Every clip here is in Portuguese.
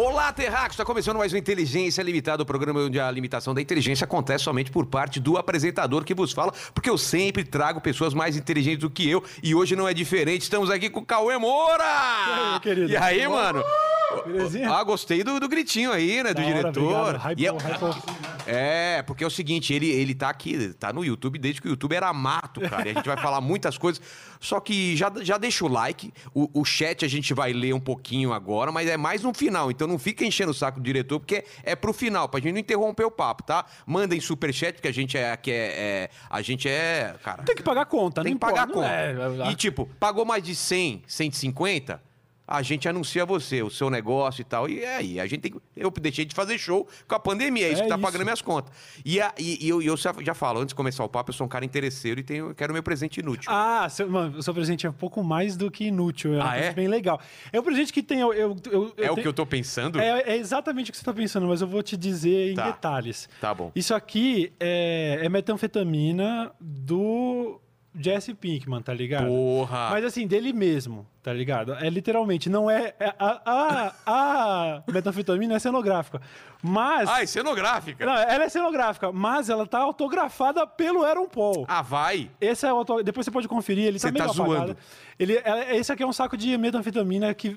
Olá, Terráqueos! Está começando mais um Inteligência Limitada, o programa onde a limitação da inteligência acontece somente por parte do apresentador que vos fala, porque eu sempre trago pessoas mais inteligentes do que eu e hoje não é diferente. Estamos aqui com o Cauê Moura! E aí, querido? E aí, mano? Belezinha? Ah, gostei do, do gritinho aí, né? Do Da diretor. E é, é, porque é o seguinte, ele, ele tá aqui, tá no YouTube desde que o YouTube era mato, cara. E a gente vai falar muitas coisas. Só que já, já deixa o like. O, o chat a gente vai ler um pouquinho agora, mas é mais no final. Então não fica enchendo o saco do diretor, porque é, é pro final, pra gente não interromper o papo, tá? Mandem superchat, porque a gente é. Que é, é- a gente é. Cara. Tem que pagar conta, Tem não que pagar importa, conta. é- E tipo, pagou mais de 100, 150, a gente anuncia você, o seu negócio e tal. E é aí, a gente tem que- Eu deixei de fazer show com a pandemia, é isso É que tá isso. pagando minhas contas. E, a- e- e eu, eu já falo, antes de começar o papo, eu sou um cara interesseiro e tenho, quero meu presente inútil. Ah, seu, mano, seu presente é um pouco mais do que inútil. É um Ah, é? presente bem legal. É um presente que tem. Eu, eu, eu- é o tenho- que eu tô pensando? É, é exatamente o que você está pensando, mas eu vou te dizer em Tá. detalhes. Tá bom. Isso aqui é, é metanfetamina do Jesse Pinkman, tá ligado? Porra! Mas assim, dele mesmo, tá ligado? É literalmente, não é. é- a, a, a metanfetamina é cenográfica. Mas. Ah, é cenográfica. Não, ela é cenográfica, mas ela tá autografada pelo Aaron Paul. Ah, vai. Esse é o auto... Depois você pode conferir, ele Você tá meio tá apagado. zoando. Ele, é- esse aqui é um saco de metanfetamina que,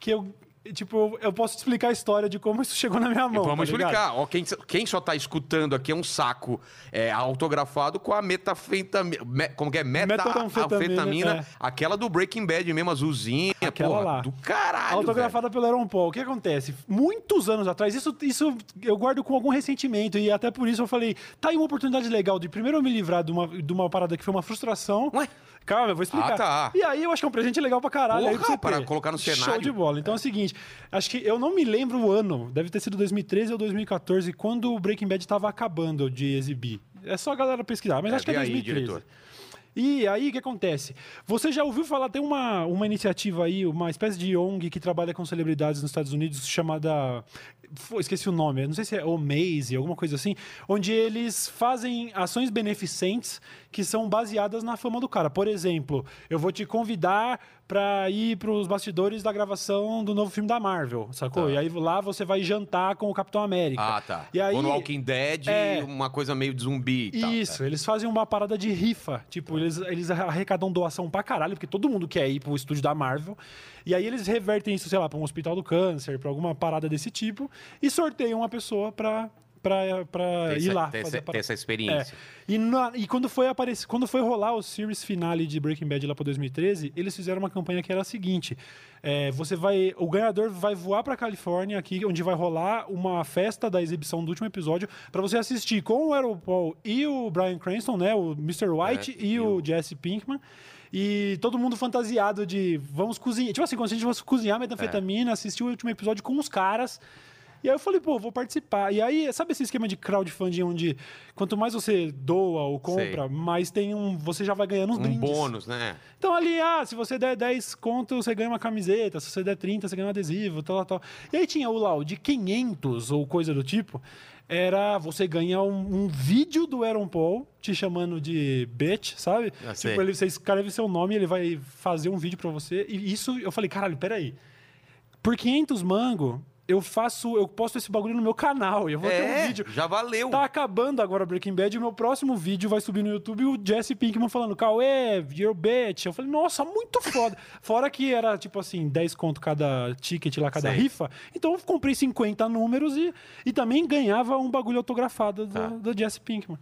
que eu. Tipo, eu- posso te explicar a história de como isso chegou na minha mão. Vamos tá explicar. Ó, quem, quem só tá escutando aqui é um saco é, autografado com a metafetamina. Me, como que é? Metanfetamina, Metanfetamina. é. Aquela do Breaking Bad mesmo, azulzinha. Aquela porra, lá. Do caralho. Autografada pelo Aaron Paul. O que acontece? Muitos anos atrás, isso, isso eu guardo com algum ressentimento, e até por isso eu falei: tá aí uma oportunidade legal de primeiro eu me livrar de uma, de uma parada que foi uma frustração. Ué? Calma, eu vou explicar. Ah, tá. E aí eu acho que é um presente legal pra caralho. aí Porra, você para ter. colocar no Show cenário. de bola. Então é o seguinte: acho que eu não me lembro o ano, deve ter sido 2013 ou 2014, quando o Breaking Bad tava acabando de exibir. É só a galera pesquisar, mas É, acho que é vê aí, 2013. diretor. E aí, o que acontece? Você já ouviu falar, tem uma, uma iniciativa aí, uma espécie de ONG que trabalha com celebridades nos Estados Unidos, chamada. Esqueci o nome, não sei se é Omaze, alguma coisa assim, onde eles fazem ações beneficentes que são baseadas na fama do cara. Por exemplo, eu vou te convidar pra ir pros bastidores da gravação do novo filme da Marvel, sacou? Tá. E aí lá você vai jantar com o Capitão América. Ah, tá. E aí, Ou no Walking Dead, É. uma coisa meio de zumbi e tal. isso, eles fazem uma parada de rifa. Tipo, eles, eles arrecadam doação pra caralho, porque todo mundo quer ir pro estúdio da Marvel. E aí eles revertem isso, sei lá, pra um hospital do câncer, pra alguma parada desse tipo, e sorteiam uma pessoa pra, Tem ir lá tem fazer essa- tem essa experiência. É. E, na- e quando foi aparecer, quando foi rolar o series finale de Breaking Bad lá pra 2013, eles fizeram uma campanha que era a seguinte: é, você vai, o ganhador vai voar pra Califórnia aqui, onde vai rolar uma festa da exibição do último episódio pra você assistir com o Aaron Paul e o Brian Cranston, né, o Mr. White É, e, e o o- Jesse Pinkman. E todo mundo fantasiado de vamos cozinhar. Tipo assim, se a gente fosse cozinhar metanfetamina, assistir o último episódio com os caras. E aí eu falei, pô, vou participar. E aí, sabe esse esquema de crowdfunding onde quanto mais você doa ou compra, Sei. mais tem um. Você já vai ganhando uns Um brindes. bônus, né? Então ali, ah, se você der 10 conto, você ganha uma camiseta. Se você der 30, você ganha um adesivo, tal, tal. E aí tinha o o de 500 ou coisa do tipo. Era você ganha um, um vídeo do Aaron Paul te chamando de bitch, sabe? Ah, tipo, ele, você escreve seu nome, ele vai fazer um vídeo pra você. E isso, eu falei, caralho, peraí. Por 500 mango, eu faço, eu posto esse bagulho no meu canal. Eu vou ter um É, vídeo. já valeu. Tá acabando agora Breaking Bad e o meu próximo vídeo vai subir no YouTube o Jesse Pinkman falando, Cauê, you're bitch. Eu falei, nossa, muito foda. Fora que era, tipo assim, 10 conto cada ticket lá, cada Sei. rifa. Então eu comprei 50 números e, e também ganhava um bagulho autografado do, Tá. do Jesse Pinkman.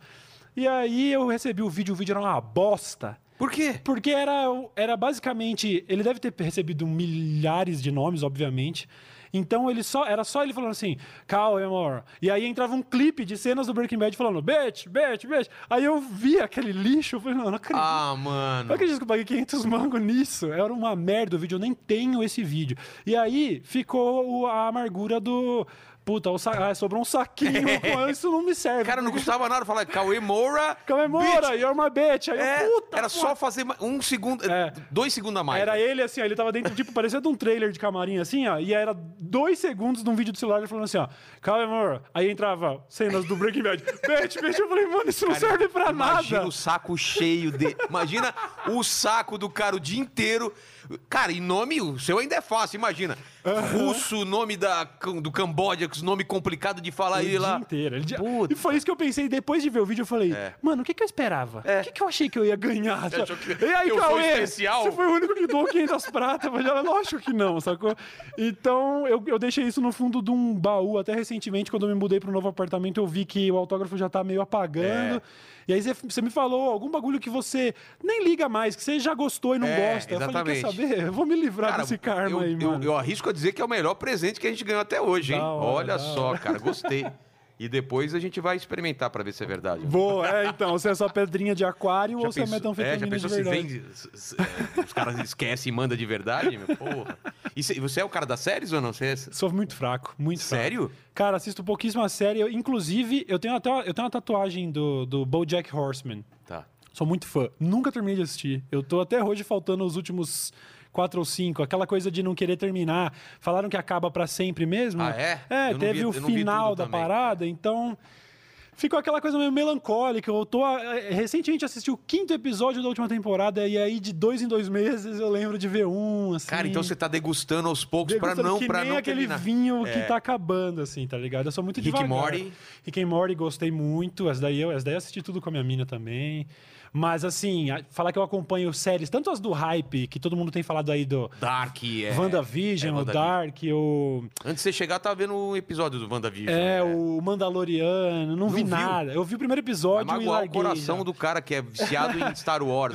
E aí eu recebi o vídeo, o vídeo era uma bosta. Por quê? Porque era, era basicamente. Ele deve ter recebido milhares de nomes, obviamente. Então ele só era só ele falando assim, Cal amor. E aí entrava um clipe de cenas do Breaking Bad falando, bitch, bitch, bitch. Aí eu vi aquele lixo, eu falei, não, não acredito. Ah, Não mano. acredito que eu paguei 500 mangos nisso. Era uma merda o vídeo, eu nem tenho esse vídeo. E aí ficou a amargura do, Puta, sa... ah, sobrou um saquinho, pô, isso não me serve. Cara, não custava nada falar Cauê Moura. Comemora, bitch. you're my bitch. Aí É, eu, puta, era só fazer um segundo, É. dois segundos a mais. Era ele assim, ó, ele tava dentro, tipo, parecia de um trailer de camarim, assim, ó, e era dois segundos de um vídeo do celular ele falando assim, ó, calma, amor. Aí entrava cenas do Breaking Bad. Bitch, bitch, eu falei, mano, isso não Cara, serve pra Imagina nada. o saco cheio de. Imagina o saco do cara o dia inteiro. Cara, e nome, o seu ainda é fácil, imagina. Russo, nome da, do Camboja, esse nome complicado de falar dia lá. inteiro. Ele-. E foi isso que eu pensei. Depois de ver o vídeo, eu falei, mano, o que, que eu esperava? O que, que eu achei que eu ia ganhar? Você achou que e aí, eu Cauê, especial? Você foi o único que doou 500 pratas. Mas ela, lógico que não, sacou? Então, eu, eu deixei isso no fundo de um baú. Até recentemente, quando eu me mudei pro novo apartamento, eu vi que o autógrafo já tá meio apagando. É. E aí você, me falou algum bagulho que você nem liga mais, que você já gostou e não É, gosta. Eu falei, quer exatamente. saber? Eu vou me livrar Cara, desse karma eu, aí, eu- mano. eu arrisco a dizer que é o melhor presente que a gente ganhou até hoje, hein? Hora, Olha só, cara, gostei. E depois a gente vai experimentar pra ver se é verdade. Boa, é, então, você é só pedrinha de aquário ou você é metanfetamina é, já pensou de se verdade? vem, s- s- é, os caras esquecem e mandam de verdade? Meu, porra. E cê- você é o cara das séries ou não? Você é... Sou muito fraco, muito fraco. Sério? Cara, assisto pouquíssima série. Eu, inclusive, eu tenho até uma, eu tenho uma tatuagem do, do BoJack Horseman. Tá. Sou muito fã. Nunca terminei de assistir. Eu tô até hoje faltando os últimos quatro ou cinco. Aquela coisa de não querer terminar. Falaram que acaba pra sempre mesmo. Ah, é? É, Eu teve vi- o final da também. parada, então... Ficou aquela coisa meio melancólica. Eu tô. eh, Recentemente assisti o quinto episódio da última temporada, e aí de dois em dois meses eu lembro de ver um. Assim, Cara, então você tá degustando aos poucos Degustando não, que pra nem não aquele terminar. vinho que É. tá acabando, assim, tá ligado? Eu sou muito Rick and devagar. Morty? Rick and Morty, gostei muito. Essa daí eu, essa daí eu assisti tudo com a minha mina também. Mas, assim, falar que eu acompanho séries, tanto as do hype, que todo mundo tem falado aí do Dark, é. WandaVision, é, o. Dark, o... Antes de você chegar, tava vendo um episódio do WandaVision. É, o Mandaloriano, não, vi viu? nada. Eu vi o primeiro Vai episódio e magoar o coração já. do cara que é viciado em Star Wars.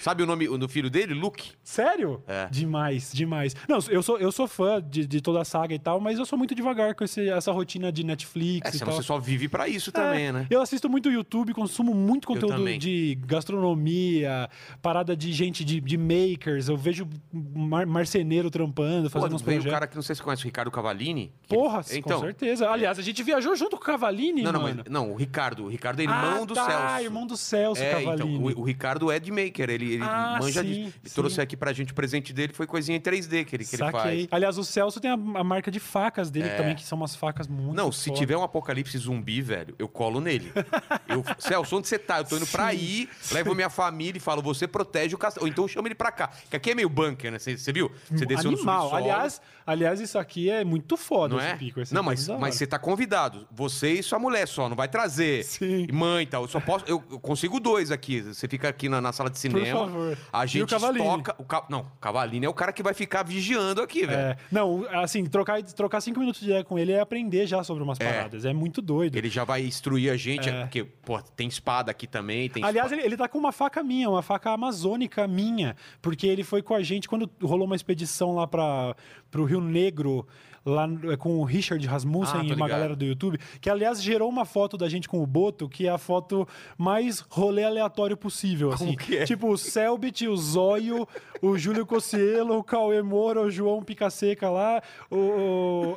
Sabe o nome do filho dele? Luke. Sério? É. Demais, demais. Não, eu sou, eu sou fã de, de toda a saga e tal, mas eu sou muito devagar com esse- essa rotina de Netflix É, e tal. você só vive pra isso também, É, né? Eu assisto muito YouTube, consumo muito conteúdo também. de gastronomia, parada de gente de, de makers. Eu vejo mar- marceneiro trampando, Pô, fazendo uns veio o projetos. cara que não sei se você conhece, o Ricardo Cavallini. que- Porra, então, com certeza. Aliás, a gente viajou junto com o Cavalini, Não, não, mano. mas, não, o Ricardo. O Ricardo é irmão ah, do tá, Celso. irmão do Celso É, Cavalini. então, o, o Ricardo é de maker, ele, ele Ah, manja sim, de. sim. Trouxe aqui pra gente o presente dele, foi coisinha em 3D que ele, que ele Saquei. faz. Aliás, o Celso tem a, a marca de facas dele também, que são umas facas muito Não, se foda. tiver um apocalipse zumbi, velho, eu colo nele. Eu, Celso, onde você tá? Eu tô indo pra aí, levo minha família e falo, você protege o castelo. Ou então chama ele pra cá. Que aqui é meio bunker, né? Você, viu? Você desceu Animal. no subsolo. aliás, aliás, isso aqui é muito foda, Não esse é? pico. esse não, é mas, mas você tá convidado. Você e sua mulher só, não vai trazer. Sim. E Mãe e tal. Eu só posso. Eu, eu consigo dois aqui. Você fica aqui na, na sala de cinema. favor. A E o gente Cavallini? toca. O ca... Não, o Cavalini é o cara que vai ficar vigiando aqui, velho. É, não, assim, trocar, trocar cinco minutos de ideia com ele é aprender já sobre umas paradas. É muito doido. Ele já vai instruir a gente, É. porque, pô, tem espada aqui também, tem Aliás, espada. ele, ele tá com uma faca minha, uma faca amazônica minha, porque ele foi com a gente quando rolou uma expedição lá para pro Rio Negro. Lá no- com o Richard Ah, Rasmussen tô e uma galera do YouTube, que aliás gerou uma foto da gente com o Boto, que é a foto mais rolê aleatório possível. Assim. que é? Tipo o Selbit, o Zóio, o Júlio Cossielo, o Cauê Moura, o João Picaseca lá, o,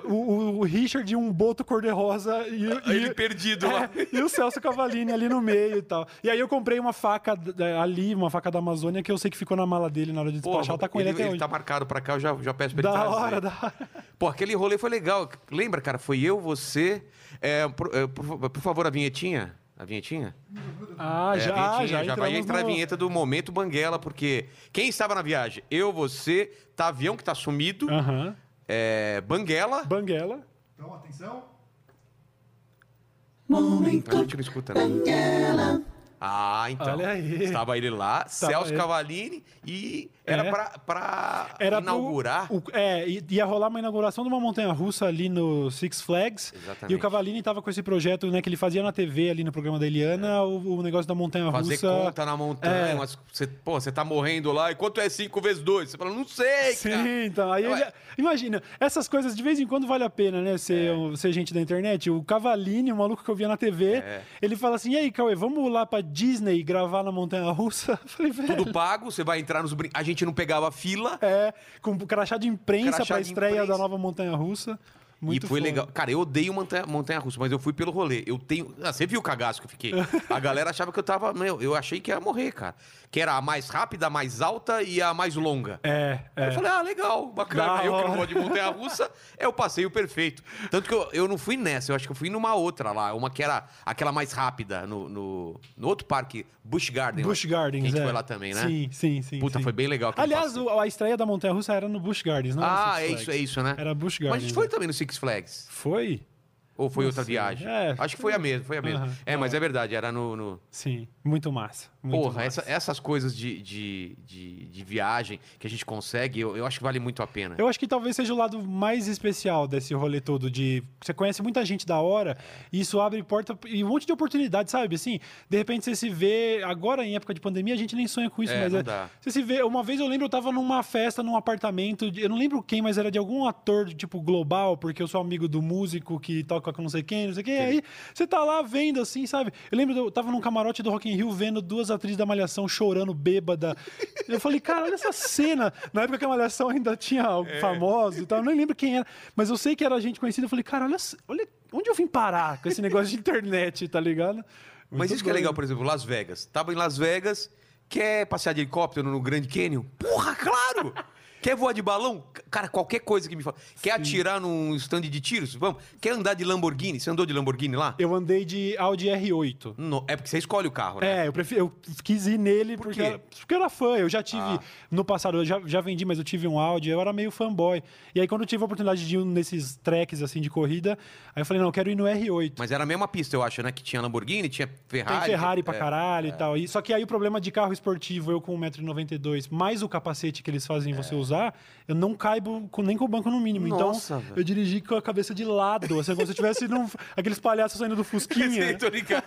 o, o Richard e um Boto cor-de-rosa e, e- Ele perdido lá. é, e o Celso Cavalini ali no meio e tal. E aí eu comprei uma faca d- ali, uma faca da Amazônia, que eu sei que ficou na mala dele na hora de Pô, despachar. tá com ele, até ele hoje. tá marcado pra cá, eu já, já peço pra ele Da trazer. hora, da hora. Pô, aquele rolê foi legal. Lembra, cara? Foi eu, você. É, por, é, por- por favor, a vinhetinha. A vinhetinha? Ah, É, já, a vinhetinha, já, já vai entrar a no- vinheta do momento Banguela, porque quem estava na viagem? Eu, você, tá avião que tá sumido, Aham. é, Banguela. Banguela. Então, atenção. A gente não escuta, né? Ah, então. Olha aí. Estava ele lá, Celso ele. Cavalini, e era É. pra, pra Era pro- inaugurar. o- é, ia rolar uma inauguração de uma montanha russa ali no Six Flags. Exatamente. E o Cavalini tava com esse projeto, né, que ele fazia na TV ali no programa da Eliana, o, o negócio da montanha Fazer russa. conta na montanha, É. mas você, pô, você tá morrendo lá, e quanto é 5 vezes 2? Você fala, não sei, Sim, cara. então. Aí ele- imagina, essas coisas de vez em quando vale a pena, né? Ser, É. ser gente da internet. O Cavalini, o maluco que eu via na TV, É. ele fala assim: e aí, Cauê, vamos lá pra Disney gravar na Montanha Russa? Eu falei, velho. Tudo pago, você vai entrar nos brin... A gente não pegava fila. É, com crachá de imprensa Crachá pra de estreia imprensa. da nova Montanha Russa. Muito e foi foda. legal. Cara, eu odeio montanha, montanha russa, mas eu fui pelo rolê. Eu tenho. Ah, você viu o cagaço que eu fiquei? A galera achava que eu tava. Meu, eu achei que ia morrer, cara. Que era a mais rápida, a mais alta e a mais longa. É, Aí Eu é. falei, ah, legal, bacana. Da eu que não gosto de montanha russa, é o passeio perfeito. Tanto que eu, eu não fui nessa, eu acho que eu fui numa outra lá, uma que era aquela mais rápida, no, no, no outro parque, Busch Garden. Busch lá. Gardens, Que a gente é. foi lá também, né? Sim, sim, sim. Puta, sim. foi bem legal. Aliás, passeio. a estreia da Montanha Russa era no Busch Gardens, não era Ah, é isso, é isso, né? Era Busch Mas a Gardens. gente foi né? também no Six Flags. Foi? Ou foi Não outra sei. viagem? É, Acho que foi a mesma, foi a mesma. Aham. É, mas é verdade, era no. no- Sim, muito massa. Muito Porra, massa. essa- essas coisas de, de, de, de viagem que a gente consegue, eu, eu acho que vale muito a pena. Eu acho que talvez seja o lado mais especial desse rolê todo de você conhece muita gente da hora e isso abre porta e um monte de oportunidade, sabe? Assim, de repente você se vê agora em época de pandemia a gente nem sonha com isso, É, mas é, dá. você se vê. Uma vez eu lembro eu tava numa festa num apartamento, eu não lembro quem, mas era de algum ator tipo global, porque eu sou amigo do músico que toca com não sei quem, não sei quem. E aí você tá lá vendo assim, sabe? Eu lembro eu tava num camarote do Rock in Rio vendo duas atrizes da Malhação chorando bêbada. Eu falei, cara, olha essa cena. Na época que a Malhação ainda tinha É. famosos e tal, eu nem lembro quem era, mas eu sei que era gente conhecida. Eu falei, cara, olha, olha onde eu vim parar com esse negócio de internet, tá ligado? Mas Muito isso que é legal, por exemplo, Las Vegas. Tava em Las Vegas, quer passear de helicóptero no Grand Canyon? Porra, claro! Quer voar de balão? Cara, qualquer coisa que me fala. Quer atirar num stand de tiros? Vamos. Quer andar de Lamborghini? Você andou de Lamborghini lá? Eu andei de Audi R8. Não, é porque você escolhe o carro, né? É, eu, prefiro, eu quis ir nele Por porque, era, porque eu era fã. Eu já tive, Ah. no passado, eu já, já vendi, mas eu tive um Audi, eu era meio fanboy. E aí, quando eu tive a oportunidade de ir nesses tracks assim de corrida, aí eu falei, não, eu quero ir no R8. Mas era a mesma pista, eu acho, né? Que tinha Lamborghini, tinha Ferrari. Tem Ferrari pra é. caralho e tal. E, só que aí o problema de carro esportivo, eu com 1,92m, mais o capacete que eles fazem você usar, eu não caibo com- nem com o banco no mínimo. Nossa, então, velho. eu dirigi com a cabeça de lado, assim, como se eu tivesse num, aqueles palhaços saindo do Fusquinha. Sim, tô ligado.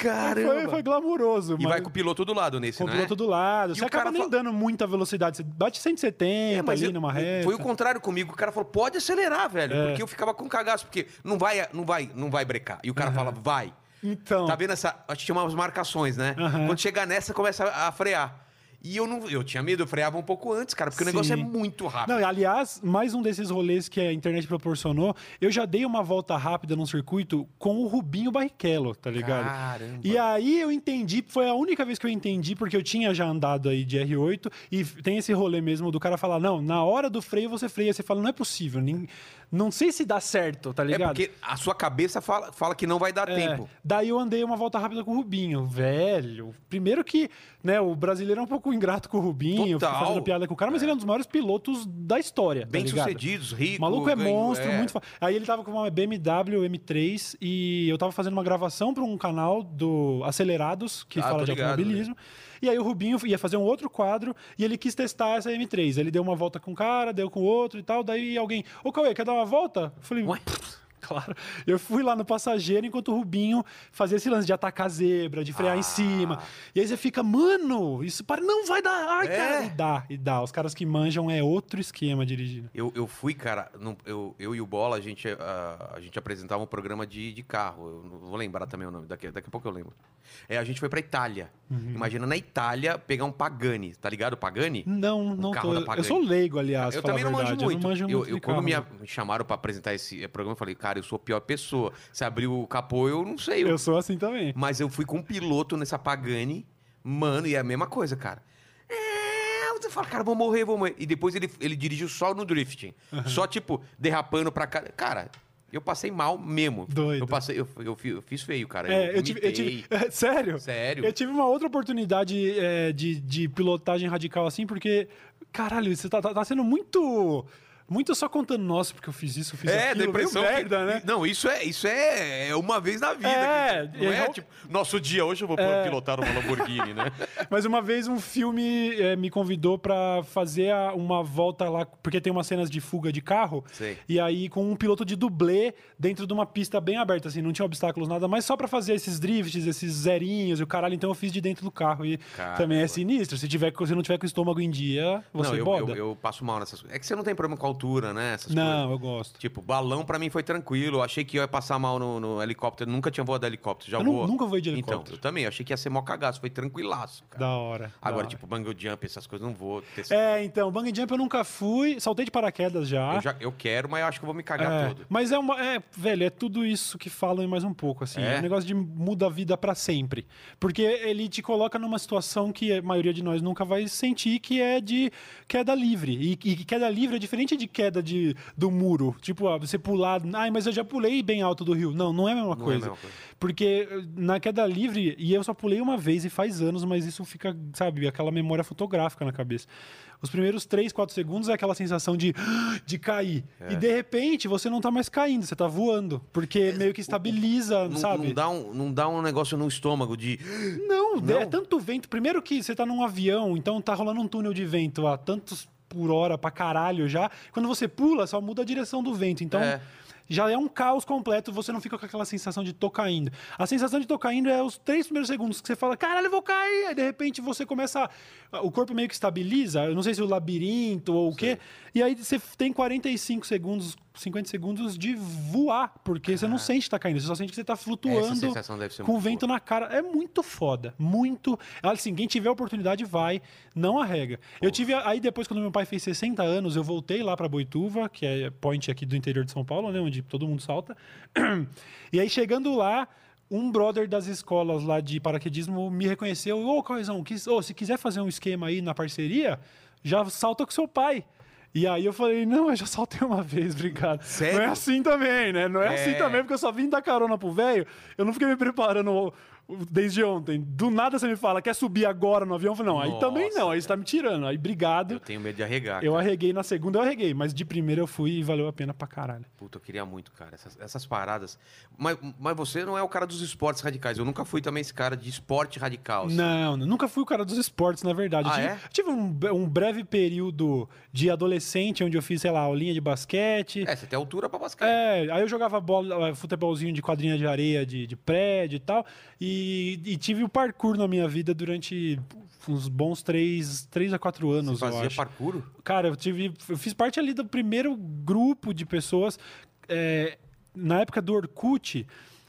Caramba. foi, foi glamuroso. E mas... vai com o piloto do lado nesse, Com o né? piloto do lado. E Você o acaba cara nem fala- dando muita velocidade. Você bate 170 É, mas ali eu- numa reta. Foi o contrário comigo. O cara falou, pode acelerar, velho. É. Porque eu ficava com cagaço, porque não vai, não vai, não vai brecar. E o cara fala, vai. Então, Tá vendo essa. Acho que tinha umas marcações, né? Aham. Quando chegar nessa, começa a frear. E eu não. Eu tinha medo, eu freava um pouco antes, cara, porque o negócio é Sim. muito rápido. Não, aliás, mais um desses rolês que a internet proporcionou, eu já dei uma volta rápida num circuito com o Rubinho Barrichello, tá ligado? Caramba. E aí eu entendi, foi a única vez que eu entendi, porque eu tinha já andado aí de R8, e tem esse rolê mesmo do cara falar, não, na hora do freio você freia, você fala, não é possível, nem, não sei se dá certo, tá É ligado? porque a sua cabeça fala, fala que não vai dar É, tempo. Daí eu andei uma volta rápida com o Rubinho, velho. Primeiro que, né, o brasileiro é um pouco ingrato com o Rubinho, Total. fazendo piada com o cara, mas ele é um dos maiores pilotos da história. tá Bem ligado? sucedidos, rico. O maluco é ganhou- monstro, é. muito fa... Aí ele tava com uma BMW M3 e eu tava fazendo uma gravação para um canal do Acelerados, que Ah, fala de ligado, automobilismo. E aí o Rubinho ia fazer um outro quadro e ele quis testar essa M3. Ele deu uma volta com um cara, deu com o outro e tal. Daí alguém, ô Cauê, quer dar uma volta? Eu falei, Ué? Claro. Eu fui lá no passageiro enquanto o Rubinho fazia esse lance de atacar a zebra, de frear Ah. em cima. E aí você fica, mano, isso para não vai dar. Ai, É. cara. E dá, e dá. Os caras que manjam é outro esquema dirigindo. Eu, eu fui, cara, no- eu, eu e o Bola, a gente, a, a gente apresentava um programa de, de carro. Eu não vou lembrar também o nome, daqui, daqui a pouco eu lembro. É, a gente foi pra Itália. Uhum. Imagina na Itália pegar um Pagani, tá ligado? Pagani? Não, não carro tô. da Eu sou leigo, aliás. eu também não manjo muito. Eu não manjo Eu, muito eu- de quando me, me chamaram pra apresentar esse eh, programa, eu falei, cara, eu sou a pior pessoa. Se abrir o capô, eu não sei. eu- Eu sou assim também. Mas eu fui com um piloto nessa Pagani, mano, e é a mesma coisa, cara. É, você fala, cara, vou morrer, vou morrer. E depois ele, ele dirigiu só no drifting. Só, tipo, derrapando pra cá. Cara, eu passei mal mesmo. Doido. Eu passei, eu, eu, eu fiz feio, cara. É, eu tive, eu tive- Sério? Sério. Eu tive uma outra oportunidade é, de, de pilotagem radical assim, porque, caralho, você tá, tá- tá sendo muito. Muito só contando, nossa, porque eu fiz isso, eu fiz É, aquilo, depressão. que- merda, né? Não, isso é, isso é, é uma vez na vida. É, que- não é e- tipo, nosso dia hoje eu vou pilotar uma Lamborghini, né? Mas uma vez um filme eh, me convidou pra fazer a- uma volta lá, porque tem umas cenas de fuga de carro. Sei. E aí com um piloto de dublê dentro de uma pista bem aberta, assim, não tinha obstáculos, nada, mas só pra fazer esses drifts, esses zerinhos e o caralho. Então eu fiz de dentro do carro. E Caramba. também é sinistro. Se, tiver, se não tiver com o estômago em dia, você não, eu, boda. eu, eu passo mal nessas coisas. É que você não tem problema com altura, né? Essas coisas. Não, eu gosto. Tipo, balão pra mim foi tranquilo. Eu achei que ia passar mal no, no helicóptero. Nunca tinha voado de helicóptero. Já Eu voou. nunca voei de Então, helicóptero. eu também. Eu achei que ia ser mó cagaço. Foi tranquilaço, cara. Da hora. da Agora, hora. tipo, bungee jump, essas coisas, não vou ter É, então, bungee jump eu nunca fui. Saltei de paraquedas já. eu, já, eu quero, mas eu acho que eu vou me cagar É, todo. Mas é uma. É, velho, é tudo isso que falam e mais um pouco, assim. É? É um negócio de muda a vida pra sempre. Porque ele te coloca numa situação que a maioria de nós nunca vai sentir, que é de queda livre. E, e queda livre é diferente de queda de, do muro. Tipo, ah, você pular. Ai, mas eu já pulei bem alto do rio. Não, não é a mesma Não é a coisa. mesma coisa. Porque eh, na queda livre, e eu só pulei uma vez e faz anos, mas isso fica, sabe, aquela memória fotográfica na cabeça. Os primeiros 3, 4 segundos é aquela sensação de, de cair. É. E de repente você não tá mais caindo, você tá voando. Porque meio que estabiliza, Não, sabe? não dá um, não dá um negócio no estômago de. Não, Não? é tanto vento. Primeiro que você tá num avião, então tá rolando um túnel de vento a tantos por hora pra caralho já. Quando você pula, só muda a direção do vento. Então. É. Já é um caos completo, você não fica com aquela sensação de tô caindo. A sensação de tô caindo é os três primeiros segundos que você fala, caralho, eu vou cair. Aí de repente você começa. a- O corpo meio que estabiliza, eu não sei se o labirinto ou o quê. E aí você tem 45 segundos, 50 segundos de voar, porque você não sente que tá caindo, você só sente que você tá flutuando com vento na cara. É muito foda. Muito. Assim, quem tiver oportunidade, vai. Não arrega. Eu tive. Aí depois, quando meu pai fez 60 anos, eu voltei lá pra Boituva, que é point aqui do interior de São Paulo, né? Onde todo mundo salta. E aí, chegando lá. Um brother das escolas lá de paraquedismo me reconheceu. Ô, Coisão, quis- ô, se quiser fazer um esquema aí na parceria, já salta com seu pai. E aí eu falei, não, eu já saltei uma vez, obrigado. Sério? Não é assim também, né? Não é, assim É. também, porque eu só vim dar carona pro velho. Eu não fiquei me preparando desde ontem. Do nada você me fala, quer subir agora no avião? Eu falei, não, aí Nossa, também não, aí você tá me tirando. Aí, obrigado. Eu tenho medo de arregar. Eu cara. arreguei na segunda, eu arreguei, mas de primeira eu fui e valeu a pena pra caralho. Puta, eu queria muito, cara. Essas, essas paradas. Mas, mas você não é o cara dos esportes radicais. Eu nunca fui também esse cara de esporte radical. assim. Não, nunca fui o cara dos esportes, na verdade. Ah, tive, é? tive um, um breve período de adolescente, onde eu fiz, sei lá, aulinha de basquete. É, você tem altura pra basquete. É, aí eu jogava bola, eh, futebolzinho de quadrinha de areia, de, de prédio e tal. E, e tive o parkour na minha vida durante uns bons três, três a quatro anos, Você eu fazia acho. parkour? Cara, eu tive. Eu fiz parte ali do primeiro grupo de pessoas. é, na época do Orkut,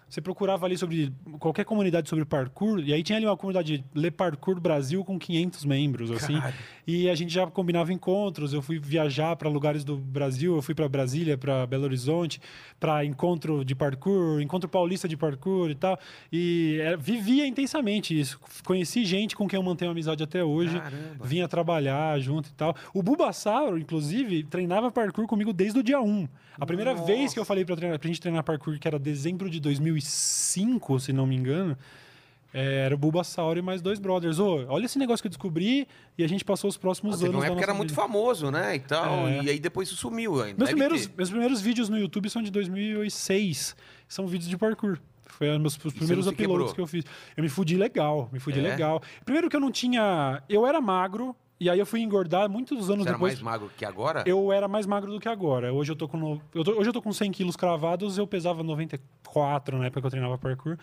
você procurava ali sobre qualquer comunidade sobre parkour, e aí tinha ali uma comunidade Le Parkour Brasil com 500 membros, assim. E a gente já combinava encontros. Eu fui viajar para lugares do Brasil, eu fui para Brasília, para Belo Horizonte, para encontro de parkour, encontro paulista de parkour e tal. E é, vivia intensamente isso. Conheci gente com quem eu mantenho amizade até hoje. Caramba. Vinha trabalhar junto e tal. O Bulbasauro, inclusive, treinava parkour comigo desde o dia 1. A primeira Nossa. vez que eu falei pra, treinar, pra gente treinar parkour, que era dezembro de 2005, se não me engano, é, era o Bulbasauro e mais dois brothers. Ô, olha esse negócio que eu descobri e a gente passou os próximos Teve anos uma da época era muito vida. famoso, né? E tal. É. E aí depois isso sumiu ainda. Meus primeiros, ter. meus primeiros vídeos no YouTube são de 2006. São vídeos de parkour. Foi os meus os primeiros uploads quebrou? que eu fiz. Eu me fudi legal, me fudi É? legal. Primeiro que eu não tinha... Eu era magro, e aí eu fui engordar muitos anos Você era depois. mais magro que agora? Eu era mais magro do que agora. Hoje eu tô com, no- eu tô, hoje eu tô com 100 quilos cravados, eu pesava 94 na época que eu treinava parkour.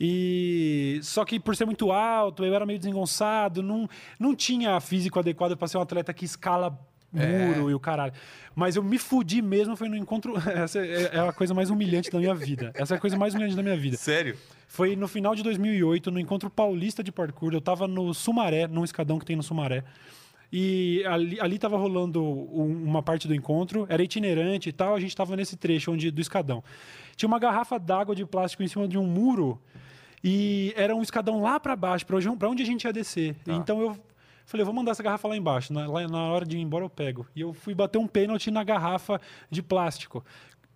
E só que por ser muito alto, eu era meio desengonçado, não, não tinha físico adequado para ser um atleta que escala muro e o caralho. Mas eu me fudi mesmo, foi no encontro. Essa é é a coisa mais humilhante da minha vida. Essa é a coisa mais humilhante da minha vida. Sério? Foi no final de 2008, no encontro paulista de parkour. Eu tava no Sumaré, num escadão que tem no Sumaré. E ali, ali tava rolando um- uma parte do encontro, era itinerante e tal. A gente tava nesse trecho onde, do escadão. Tinha uma garrafa d'água de plástico em cima de um muro e era um escadão lá para baixo, para onde, a gente ia descer. Tá. Então eu falei, vou mandar essa garrafa lá embaixo. Na, lá- na hora de ir embora eu pego. E eu fui bater um pênalti na garrafa de plástico.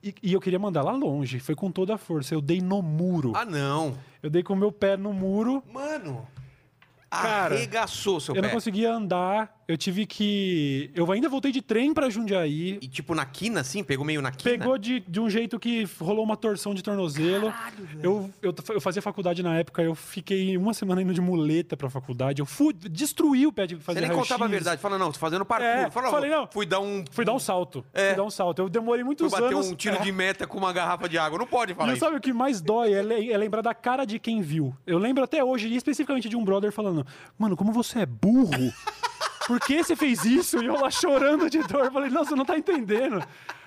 E, e eu queria mandar lá longe, foi com toda a força. Eu dei no muro. Ah, não. Eu dei com o meu pé no muro. Mano. Cara, arregaçou seu eu pé. não conseguia andar. Eu tive que. Eu ainda voltei de trem pra Jundiaí. E tipo na quina, assim? Pegou meio na quina? Pegou de, de um jeito que rolou uma torção de tornozelo. eu, eu, eu fazia faculdade na época, eu fiquei uma semana indo de muleta pra faculdade. Eu fui, destruí o pé de fazer Você nem contava a verdade. Fala, não, tô fazendo parkour. É, Fala, falei, não. Fui dar um... Fui dar um salto. É. Fui dar um salto. Eu demorei Fui muitos bater anos. um tiro É. de meta com uma garrafa de água. Não pode falar E isso. sabe o que mais dói é, é lembrar da cara de quem viu. Eu lembro até hoje, e especificamente de um brother falando: Mano, como você é burro. Por que você fez isso? E eu lá chorando de dor. Falei, não, você não tá entendendo.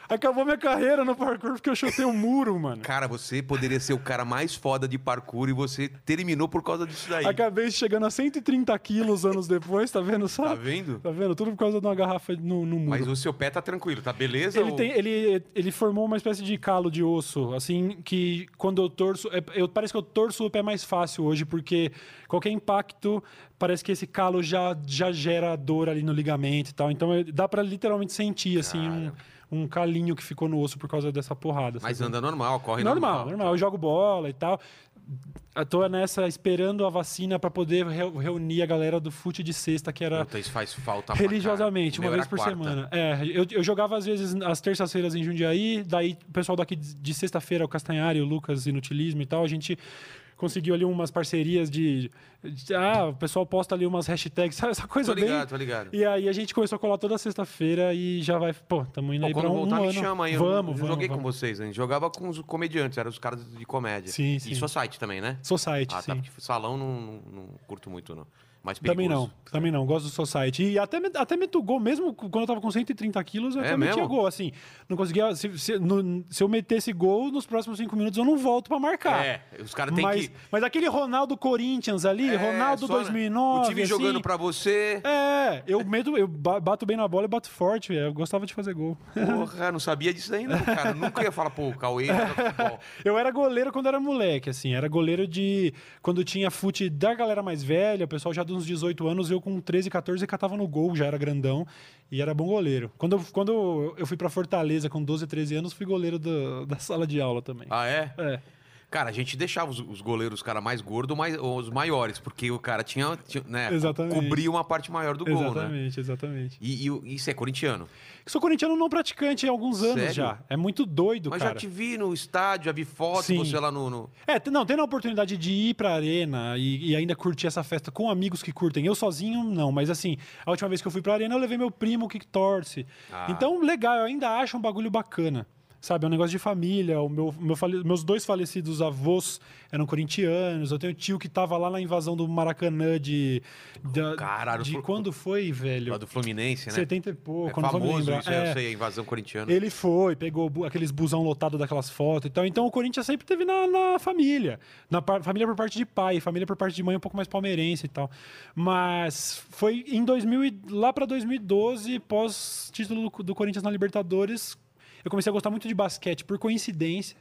Acabou minha carreira no parkour porque eu chutei o um muro, mano. Cara, você poderia ser o cara mais foda de parkour e você terminou por causa disso daí. Acabei chegando a 130 quilos anos depois, tá vendo só? Tá vendo? Tá vendo? Tudo por causa de uma garrafa no, no muro. Mas o seu pé tá tranquilo, tá beleza? Ele, ou... tem, ele, ele formou uma espécie de calo de osso, assim, que quando eu torço. é, Eu, parece que eu torço o pé mais fácil hoje, porque qualquer impacto, parece que esse calo já, já gera dor ali no ligamento e tal. Então dá pra literalmente sentir, assim, um, um calinho que ficou no osso por causa dessa porrada. Mas sabe? anda normal, corre normal, normal. normal. Eu jogo bola e tal. Eu tô nessa esperando a vacina pra poder reu- reunir a galera do fute de sexta, que era Puta, isso faz falta religiosamente, uma vez por quarta. semana. É, eu, eu jogava às vezes às terças-feiras em Jundiaí, daí o pessoal daqui de, de sexta-feira, o Castanhari, o Lucas, Inutilismo e tal, a gente conseguiu ali umas parcerias de, de- Ah, o pessoal posta ali umas hashtags, sabe essa coisa Tô ligado, bem... tô ligado. E aí a gente começou a colar toda sexta-feira e já vai... Pô, tamo indo Pô, aí pra um, voltar, um me ano. chama aí. eu Vamos, não- vamos. eu joguei vamos. com vocês, a gente jogava com os comediantes, eram os caras de comédia. Sim, E sim. sua site também, né? Society, Ah, sim. tá, porque salão não, não, não curto muito, não. Mais Também perigoso. não, também não. Gosto do Society. E até, até meto gol, mesmo quando eu tava com 130 quilos, eu É até metia mesmo? gol. Assim, não conseguia. Se, se, no- se eu metesse gol, nos próximos cinco minutos eu não volto pra marcar. É, os caras têm que... mas aquele Ronaldo Corinthians ali, É, Ronaldo só, né? 2009. O time assim, jogando pra você. É, eu, meto, eu ba- bato bem na bola e bato forte. Eu gostava de fazer gol. Porra, não sabia disso ainda, cara. Nunca ia falar, pô, o Cauê futebol. Eu era goleiro quando era moleque, assim. Era goleiro de. Quando tinha fute da galera mais velha, o pessoal já de uns 18 anos, eu com 13, 14 catava no gol, já era grandão e era bom goleiro. Quando, eu- quando eu fui pra Fortaleza com 12, 13 anos, fui goleiro da, da sala de aula também. Ah, é? É. Cara, a gente deixava os, os goleiros, os caras mais gordos, mais, os maiores, porque o cara tinha, tinha né, Exatamente. cobria uma parte maior do gol, né? exatamente, exatamente. E, e isso é corintiano. Sou corintiano não praticante há alguns anos Sério? já. É muito doido, Mas cara. já te vi no estádio, já vi foto, Sim. você lá no. no- É, não, tendo a oportunidade de ir pra arena e, e ainda curtir essa festa com amigos que curtem. Eu sozinho, não, mas assim, a última vez que eu fui pra arena, eu levei meu primo que torce. Ah. Então, legal, eu ainda acho um bagulho bacana. Sabe, é um negócio de família. O meu, meu fale- meus dois falecidos avós eram corintianos. Eu tenho tio que tava lá na invasão do Maracanã de. da- Caralho, de Flu- quando foi, velho? lá do Fluminense, né? 70 e pouco, é famoso isso, É. eu sei, a invasão corintiana. Ele foi, pegou aqueles busão lotado daquelas fotos e tal. Então o Corinthians sempre teve na, na família. Na par- família por parte de pai, família por parte de mãe um pouco mais palmeirense e tal. Mas foi em 2000 e- lá para 2012, pós título do, do Corinthians na Libertadores, eu comecei a gostar muito de basquete por coincidência.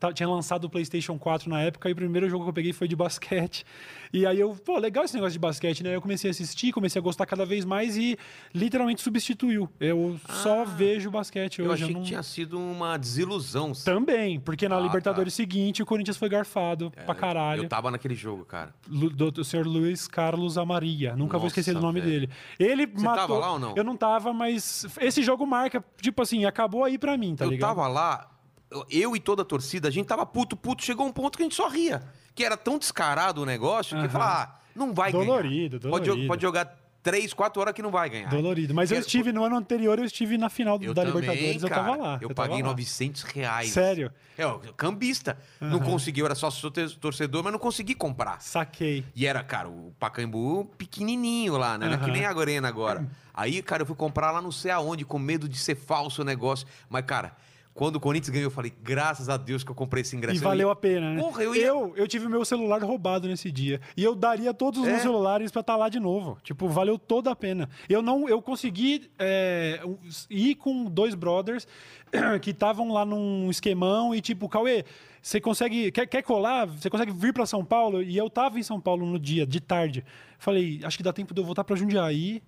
Tá- Tinha lançado o PlayStation 4 na época e o primeiro jogo que eu peguei foi de basquete. E aí eu, pô, legal esse negócio de basquete, né? Eu comecei a assistir, comecei a gostar cada vez mais e literalmente substituiu. Eu só vejo basquete Ah. eu hoje. achei não- que tinha sido uma desilusão. Também, porque na Ah, Libertadores seguinte o Corinthians foi garfado pra caralho. Eu tava naquele jogo, cara. Lu- Do, do senhor Luiz Carlos Amaria. Nunca vou esquecer do Nossa, nome velho. dele. Ele Você matou. tava lá ou não? Eu não tava, mas esse jogo marca, tipo assim, acabou aí pra mim, tá eu ligado? tava lá, eu- eu e toda a torcida, a gente tava puto, puto. Chegou um ponto que a gente só ria. Que era tão descarado o negócio que falava, ah, não vai Dolorido, ganhar. Pode, dolorido. pode jogar três, quatro horas que não vai ganhar. Dolorido. Mas eu estive no ano anterior, eu estive na final Eu da também, Libertadores, eu cara. tava lá. Eu, tava paguei lá. 900 reais. Sério? É, cambista. Não consegui, eu era só torcedor, mas não consegui comprar. Saquei. E era, cara, o Pacaembu pequenininho lá, né? Não é que nem a Arena agora. Aí, cara, eu fui comprar lá não sei aonde, com medo de ser falso o negócio. Mas, cara, quando o Corinthians ganhou, eu falei, graças a Deus que eu comprei esse ingresso. E Eu valeu ia- a pena, né? Porra, eu ia- eu, eu tive meu celular roubado nesse dia. E eu daria todos os É? meus celulares pra estar lá de novo. Tipo, valeu toda a pena. Eu não, eu consegui é, ir com dois brothers que estavam lá num esquemão e tipo, Cauê, você consegue, quer, quer colar? Você consegue vir pra São Paulo? E eu tava em São Paulo no dia, de tarde. Falei, acho que dá tempo de eu voltar pra Jundiaí,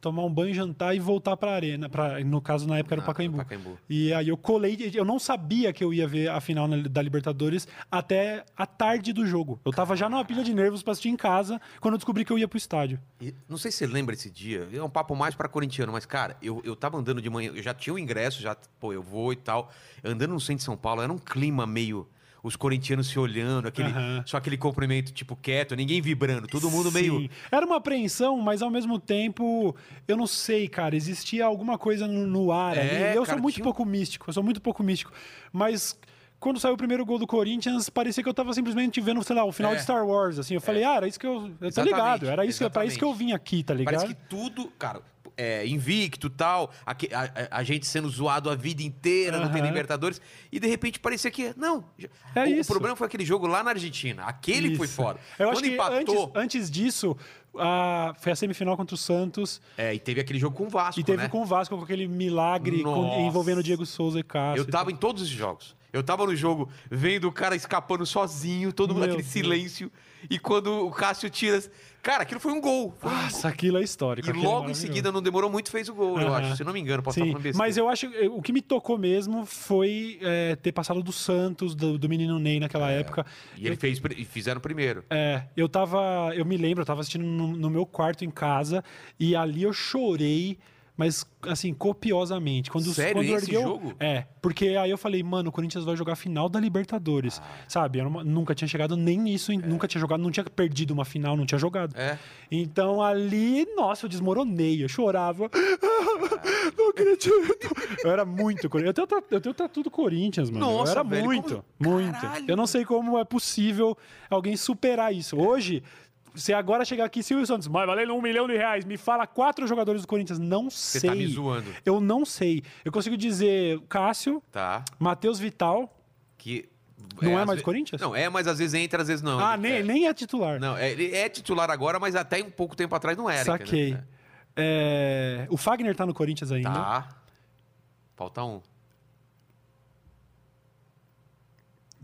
tomar um banho, jantar e voltar pra arena. Pra, no caso, na época era o Ah, Pacaembu. Pacaembu. E aí eu colei, eu não sabia que eu ia ver a final na- da Libertadores até a tarde do jogo. Eu tava já numa pilha de nervos pra assistir em casa quando eu descobri que eu ia pro estádio. E não sei se você lembra esse dia, é um papo mais pra corintiano, mas, cara, eu, eu tava andando de manhã, eu já tinha o ingresso, já, pô, eu vou e tal. Andando no centro de São Paulo, era um clima meio. Os corintianos se olhando, aquele, Aham. só aquele cumprimento, tipo, quieto, ninguém vibrando, todo mundo meio. Sim. Era uma apreensão, mas ao mesmo tempo, eu não sei, cara, existia alguma coisa no, no ar É, ali. Eu cara, sou muito tinha pouco místico, eu sou muito pouco místico. Mas quando saiu o primeiro gol do Corinthians, parecia que eu tava simplesmente vendo, sei lá, o final É. de Star Wars, assim. Eu falei, ah, era isso que eu. Eu tô Exatamente, ligado, era isso, pra isso que eu vim aqui, tá ligado? Parece que tudo, cara, é, invicto tal, a, a- a gente sendo zoado a vida inteira, não tem. Libertadores, e de repente parecia que. Não. É o, isso. o problema foi aquele jogo lá na Argentina. Aquele foi Isso. foda. Eu Quando acho que empatou. antes, antes disso, a, foi a semifinal contra o Santos É, e teve aquele jogo com o Vasco. e teve né? com o Vasco com aquele milagre com- envolvendo Diego Souza e Cássio. Eu tava em todos os jogos. Eu tava no jogo vendo o cara escapando sozinho, todo mundo Meu aquele Deus. silêncio. E quando o Cássio tira. Cara, aquilo foi um gol. Foi um Nossa, aquilo é histórico. E é logo em maravilhoso. seguida, não demorou muito, fez o gol, eu acho. Se não me engano, posso estar Sim, falando besteira. mas eu acho que o que me tocou mesmo foi é, ter passado do Santos, do, do menino Ney naquela época. E ele fez, e fizeram primeiro. É, eu tava. Eu me lembro, eu tava assistindo no, no meu quarto em casa e ali eu chorei, mas assim, copiosamente. Quando, Sério? quando Esse ergueu- jogo? É, porque aí eu falei, mano, o Corinthians vai jogar a final da Libertadores. Ah. Sabe? Uma- nunca tinha chegado nem nisso, em- nunca tinha jogado, não tinha perdido uma final, não tinha jogado. É. Então ali, nossa, eu desmoronei, eu chorava. Não acredito. Eu era muito Corinthians. Eu tenho, eu tenho tatu do Corinthians, mano. Nossa, eu era velho, muito, como- muito. Caralho. Eu não sei como é possível alguém superar isso. Hoje, se agora chegar aqui, Silvio Santos, mas valendo um milhão de reais, me fala quatro jogadores do Corinthians. Não Você sei. tá me zoando. Eu não sei. Eu consigo dizer Cássio, Tá. Matheus Vital. Que. Não é às mais ve- Corinthians? Não, é, mas às vezes entra, às vezes não. ah, nem, é. nem é titular. Não, é, ele é titular agora, mas até um pouco tempo atrás não era. Saquei. entendeu? É, O Fagner tá no Corinthians ainda. Tá. Falta um.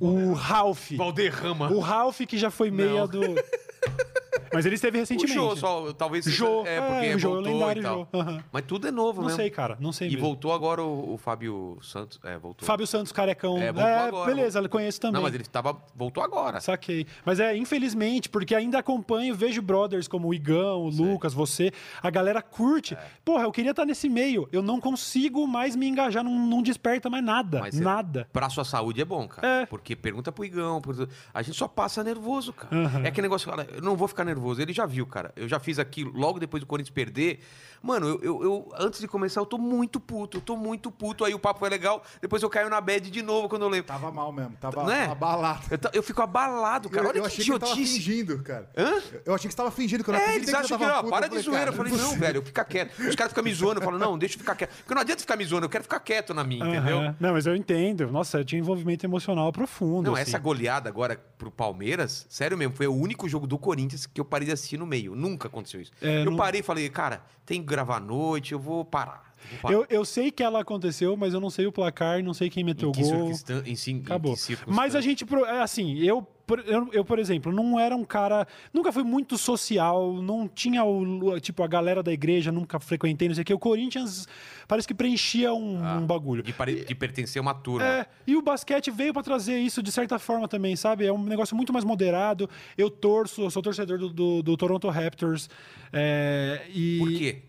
O Ralph. Valderrama. O Ralph, que já foi meia Não. do. Mas ele esteve O recentemente. Jô, só, talvez. Jô, É, porque é, o Jô, o voltou lendário e tal. Jô, aham. Mas tudo é novo Não mesmo. sei, cara. Não sei E mesmo. voltou agora o, o Fábio Santos. É, voltou. Fábio Santos, carecão. É, É, voltou agora. beleza, eu conheço também. Não, mas ele tava, voltou agora. Saquei. Mas é, infelizmente, porque ainda acompanho, vejo brothers como o Igão, o Lucas, você, a galera curte. É. Porra, eu queria estar nesse meio. Eu não consigo mais me engajar, não, não desperta mais nada. Mas você- nada. Pra sua saúde é bom, cara. É. Porque pergunta pro Igão. pro- A gente só passa nervoso, cara. Aham. É aquele negócio, cara, eu não vou ficar nervoso. Ele já viu, cara. Eu já fiz aquilo logo depois do Corinthians perder. Mano, eu, eu- eu- antes de começar, eu tô muito puto. Eu tô muito puto. Aí o papo foi legal. Depois eu caio na bad de novo quando eu lembro. Tava mal mesmo, tava Não é? abalado. Eu, eu fico abalado, cara. eu, Olha eu que achei que tava idiotice. fingindo, cara. Hã? Eu achei que você tava fingindo, que eu não É, eles acham que, tava ó, puto. para Eu de zoeira. Eu falei, não, velho, fica quieto. Os caras ficam me zoando. Eu falo, não, deixa eu ficar quieto. Porque não adianta ficar me zoando, eu quero ficar quieto na minha, entendeu? Aham. Não, mas eu entendo. Nossa, eu tinha envolvimento emocional profundo. Não, assim. essa goleada agora pro Palmeiras, sério mesmo, foi o único jogo do Corinthians que eu parei de assistir no meio. Nunca aconteceu isso. É, eu não- parei e falei, cara, tem que gravar à noite, eu vou parar. Vou parar. Eu, eu sei que ela aconteceu, mas eu não sei o placar, não sei quem meteu em o gol. circunstan- em, sim- em Acabou. circunstância? Mas a gente, é assim, eu, por- eu, eu, por exemplo, não era um cara. Nunca fui muito social, não tinha o. Tipo, a galera da igreja, nunca frequentei, não sei o que. O Corinthians parece que preenchia um, um bagulho. De, pare- de pertencer a uma turma. É, e o basquete veio pra trazer isso de certa forma também, sabe? É um negócio muito mais moderado. Eu torço, eu sou torcedor do, do, do Toronto Raptors. é, e Por quê?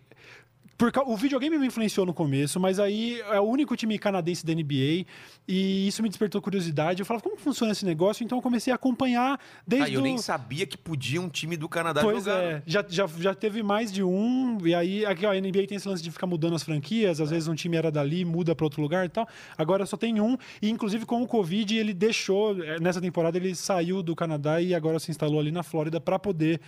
Por o videogame me influenciou no começo, mas aí é o único time canadense da NBA e isso me despertou curiosidade. Eu falava, como funciona esse negócio? Então eu comecei a acompanhar desde Ah, eu o... nem sabia que podia um time do Canadá Pois jogar. é, já, já, já teve mais de um, e aí aqui, ó, a NBA tem esse lance de ficar mudando as franquias, às vezes um time era dali, muda para outro lugar e tal. Agora só tem um, e inclusive com o Covid ele deixou, eh, nessa temporada ele saiu do Canadá e agora se instalou ali na Flórida para poder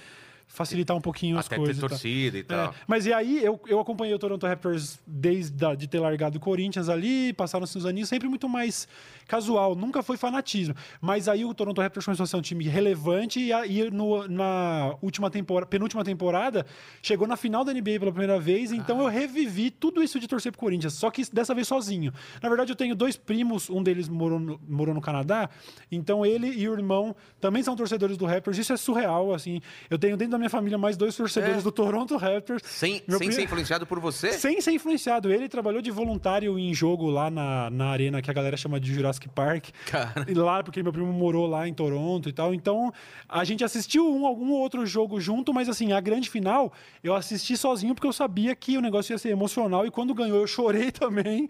facilitar um pouquinho as Até coisas. ter e tal. torcida e tal. É, mas e aí, eu, eu acompanhei o Toronto Raptors desde a, de ter largado o Corinthians ali, passaram-se uns aninhos, sempre muito mais casual, nunca foi fanatismo. Mas aí o Toronto Raptors começou a ser um time relevante e aí no, na última temporada, penúltima temporada, chegou na final da NBA pela primeira vez, então eu revivi tudo isso de torcer pro Corinthians, só que dessa vez sozinho. Na verdade, eu tenho dois primos, um deles morou no, morou no Canadá, então ele e o irmão também são torcedores do Raptors, isso é surreal, assim. Eu tenho dentro da minha família mais dois torcedores É. do Toronto Raptors. Sem, Meu sem ser influenciado por você? Sem ser influenciado. Ele trabalhou de voluntário em jogo lá na, na arena que a galera chama de Jurassic Park. Cara. E Lá, porque meu primo morou lá em Toronto e tal. Então, a gente assistiu um, algum outro jogo junto, mas assim, a grande final eu assisti sozinho porque eu sabia que o negócio ia ser emocional e quando ganhou eu chorei também.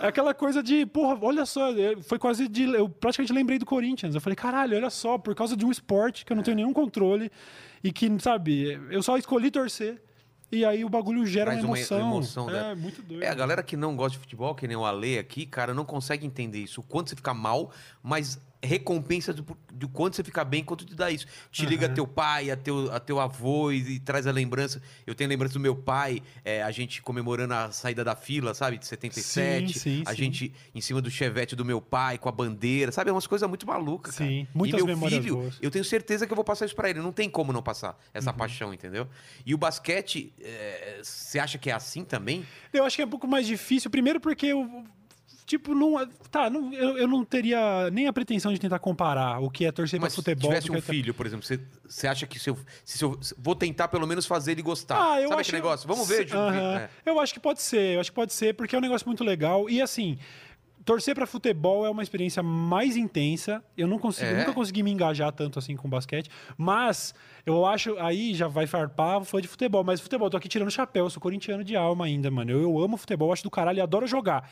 É Aquela coisa de, porra, olha só, é, foi quase de. Eu praticamente lembrei do Corinthians. Eu falei, caralho, olha só, por causa de um esporte que eu não tenho nenhum controle e que, sabe, eu só escolhi torcer. e aí o bagulho gera uma uma emoção. emoção, é, né? muito doido. É, a galera que não gosta de futebol, que nem o Ale aqui, cara, não consegue entender isso. O quanto você fica mal, mas recompensa do, do quanto você fica bem, quanto te dá isso. Te liga Aham. teu pai, a teu, a teu avô e, e traz a lembrança. Eu tenho lembrança do meu pai, é, a gente comemorando a saída da fila, sabe? De 77. Sim, sim, a sim. gente em cima do chevette do meu pai, com a bandeira, sabe? É umas coisas muito malucas, cara. Sim, muitas e meu filho, boas. eu tenho certeza que eu vou passar isso pra ele. Não tem como não passar essa Uhum. paixão, entendeu? E o basquete, é, você acha que é assim também? Eu acho que é um pouco mais difícil, primeiro porque eu. Tipo, não. Tá, não, eu, eu não teria nem a pretensão de tentar comparar o que é torcer Mas pra futebol. se tivesse com o um é- filho, por exemplo, você, você acha que se eu, se eu vou tentar pelo menos fazer ele gostar? Ah, eu Sabe acho... aquele negócio? Vamos ver, Aham. é. Eu acho que pode ser, eu acho que pode ser, porque é um negócio muito legal. E assim, torcer pra futebol é uma experiência mais intensa. Eu não consigo, É? nunca consegui me engajar tanto assim com basquete, mas eu acho, aí já vai farpar foi de futebol, mas futebol, tô aqui tirando chapéu, eu sou corintiano de alma ainda, mano. Eu, eu amo futebol, acho do caralho e adoro jogar.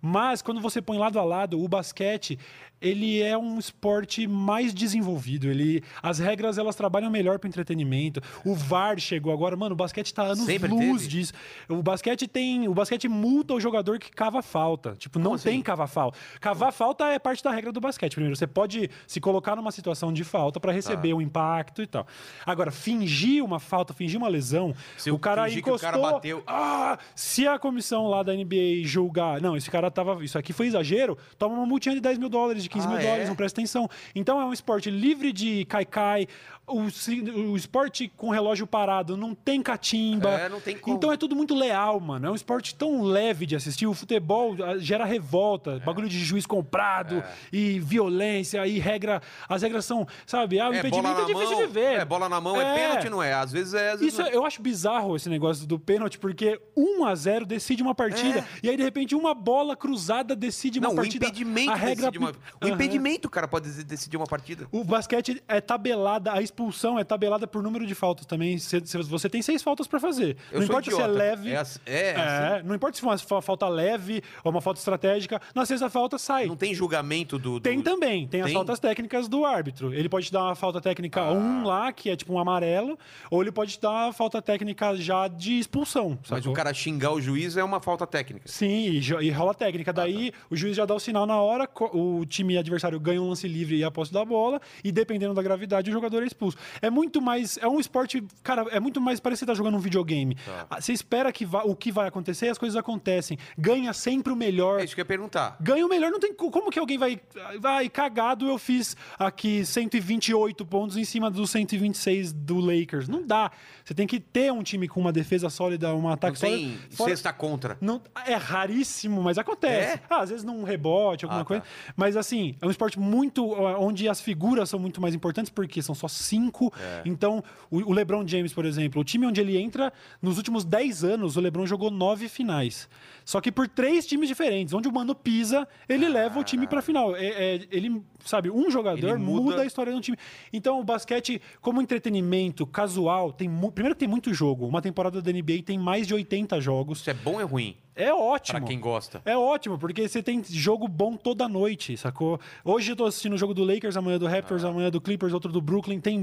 Mas quando você põe lado a lado, o basquete, ele é um esporte mais desenvolvido. Ele, as regras elas trabalham melhor para entretenimento. O VAR chegou agora, mano. O basquete tá anos Sempre luz teve? disso. O basquete tem, o basquete multa o jogador que cava falta. Tipo, não Como tem assim? cava falta. Cavar falta é parte da regra do basquete. Primeiro, você pode se colocar numa situação de falta para receber Tá. um impacto e tal. Agora, fingir uma falta, fingir uma lesão, Se o cara que o encostou. cara bateu- Ah, se a comissão lá da NBA julgar, não, esse cara tava. Isso aqui foi exagero, toma uma multinha de 10 mil dólares, de 15 Ah, mil é? dólares, não presta atenção. Então é um esporte livre de cai-cai. O, o esporte com relógio parado não tem catimba. É, não tem como. Então é tudo muito leal, mano. É um esporte tão leve de assistir. O futebol ah, gera É. revolta, bagulho de juiz comprado e violência e regra. As regras são, sabe? Ah, o É, impedimento é difícil mão, de ver. É, bola na mão é, pênalti, não é? Às vezes é. Às vezes Isso é- eu acho bizarro esse negócio do pênalti, porque 1 a 0 decide uma partida. E aí, de repente, uma bola cruzada decide uma Não, o partida. impedimento a regra... decide uma... O Aham. impedimento, cara, pode decidir uma partida. O basquete é tabelada, a expulsão é tabelada por número de faltas também. Você, você tem seis faltas pra fazer. Eu não importa se é idiota. leve. É assim- é é, não importa se for uma fa- falta leve ou uma falta estratégica. Na sexta falta sai. Não tem julgamento do. do- Tem também, tem, as Tem? faltas técnicas do árbitro. Ele pode te dar uma falta técnica Ah. 1 lá, que é tipo um amarelo, ou ele pode te dar uma falta técnica já de expulsão. Mas sacou? o cara xingar o juiz é uma falta técnica. Sim, e, e rola Ah, técnica. tá. Daí o juiz já dá o sinal na hora, o time adversário ganha um lance livre e a posse da bola, e dependendo da gravidade, o jogador é expulso. É muito mais. É um esporte. Cara, é muito mais parece que você tá jogando um videogame. Tá. Ah, Você espera que vá- o que vai acontecer e as coisas acontecem. Ganha sempre o melhor. É isso que eu ia perguntar. Ganha o melhor, não tem co- como que alguém vai vai cagado, eu fiz aqui 128 pontos em cima dos 126 do Lakers. Não dá. Você tem que ter um time com uma defesa sólida, um Não ataque tem sólido. Fora- sexta contra. não, é raríssimo, mas acontece. É? Ah, às vezes num rebote, alguma Ah, tá. coisa. Mas assim, é um esporte muito. onde as figuras são muito mais importantes, porque são só cinco. É. Então, o, o LeBron James, por exemplo, o time onde ele entra, nos últimos 10 anos, o LeBron jogou nove finais. Só que por três times diferentes. Onde o Mano pisa, ele leva o time pra final. É, é- ele, sabe, um jogador muda- muda... a história do time. Então, o basquete, como entretenimento casual, tem mu- primeiro que tem muito jogo. Uma temporada da NBA tem mais de 80 jogos. Isso é bom ou é ruim? É ótimo. Pra quem gosta. É ótimo, porque você tem jogo bom toda noite, sacou? Hoje eu tô assistindo o jogo do Lakers, amanhã do Raptors, Ah. amanhã do Clippers, outro do Brooklyn. Tem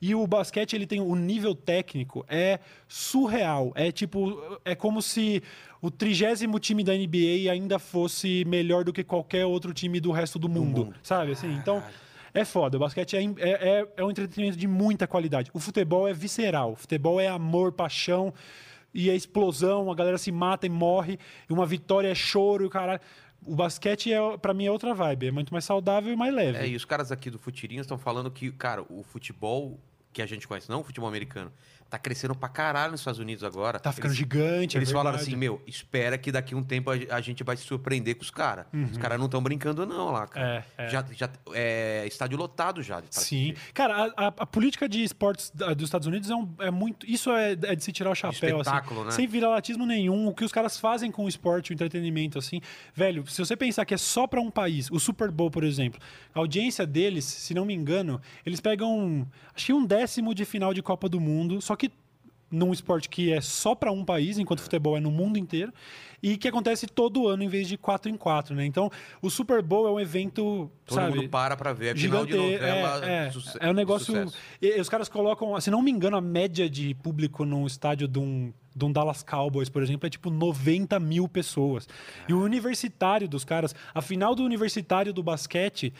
E o basquete, ele tem o nível técnico, é surreal. É tipo, é como se o trigésimo time da NBA ainda fosse melhor do que qualquer outro time do resto do mundo, mundo. sabe? Assim, então... É foda, o basquete é, é, é, é um entretenimento de muita qualidade. O futebol é visceral, o futebol é amor, paixão e é explosão, a galera se mata e morre, e uma vitória é choro e o caralho. O basquete, é, para mim, é outra vibe, é muito mais saudável e mais leve. É, e os caras aqui do Futirinhas estão falando que, cara, o futebol que a gente conhece, não o futebol americano, tá crescendo pra caralho nos Estados Unidos agora. Tá ficando Eles- gigante, é Eles falaram verdade. assim, meu, espera que daqui a um tempo a, gente vai se surpreender com os caras. Os caras não estão brincando não lá, cara. Uhum. É, é. Já, já, é estádio lotado já. Sim. assistir. Cara, a, a- política de esportes dos Estados Unidos é, um- é muito. Isso é, é de se tirar o chapéu, espetáculo, assim. né? Sem viralatismo nenhum. O que os caras fazem com o esporte, o entretenimento, assim. Velho, se você pensar que é só pra um país, o Super Bowl, por exemplo, a audiência deles, se não me engano, eles pegam. Acho que um décimo de final de Copa do Mundo, só que num esporte que é só pra um país, enquanto o futebol é no mundo inteiro, e que acontece todo ano em vez de quatro em quatro, né? Então, o Super Bowl é um evento, Todo sabe, mundo para pra ver. É final de gigante. novela. É, é, é um negócio. e- e os caras colocam, se não me engano, a média de público num estádio de um, de um Dallas Cowboys, por exemplo, é tipo 90 mil pessoas. E o universitário dos caras, a final do universitário do basquete,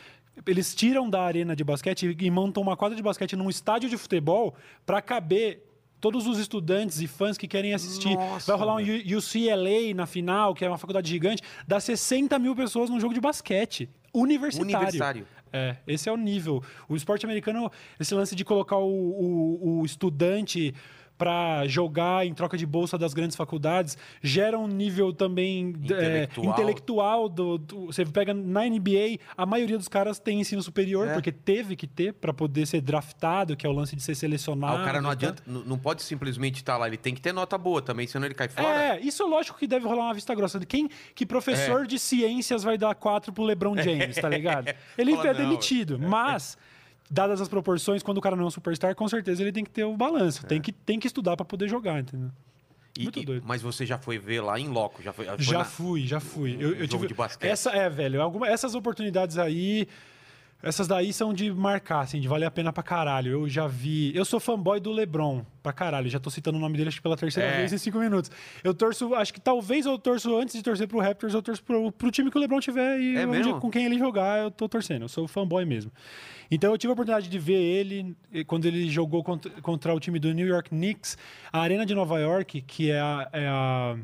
eles tiram da arena de basquete e montam uma quadra de basquete num estádio de futebol para caber todos os estudantes e fãs que querem assistir. Nossa, Vai rolar um UCLA na final, que é uma faculdade gigante, dá 60 mil pessoas num jogo de basquete. Universitário. Universitário. É, esse é o nível. O esporte americano, esse lance de colocar o, o- o estudante para jogar em troca de bolsa das grandes faculdades gera um nível também é, Intelectual. intelectual do, do- você pega na NBA a maioria dos caras tem ensino superior É. porque teve que ter para poder ser draftado que é o lance de ser selecionado Ah, o cara não tal. adianta, n- não pode simplesmente estar lá, ele tem que ter nota boa também, senão ele cai fora. É, isso é lógico que deve rolar uma vista grossa. Quem, que professor É. de ciências vai dar quatro pro LeBron James, tá ligado? Ele Fala, é demitido, mas dadas as proporções, quando o cara não é um superstar, com certeza ele tem que ter o balanço, tem, que, tem que estudar pra poder jogar, entendeu? E- muito e- doido. Mas você já foi ver lá em loco, já foi, foi Já na- fui, já fui. Eu, eu tive de basquete. Essa é, velho. Alguma, essas oportunidades aí, essas daí são de marcar, assim, de valer a pena pra caralho. Eu já vi. Eu sou fanboy do LeBron, pra caralho. Já tô citando o nome dele acho que pela terceira É. vez em cinco minutos. Eu torço, acho que talvez eu torço antes de torcer pro Raptors, eu torço pro, pro time que o LeBron tiver e É onde- com quem ele jogar, eu tô torcendo. Eu sou fanboy mesmo. Então eu tive a oportunidade de ver ele quando ele jogou contra, contra o time do New York Knicks, a Arena de Nova York, que é a- é a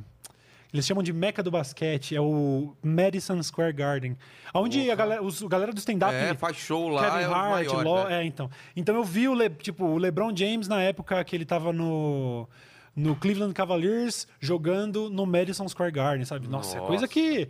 eles chamam de meca do basquete, é o Madison Square Garden. Onde a galera, os, a galera do stand-up. É, faz show lá, Kevin é Hart, maiores, Lo- né? é, então. Então eu vi o, Le- tipo, o LeBron James na época que ele tava no, no Cleveland Cavaliers jogando no Madison Square Garden, sabe? Nossa, é Nossa. coisa que.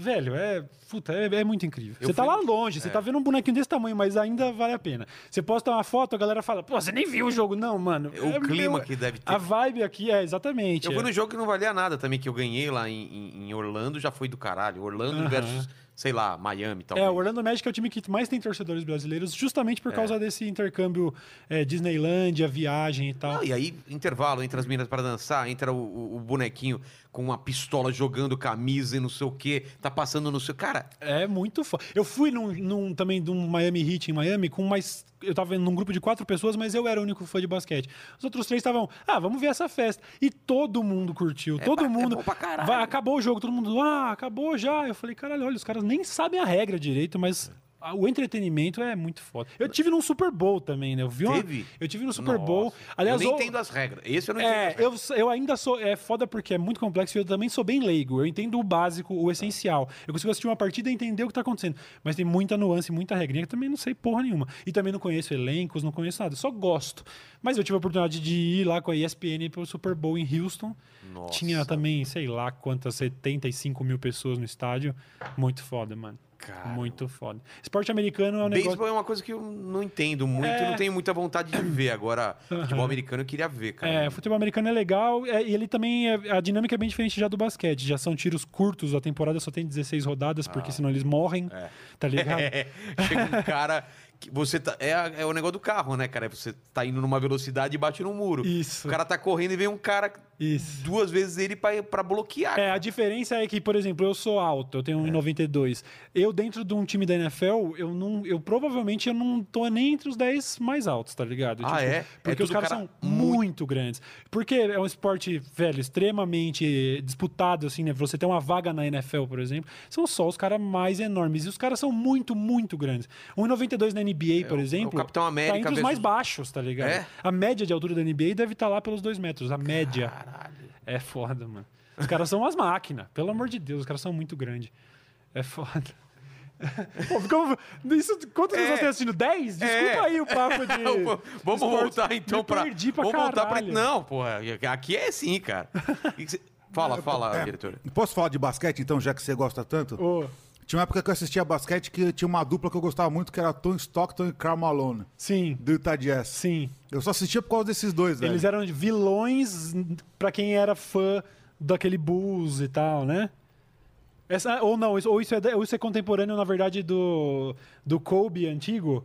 Velho, é. Puta, é, é muito incrível. Eu você tá fui- lá longe, você tá vendo um bonequinho desse tamanho, mas ainda vale a pena. Você posta uma foto, a galera fala, pô, você nem viu o jogo. Não, mano. É o clima que deve ter. A vibe aqui é exatamente. Eu é. fui no jogo que não valia nada também, que eu ganhei lá em, em- Orlando, já foi do caralho. Orlando versus, sei lá, Miami e tal. É, o Orlando Magic é o time que mais tem torcedores brasileiros, justamente por causa desse intercâmbio é, Disneylândia, viagem e tal. Não, e aí, intervalo entre as minas para dançar, entra o- o bonequinho com uma pistola jogando camisa e não sei o quê, tá passando no seu. Cara, É muito foda. Eu fui num, num- também de um Miami Heat em Miami com mais. Eu tava num grupo de quatro pessoas, mas eu era o único fã de basquete. Os outros três estavam, ah, vamos ver essa festa. E todo mundo curtiu, todo ba- é mundo. bom pra caralho. Vai, acabou o jogo, todo mundo, ah, acabou já. Eu falei, caralho, olha, os caras nem sabem a regra direito, mas. O entretenimento é muito foda. Eu tive num Super Bowl também, né? Eu vi uma- Teve? Eu tive no Super Bowl. Nossa, Aliás, eu nem entendo as regras. Esse eu não entendo. é, regras. eu, eu ainda sou. É foda porque é muito complexo e eu também sou bem leigo. Eu entendo o básico, o essencial. Eu consigo assistir uma partida e entender o que tá acontecendo. Mas tem muita nuance, muita regrinha que eu também não sei porra nenhuma. E também não conheço elencos, não conheço nada. Só gosto. Mas eu tive a oportunidade de ir lá com a ESPN pro Super Bowl em Houston. Nossa. Tinha também, sei lá quantas, 75 mil pessoas no estádio. Muito foda, mano. Cara. Muito foda. Esporte americano é um negócio. Beisebol é uma coisa que eu não entendo muito, É. não tenho muita vontade de ver. Agora, futebol americano eu queria ver, cara. É, futebol americano é legal é, e ele também é- a dinâmica é bem diferente já do basquete. Já são tiros curtos, a temporada só tem 16 rodadas, porque senão eles morrem, tá ligado? É, chega um cara você tá. É, é o negócio do carro, né, cara? Você tá indo numa velocidade e bate no muro. Isso. O cara tá correndo e vem um cara Isso. duas vezes ele pra, pra bloquear. É, a diferença é que, por exemplo, eu sou alto, eu tenho 1,92. Eu, dentro de um time da NFL, eu não. Eu provavelmente eu não tô nem entre os 10 mais altos, tá ligado? Ah, é? É Porque os tudo caras cara são muito... grandes. Porque é um esporte, velho, extremamente disputado, assim, né? Você tem uma vaga na NFL, por exemplo, são só os caras mais enormes. E os caras são muito, muito grandes. 1,92 na NBA, por o- é o exemplo. Capitão América Tá entre os versus- mais baixos, tá ligado? É? A média de altura da NBA deve estar lá pelos dois metros. A média. Caralho. É foda, mano. Os caras são umas máquinas. Pelo amor de Deus, os caras são muito grandes. É foda. Pô, ficamos... Isso, quantas É. pessoas tem assistindo? 10? Desculpa É. aí o papo de. Vamos esportes. voltar então pra. Perdi pra Vamos voltar pra. Não, porra. Aqui é assim, cara. Fala, fala, É. diretor. Posso falar de basquete, então, já que você gosta tanto? Ô, Tinha uma época que eu assistia basquete que tinha uma dupla que eu gostava muito, que era Tom Stockton e Karl Malone, sim, do Utah Jazz. sim. Eu só assistia por causa desses dois, velho. Eles eram vilões pra quem era fã daquele Bulls e tal, né? Essa, ou não, isso- ou isso, é, ou isso é contemporâneo, na verdade, do, do Kobe antigo.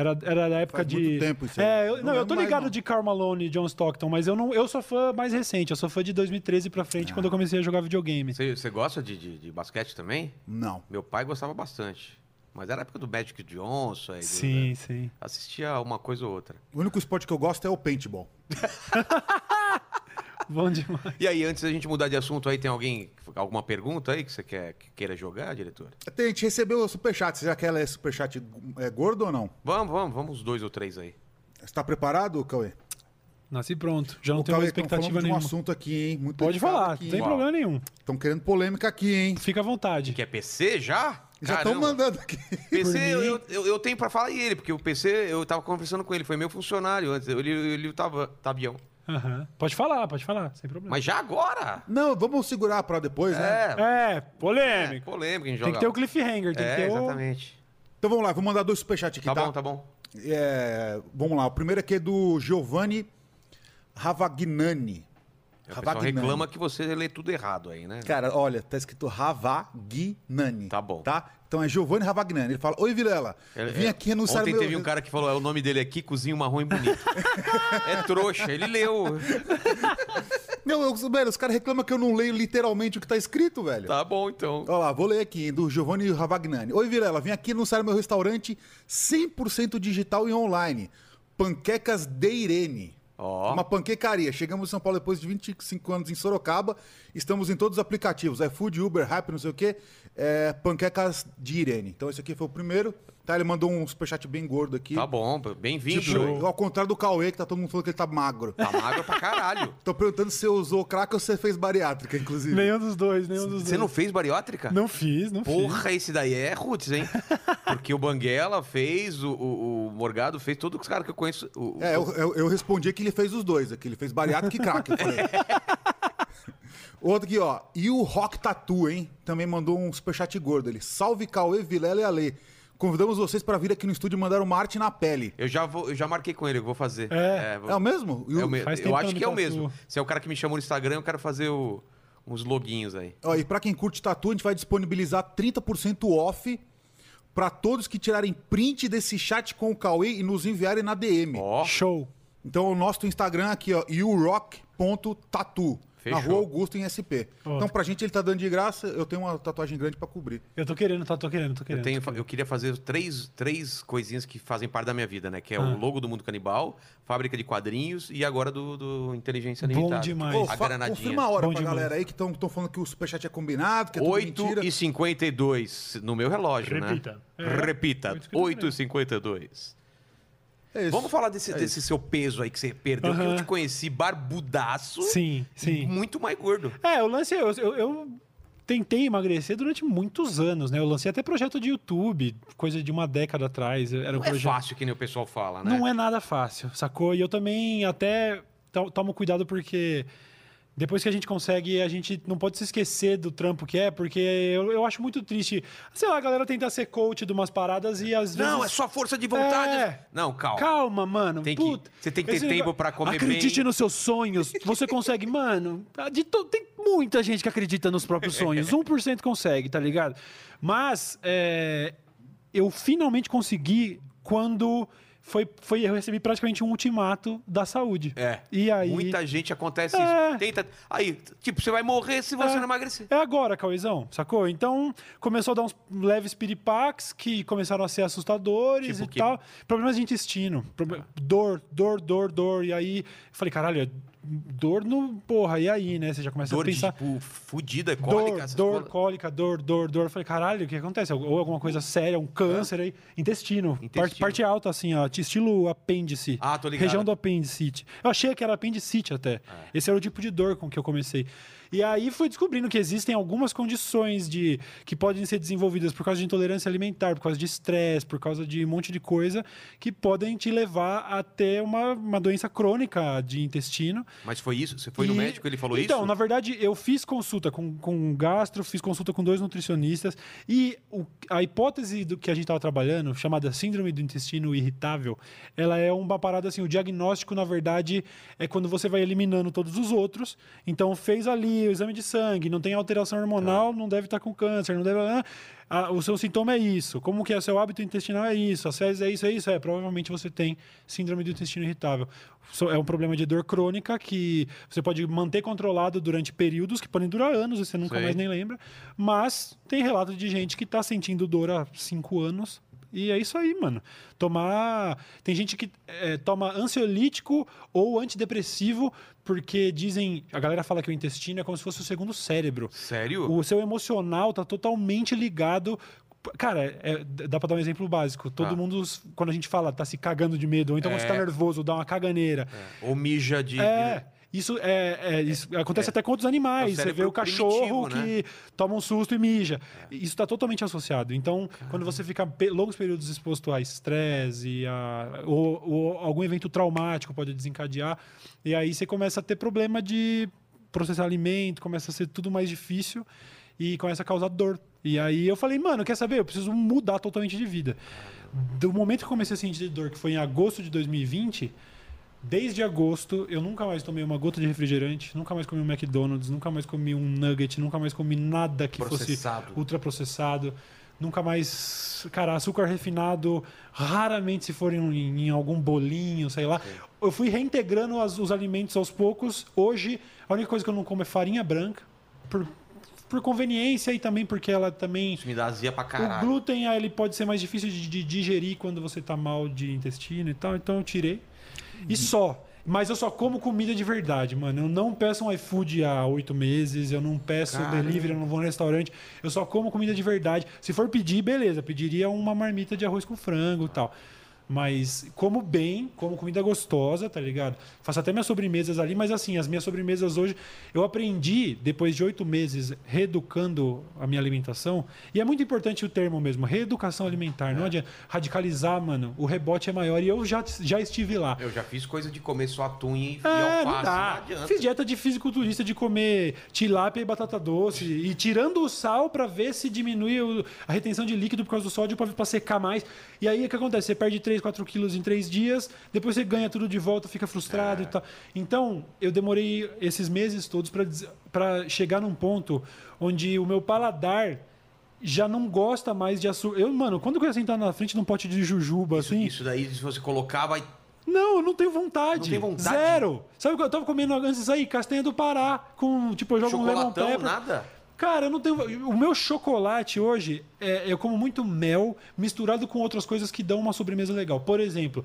Era, era da época Faz de. muito tempo isso aí. É, eu, Não não, eu tô mais, ligado não. de Karl Malone e John Stockton, mas eu não, eu sou fã mais recente. Eu sou fã de 2013 pra frente, quando eu comecei a jogar videogame. Você, você gosta de, de, de basquete também? Não. Meu pai gostava bastante. Mas era a época do Magic Johnson. aí do- Sim, sim. Assistia uma coisa ou outra. O único esporte que eu gosto é o paintball. Bom demais. E aí, antes da gente mudar de assunto, aí tem alguém, alguma pergunta aí que você quer, que queira jogar, diretor? Tem, a gente recebeu o superchat. Você já quer ler superchat é, gordo ou não? Vamos, vamos, vamos os dois ou três aí. Você tá preparado, Cauê? Nasci pronto. Já não tenho mais Cauê, expectativa de um nenhuma. assunto aqui, hein? Muito Pode falar, aqui, não tem problema nenhum. Estão querendo polêmica aqui, hein? Fica à vontade. Que é PC já? Já estão mandando aqui. PC, eu, eu, eu tenho pra falar ele, porque o PC, eu tava conversando com ele, foi meu funcionário antes. Ele, ele tava tabião. Aham. Pode falar, pode falar, sem problema. Mas já agora? Não, vamos segurar pra depois, né? É, É, é polêmico. polêmica, a gente Tem que ter o cliffhanger, tem É, que ter o... exatamente. Então vamos lá, vou mandar dois superchats aqui, Tá, tá? bom, tá bom. É, vamos lá, o primeiro aqui é do Giovanni Ravagnani. Pessoal reclama que você lê tudo errado aí, né? Cara, olha, tá escrito Ravagnani. Tá bom. Tá? Então é Giovanni Ravagnani. Ele fala: Oi, Vilela, Ele- vim é, aqui anunciar Ontem meu... teve um cara que falou, é o nome dele aqui, Cozinho Marrom e Bonito. é trouxa, ele leu. Não, eu, velho, os caras reclamam que eu não leio literalmente o que tá escrito, velho. Tá bom, então. Olha lá, vou ler aqui, do Giovanni Ravagnani. Oi, Vilela, vim aqui anunciar meu restaurante 100% digital e online. Panquecas de Irene. Ó. Uma panquecaria. Chegamos em São Paulo depois de 25 anos em Sorocaba. Estamos em todos os aplicativos. iFood, Uber, Hype, não sei o quê. É, panquecas de Irene. Então esse aqui foi o primeiro. Tá, ele mandou um superchat bem gordo aqui. Tá bom, bem-vindo. Tipo, ao contrário do Cauê, que tá todo mundo falando que ele tá magro. Tá magro pra caralho. Tô perguntando se você usou crack ou se você fez bariátrica, inclusive. Nenhum dos dois, nenhum dos dois. Você não fez bariátrica? Não fiz, não fiz. Porra, esse daí é roots, hein? Porque o Banguela fez, o, o- o Morgado fez, todos os caras que eu conheço. o- É, eu, eu, eu respondi que ele fez os dois aqui. Ele fez bariátrica e crack, eu falei. Outro aqui, ó. E o Rock Tattoo, hein? Também mandou um superchat gordo. Ele, salve Cauê, Vilela e Ale. Convidamos vocês para vir aqui no estúdio e mandar uma arte na pele. Eu já, vou, eu já marquei com ele, eu vou fazer. É. vou- É o mesmo? É o me- Eu acho que é o me mesmo. Se é o cara que me chamou no Instagram, eu quero fazer o- uns loguinhos aí. Ó, e pra quem curte tatu, a gente vai disponibilizar 30% off para todos que tirarem print desse chat com o Cauê e nos enviarem na DM. Ó, Show. Então o nosso Instagram aqui, ó, urock.tatu. Na Fechou. rua Augusto, em SP. Ó. Então pra gente ele tá dando de graça, eu tenho uma tatuagem grande pra cobrir. Eu tô querendo, tá, tô querendo, tô eu, querendo. tenho, eu queria fazer três, três coisinhas que fazem parte da minha vida, né? Que é Ah. o logo do Mundo Canibal, fábrica de quadrinhos e agora do, do Inteligência Bom Limitada. demais. Ô, A granadinha. confirma a hora Bom pra demais. galera aí que estão falando que o superchat é combinado, que é tudo 8 mentira. e 52 no meu relógio, Repita. né? É, Repita. 8,52. 8 e 52. É. Vamos falar desse, desse seu peso aí que você perdeu. que Eu te conheci barbudaço. Sim, sim. Muito mais gordo. É, o lance é, eu, eu, eu tentei emagrecer durante muitos anos, né? Eu lancei até projeto de YouTube, coisa de uma década atrás. Era um Não é projeto. fácil que nem o pessoal fala, né? Não é nada fácil, sacou? E eu também até to- tomo cuidado porque depois que a gente consegue, a gente não pode se esquecer do trampo que é, porque eu, eu acho muito triste. Sei lá, a galera tentar ser coach de umas paradas e às vezes. Não, é só força de vontade. É. Não, calma. Calma, mano. Tem que- você tem que ter Esse tempo pra comer Acredite bem. nos seus sonhos. Você consegue, mano. de to- Tem muita gente que acredita nos próprios sonhos. 1% consegue, tá ligado? Mas é, eu finalmente consegui quando foi, foi eu recebi praticamente um ultimato da saúde. É. E aí Muita gente acontece É. isso. Tenta. Aí, tipo, você vai morrer se você É. não emagrecer. É agora, Cauêzão, sacou? Então, começou a dar uns leves piripaques que começaram a ser assustadores Tipo e que- tal. Problemas de intestino. Dor, dor, dor, dor. E aí, eu falei, caralho, é dor no... Porra, e aí, né? Você já começa Dor a pensar... de, tipo, fudida, Dor, cólica. dor, coisas. cólica, dor, dor, dor. Eu falei, caralho, o que acontece? Ou alguma coisa séria, um câncer aí. Intestino. Parte, Intestino. parte alta, assim, ó. Estilo apêndice. Ah, tô ligado. Região do apendicite. Eu achei que era apendicite até. É. Esse era o tipo de dor com que eu comecei. E aí fui descobrindo que existem algumas condições de que podem ser desenvolvidas por causa de intolerância alimentar, por causa de estresse, por causa de um monte de coisa que podem te levar a ter uma, uma doença crônica de intestino. Mas foi isso? Você foi no E- médico ele falou então, isso? na verdade, eu fiz consulta com, com um gastro, fiz consulta com dois nutricionistas e o- a hipótese do que a gente estava trabalhando, chamada síndrome do intestino irritável, ela é uma parada assim, o diagnóstico, na verdade, é quando você vai eliminando todos os outros. Então, fez ali o exame de sangue, não tem alteração hormonal, não deve estar com câncer, não deve... ah, ah, o seu sintoma é isso. Como que é o seu hábito intestinal é isso. As fezes é isso, é isso. É, provavelmente você tem síndrome do intestino irritável. É um problema de dor crônica que você pode manter controlado durante períodos que podem durar anos e você nunca Sei. mais nem lembra. Mas tem relato de gente que está sentindo dor há cinco anos E é isso aí, mano. Tomar. Tem gente que é, toma ansiolítico ou antidepressivo porque dizem. A galera fala que o intestino é como se fosse o segundo cérebro. Sério? O seu emocional tá totalmente ligado. Cara, é- dá pra dar um exemplo básico. Todo Ah. mundo, quando a gente fala, tá se cagando de medo, ou então quando você tá É. nervoso, dá uma caganeira. Ou mija de. É. Isso, é, é, isso acontece até com outros animais. É o Você vê o cachorro né? que toma um susto e mija. Isso está totalmente associado. Então, quando você fica longos períodos exposto a estresse a, ou, ou algum evento traumático pode desencadear, e aí você começa a ter problema de processar alimento, começa a ser tudo mais difícil e começa a causar dor. E aí eu falei, mano, quer saber? Eu preciso mudar totalmente de vida. Do momento que eu comecei a sentir dor, que foi em agosto de 2020, Desde agosto, eu nunca mais tomei uma gota de refrigerante, nunca mais comi um McDonald's, nunca mais comi um nugget, nunca mais comi nada que Processado. fosse ultraprocessado, nunca mais, cara, açúcar refinado, raramente se for em, em algum bolinho, sei lá. Eu fui reintegrando as- os alimentos aos poucos. Hoje, a única coisa que eu não como é farinha branca, por, por conveniência e também porque ela também Isso me dá azia pra o caralho. glúten, ah, ele pode ser mais difícil de, de digerir quando você tá mal de intestino e tal, então eu tirei. E só. Mas eu só como comida de verdade, mano. Eu não peço um iFood há oito meses, eu não peço Caramba. delivery, eu não vou no restaurante. Eu só como comida de verdade. Se for pedir, beleza, pediria uma marmita de arroz com frango e tal. Mas como bem, como comida gostosa, tá ligado? Faço até minhas sobremesas ali, mas assim, as minhas sobremesas hoje, eu aprendi, depois de oito meses, reeducando a minha alimentação. E é muito importante o termo mesmo, reeducação alimentar. Não adianta radicalizar, mano. O rebote é maior e eu já, já estive lá. Eu já fiz coisa de comer só atum e, É, alface. não dá. adianta. Fiz dieta de fisiculturista de comer tilápia e batata doce. E tirando o sal pra ver se diminui a retenção de líquido por causa do sódio pra, pra secar mais. E aí o que acontece? Você perde 3, 4 quilos em 3 dias, depois você ganha tudo de volta, fica frustrado e tal. Então, eu demorei esses meses todos pra chegar num ponto onde o meu paladar já não gosta mais de açúcar. Eu, mano, quando eu ia sentar na frente de um pote de jujuba, Isso, assim. isso daí, se você colocar, vai. Não, eu não tenho vontade. Não tem vontade? Zero. Sabe o que eu tava comendo antes disso aí? Castanha do Pará. Com, tipo, eu jogo um lemon Chocolatão, pepper. nada. Cara, eu não tenho. O meu chocolate hoje, é, eu como muito mel misturado com outras coisas que dão uma sobremesa legal. Por exemplo,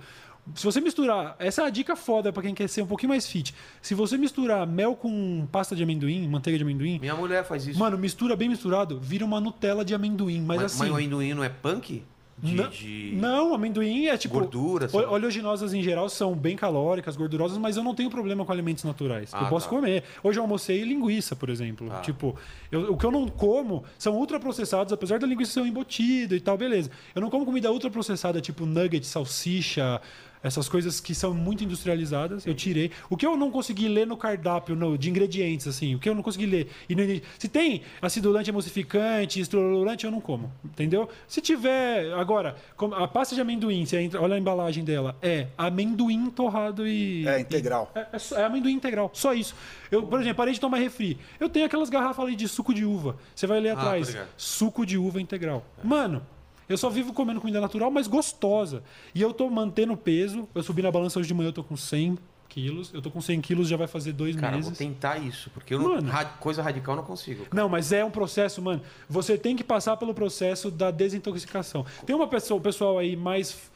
se você misturar. Essa é a dica foda pra quem quer ser um pouquinho mais fit. Se você misturar mel com pasta de amendoim, manteiga de amendoim, Minha mulher faz isso. mano, mistura bem misturado, vira uma Nutella de amendoim. Mas, mas, assim. mas o amendoim não é punk? De, Não, de- não, amendoim é tipo. Gordura, sei o- lá. Oleaginosas em geral são bem calóricas, gordurosas, mas eu não tenho problema com alimentos naturais. Ah, eu posso tá. comer. Hoje eu almocei linguiça, por exemplo. Ah. Tipo, eu- o que eu não como são ultraprocessados, apesar da linguiça ser embutido e tal, beleza. Eu não como comida ultraprocessada, tipo nugget, salsicha. Essas coisas que são muito industrializadas, eu tirei. O que eu não consegui ler no cardápio no- de ingredientes, assim, o que eu não consegui ler. E no se tem acidulante emulsificante, estrolurante, eu não como. Entendeu? Se tiver. Agora, como- a pasta de amendoim, você entra, olha a embalagem dela, é amendoim torrado e. É, integral. É, é só- é amendoim integral, só isso. Eu, por exemplo, parei de tomar refri. Eu tenho aquelas garrafas ali de suco de uva. Você vai ler Ah, atrás. ligado. Suco de uva integral. Mano, eu só vivo comendo comida natural, mas gostosa. E eu tô mantendo peso. Eu subi na balança hoje de manhã, eu tô com 100 quilos. Eu tô com 100 quilos, já vai fazer dois Cara, meses. vou tentar isso, porque eu não, Mano. ra- coisa radical eu não consigo. Não, mas é um processo, mano. Você tem que passar pelo processo da desintoxicação. Tem uma pessoa, o pessoal aí mais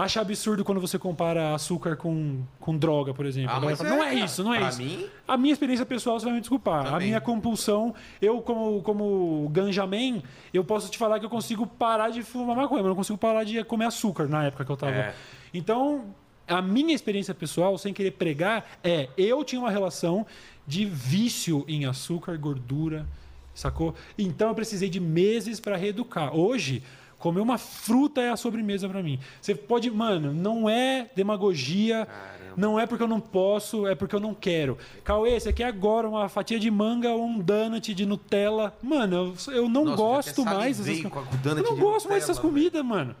acha absurdo quando você compara açúcar com, com droga, por exemplo. Ah, A fala, é, não é cara. isso, não é Pra isso. mim- A minha experiência pessoal, você vai me desculpar. A Também. minha compulsão, eu como, como ganjaman, eu posso te falar que eu consigo parar de fumar maconha, mas eu não consigo parar de comer açúcar na época que eu tava. É. Então, a minha experiência pessoal, sem querer pregar, é eu tinha uma relação de vício em açúcar, gordura, sacou? Então eu precisei de meses para reeducar. Hoje, comer uma fruta é a sobremesa para mim. Você pode, mano, não é demagogia, não é porque eu não posso, é porque eu não quero. Cauê, você quer agora uma fatia de manga ou um donut de Nutella? Mano, eu, eu não Nossa, já gosto mais dessas com Eu não gosto mais dessas Nutella, comidas, mano.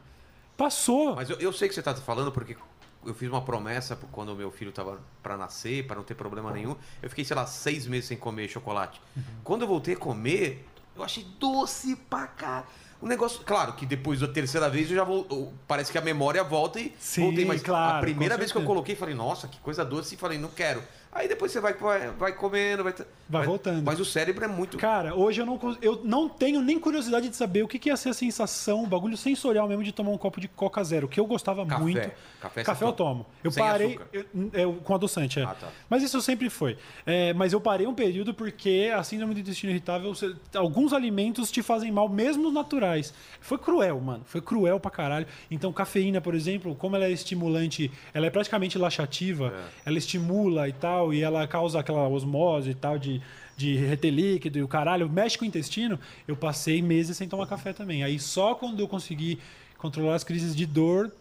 Passou. Mas eu, eu sei que você tá falando porque eu fiz uma promessa quando o meu filho tava pra nascer, pra não ter problema nenhum. Eu fiquei, sei lá, seis meses sem comer chocolate. Uhum. Quando eu voltei a comer, eu achei doce pra cá. O negócio, claro que depois da terceira vez eu já vou. eu- Parece que a memória volta e Sim, voltei. Mas claro, a primeira com vez que eu certeza. coloquei, falei, nossa, que coisa doce. E falei, não quero. Aí depois você vai, vai, vai comendo, vai, Vai voltando. Mas o cérebro é muito. Cara, hoje eu não, eu não tenho nem curiosidade de saber o que, que ia ser a sensação, o bagulho sensorial mesmo de tomar um copo de Coca Zero, que eu gostava Café. muito. Café Café você eu tomo. Eu Sem parei. eu- eu- com adoçante, é. Ah, tá. Mas isso sempre foi. É, mas eu parei um período porque a síndrome do intestino irritável, você- alguns alimentos te fazem mal, mesmo os naturais. Foi cruel, mano. Foi cruel pra caralho. Então, cafeína, por exemplo, como ela é estimulante, ela é praticamente laxativa, ela estimula e tal, e ela causa aquela osmose e tal de. De reter líquido e o caralho, mexe com o intestino. Eu passei meses sem tomar café também. Aí só quando eu consegui controlar as crises de dor,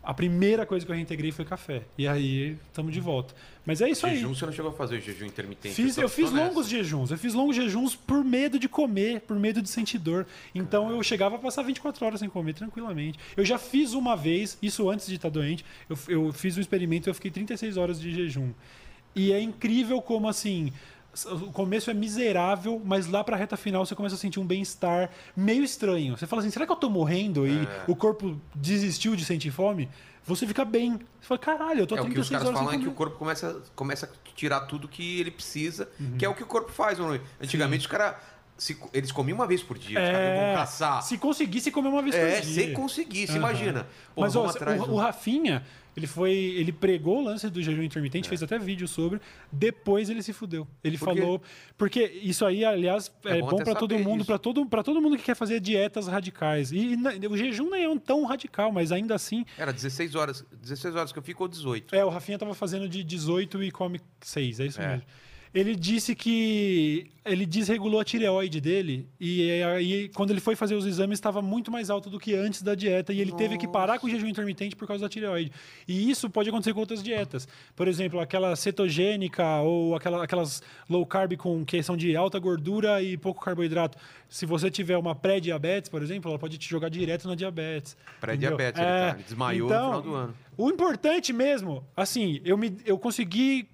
a primeira coisa que eu reintegrei foi café. E aí estamos de volta. Mas é isso aí. Jejum, você não chegou a fazer o jejum intermitente. Fiz, tô- eu fiz tô nessa. longos jejuns. Eu fiz longos jejuns por medo de comer, por medo de sentir dor. Então eu chegava a passar 24 horas sem comer tranquilamente. Eu já fiz uma vez, isso antes de estar doente, eu, eu fiz um experimento e eu fiquei 36 horas de jejum. E é incrível como assim. O começo é miserável, mas lá pra reta final você começa a sentir um bem-estar meio estranho. Você fala assim: será que eu tô morrendo e É. o corpo desistiu de sentir fome? Você fica bem. Você fala: caralho, eu tô É, o que 36 os caras falam é que o corpo começa, começa a tirar tudo que ele precisa, Uhum. que é o que o corpo faz. Mano. Antigamente os caras. Se- Eles comiam uma vez por dia, os caras É, vão caçar. se conseguisse comer uma vez É, por dia. se conseguisse, Aham. imagina. Pô, Mas ó, atrás o, o Rafinha, ele foi. Ele pregou o lance do jejum intermitente, É. fez até vídeo sobre. Depois ele se fudeu. Ele Por falou. Porque isso aí, aliás, É é, bom bom pra todo mundo, para todo, pra todo mundo que quer fazer dietas radicais. E, e o jejum nem é um tão radical, mas ainda assim. Era 16 horas. 16 horas que eu fico ou 18. É, o Rafinha tava fazendo de 18 e come 6, é isso É. mesmo. Ele disse que ele desregulou a tireoide dele e aí quando ele foi fazer os exames estava muito mais alto do que antes da dieta e ele teve que parar com o jejum intermitente por causa da tireoide. E isso pode acontecer com outras dietas. Por exemplo, aquela cetogênica ou aquela- aquelas low carb com que são de alta gordura e pouco carboidrato. Se você tiver uma pré-diabetes, por exemplo, ela pode te jogar direto na diabetes. Pré-diabetes, ele tá, ele desmaiou no final do ano. O importante mesmo, assim, eu, me, eu consegui,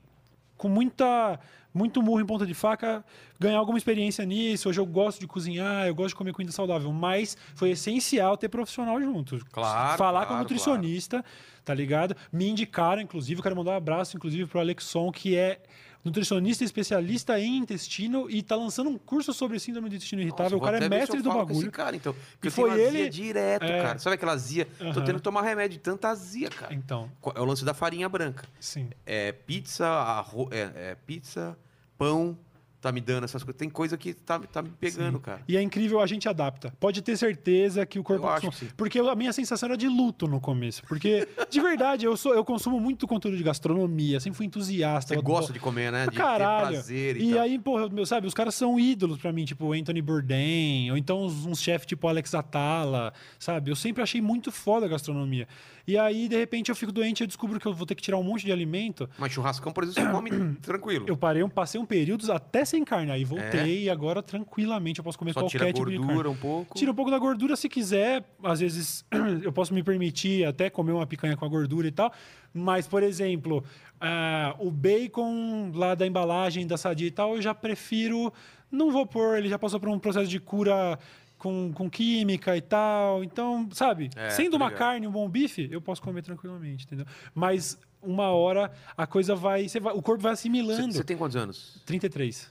com muita, muito murro em ponta de faca, ganhar alguma experiência nisso. Hoje eu gosto de cozinhar, eu gosto de comer comida saudável, mas foi essencial ter profissional junto. Claro, Falar com a claro, nutricionista, tá ligado? Me indicaram, inclusive, eu quero mandar um abraço, inclusive, pro Alexson, que é nutricionista especialista em intestino e tá lançando um curso sobre síndrome do intestino irritável. Nossa, o cara é mestre do bagulho. Esse cara, então. Porque E foi ele- direto, É. cara. Sabe aquela azia? Tô Aham. tendo que tomar remédio tanta azia, cara. Então, É o lance da farinha branca. sim. É pizza, arro... é, é pizza, pão, tá me dando essas coisas. Tem coisa que tá, tá me pegando, cara. E é incrível, a gente adapta. Pode ter certeza que o corpo Eu acho que sim. Porque a minha sensação era de luto no começo. Porque, de verdade, eu, sou, eu consumo muito conteúdo de gastronomia, sempre fui entusiasta. Você eu gosta de comer, né? De caralho. ter prazer e, E aí, porra, meu, sabe, os caras são ídolos pra mim, tipo Anthony Bourdain, ou então uns, uns chefes tipo Alex Atala, sabe? Eu sempre achei muito foda a gastronomia. E aí, de repente, eu fico doente e eu descubro que eu vou ter que tirar um monte de alimento. Mas churrascão, por exemplo, você come tranquilo. Eu parei, eu passei um período até sem carne, aí voltei e agora tranquilamente eu posso comer É? Só qualquer tira tipo de carne. um pouco. Tira um pouco da gordura se quiser. Às vezes eu posso me permitir até comer uma picanha com a gordura e tal. Mas, por exemplo, ah, o bacon lá da embalagem da sadia e tal, eu já prefiro. Não vou pôr, ele já passou por um processo de cura com, com química e tal. Então, sabe? É, sendo uma carne, um bom bife, eu posso comer tranquilamente, entendeu? Mas uma hora a coisa vai. vai- o corpo vai assimilando. Você tem quantos anos? 33.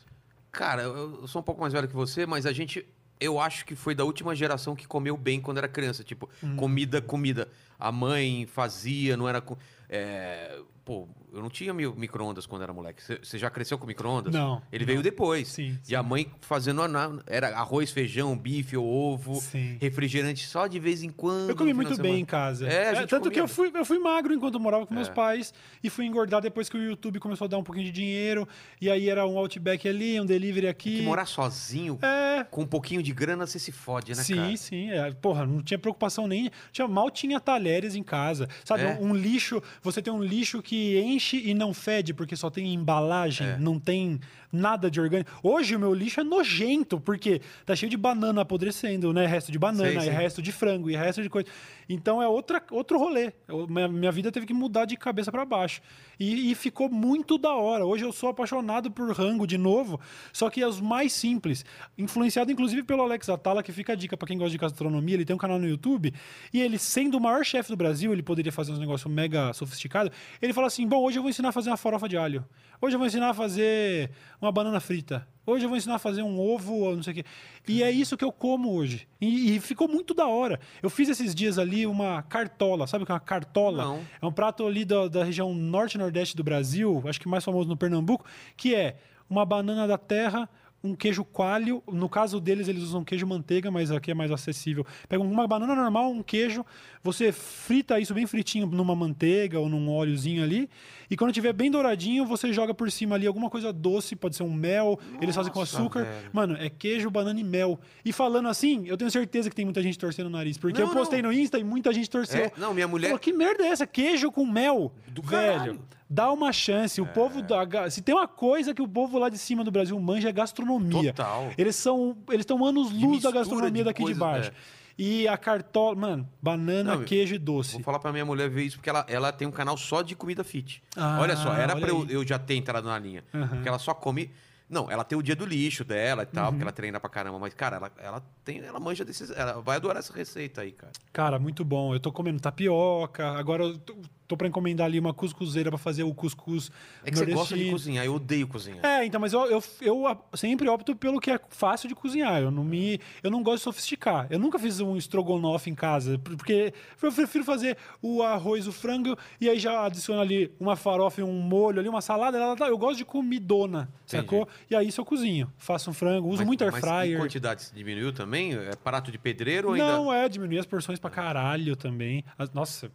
Cara, eu eu sou um pouco mais velho que você, mas a gente. Eu acho que foi da última geração que comeu bem quando era criança. Tipo, Hum. comida, comida. A mãe fazia, não era. é, Pô, eu não tinha mi- micro-ondas quando era moleque. Você- já cresceu com micro-ondas? Não, Ele não. veio depois. Sim, E a mãe fazendo. Era arroz, feijão, bife ou ovo. Sim. refrigerante só de vez em quando. Eu comi muito bem em casa. É, gente tanto que comia. eu fui, eu fui magro enquanto eu morava com meus É. pais e fui engordar depois que o YouTube começou a dar um pouquinho de dinheiro. E aí era um outback ali, um delivery aqui. Que morar sozinho, É. com um pouquinho de grana, você se fode, né, sim, cara? sim. É. Porra, não tinha preocupação nem. Tinha, mal tinha talheres em casa. Sabe, É. um lixo. Você tem um lixo que enche e não fede, porque só tem embalagem, É. não tem nada de orgânico. Hoje o meu lixo é nojento, porque tá cheio de banana apodrecendo, né? Resto de banana, Sei, sei. resto de frango, e resto de coisa. Então é outra, outro rolê. Eu- minha, minha vida teve que mudar de cabeça para baixo. E, e ficou muito da hora. Hoje eu sou apaixonado por rango de novo, só que os mais simples. Influenciado inclusive pelo Alex Atala, que fica a dica para quem gosta de gastronomia. Ele tem um canal no YouTube e ele, sendo o maior chefe do Brasil, ele poderia fazer uns negócios mega sofisticados. Ele fala assim: Bom, hoje eu vou ensinar a fazer uma farofa de alho. Hoje eu vou ensinar a fazer uma banana frita. Hoje eu vou ensinar a fazer um ovo ou não sei o quê. E é isso que eu como hoje. E, e ficou muito da hora. Eu fiz esses dias ali uma cartola. Sabe o que é uma cartola? Não. É um prato ali da, da região norte e nordeste do Brasil, acho que mais famoso no Pernambuco, que é uma banana da terra, um queijo coalho. No caso deles, eles usam queijo manteiga, mas aqui é mais acessível. Pega uma banana normal, um queijo, você frita isso bem fritinho numa manteiga ou num óleozinho ali. E quando tiver bem douradinho, você joga por cima ali alguma coisa doce, pode ser um mel, eles fazem com Nossa, açúcar. velho. Mano, é queijo, banana e mel. E falando assim, eu tenho certeza que tem muita gente torcendo o nariz. Porque Não, eu postei não. no Insta e muita gente torceu. É, não, minha mulher- Falou, que merda é essa? Queijo com mel. Do Velho, caralho. Dá uma chance. É. O povo da, se tem uma coisa que o povo lá de cima do Brasil manja é gastronomia. Total. Eles são, eles estão anos luz da gastronomia de daqui de coisas, baixo. é. E a cartola, mano, banana, Não, queijo e doce. Vou falar pra minha mulher ver isso, porque ela, ela tem um canal só de comida fit. Ah, olha só, era olha pra eu, eu já ter entrado na linha. Porque ela só come. Não, ela tem o dia do lixo dela e tal, Uhum. porque ela treina pra caramba. Mas, cara, ela, ela tem. Ela manja desses. Ela vai adorar essa receita aí, cara. Cara, muito bom. Eu tô comendo tapioca. Agora eu tô, tô pra encomendar ali uma cuscuzeira pra fazer o cuscuz É que você gosta de cozinhar, eu odeio cozinhar. É, então, mas eu, eu, eu sempre opto pelo que é fácil de cozinhar. Eu não me, eu não gosto de sofisticar. Eu nunca fiz um estrogonofe em casa, por- porque eu prefiro fazer o arroz, o frango e aí já adiciono ali uma farofa e um molho ali, uma salada. Eu gosto de comidona, sacou? E aí isso eu cozinho. Faço um frango, uso Mas- muito air mas fryer. Em quantidade diminuiu também? É prato de pedreiro ou ainda. Não, é, diminuir as porções pra caralho também. As- nossa,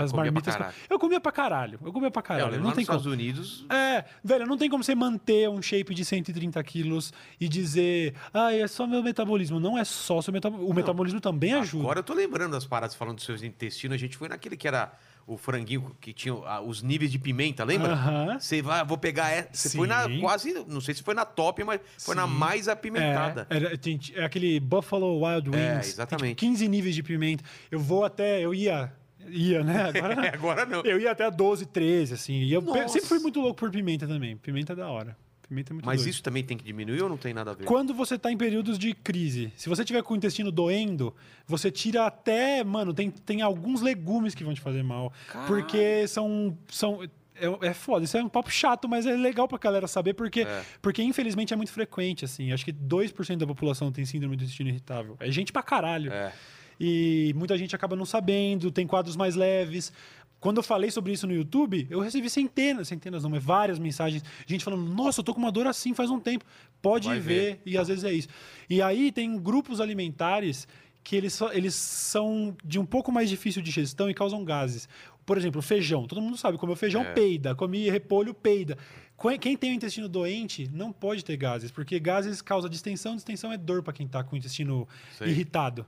as marmitas. Eu comia pra caralho. Eu comia pra É, eu caralho. lembro não tem nos como. Estados Unidos. É, velho, não tem como você manter um shape de 130 quilos e dizer, ah, é só meu metabolismo. Não é só seu metabolismo. O metabolismo também ajuda. Agora eu tô lembrando das paradas falando dos seus intestinos. A gente foi naquele que era o franguinho que tinha ah, os níveis de pimenta, lembra? Aham. Você vai, vou pegar essa. Você foi na quase, não sei se foi na top, mas foi na Sim. mais apimentada. É, era- tem- é aquele Buffalo Wild Wings. É, tem, exatamente. tipo, 15 níveis de pimenta. Eu vou até. Eu ia. Ia, né? Agora não. É, agora não. Eu ia até 12, 13, assim. E eu Nossa. sempre fui muito louco por pimenta também. Pimenta é da hora. Pimenta é muito Mas doido. isso também tem que diminuir ou não tem nada a ver? Quando você está em períodos de crise, se você tiver com o intestino doendo, você tira até. Mano, tem, tem alguns legumes que vão te fazer mal. Caralho. Porque são. são é, é foda, isso é um papo chato, mas é legal pra galera saber, porque, É. porque infelizmente é muito frequente, assim. Acho que 2% da população tem síndrome do intestino irritável. É gente pra caralho. É. E muita gente acaba não sabendo, tem quadros mais leves. Quando eu falei sobre isso no YouTube, eu recebi centenas, centenas não, mas várias mensagens, gente falando, nossa, eu tô com uma dor assim faz um tempo. Pode ver, ver. e às vezes é isso. E aí tem grupos alimentares que eles, eles são de um pouco mais difícil de digestão e causam gases. Por exemplo, feijão. Todo mundo sabe, comeu feijão, É. peida. Come repolho, peida. Qu- Quem tem o intestino doente não pode ter gases, porque gases causa distensão, distensão é dor para quem está com o intestino Sei. irritado.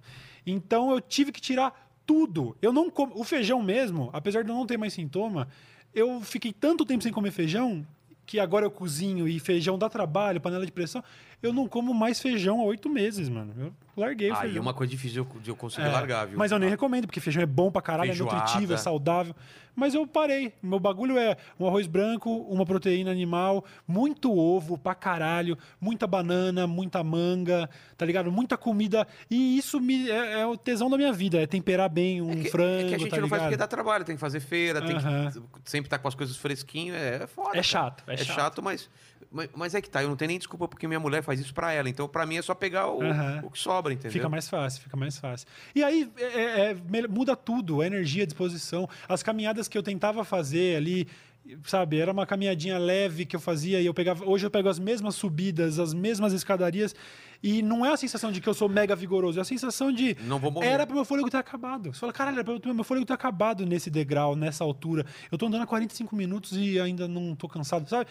Então eu tive que tirar tudo. Eu não como o feijão mesmo, apesar de eu não ter mais sintoma, eu fiquei tanto tempo sem comer feijão que agora eu cozinho e feijão dá trabalho, panela de pressão. Eu não como mais feijão há oito meses, mano. Eu larguei o Aí feijão. é uma coisa difícil de eu- de eu conseguir É, largar, viu? Mas eu nem recomendo, porque feijão é bom pra caralho, Feijoada. é nutritivo, é saudável. Mas eu parei. Meu bagulho é um arroz branco, uma proteína animal, muito ovo pra caralho, muita banana, muita manga, tá ligado? Muita comida. E isso me, é, é o tesão da minha vida, é temperar bem um É que, frango, é que a gente tá não faz porque ligado? dá trabalho, tem que fazer feira, tem que sempre estar com as coisas fresquinhas, é, é foda. É chato, é É chato. chato, mas, mas, mas é que tá, eu não tenho nem desculpa porque minha mulher faz isso pra ela, então pra mim é só pegar o, o que sobra, entendeu? Fica mais fácil, fica mais fácil. E aí é- é- é, muda tudo, a energia, a disposição. As caminhadas que eu tentava fazer ali, sabe, era uma caminhadinha leve que eu fazia e eu pegava. Hoje eu pego as mesmas subidas, as mesmas escadarias. E não é a sensação de que eu sou mega vigoroso, é a sensação de. Não vou morrer. Era pro meu fôlego ter acabado. Você fala, caralho, era pro meu fôlego ter acabado nesse degrau, nessa altura. Eu tô andando há 45 minutos e ainda não tô cansado, sabe?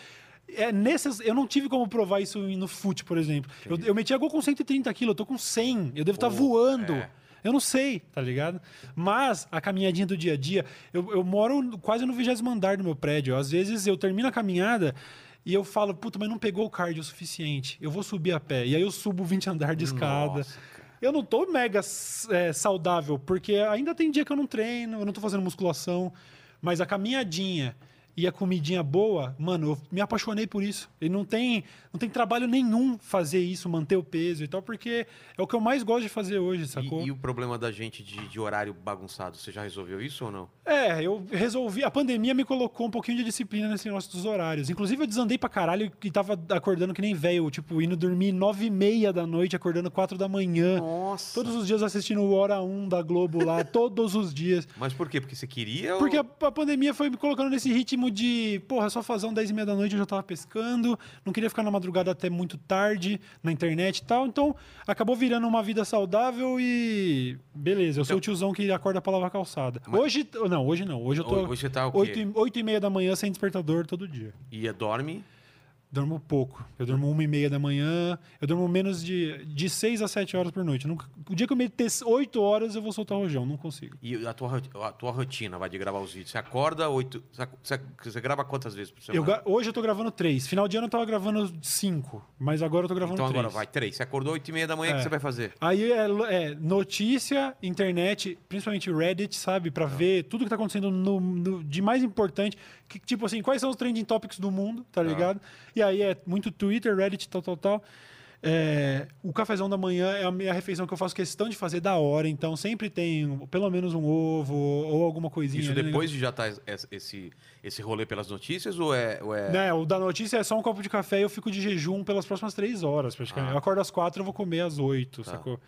É, nessas, eu não tive como provar isso no fute, por exemplo. Eu, eu meti a gol com 130 quilos, eu tô com 100. Eu devo estar Pô, voando. é. Eu não sei, tá ligado? Mas a caminhadinha do dia a dia, eu, eu moro quase no vigésimo andar do meu prédio. Às vezes eu termino a caminhada E eu falo, puta, mas não pegou o cardio o suficiente. Eu vou subir a pé. E aí eu subo 20 andares de escada. Nossa. Eu não tô mega é, saudável, porque ainda tem dia que eu não treino, eu não tô fazendo musculação. Mas a caminhadinha e a comidinha boa, mano, eu me apaixonei por isso. E não tem, não tem trabalho nenhum fazer isso, manter o peso e tal, porque é o que eu mais gosto de fazer hoje, sacou? E, e o problema da gente de, de horário bagunçado, você já resolveu isso ou não? É, eu resolvi. A pandemia me colocou um pouquinho de disciplina nesse negócio dos horários. Inclusive, eu desandei pra caralho e tava acordando que nem velho, tipo, indo dormir nove e meia da noite, acordando quatro da manhã. Nossa. Todos os dias assistindo o Hora 1 da Globo lá, todos os dias. Mas por quê? Porque você queria Porque ou... a, a pandemia foi me colocando nesse ritmo de, porra, só fazer um 10 e meia da noite eu já tava pescando, não queria ficar na madrugada até muito tarde na internet e tal. Então, acabou virando uma vida saudável e. Beleza, eu sou o tiozão que acorda pra lavar calçada. Hoje. Não, hoje não. Hoje eu tô. Hoje tá o quê? 8 e, 8 e meia da manhã sem despertador todo dia. Ia, dorme... Durmo pouco. Eu durmo uma e meia da manhã. Eu durmo menos de, de 6 a 7 horas por noite. Nunca- o dia que eu meter 8 horas, eu vou soltar o rojão. Não consigo. E a tua, a tua rotina, vai de gravar os vídeos. Você acorda oito... Você, você- grava quantas vezes por semana? Eu hoje eu tô gravando 3. Final de ano eu tava gravando 5. Mas agora eu tô gravando Então 3. agora vai três. Você acordou oito e meia da manhã, o que É. você vai fazer? Aí é, é notícia, internet, principalmente Reddit, sabe? Pra ver tudo que tá acontecendo no, no- de mais importante. Que, tipo assim, quais são os trending topics do mundo, tá ligado? E aí é muito Twitter, Reddit, tal, tal, tal. É, o cafezão da manhã é a minha refeição que eu faço questão de fazer da hora, então sempre tem pelo menos um ovo ou alguma coisinha. Isso né? depois de já tá es- esse, esse rolê pelas notícias ou é... Ou é... Né, o da notícia é só um copo de café e eu fico de jejum pelas próximas três horas, praticamente. Ah. Eu acordo às quatro, eu vou comer às oito, Tá. sacou?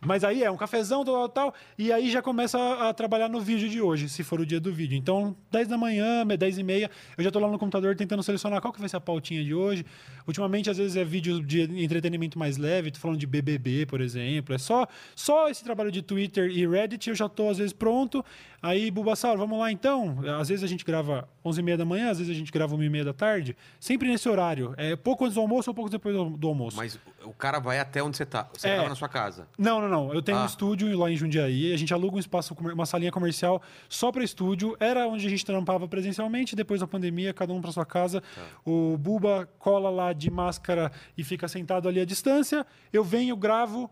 Mas aí é um cafezão, tal, tal, tal, e aí já começa a, a trabalhar no vídeo de hoje, se for o dia do vídeo. Então, 10 da manhã, 10 e meia, eu já tô lá no computador tentando selecionar qual que vai ser a pautinha de hoje. Ultimamente, às vezes, é vídeo de entretenimento mais leve, tô falando de BBB, por exemplo. É só, só esse trabalho de Twitter e Reddit, eu já tô, às vezes, pronto. Aí, Bulbasauro, vamos lá então? Às vezes a gente grava 11 e meia da manhã, às vezes a gente grava 1 e meia da tarde. Sempre nesse horário. É pouco antes do almoço ou pouco depois do, do almoço. Mas o- cara vai até onde você tá. Você É. grava na sua casa. Não, não, não. Eu tenho Ah. um estúdio lá em Jundiaí. A gente aluga um espaço, uma salinha comercial só para estúdio. Era onde a gente trampava presencialmente. Depois da pandemia, cada um para sua casa. O Buba cola lá de máscara e fica sentado ali à distância. Eu venho, gravo,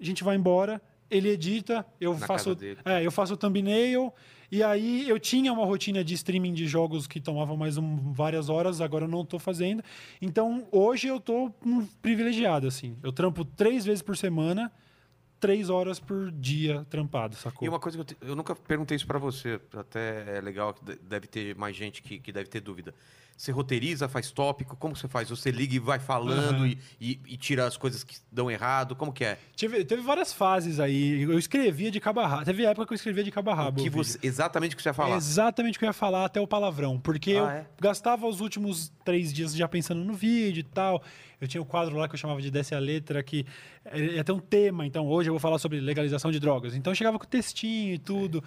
a gente vai embora. Ele edita, eu Na faço, é, eu faço o thumbnail. E aí eu tinha uma rotina de streaming de jogos que tomava mais um- várias horas, agora eu não estou fazendo. Então hoje eu tô hum, privilegiado, assim. Eu trampo três vezes por semana, três horas por dia trampado, sacou? E uma coisa que eu, te- eu nunca perguntei isso pra você, até é legal, deve ter mais gente que, que deve ter dúvida. Você roteiriza, faz tópico, como você faz? Você liga e vai falando Aham. e, e- e tira as coisas que dão errado, como que é? Tive- teve várias fases aí. Eu escrevia de cabo a rabo. Teve época que eu escrevia de cabo a O rabo. o você, exatamente o que você ia falar. É exatamente o que eu ia falar até o palavrão. Porque eu Ah, é? gastava os últimos três dias já pensando no vídeo e tal. Eu tinha o quadro lá que eu chamava de Desce a Letra, que ia ter um tema. Então, hoje eu vou falar sobre legalização de drogas. Então, eu chegava com textinho e tudo.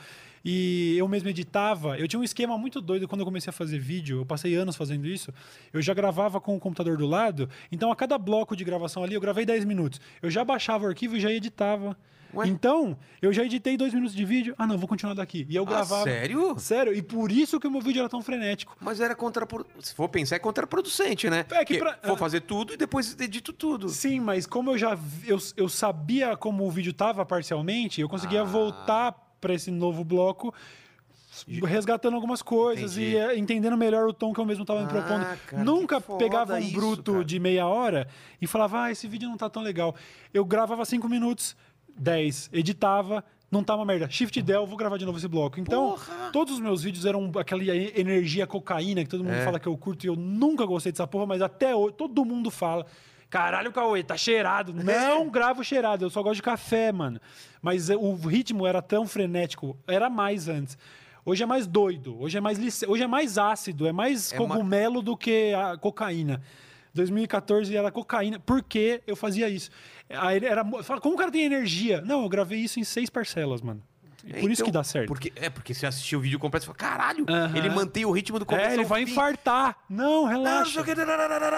E eu mesmo editava. Eu tinha um esquema muito doido quando eu comecei a fazer vídeo. Eu passei anos fazendo isso. Eu já gravava com o computador do lado. Então, a cada bloco de gravação ali, eu gravei 10 minutos. Eu já baixava o arquivo e já editava. Ué? Então, eu já editei dois minutos de vídeo. Ah, não, vou continuar daqui. E eu Ah, gravava. sério? Sério, e por isso que o meu vídeo era tão frenético. Mas era contraproducente. Se for pensar, é contraproducente, né? É que pra- Vou fazer tudo e depois edito tudo. Sim, mas como eu já eu, eu sabia como o vídeo tava parcialmente, eu conseguia Ah. voltar para esse novo bloco resgatando algumas coisas Entendi. e é, entendendo melhor o tom que eu mesmo estava me Ah, propondo. cara, Nunca pegava um isso, bruto cara. de meia hora e falava, ah, esse vídeo não tá tão legal. Eu gravava cinco minutos, 10, editava, não tá uma merda. Shift Del, vou gravar de novo esse bloco. Então, Porra! todos os meus vídeos eram aquela energia cocaína que todo mundo É. fala que eu curto e eu nunca gostei dessa porra, mas até hoje todo mundo fala. Caralho, Cauê, tá cheirado. Não gravo cheirado, eu só gosto de café, mano. Mas eh, o ritmo era tão frenético, era mais antes. Hoje é mais doido, hoje é mais lice... hoje é mais ácido, é mais É ma- cogumelo do que a cocaína. 2014 era cocaína, porque eu fazia isso. Aí Era, fala, como o cara tem energia? Não, eu gravei isso em seis parcelas, mano. Por isso Então, que dá certo. Porque, é, porque você assistiu o vídeo completo e fala, caralho, Aham. ele mantém o ritmo do começo É, ele vai fim. infartar. Não, relaxa.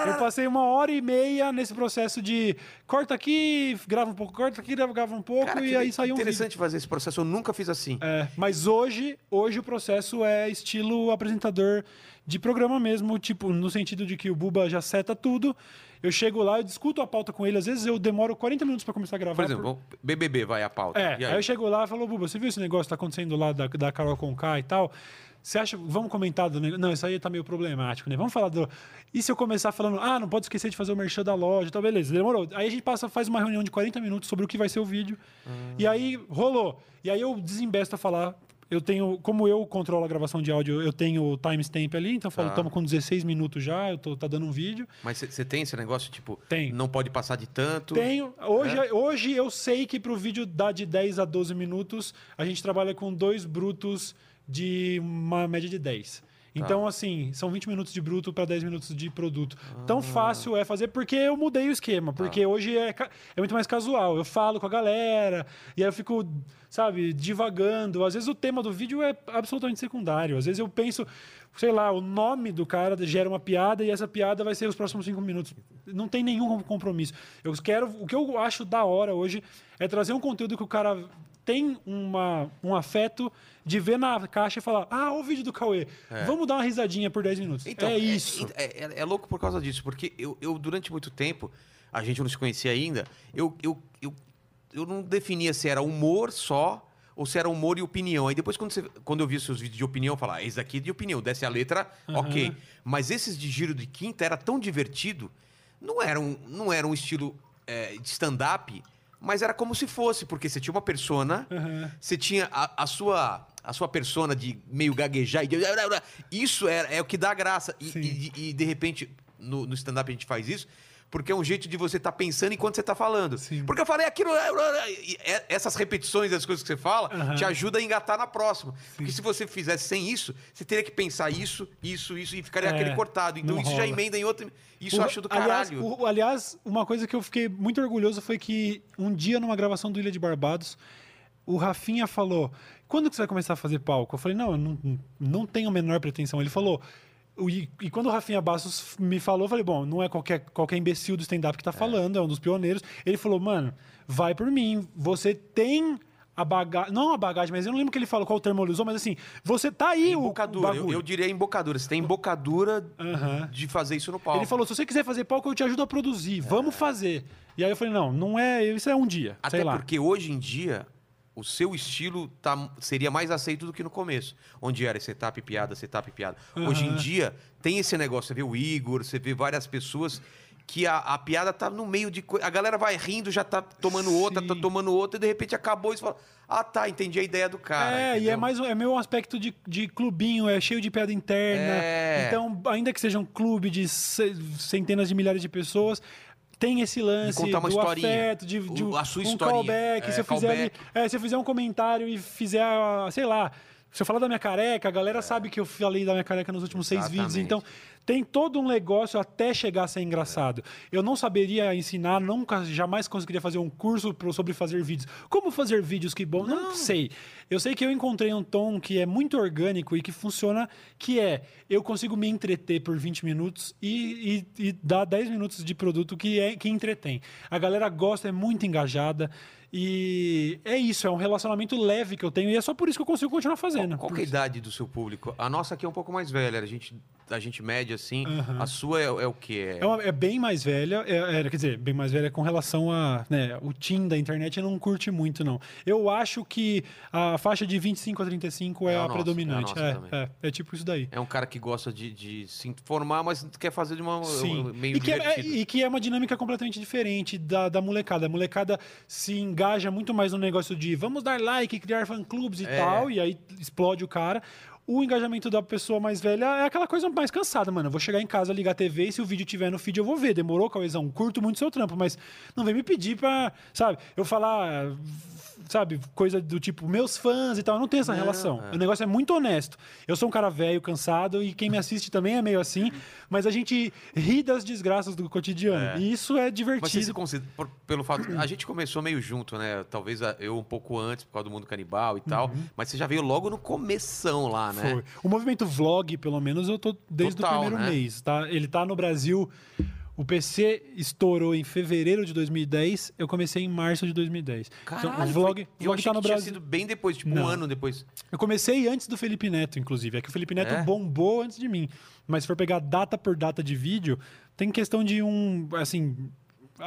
Eu passei uma hora e meia nesse processo de corta aqui, grava um pouco, corta aqui, grava um pouco Cara, e aí saiu um vídeo. interessante fazer esse processo, eu nunca fiz assim. É, mas hoje, hoje o processo é estilo apresentador de programa mesmo, tipo, no sentido de que o Buba já seta tudo. Eu chego lá, eu discuto a pauta com ele, às vezes eu demoro 40 minutos para começar a gravar. Por exemplo, vamos- BBB vai a pauta. É, E aí? eu chego lá e falo, Buba, você viu esse negócio que tá acontecendo lá da, da Carol Conká e tal? Você acha, vamos comentar do negócio? Não, isso aí tá meio problemático, né? Vamos falar do... E se eu começar falando, ah, não pode esquecer de fazer o merchan da loja e tal, beleza, demorou. Aí a gente passa, faz uma reunião de 40 minutos sobre o que vai ser o vídeo. E aí, rolou. E aí eu desembesto a falar... Eu tenho, como eu controlo a gravação de áudio, eu tenho o timestamp ali, então eu falo, Tá. estamos com 16 minutos já, eu tô, tá dando um vídeo. Mas você tem esse negócio, tipo, Tem. não pode passar de tanto. Tenho. Hoje, É? hoje eu sei que para o vídeo dar de 10 a 12 minutos, a gente trabalha com dois brutos de uma média de 10. Tá. Então, assim, são 20 minutos de bruto para 10 minutos de produto. Ah. Tão fácil é fazer porque eu mudei o esquema. Tá. Porque hoje é, é muito mais casual. Eu falo com a galera e aí eu fico, sabe, divagando. Às vezes o tema do vídeo é absolutamente secundário. Às vezes eu penso, sei lá, o nome do cara gera uma piada e essa piada vai ser os próximos cinco minutos. Não tem nenhum compromisso. Eu quero, o que eu acho da hora hoje é trazer um conteúdo que o cara tem uma, um afeto de ver na caixa e falar: Ah, o vídeo do Cauê, vamos dar uma risadinha por 10 minutos. é isso. É, é- é louco por causa disso, porque eu, eu, durante muito tempo, a gente não se conhecia ainda, eu, eu, eu, eu não definia se era humor só ou se era humor e opinião. Aí depois, quando, você, quando eu vi os seus vídeos de opinião, eu falava, ah, esse daqui é de opinião, desce a letra, ok. Mas esses de giro de quinta era tão divertido, não era um, não era um estilo é, de stand-up, mas era como se fosse, porque você tinha uma persona, Aham. você tinha a, a sua a sua persona de meio gaguejar e de... isso era, é o que dá graça e, e- e, de repente no, no stand-up a gente faz isso porque é um jeito de você estar pensando enquanto você está falando Sim. porque eu falei aquilo e é- essas repetições das coisas que você fala Aham. te ajuda a engatar na próxima porque se você fizesse sem isso você teria que pensar isso isso isso e ficaria É, aquele cortado então isso já rola. emenda em outro isso eu O- acho do aliás, caralho o- aliás, uma coisa que eu fiquei muito orgulhoso foi que um dia, numa gravação do Ilha de Barbados, o Rafinha falou: Quando que você vai começar a fazer palco? Eu falei: Não, eu não, não tenho a menor pretensão. Ele falou. O- E, e quando o Rafinha Bastos me falou, eu falei: Bom, não é qualquer, qualquer imbecil do stand-up que tá falando, é um dos pioneiros. Ele falou: Mano, vai por mim. Você tem. A bagagem, não a bagagem, mas eu não lembro o que ele falou, qual termo ele usou, mas assim, você tá aí o, o embocadura eu, eu diria embocadura você tem embocadura Aham. de fazer isso no palco Ele falou: se você quiser fazer palco, eu te ajudo a produzir. Vamos fazer. E aí eu falei: não, não é. Isso é um dia. Até porque hoje em dia o seu estilo tá, seria mais aceito do que no começo. Onde era setup piada, setup piada. Hoje em dia tem esse negócio, você vê o Igor, você vê várias pessoas que a, a piada tá no meio de. A galera vai rindo, já tá tomando outra, tá Sim. tomando outra, e de repente acabou e você fala: Ah, tá, entendi a ideia do cara. É, e é entendeu? mais é meio um aspecto de, de clubinho, é cheio de piada interna. É. Então, ainda que seja um clube de ce- centenas de milhares de pessoas, tem esse lance contar uma do historinha. afeto, de, de O- a sua um historinha. callback. É, se, eu fizer é, se eu fizer um comentário e fizer, ah, sei lá, se eu falar da minha careca, a galera sabe que eu falei da minha careca nos últimos seis vídeos. Exatamente. Então, tem todo um negócio até chegar a ser engraçado. Eu não saberia ensinar, nunca, jamais conseguiria fazer um curso sobre fazer vídeos. Como fazer vídeos que bom? Não. sei. Eu sei que eu encontrei um tom que é muito orgânico e que funciona, que é eu consigo me entreter por 20 minutos e, e, e dar 10 minutos de produto que, é, que entretém. A galera gosta, é muito engajada. E é isso, é um relacionamento leve que eu tenho e é só por isso que eu consigo continuar fazendo. Qual que é a idade do seu público? A nossa aqui é um pouco mais velha, a gente, a gente mede assim. Aham. A sua é, é o quê? É, uma- é bem mais velha, é, é, quer dizer, bem mais velha com relação a. Né, o Tim da internet não curte muito, não. Eu acho que a faixa de 25 a 35 é, É a a nossa, predominante. é É, é, é tipo isso daí. É um cara que gosta de, de se informar, mas quer fazer de uma Sim. meio E que, é, e que é uma dinâmica completamente diferente da, da molecada. A molecada se engaja muito mais no negócio de vamos dar like, criar fã-clubes e É. tal, e aí explode o cara. O engajamento da pessoa mais velha é aquela coisa mais cansada, mano. Eu vou chegar em casa, ligar a TV e se o vídeo tiver no feed eu vou ver. Demorou, Cauêzão? Curto muito seu trampo, mas não vem me pedir pra, sabe, eu falar, sabe, coisa do tipo, meus fãs e tal. Eu não tenho essa relação. O negócio é muito honesto. Eu sou um cara velho, cansado, e quem me assiste também é meio assim, mas a gente ri das desgraças do cotidiano. E isso é Mas você se divertido. considera, por- pelo fato. A gente começou meio junto, né? Talvez eu um pouco antes, por causa do mundo canibal e tal. Mas você já veio logo no começão lá, né? Uhum. Foi. O movimento vlog, pelo menos, eu tô desde Total, o primeiro né? mês. Tá? Ele tá no Brasil. O PC estourou em fevereiro de 2010, eu comecei em março de 2010. Caralho, então, o vlog, foi- vlog tá que no tinha Brasil. sido bem depois, tipo um Não. ano depois. Eu comecei antes do Felipe Neto, inclusive. É que o Felipe Neto É? bombou antes de mim. Mas se for pegar data por data de vídeo, tem questão de um. Assim.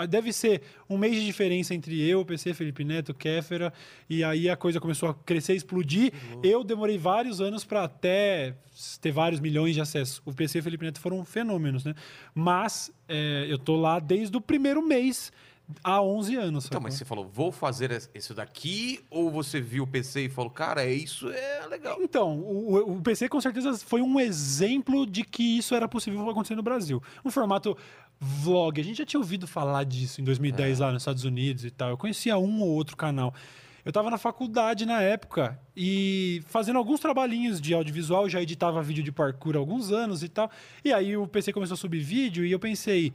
Deve ser um mês de diferença entre eu, o PC, Felipe Neto, Kéfera, e aí a coisa começou a crescer, explodir. Eu demorei vários anos para até ter vários milhões de acessos. O PC e o Felipe Neto foram fenômenos, né? Mas é, eu tô lá desde o primeiro mês, há 11 anos. Então, sacou? mas você falou, vou fazer es- isso daqui? Ou você viu o PC e falou, cara, isso é legal? Então, o, o PC com certeza foi um exemplo de que isso era possível acontecer no Brasil. Um formato vlog. A gente já tinha ouvido falar disso em 2010 lá nos Estados Unidos e tal. Eu conhecia um ou outro canal. Eu estava na faculdade na época e fazendo alguns trabalhinhos de audiovisual, já editava vídeo de parkour há alguns anos e tal. E aí o PC começou a subir vídeo e eu pensei,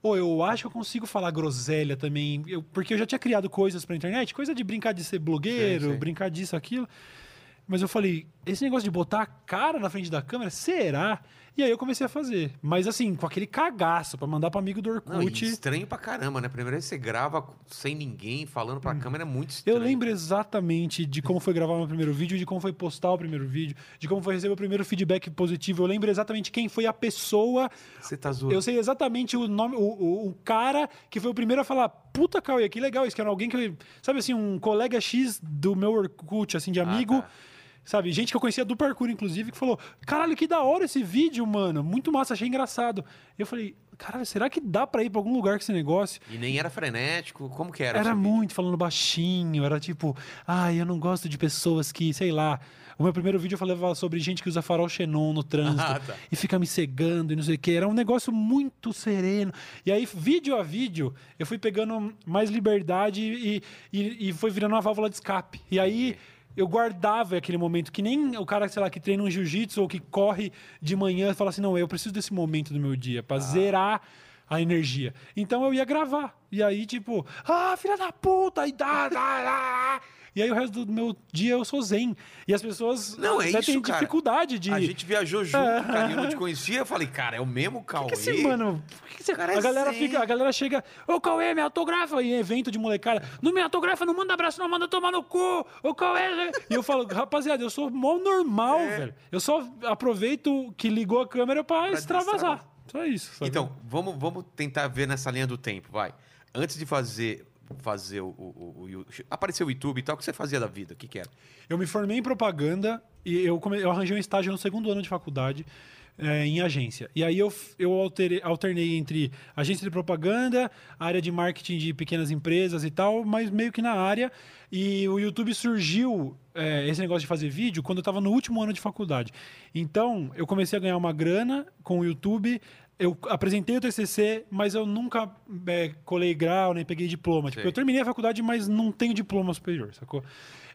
Pô, eu acho que eu consigo falar groselha também, eu- porque eu já tinha criado coisas pra internet, coisa de brincar de ser blogueiro, Sei, sei. brincar disso, aquilo. Mas eu falei, esse negócio de botar a cara na frente da câmera, será? E aí eu comecei a fazer. Mas assim, com aquele cagaço pra mandar pro amigo do Não, Orkut. estranho pra caramba, né? Primeiro você grava sem ninguém, falando pra câmera, é muito eu estranho. lembro exatamente de como foi gravar meu primeiro vídeo, de como foi postar o primeiro vídeo, de como foi receber o primeiro feedback positivo. Eu lembro exatamente quem foi a pessoa Você tá zoando. Eu sei exatamente o nome, o, o, o cara que foi o primeiro a falar, puta Cauê, que legal isso, que era alguém que, eu- sabe assim, um colega X do meu Orkut, assim, de amigo, tá. Sabe, gente que eu conhecia do parkour, inclusive, que falou, caralho, que da hora esse vídeo, mano, muito massa, achei engraçado. Eu falei, caralho, será que dá pra ir pra algum lugar com esse negócio? E nem era frenético, como que era? Era vídeo? muito falando baixinho, era tipo, ai, eu não gosto de pessoas que, sei lá. O meu primeiro vídeo eu falava sobre gente que usa farol xenon no trânsito Ah, tá. e fica me cegando e não sei o que. Era um negócio muito sereno. E aí, vídeo a vídeo, eu fui pegando mais liberdade e, e, e foi virando uma válvula de escape. E aí. Eu guardava aquele momento que nem o cara, sei lá, que treina um jiu-jitsu ou que corre de manhã e fala assim: não, eu preciso desse momento do meu dia pra zerar a energia. Então eu ia gravar. E aí, tipo, ah, filha da puta, e dá, dá, dá. E aí o resto do meu dia eu sou zen. E as pessoas Não, é até isso, têm cara. dificuldade de. A gente viajou junto, cara, e eu não te conhecia. Eu falei, cara, é o mesmo Cauê. que esse mano, por que que você- cara é a galera zen. fica, a galera chega, ô Cauê, me autografa em evento de molecada. Não me autografa, não manda abraço, não manda tomar no cu. Ô Cauê. E eu falo, rapaziada, eu sou mó normal, velho. Eu só aproveito que ligou a câmera pra, extravasar. extravasar. Só isso. sabe? Então, vamos, vamos tentar ver nessa linha do tempo, vai. Antes de fazer, fazer o, o, o, o- Apareceu o YouTube e tal, o que você fazia da vida? O que, que era? Eu me formei em propaganda e eu, come- eu arranjei um estágio no segundo ano de faculdade eh, em agência. E aí eu, eu alterei- alternei entre agência de propaganda, área de marketing de pequenas empresas e tal, mas meio que na área. E o YouTube surgiu, eh, esse negócio de fazer vídeo, quando eu estava no último ano de faculdade. Então, eu comecei a ganhar uma grana com o YouTube. Eu apresentei o TCC, mas eu nunca eh, colei grau, nem peguei diploma. Tipo, eu terminei a faculdade, mas não tenho diploma superior, sacou?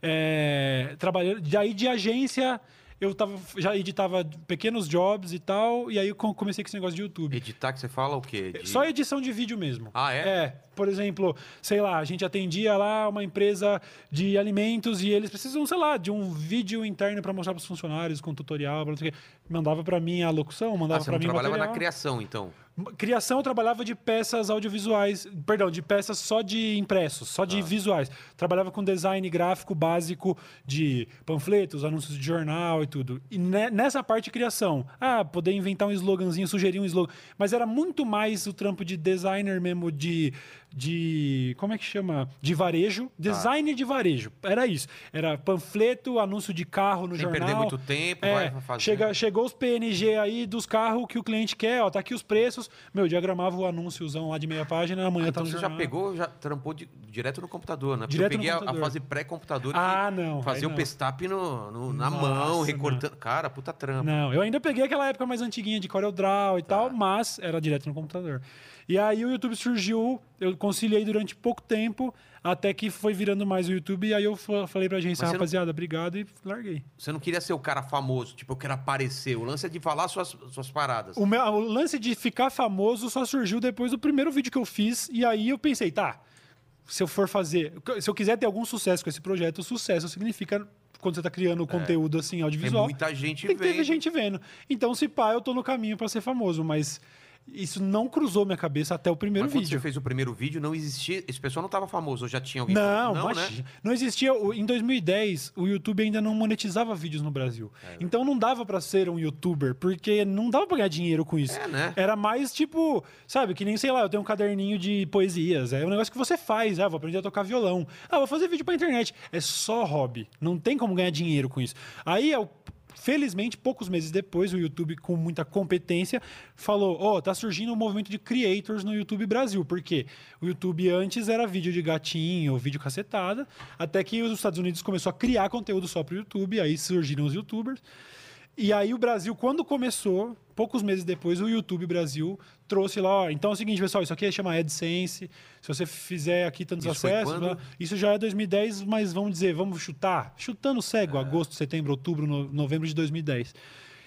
É, trabalhando, daí de agência, eu tava, já editava pequenos jobs e tal, e aí comecei com esse negócio de YouTube. Editar que você fala o quê? De- Só edição de vídeo mesmo. Ah, é? É. Por exemplo, sei lá, a gente atendia lá uma empresa de alimentos e eles precisam, sei lá, de um vídeo interno para mostrar para os funcionários com tutorial, pra não sei o quê. mandava para mim a locução, Ah, mandava você para mim trabalhava na material. criação, então. Criação eu trabalhava de peças audiovisuais, perdão, de peças só de impressos, só de visuais. Trabalhava com design gráfico básico de panfletos, anúncios de jornal e tudo. E ne- nessa parte de criação, ah, poder inventar um sloganzinho, sugerir um slogan, mas era muito mais o trampo de designer mesmo de de como é que chama? De varejo, design de varejo. Era isso. Era panfleto, anúncio de carro no Sem jornal. perder muito tempo, É, vai fazendo. chega, chegou os PNG aí dos carros que o cliente quer, ó, tá aqui os preços. Meu, diagramava o anúnciozão lá de meia página, amanhã Então tá no você já jornal. pegou, já trampou de- direto no computador, né? Porque Direto eu peguei a- a, fase pré-computador Ah, não, fazia o não. pestap no, no- na Nossa, mão, recortando. Cara, puta trampa. Não, eu ainda peguei aquela época mais antiguinha de CorelDRAW e Tá. tal, mas era direto no computador. E aí o YouTube surgiu, eu conciliei durante pouco tempo, até que foi virando mais o YouTube. E aí eu fa- falei pra agência, Mas você não- rapaziada, obrigado, e larguei. Você não queria ser o cara famoso, tipo, eu quero aparecer. O lance é de falar suas, suas paradas. O, meu- o lance de ficar famoso só surgiu depois do primeiro vídeo que eu fiz. E aí eu pensei, tá, se eu for fazer. Se eu quiser ter algum sucesso com esse projeto, sucesso significa quando você tá criando conteúdo assim, Tem audiovisual. muita gente tem vendo. gente vendo. Então, se pá, eu tô no caminho pra ser famoso, mas isso não cruzou minha cabeça até o primeiro Mas quando vídeo. você fez o primeiro vídeo, não existia. Esse pessoal não tava famoso, já tinha alguém Não, famoso? imagina. né? não existia. o- Em 2010, o YouTube ainda não monetizava vídeos no Brasil. então não dava pra ser um YouTuber, porque não dava pra ganhar dinheiro com isso. É, né? Era mais tipo, sabe, que nem sei lá, eu tenho um caderninho de poesias. É um negócio que você faz. Ah, vou aprender a tocar violão. Ah, vou fazer vídeo pra internet. É só hobby. Não tem como ganhar dinheiro com isso. Aí eu. Felizmente, poucos meses depois, o YouTube, com muita competência, falou: Ó, tá surgindo um movimento de creators no YouTube Brasil. Por quê? O YouTube antes era vídeo de gatinho, vídeo cacetada, até que os Estados Unidos começou a criar conteúdo só pro YouTube, aí surgiram os YouTubers. E aí o Brasil, quando começou, poucos meses depois, o YouTube Brasil trouxe lá, ó, então é o seguinte, pessoal, isso aqui chama AdSense, se você fizer aqui tantos Isso acessos, blá, isso já é 2010, mas vamos dizer, vamos chutar, chutando cego, É. agosto, setembro, outubro, no- novembro de 2010.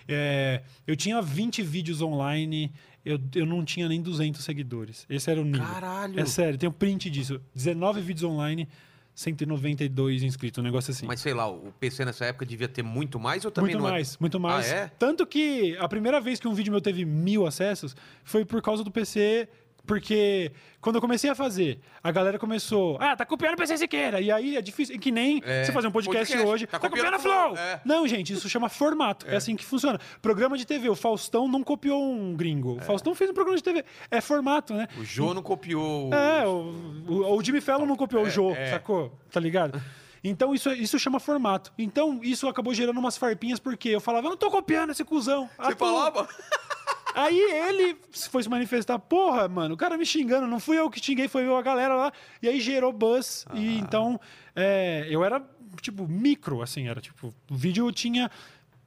É, eu tinha 20 vídeos online, eu, eu não tinha nem 200 seguidores. Esse era o nível. Caralho! É sério, tem um print disso. 19 vídeos online, 192 inscritos, um negócio assim. Mas sei lá, o PC nessa época devia ter muito mais ou também Muito não é- mais, muito mais. Ah, é? Tanto que a primeira vez que um vídeo meu teve mil acessos foi por causa do PC. Porque quando eu comecei a fazer, a galera começou. Ah, tá copiando o PC Siqueira. E aí é difícil. É que nem É, você fazer um podcast, podcast. hoje. Tá Tá, copiando copiando a Flow! É. Não, gente, isso chama formato. É. assim que funciona. Programa de TV. O Faustão não copiou um gringo. O Faustão fez um programa de TV. É formato, né? O Jô não copiou. o- É, o, o, o Jimmy Fallon não copiou o Jô, é. sacou? Tá ligado? Então isso, isso chama formato. Então isso acabou gerando umas farpinhas, porque eu falava, eu não tô copiando esse cuzão. Você falava? Aí ele foi se manifestar, porra, mano, o cara me xingando, não fui eu que xinguei, foi eu a galera lá. E aí gerou buzz. Ah. E então é, eu era, tipo, micro, assim, era tipo, o vídeo tinha,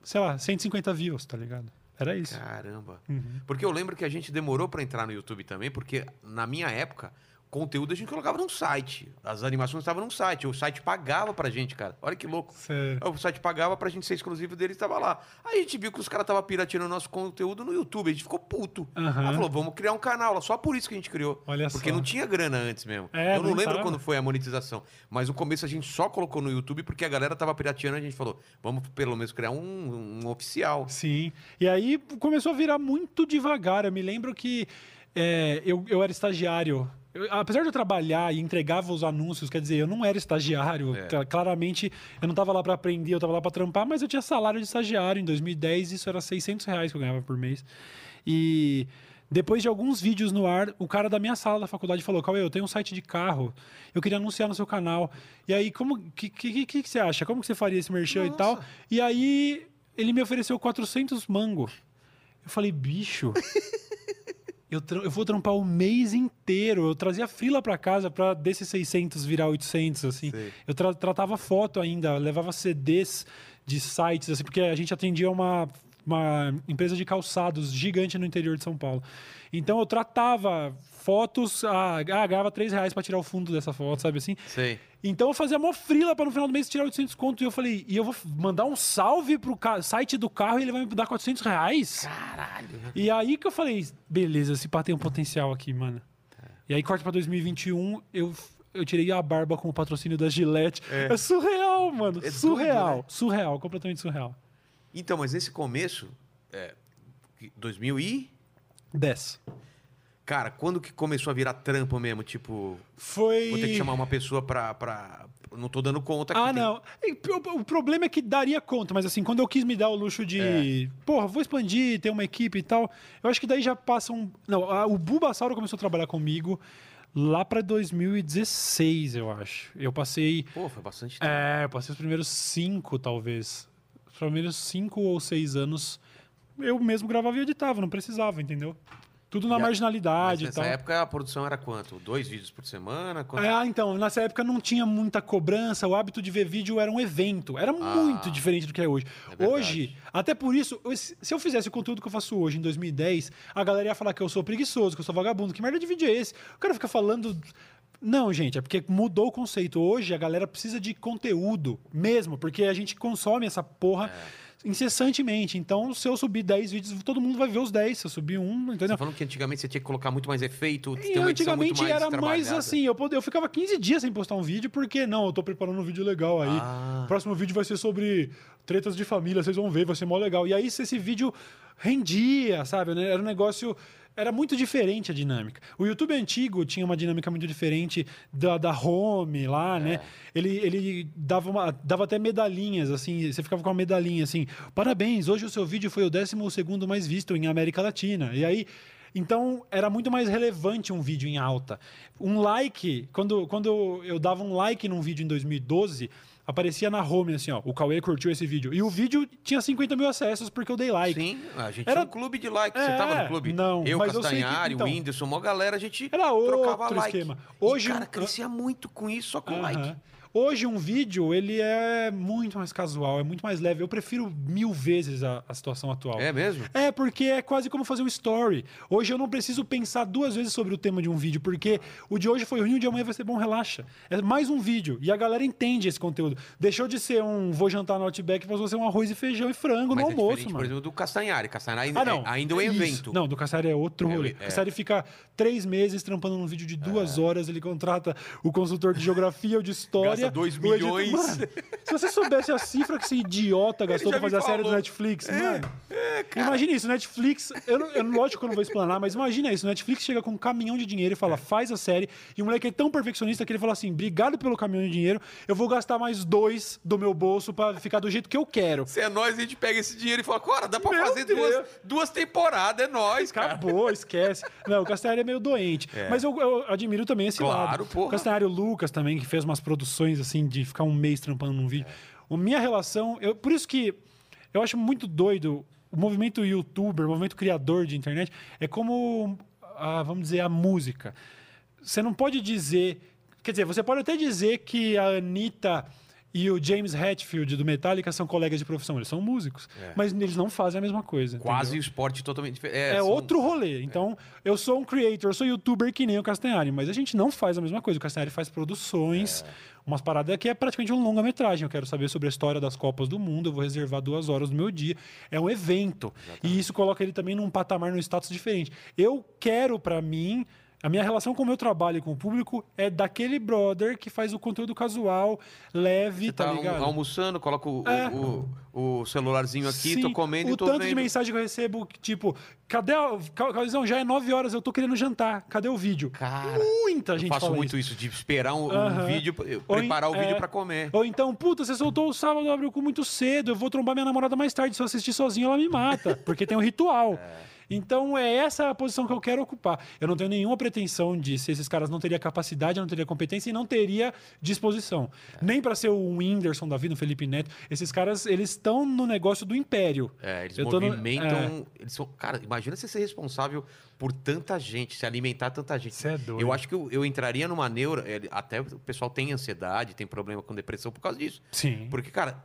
sei lá, 150 views, tá ligado? Era isso. Caramba. Uhum. Porque eu lembro que a gente demorou pra entrar no YouTube também, porque na minha época, conteúdo a gente colocava num site. As animações estavam num site. O site pagava pra gente, cara. Olha que louco. Sério. O site pagava pra gente ser exclusivo dele e tava lá. Aí a gente viu que os caras estavam pirateando nosso conteúdo no YouTube. A gente ficou puto. Aí falou, vamos criar um canal lá. Só por isso que a gente criou. Olha Porque só. não tinha grana antes mesmo. É, Eu não não lembro tava. quando foi a monetização. Mas no começo a gente só colocou no YouTube porque a galera tava pirateando. A gente falou, vamos pelo menos criar um, um oficial. Sim. E aí começou a virar muito devagar. Eu me lembro que é, eu, eu era estagiário. Eu- apesar de eu trabalhar e entregava os anúncios, quer dizer, eu não era estagiário. É. Cla- Claramente, eu não estava lá para aprender, eu estava lá para trampar, mas eu tinha salário de estagiário. Em 2010, isso era 600 reais que eu ganhava por mês. E depois de alguns vídeos no ar, o cara da minha sala da faculdade falou: Cauê, eu tenho um site de carro, eu queria anunciar no seu canal. E aí, como que, que, que, que você acha? Como que você faria esse merchan e tal? E aí, ele me ofereceu 400 mango. Eu falei, bicho. Eu, eu vou trampar o mês inteiro. Eu trazia frila pra casa pra desses 600 virar 800, assim. Sei. Eu tra- tratava foto ainda, levava CDs de sites, assim, porque a gente atendia uma, uma empresa de calçados gigante no interior de São Paulo. Então eu tratava fotos, ah, ah ganhava 3 reais pra tirar o fundo dessa foto, sabe assim? Sei. Então eu fazia mó frila pra no final do mês tirar 800 conto. E eu falei, e eu vou mandar um salve pro site do carro e ele vai me dar 400 reais? Caralho. E aí que eu falei, beleza, esse pá tem um potencial aqui, mano. E aí corta pra 2021, eu, eu tirei a barba com o patrocínio da Gillette. É, surreal, mano. É surreal. doido, né? Surreal, completamente surreal. Então, mas nesse começo, é, que- 2000 e... 10. Cara, quando que começou a virar trampo mesmo? Tipo, Foi. vou ter que chamar uma pessoa pra... pra... Não tô dando conta aqui. Ah, tem- não. O, o problema é que daria conta, mas assim, quando eu quis me dar o luxo de, É. porra, vou expandir, ter uma equipe e tal, eu acho que daí já passa um. Não, a- o Bulbasauro começou a trabalhar comigo lá pra 2016, eu acho. Eu passei. Pô, foi bastante tempo. É, eu passei os primeiros cinco, talvez. Os primeiros cinco ou seis anos eu mesmo gravava e editava, não precisava, entendeu? Tudo na E a- marginalidade e nessa época a produção era quanto? Dois vídeos por semana? Quanto- Ah, então, nessa época não tinha muita cobrança, o hábito de ver vídeo era um evento. Era muito diferente do que é hoje. Ah. verdade. hoje, até por isso, se eu fizesse o conteúdo que eu faço hoje, em 2010, a galera ia falar que eu sou preguiçoso, que eu sou vagabundo. Que merda de vídeo é esse? O cara fica falando. Não, gente, é porque mudou o conceito. Hoje a galera precisa de conteúdo mesmo, porque a gente consome essa porra. É. Incessantemente. Então, se eu subir 10 vídeos, todo mundo vai ver os 10. Se eu subir um, Você entendeu? tá falando que antigamente você tinha que colocar muito mais efeito, E ter uma antigamente mais era mais assim, eu, eu ficava 15 dias sem postar um vídeo, porque não, eu tô preparando um vídeo legal aí. Ah. O próximo vídeo vai ser sobre tretas de família, vocês vão ver, vai ser mó legal. E aí, se esse vídeo rendia, sabe? né? Era um negócio. Era muito diferente a dinâmica. O YouTube antigo tinha uma dinâmica muito diferente da, da home lá, É. né? Ele, ele dava, uma, dava até medalhinhas, assim, você ficava com uma medalhinha assim: parabéns, hoje o seu vídeo foi o 12 segundo mais visto em América Latina. E aí. Então, era muito mais relevante um vídeo em alta. Um like, quando, quando eu dava um like num vídeo em 2012, aparecia na home assim, ó, o Cauê curtiu esse vídeo. E o vídeo tinha 50 mil acessos porque eu dei like. Sim, a gente Era- um clube de likes. Você É, tava no clube? não, Eu, mas eu sei que- Castanhari, então- o Whindersson, uma galera, a gente Era trocava outro like. esquema. E, Hoje cara, um- crescia muito com isso, só com Aham. like. Hoje um vídeo, ele é muito mais casual, é muito mais leve. Eu prefiro mil vezes a, a situação atual. É mesmo? É, porque é quase como fazer um story. Hoje eu não preciso pensar duas vezes sobre o tema de um vídeo, porque o de hoje foi ruim, o de amanhã vai ser bom, relaxa. É mais um vídeo. E a galera entende esse conteúdo. Deixou de ser um vou jantar no Outback, passou a ser um arroz e feijão e frango Mas no é almoço, mano. por exemplo, do Castanhari. Castanhari Ah, não. é- ainda é um Isso. evento. Não, do Cassari é outro É, rolê. é. O Cassari fica três meses trampando num vídeo de duas horas, ele contrata o consultor de geografia ou de história. Gasta dois o editor- milhões. Mano, se você soubesse a cifra que esse idiota gastou pra fazer a série do. Netflix, mano. Imagina isso, Netflix. Eu, não- eu, lógico que eu não vou explanar, mas imagina isso. Netflix chega com um caminhão de dinheiro e fala, faz a série. E o moleque é tão perfeccionista que ele fala assim: obrigado pelo caminhão de dinheiro, eu vou gastar mais dois do meu bolso pra ficar do jeito que eu quero. Se é nós, a gente pega esse dinheiro e fala, cara, dá pra Meu fazer Deus. duas, duas temporadas, é nós, cara. Acabou, esquece. Não, o Castanhari é meio doente. Mas eu, eu admiro também esse Claro, lado. porra. O Castanhari, o Lucas também, que fez umas produções assim, de ficar um mês trampando num vídeo. A minha relação. Eu, por isso que eu acho muito doido o movimento youtuber, o movimento criador de internet. É como, ah, vamos dizer, a música. Você não pode dizer. Quer dizer, você pode até dizer que a Anitta e o James Hetfield do Metallica são colegas de profissão. Eles são músicos. Mas eles não fazem a mesma coisa. Quase entendeu? o esporte totalmente diferente. É são- outro rolê. Então, eu sou um creator, eu sou youtuber que nem o Castanhari, mas a gente não faz a mesma coisa. O Castanhari faz produções, umas paradas que é praticamente um longa-metragem. Eu quero saber sobre a história das Copas do Mundo, eu vou reservar duas horas do meu dia. É um evento. E isso coloca ele também num patamar, num status diferente. Eu quero, pra mim. A minha relação com o meu trabalho e com o público é daquele brother que faz o conteúdo casual, leve, Você tá, tá ligado? almoçando, coloca o, É. o, o celularzinho aqui, Sim, tô comendo o e tô tanto vendo. de mensagem que eu recebo, tipo, cadê a. Ca- Calizão, já é 9 horas, eu tô querendo jantar. Cadê o vídeo? Cara, Muita eu gente faço fala muito isso. isso, de esperar um, um Aham. vídeo, preparar em- o vídeo é. pra comer. Ou então, puta, você soltou o sábado, abriu o cu muito cedo, eu vou trombar minha namorada mais tarde. Se eu assistir sozinho, ela me mata, porque tem um ritual. Então é essa a posição que eu quero ocupar. Eu não tenho nenhuma pretensão de se esses caras não teriam capacidade, não teriam competência e não teria disposição. Nem para ser o Whindersson da vida, o Felipe Neto. Esses caras, eles estão no negócio do império. É, eles Eu tô no- movimentam. Eles são, cara, imagina você ser responsável por tanta gente, se alimentar tanta gente. Cê é doido. Eu acho que eu, eu entraria numa neura. é, Até o pessoal tem ansiedade, tem problema com depressão por causa disso. Sim. Porque, cara,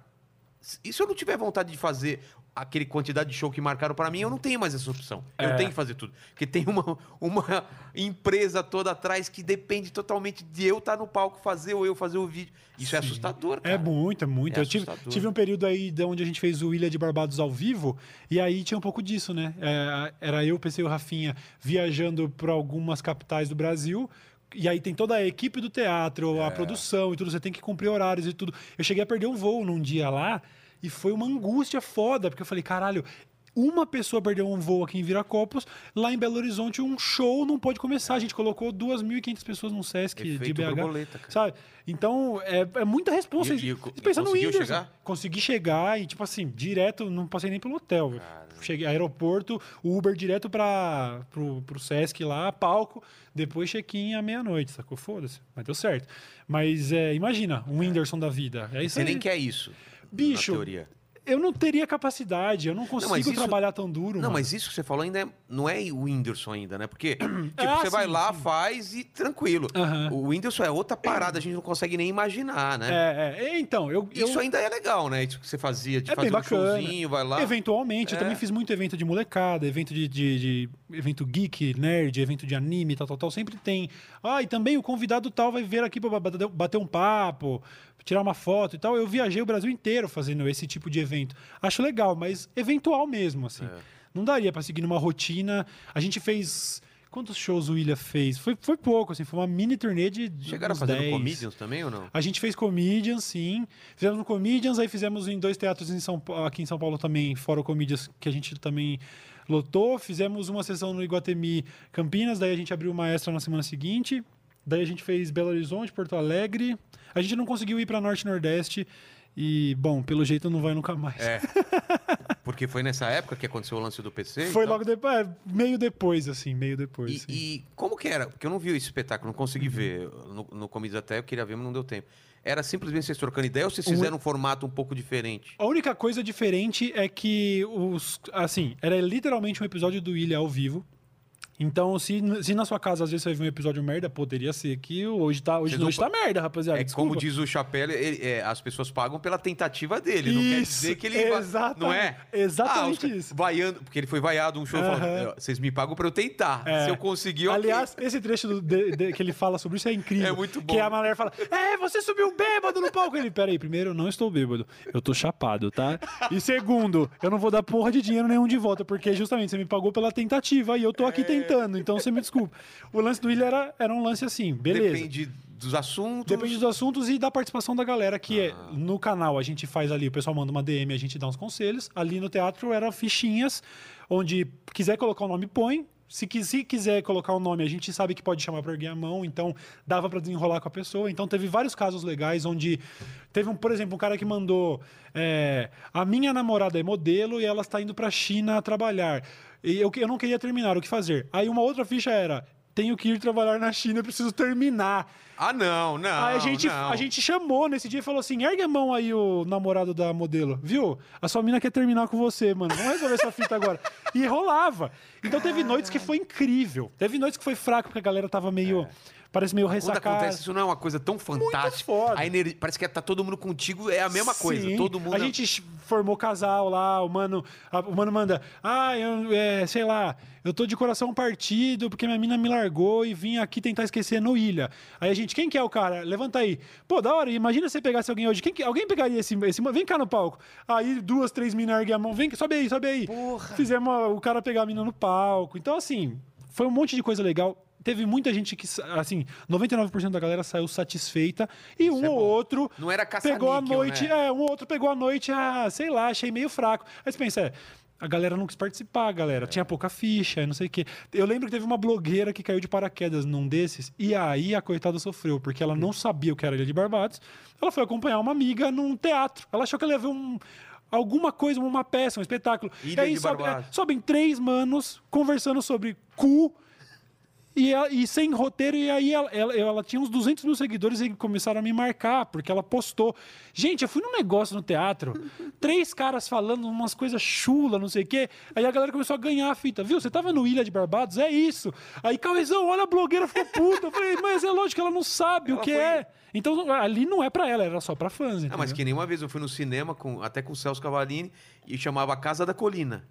e se eu não tiver vontade de fazer aquele quantidade de show que marcaram pra mim, eu não tenho mais essa opção. É. Eu tenho que fazer tudo. Porque tem uma, uma empresa toda atrás que depende totalmente de eu estar no palco fazer ou eu fazer o vídeo. Isso é assustador, cara. É muito, é muito. É eu tive, tive um período aí de onde a gente fez o Ilha de Barbados ao vivo, e aí tinha um pouco disso, né? É, era eu, PC e o Rafinha viajando para algumas capitais do Brasil. E aí tem toda a equipe do teatro, É. a produção e tudo, você tem que cumprir horários e tudo. Eu cheguei a perder um voo num dia lá e foi uma angústia foda, porque eu falei, caralho, uma pessoa perdeu um voo aqui em Viracopos, lá em Belo Horizonte um show não pode começar. A gente colocou 2.500 pessoas no Sesc de Efeito BH. borboleta, cara. Sabe? Então, é, é muita responsa. E- e- pensa no Whindersson. chegar? Consegui chegar e, tipo assim, direto, não passei nem pelo hotel. Cheguei aeroporto, Uber direto para pro, pro Sesc lá, palco, depois check-in à meia-noite, sacou? Foda-se, mas deu certo. Mas é, imagina, um Whindersson da vida. É isso Você aí. nem quer isso. Bicho, Na teoria. eu não teria capacidade, eu não consigo mas isso- trabalhar tão duro. Não, mano. mas isso que você falou ainda é- não é o Whindersson ainda, né? Porque, tipo, Ah, você vai sim, lá, sim. faz e tranquilo. O Whindersson é outra parada, a gente não consegue nem imaginar, né? É, é, então, eu. eu- Isso ainda é legal, né? Isso que você fazia, de É fazer bem um bacana. showzinho, vai lá. Eventualmente, eu É. também fiz muito evento de molecada, evento de, de- de- evento geek, nerd, evento de anime, tal, tal, tal. Sempre tem. Ah, e também o convidado tal vai vir aqui pra bater um papo, tirar uma foto e tal. Eu viajei o Brasil inteiro fazendo esse tipo de evento. Acho legal, mas eventual mesmo, assim. É. Não daria pra seguir numa rotina. A gente fez. Quantos shows o William fez? Foi, foi pouco, assim, foi uma mini turnê de. Chegaram a fazer no 10. Comedians também ou não? A gente fez Comedians, sim. Fizemos no Comedians, aí fizemos em dois teatros em São, aqui em São Paulo também, fora o Comedians, que a gente também lotou. Fizemos uma sessão no Iguatemi Campinas, daí a gente abriu uma extra na semana seguinte. Daí a gente fez Belo Horizonte, Porto Alegre. A gente não conseguiu ir para Norte e Nordeste. E, bom, pelo jeito não vai nunca mais. É. Porque foi nessa época que aconteceu o lance do PC? Foi então? logo depois, é, meio depois, assim, meio depois. E, sim. e como que era? Porque eu não vi esse espetáculo, não consegui Uhum. ver. No, no Comedians até eu queria ver, mas não deu tempo. Era simplesmente vocês trocando ideia ou vocês Um- fizeram um formato um pouco diferente? A única coisa diferente é que os. Assim, era literalmente um episódio do Ilha ao vivo. Então, se, se na sua casa às vezes você ver um episódio merda, poderia ser que hoje tá, hoje, não tá merda, rapaziada. É desculpa. como diz o Chapéu, é, as pessoas pagam pela tentativa dele. não quer Isso, dizer que ele. exatamente, Não é? exatamente Ah, os isso. Vaiando, porque ele foi vaiado um show e falou: Aham. vocês me pagam pra eu tentar. É. Se eu conseguir, ok." Aliás, esse trecho do- de- de- que ele fala sobre isso é incrível. É muito bom. Que a mulher fala: É, você subiu bêbado no palco. Ele, peraí, primeiro, eu não estou bêbado. Eu tô chapado, tá? E segundo, eu não vou dar porra de dinheiro nenhum de volta, porque justamente você me pagou pela tentativa e eu tô É. aqui tentando, então você me desculpa. O lance do Willian era, era um lance assim, beleza. Depende dos assuntos. Depende dos assuntos e da participação da galera, que é Ah. no canal a gente faz ali, o pessoal manda uma DM, a gente dá uns conselhos. Ali no teatro eram fichinhas, onde quiser colocar o nome, põe. Se, se quiser colocar o nome, a gente sabe que pode chamar para erguer a mão, então dava para desenrolar com a pessoa. Então teve vários casos legais onde teve, um, por exemplo, um cara que mandou: é, A minha namorada é modelo e ela está indo para a China trabalhar. E eu, eu não queria terminar, o que fazer? Aí uma outra ficha era: Tenho que ir trabalhar na China, preciso terminar. Ah, não, não. Aí a gente, não. a gente chamou nesse dia e falou assim: ergue a mão aí, o namorado da modelo. Viu? A sua mina quer terminar com você, mano. Vamos resolver essa fita agora. E rolava. Então teve noites que foi incrível. Teve noites que foi fraco, porque a galera tava meio. Parece meio Quando ressacada. acontece isso, não é uma coisa tão fantástica. foda. A energia, parece que tá todo mundo contigo, é a mesma coisa. Sim. Todo mundo. A gente ch- formou casal lá, o mano, a- o mano manda, ah, eu, é, sei lá, eu tô de coração partido porque minha mina me largou e vim aqui tentar esquecer no Ilha. Aí a gente, quem que é o cara? Levanta aí. Pô, da hora, imagina se você pegasse alguém hoje. Quem que- alguém pegaria esse, esse. Vem cá no palco. Aí duas, três minas erguem a mão, vem, sobe aí, sobe aí. Porra. Fizemos o cara pegar a mina no palco. Então, assim, foi um monte de coisa legal. Teve muita gente que, assim, 99% da galera saiu satisfeita e um é ou outro Não era pegou a caça-níquel, noite, né? é, um ou outro pegou a noite, ah, sei lá, achei meio fraco. Aí você pensa, é, a galera não quis participar, a galera. Tinha pouca ficha, não sei o quê. Eu lembro que teve uma blogueira que caiu de paraquedas num desses, e aí a coitada sofreu, porque ela não sabia o que era Ilha de Barbados. Ela foi acompanhar uma amiga num teatro. Ela achou que ela ia ver um. Alguma coisa, uma peça, um espetáculo. Ilha e aí de sobe- é, sobem três manos conversando sobre cu e, e sem roteiro, e aí ela, ela- ela tinha uns 200 mil seguidores e começaram a me marcar, porque ela postou. Gente, eu fui num negócio no teatro, três caras falando umas coisas chula, não sei o quê. Aí a galera começou a ganhar a fita. Viu? Você tava no Ilha de Barbados? É isso. Aí, Cauezão, olha a blogueira, ficou puta. Eu falei, mas é lógico que ela não sabe o Ela que foi- é. Então, ali não é pra ela, era só pra fãs. Não, mas que nem uma vez eu fui no cinema, com, até com o Celso Cavalini, e chamava Casa da Colina.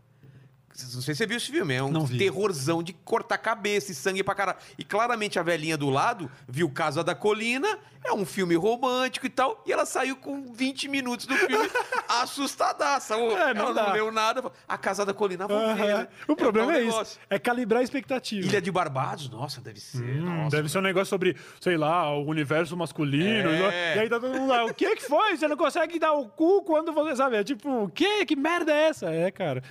Não sei se você viu esse filme, é um terrorzão de cortar cabeça e sangue pra caralho. E claramente a velhinha do lado viu Casa da Colina, é um filme romântico e tal, e ela saiu com 20 minutos do filme assustadaça. É, não ela dá. não leu nada. A Casa da Colina, vou ver. Aham. né? O problema tal é, isso. É calibrar a expectativa. Ilha de Barbados, nossa, deve ser. Hum, nossa. deve ser um negócio sobre, sei lá, o universo masculino. É. E aí tá todo mundo lá, o que que foi? Você não consegue dar o cu quando você sabe? É tipo, o quê? Que merda é essa? É, cara.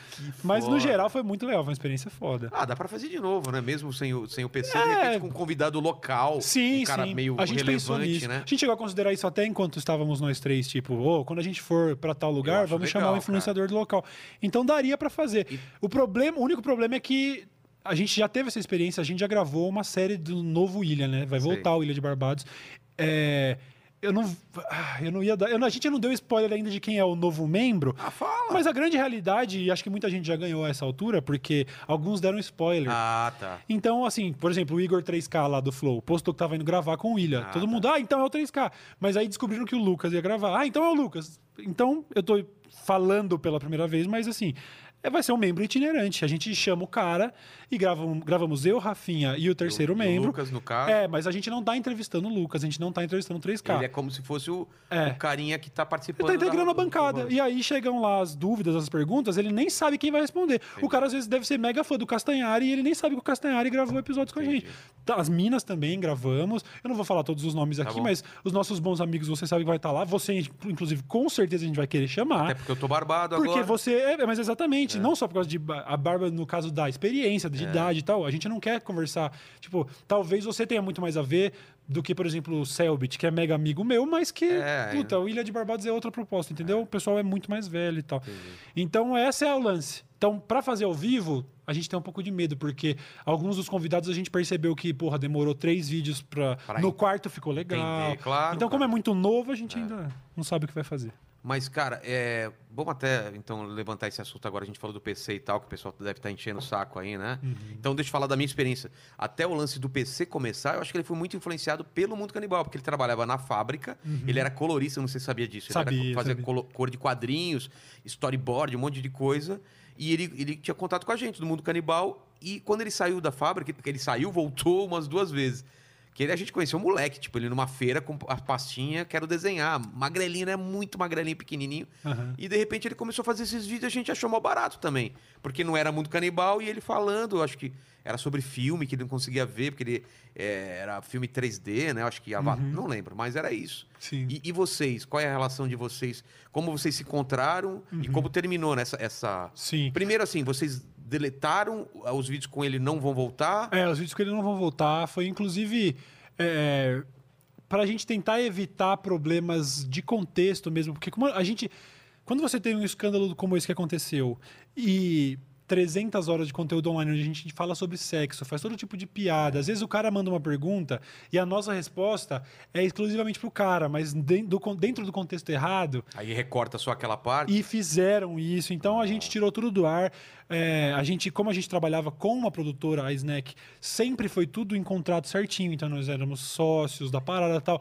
Mas no foda. Geral foi muito legal, foi uma experiência foda. Ah, dá pra fazer de novo, né? Mesmo sem o, sem o PC, de É. repente com um convidado local. Sim, um cara sim. meio a gente relevante, né? A gente chegou a considerar isso até enquanto estávamos nós três, tipo, ô, quando a gente for pra tal lugar, vamos chamar legal, um influenciador do local. Então daria pra fazer. O problema, o único problema é que a gente já teve essa experiência, a gente já gravou uma série do novo Ilha, né? Vai Sei. voltar o Ilha de Barbados. É, eu não, ah, eu não ia dar. eu a gente não deu spoiler ainda de quem é o novo membro. Ah, fala. Mas a grande realidade, e acho que muita gente já ganhou a essa altura, porque alguns deram spoiler. Ah, tá. Então, assim, por exemplo, o Igor 3K lá do Flow postou que tava indo gravar com o William. Ah, Todo tá. mundo, ah, então é o 3K. Mas aí descobriram que o Lucas ia gravar. Ah, então é o Lucas. Então, eu tô falando pela primeira vez, mas assim, é, vai ser um membro itinerante. A gente chama o cara e grava, um- gravamos eu, Rafinha e o terceiro E o membro. Lucas, no caso. É, mas a gente não tá entrevistando o Lucas, a gente não tá entrevistando o 3K. Ele é como se fosse o, É. o carinha que tá Ele participando. tá integrando da- a bancada. E aí chegam lá as dúvidas, as perguntas, ele nem sabe quem vai responder. O cara às vezes deve ser mega fã do Castanhari e ele nem sabe que o Castanhari gravou episódios com a gente. Tá, As Minas também gravamos. Eu não vou falar todos os nomes aqui, Tá bom. mas os nossos bons amigos, você sabe que vai estar lá. Você, inclusive, com certeza a gente vai querer chamar. Até porque eu tô barbado Porque agora. você. É, mas exatamente, não só por causa de. A barba, no caso da experiência, de idade e tal. A gente não quer conversar. Tipo, talvez você tenha muito mais a ver do que, por exemplo, o Selbit, que é mega amigo meu, mas que. É, puta, o Ilha de Barbados é outra proposta, entendeu? O pessoal é muito mais velho e tal. Então, esse é o lance. Então, pra fazer ao vivo, a gente tem um pouco de medo, porque alguns dos convidados a gente percebeu que, porra, demorou três vídeos pra. Pra no quarto ficou legal. entender, claro, Então, como cara. é muito novo, a gente ainda não sabe o que vai fazer. Mas, cara, é... vamos até então levantar esse assunto agora. A gente falou do PC e tal, que o pessoal deve estar enchendo o saco aí, né? Uhum. Então, deixa eu falar da minha experiência. Até o lance do PC começar, eu acho que ele foi muito influenciado pelo mundo canibal, porque ele trabalhava na fábrica, ele era colorista, não sei se sabia disso. Ele Uhum. Sabia, era, fazia cor de quadrinhos, storyboard, um monte de coisa. E ele, ele tinha contato com a gente do mundo canibal. E quando ele saiu da fábrica, porque ele saiu, voltou umas duas vezes. Que ele, a gente conheceu um moleque, tipo, ele numa feira com a pastinha, quero desenhar. Magrelinho, né? Muito magrelinho, pequenininho. Aham. E de repente ele começou a fazer esses vídeos e a gente achou mal barato também. Porque não era muito canibal e ele falando, acho que era sobre filme que ele não conseguia ver, porque ele é, era filme 3D, né? Acho que Ava- não lembro, mas era isso. Sim. E, e vocês? Qual é a relação de vocês? Como vocês se encontraram e como terminou nessa essa. Sim. Primeiro, assim, vocês deletaram ah, os vídeos com ele não vão voltar? É, os vídeos com ele não vão voltar. Foi inclusive é, para a gente tentar evitar problemas de contexto mesmo, porque como a gente, quando você tem um escândalo como esse que aconteceu e 300 horas de conteúdo online onde a gente fala sobre sexo, faz todo tipo de piada. Às vezes o cara manda uma pergunta e a nossa resposta é exclusivamente pro cara, mas dentro do contexto errado. Aí recorta só aquela parte. E fizeram isso. Então a gente tirou tudo do ar. É, a gente, como a gente trabalhava com uma produtora, a Snack, sempre foi tudo em contrato certinho. Então nós éramos sócios da parada e tal.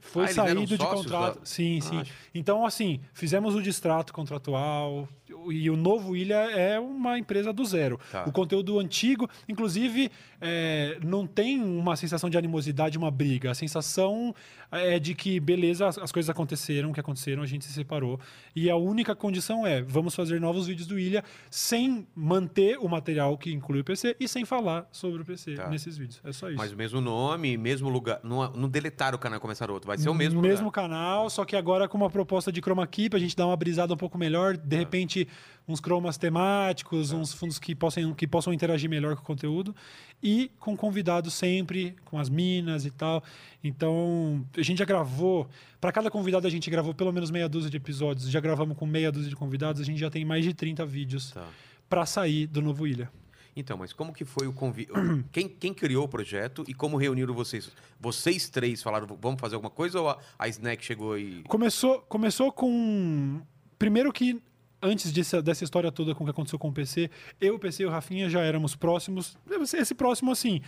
Foi Ah, saído de contrato. da- Sim, Ah, sim. acho- Então, assim, fizemos o distrato contratual. E o novo Ilha é uma empresa do zero. Tá. O conteúdo antigo, inclusive, é, não tem uma sensação de animosidade, uma briga. A sensação é de que, beleza, as, as coisas aconteceram, o que aconteceram, a gente se separou. E a única condição é, vamos fazer novos vídeos do Ilha sem manter o material que inclui o PC e sem falar sobre o PC Tá. nesses vídeos. É só isso. Mas o mesmo nome, mesmo lugar. Não, não deletaram o canal e começaram outro. Vai ser o mesmo mesmo lugar. canal, só que agora com uma proposta de chroma key pra gente dar uma brisada um pouco melhor, de repente uns cromas temáticos, uns fundos que possam, que possam interagir melhor com o conteúdo e com convidados sempre, com as minas e tal. Então, a gente já gravou, para cada convidado a gente gravou pelo menos meia dúzia de episódios, já gravamos com meia dúzia de convidados, a gente já tem mais de 30 vídeos Tá. pra sair do Novo Ilha. Então, mas como que foi o convite? quem, quem criou o projeto e como reuniram vocês? Vocês três falaram, vamos fazer alguma coisa ou a, a Snack chegou e. Começou, começou com. Primeiro que, antes dessa, dessa história toda com o que aconteceu com o PC, eu, o PC e o Rafinha já éramos próximos. Esse próximo, assim.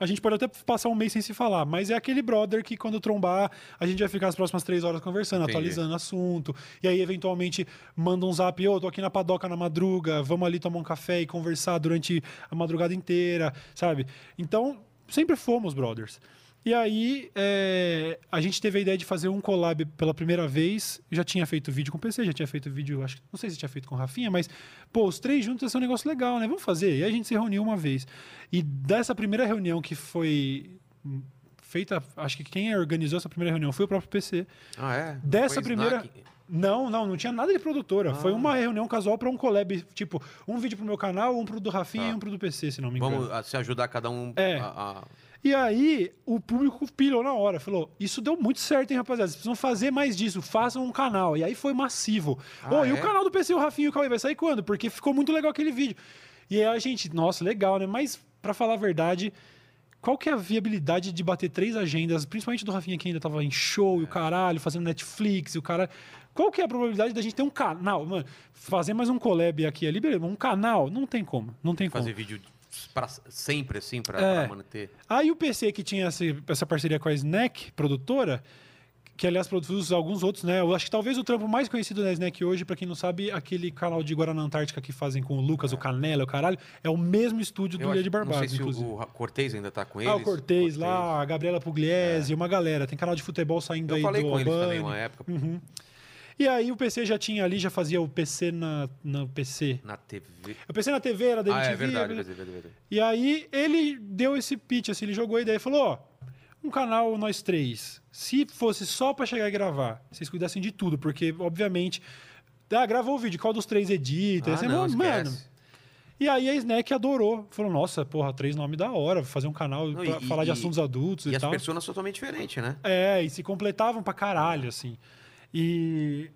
A gente pode até passar um mês sem se falar, mas é aquele brother que quando trombar, a gente vai ficar as próximas três horas conversando, Entendi. atualizando assunto. E aí, eventualmente, manda um zap, ô, tô aqui na padoca na madruga, vamos ali tomar um café e conversar durante a madrugada inteira, sabe? Então, sempre fomos brothers. E aí, é, a gente teve a ideia de fazer um collab pela primeira vez. Eu já tinha feito vídeo com o PC, já tinha feito vídeo, acho que não sei se tinha feito com o Rafinha, mas, pô, os três juntos ia ser um negócio legal, né? Vamos fazer. E aí a gente se reuniu uma vez. E dessa primeira reunião que foi feita, acho que quem organizou essa primeira reunião foi o próprio PC. Ah, é? Dessa Foi primeira. Snack? Não, não, não tinha nada de produtora. Foi Ah. uma reunião casual para um collab, tipo, um vídeo pro meu canal, um pro do Rafinha Tá. e um pro do PC, se não me engano. Vamos ah, se ajudar cada um É. a- a- E aí, o público pilhou na hora. Falou: Isso deu muito certo, hein, rapaziada? Vocês precisam fazer mais disso. Façam um canal. E aí foi massivo. Ah, e é? o canal do PC, o Rafinho e o Cauê, vai sair quando? Porque ficou muito legal aquele vídeo. E aí a gente, nossa, legal, né? Mas, pra falar a verdade, qual que é a viabilidade de bater três agendas, principalmente do Rafinha que ainda tava em show e o caralho, fazendo Netflix e o cara. Qual que é a probabilidade da gente ter um canal? Mano, fazer mais um collab aqui e ali, beleza, um canal? Não tem como. Não tem como. Fazer vídeo pra sempre, assim, pra, É. manter. Aí o PC que tinha essa, essa parceria com a Snack, produtora, que aliás produz alguns outros, né? Eu acho que talvez o trampo mais conhecido da Snack hoje, pra quem não sabe, aquele canal de Guaraná Antártica que fazem com o Lucas, o Canela, o caralho, é o mesmo estúdio do Eu Ilha de Barbados, Não sei se inclusive. o, o Cortez ainda tá com eles. Ah, o Cortez lá, a Gabriela Pugliese, uma galera. Tem canal de futebol saindo Eu aí falei do com eles Albani. também uma época. E aí o PC já tinha ali, já fazia o PC na, no PC. Na TV. O PC na TV era da Ah, MTV. é verdade, né? verdade, verdade. E aí ele deu esse pitch, assim, ele jogou a ideia e falou, ó, um canal nós três, se fosse só pra chegar e gravar, vocês cuidassem de tudo, porque, obviamente, ah, gravou o vídeo, qual dos três edita? Ah, Você, não, mano, e aí a Snack adorou. Falou, nossa, porra, três nomes da hora, fazer um canal Não, pra e- falar de e- assuntos adultos e, E as tal. pessoas totalmente diferentes, né? É, e se completavam pra caralho, assim. E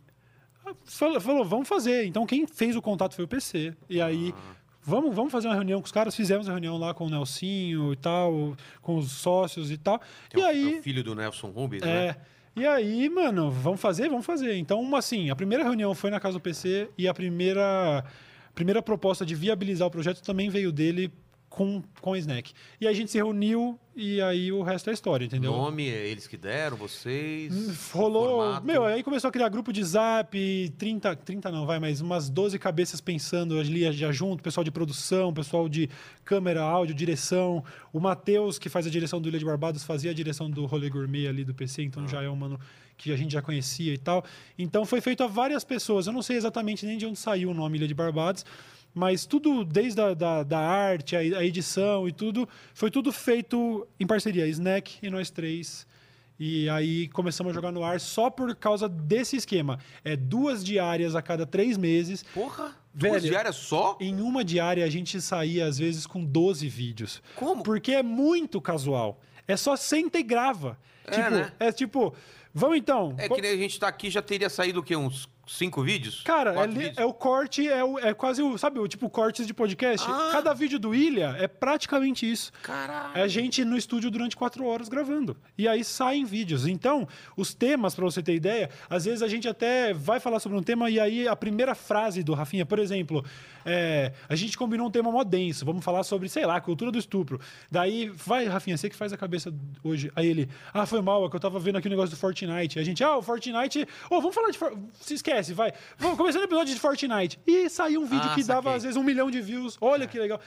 falou, falou, vamos fazer. Então quem fez o contato foi o PC. E aí, vamos, vamos fazer uma reunião com os caras. Fizemos a reunião lá com o Nelsinho e tal, com os sócios e tal. Que e é o- aí, é o filho do Nelson Rubens, é. né? E aí, mano, vamos fazer? Vamos fazer. Então, assim, a primeira reunião foi na casa do PC e a primeira, primeira proposta de viabilizar o projeto também veio dele com, com a Snack. E aí a gente se reuniu e aí o resto é história, entendeu? Nome, é eles que deram, vocês. Hum, Rolou. formato. Meu, aí começou a criar grupo de zap, 30, 30 não, vai, mas umas 12 cabeças pensando ali já junto, pessoal de produção, pessoal de câmera, áudio, direção. O Matheus, que faz a direção do Ilha de Barbados, fazia a direção do Rolê Gourmet ali do PC, Ah. então já é um mano que a gente já conhecia e tal. Então foi feito a várias pessoas. Eu não sei exatamente nem de onde saiu o nome Ilha de Barbados. Mas tudo, desde a da, da arte, a, a edição e tudo, foi tudo feito em parceria. Snack e nós três. E aí começamos a jogar no ar só por causa desse esquema. É duas diárias a cada três meses. Porra, Velho, duas diárias só? Em uma diária a gente saía, às vezes, com 12 vídeos. Como? Porque é muito casual. É só senta e grava. É, tipo, né? é tipo, vamos então. É que nem a gente tá aqui, já teria saído o quê? Uns cinco vídeos? Cara, é, vídeos? é o corte, é, o- é quase o, sabe, o tipo cortes de podcast? Ah. Cada vídeo do Ilha é praticamente isso. Caralho. É a gente no estúdio durante quatro horas gravando. E aí saem vídeos. Então, os temas, pra você ter ideia, às vezes a gente até vai falar sobre um tema e aí a primeira frase do Rafinha, por exemplo, é, a gente combinou um tema mó denso, vamos falar sobre, sei lá, cultura do estupro. Daí, vai, Rafinha, você que faz a cabeça hoje. Aí ele, ah, foi mal, é que eu tava vendo aqui o negócio do Fortnite. A gente, ah, o Fortnite, ô, vamos falar de. For- Se esquece, vai. Vamos começando o episódio de Fortnite. E saiu um vídeo Ah, que dava, às vezes, um milhão de views. Olha que legal.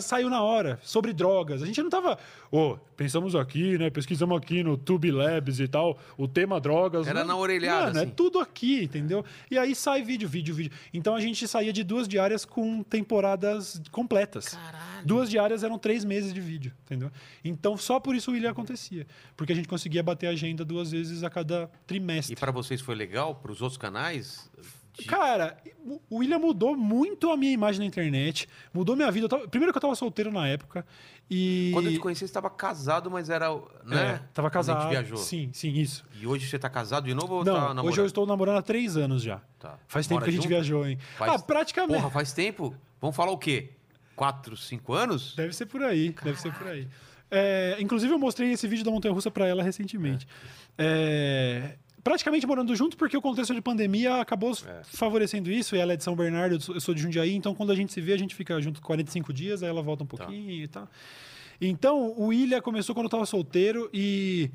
Saiu na hora, sobre drogas. A gente não tava. Ô, pensamos aqui, né? Pesquisamos aqui no Tube Labs e tal. O tema drogas. Era Não- na orelhada, Mano, é assim. tudo aqui, entendeu? E aí sai vídeo, vídeo, vídeo. Então a gente saía de duas diárias com temporadas completas. Caralho. Duas diárias eram três meses de vídeo, entendeu? Então só por isso o William acontecia. Porque a gente conseguia bater a agenda duas vezes a cada trimestre. E pra vocês foi legal? Pros outros canais? Cara, o- William mudou muito a minha imagem na internet, mudou minha vida. Tava- primeiro que eu tava solteiro na época e Quando eu te conheci, você estava casado, mas era. Né? é, tava Quando A casado. gente viajou. Sim, sim, isso. E hoje você tá casado de novo ou Não, tá namorando? hoje eu estou namorando há três anos já. Tá. Faz tempo Mora que a gente junto? viajou, hein? Faz- Ah, praticamente. Porra, faz tempo? Vamos falar o quê? Quatro, cinco anos? Deve ser por aí, deve ser por aí. É, inclusive, eu mostrei esse vídeo da Montanha Russa pra ela recentemente. É, praticamente morando junto, porque o contexto de pandemia acabou É. favorecendo isso. E ela é de São Bernardo, eu sou- de Jundiaí, então quando a gente se vê, a gente fica junto 45 dias, aí ela volta um Tá. pouquinho e tal. Então, o Ilha começou quando eu tava solteiro e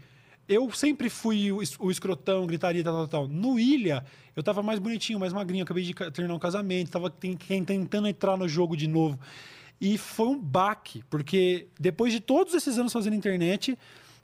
eu sempre fui o, es- o escrotão, gritaria, tal, tal, tal. No Ilha, eu tava mais bonitinho, mais magrinho, acabei de terminar um casamento, tava ten- ten- tentando entrar no jogo de novo. E foi um baque, porque depois de todos esses anos fazendo internet,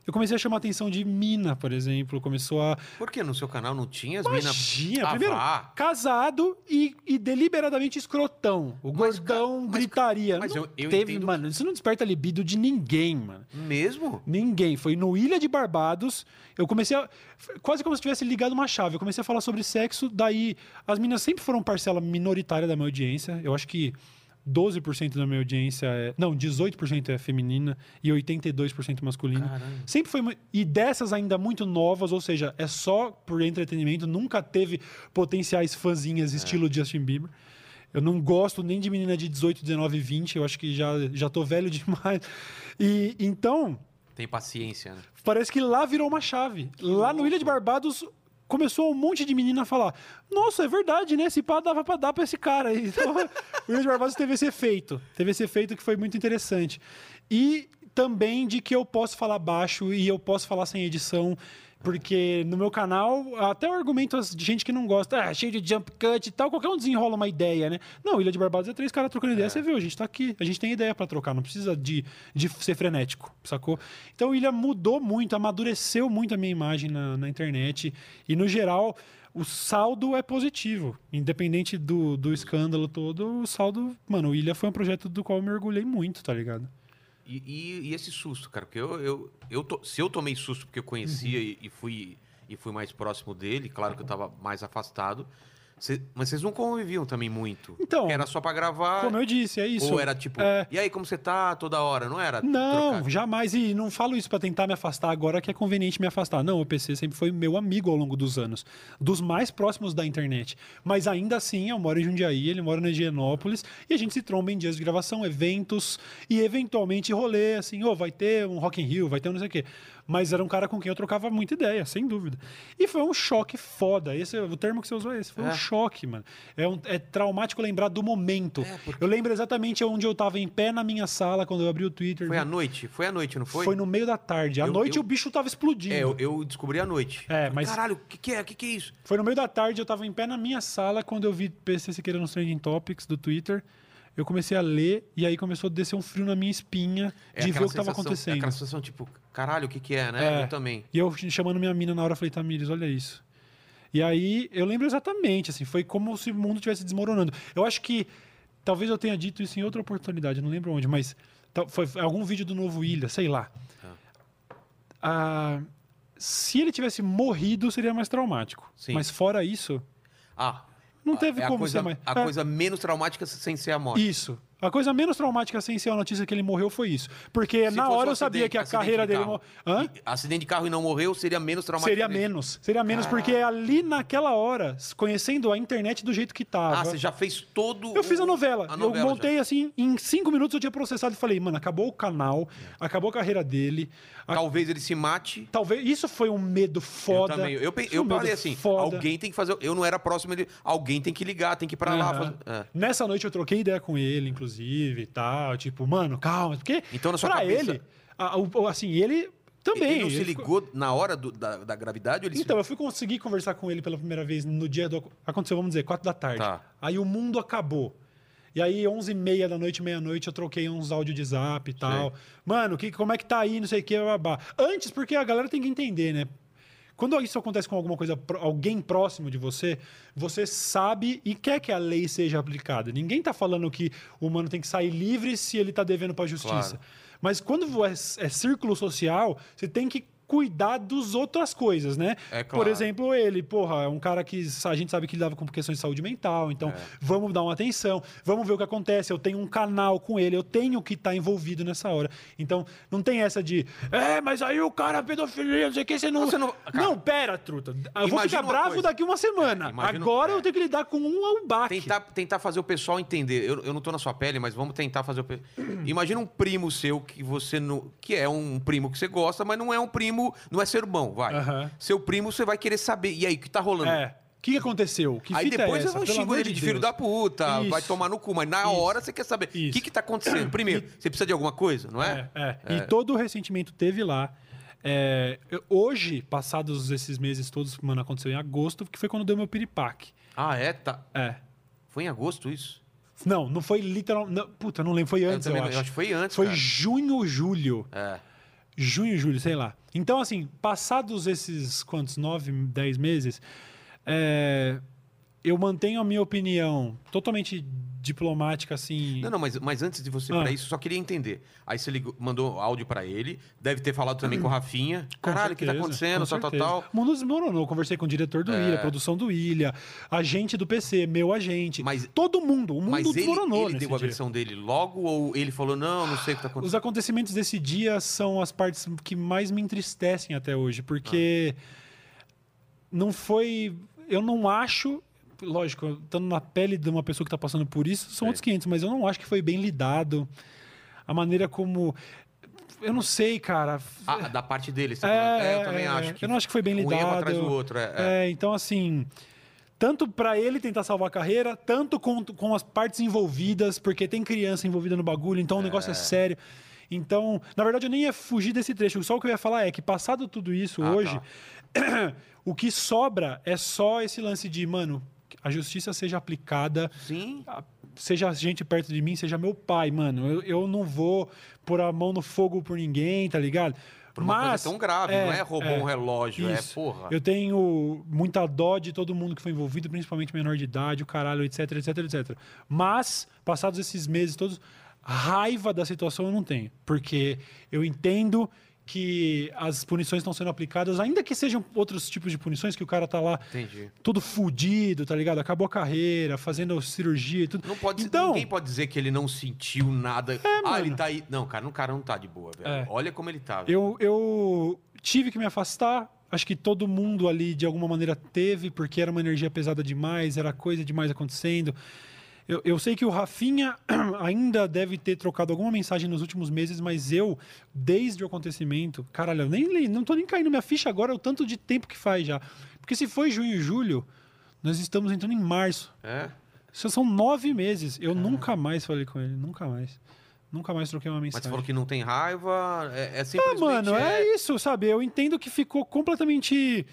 eu comecei a chamar a atenção de mina, por exemplo. Começou a. Por que no seu canal não tinha as minas? Ah, primeiro, vá. casado e, e deliberadamente escrotão. O Mas, gordão mas- gritaria. mas Não eu- eu teve, entendo mano, isso não desperta libido de ninguém, mano. Mesmo? Ninguém. Foi no Ilha de Barbados. Eu comecei a. Quase como se tivesse ligado uma chave. Eu comecei a falar sobre sexo, daí as minas sempre foram parcela minoritária da minha audiência. Eu acho que 12% da minha audiência é. Não, 18% é feminina e 82% masculina. Caralho. Sempre foi. E dessas ainda muito novas, ou seja, é só por entretenimento, nunca teve potenciais fãzinhas estilo Justin Bieber. Eu não gosto nem de menina de 18, 19, 20. Eu acho que já, já tô velho demais. E então, Tem paciência, né? parece que lá virou uma chave. Lá no Ilha de Barbados começou um monte de menina a falar: Nossa, é verdade, né? Esse pá dava pra dar pra esse cara. aí." Então, o de Barbados teve esse efeito. Teve esse efeito que foi muito interessante. E também de que eu posso falar baixo e eu posso falar sem edição. Porque no meu canal, até o argumento de gente que não gosta, ah, cheio de jump cut e tal, qualquer um desenrola uma ideia, né? Não, Ilha de Barbados é três caras trocando ideia, você viu, a gente tá aqui, a gente tem ideia pra trocar, não precisa de, de ser frenético, sacou? Então, Ilha mudou muito, amadureceu muito a minha imagem na, na internet e, no geral, o saldo é positivo. Independente do, do escândalo todo, o saldo. Mano, o Ilha foi um projeto do qual eu me orgulhei muito, tá ligado? E, e- e esse susto, cara? Porque eu, eu, eu to- se eu tomei susto porque eu conhecia Uhum. e, e fui, e fui mais próximo dele, claro que eu tava mais afastado. Cê- mas vocês não conviviam também muito. Então, era só pra gravar. Como eu disse, é isso. Ou era tipo, É. e aí, como você tá toda hora? Não era? Não, trocar? jamais. E não falo isso pra tentar me afastar agora que é conveniente me afastar. Não, o PC sempre foi meu amigo ao longo dos anos. Dos mais próximos da internet. Mas ainda assim, eu moro em Jundiaí, ele mora na Higienópolis. E a gente se tromba em dias de gravação, eventos e eventualmente rolê, assim, ô, vai ter um Rock in Rio, vai ter um não sei o quê. Mas era um cara com quem eu trocava muita ideia, sem dúvida. E foi um choque foda. Esse, é o termo que você usou é esse. Foi um É. choque, mano. É, um- é traumático lembrar do momento. É, porque- Eu lembro exatamente onde eu tava em pé na minha sala quando eu abri o Twitter. Foi à noite? Foi à noite, não foi? Foi no meio da tarde. À Eu- noite eu- o bicho tava explodindo. É, eu, eu descobri à noite. É, mas- Caralho, o que, que é? O que, que é isso? Foi no meio da tarde, eu tava em pé na minha sala quando eu vi PC Siqueira nos Trending Topics do Twitter. Eu comecei a ler e aí começou a descer um frio na minha espinha É de ver o que tava sensação- acontecendo. É aquela sensação, tipo, caralho, o que, que é, né? É. Eu também. E eu chamando minha mina na hora, falei, Tamires, olha isso. E aí eu lembro exatamente, assim, foi como se o mundo estivesse desmoronando. Eu acho que talvez eu tenha dito isso em outra oportunidade, não lembro onde, mas foi algum vídeo do Novo Ilha, sei lá. Ah, se ele tivesse morrido, seria mais traumático. Sim. Mas fora isso, Ah. Não teve é a como coisa, ser mais- A é. coisa menos traumática sem ser a morte. isso. A coisa menos traumática sem ser a notícia que ele morreu foi isso. Porque Se na hora um eu sabia que a carreira de dele. carro. mo- Hã? Acidente de carro e não morreu seria menos traumático. Seria menos. Seria menos, porque ali naquela hora, conhecendo a internet do jeito que tava. Ah, você já fez todo. Eu fiz a o- novela. a eu novela montei assim, em cinco minutos eu tinha processado e falei, mano, acabou o canal, acabou a carreira dele. já. a- Talvez ele se mate. Talvez. Isso foi um medo foda. Eu também. Eu, pe- eu um falei assim: foda. alguém tem que fazer. Eu não era próximo dele. Alguém tem que ligar, tem que ir pra lá. Aham. fazer- é. Nessa noite eu troquei ideia com ele, inclusive, e tal. Tipo, mano, calma. Porque Então, na sua pra cabeça- ele, a- o- assim, ele também. Ele não se ligou na hora do- da, da gravidade? Então, eu fui conseguir conversar com ele pela primeira vez no dia do. Aconteceu, vamos dizer, quatro da tarde. Tá. Aí o mundo acabou. E aí, 11 e meia da noite, meia-noite, eu troquei uns áudios de zap e tal. Mano, que, como é que tá aí, não sei o que, babá. Antes, porque a galera tem que entender, né? Quando isso acontece com alguma coisa, alguém próximo de você, você sabe e quer que a lei seja aplicada. Ninguém tá falando que o humano tem que sair livre se ele tá devendo pra justiça. Claro. Mas quando é, é círculo social, você tem que cuidar das outras coisas, né? É Por claro. exemplo, ele, porra, é um cara que a gente sabe que lidava com questões de saúde mental, então É. vamos dar uma atenção, vamos ver o que acontece. Eu tenho um canal com ele, eu tenho que estar envolvido nessa hora. Então, não tem essa de, é, mas aí o cara é pedofilia, não sei o que, você não. Você não- Não, pera, truta. Eu vou ficar bravo coisa. daqui uma semana. Imagina- Agora é. eu tenho que lidar com um baque. Tentar, tentar fazer o pessoal entender. Eu, eu não tô na sua pele, mas vamos tentar fazer o. Imagina um primo seu que você não. Que é um primo que você gosta, mas não é um primo. Não é ser irmão, vai. Aham. Seu primo, você vai querer saber. E aí, o que tá rolando? É. O que aconteceu? Que Aí fita depois é eu Pelo xingo ele de, filho da puta, Isso. vai tomar no cu. Mas na Isso. hora você quer saber o que, que tá acontecendo. Primeiro, você precisa de alguma coisa, não é? É, é. E todo o ressentimento teve lá. É, eu- hoje, passados esses meses todos, mano, aconteceu em agosto, que foi quando deu meu piripaque. Ah, é? Tá. É. Foi em agosto isso? Não, não foi literal. Não, puta, não lembro. Foi antes, eu, também não- acho. eu acho que foi antes, Foi cara. junho, julho. É. Junho, julho, sei lá. Então, assim, passados esses quantos? Nove, dez meses, é, eu mantenho a minha opinião totalmente diplomática, assim. Não, não, mas, mas antes de você Ah. pra isso, eu só queria entender. Aí você ligou- mandou áudio pra ele, deve ter falado também com o Rafinha. Caralho, o que tá acontecendo? Tal, tal, tal. O mundo desmoronou. Conversei com o diretor do É. Ilha, produção do Ilha, agente do PC, meu agente. Mas- todo mundo. O mundo Mas ele, desmoronou ele nesse deu a versão dele logo ou ele falou, não, não sei o que tá Os acontecendo? acontecimentos desse dia são as partes que mais me entristecem até hoje, porque Ah. não foi. Eu não acho. Lógico, estando na pele de uma pessoa que tá passando por isso, são outros 500, mas eu não acho que foi bem lidado. A maneira como. Eu não sei, cara. Ah, da parte dele, você tá É. É, eu também é, acho que eu não acho que foi bem um erro lidado. atrás do outro. É, é. É, então assim, tanto pra ele tentar salvar a carreira, tanto com, com as partes envolvidas, porque tem criança envolvida no bagulho, então o negócio é sério. Então, na verdade, eu nem ia fugir desse trecho. Só o que eu ia falar é que, passado tudo isso Ah, hoje, o que sobra é só esse lance de, mano, a justiça seja aplicada Sim. a- seja gente perto de mim, seja meu pai, mano. Eu, eu não vou pôr a mão no fogo por ninguém, tá ligado? Por uma coisa tão grave, não é roubou um relógio, é isso. porra. Eu tenho muita dó de todo mundo que foi envolvido, principalmente menor de idade, o caralho, etc, etc, etc. Mas, passados esses meses todos, raiva da situação eu não tenho. Porque eu entendo que as punições estão sendo aplicadas, ainda que sejam outros tipos de punições, que o cara tá lá Entendi. todo fudido, tá ligado? Acabou a carreira, fazendo cirurgia e tudo. Não pode, então, ninguém pode dizer que ele não sentiu nada. ah, mano. ele tá aí. Não, cara, o cara não tá de boa, velho. É. Olha como ele tá. velho. Eu, eu tive que me afastar. Acho que todo mundo ali, de alguma maneira, teve, porque era uma energia pesada demais, era coisa demais acontecendo. Eu, eu sei que o Rafinha ainda deve ter trocado alguma mensagem nos últimos meses, mas eu, desde o acontecimento, caralho, eu nem, não tô nem caindo minha ficha agora, o tanto de tempo que faz já. Porque se foi junho e julho, nós estamos entrando em março. É? Isso são nove meses. Eu nunca mais falei com ele, nunca mais. Nunca mais troquei uma Mas mensagem. você falou que não tem raiva, é, é Ah, simplesmente... mano, é... isso, sabe? Eu entendo que ficou completamente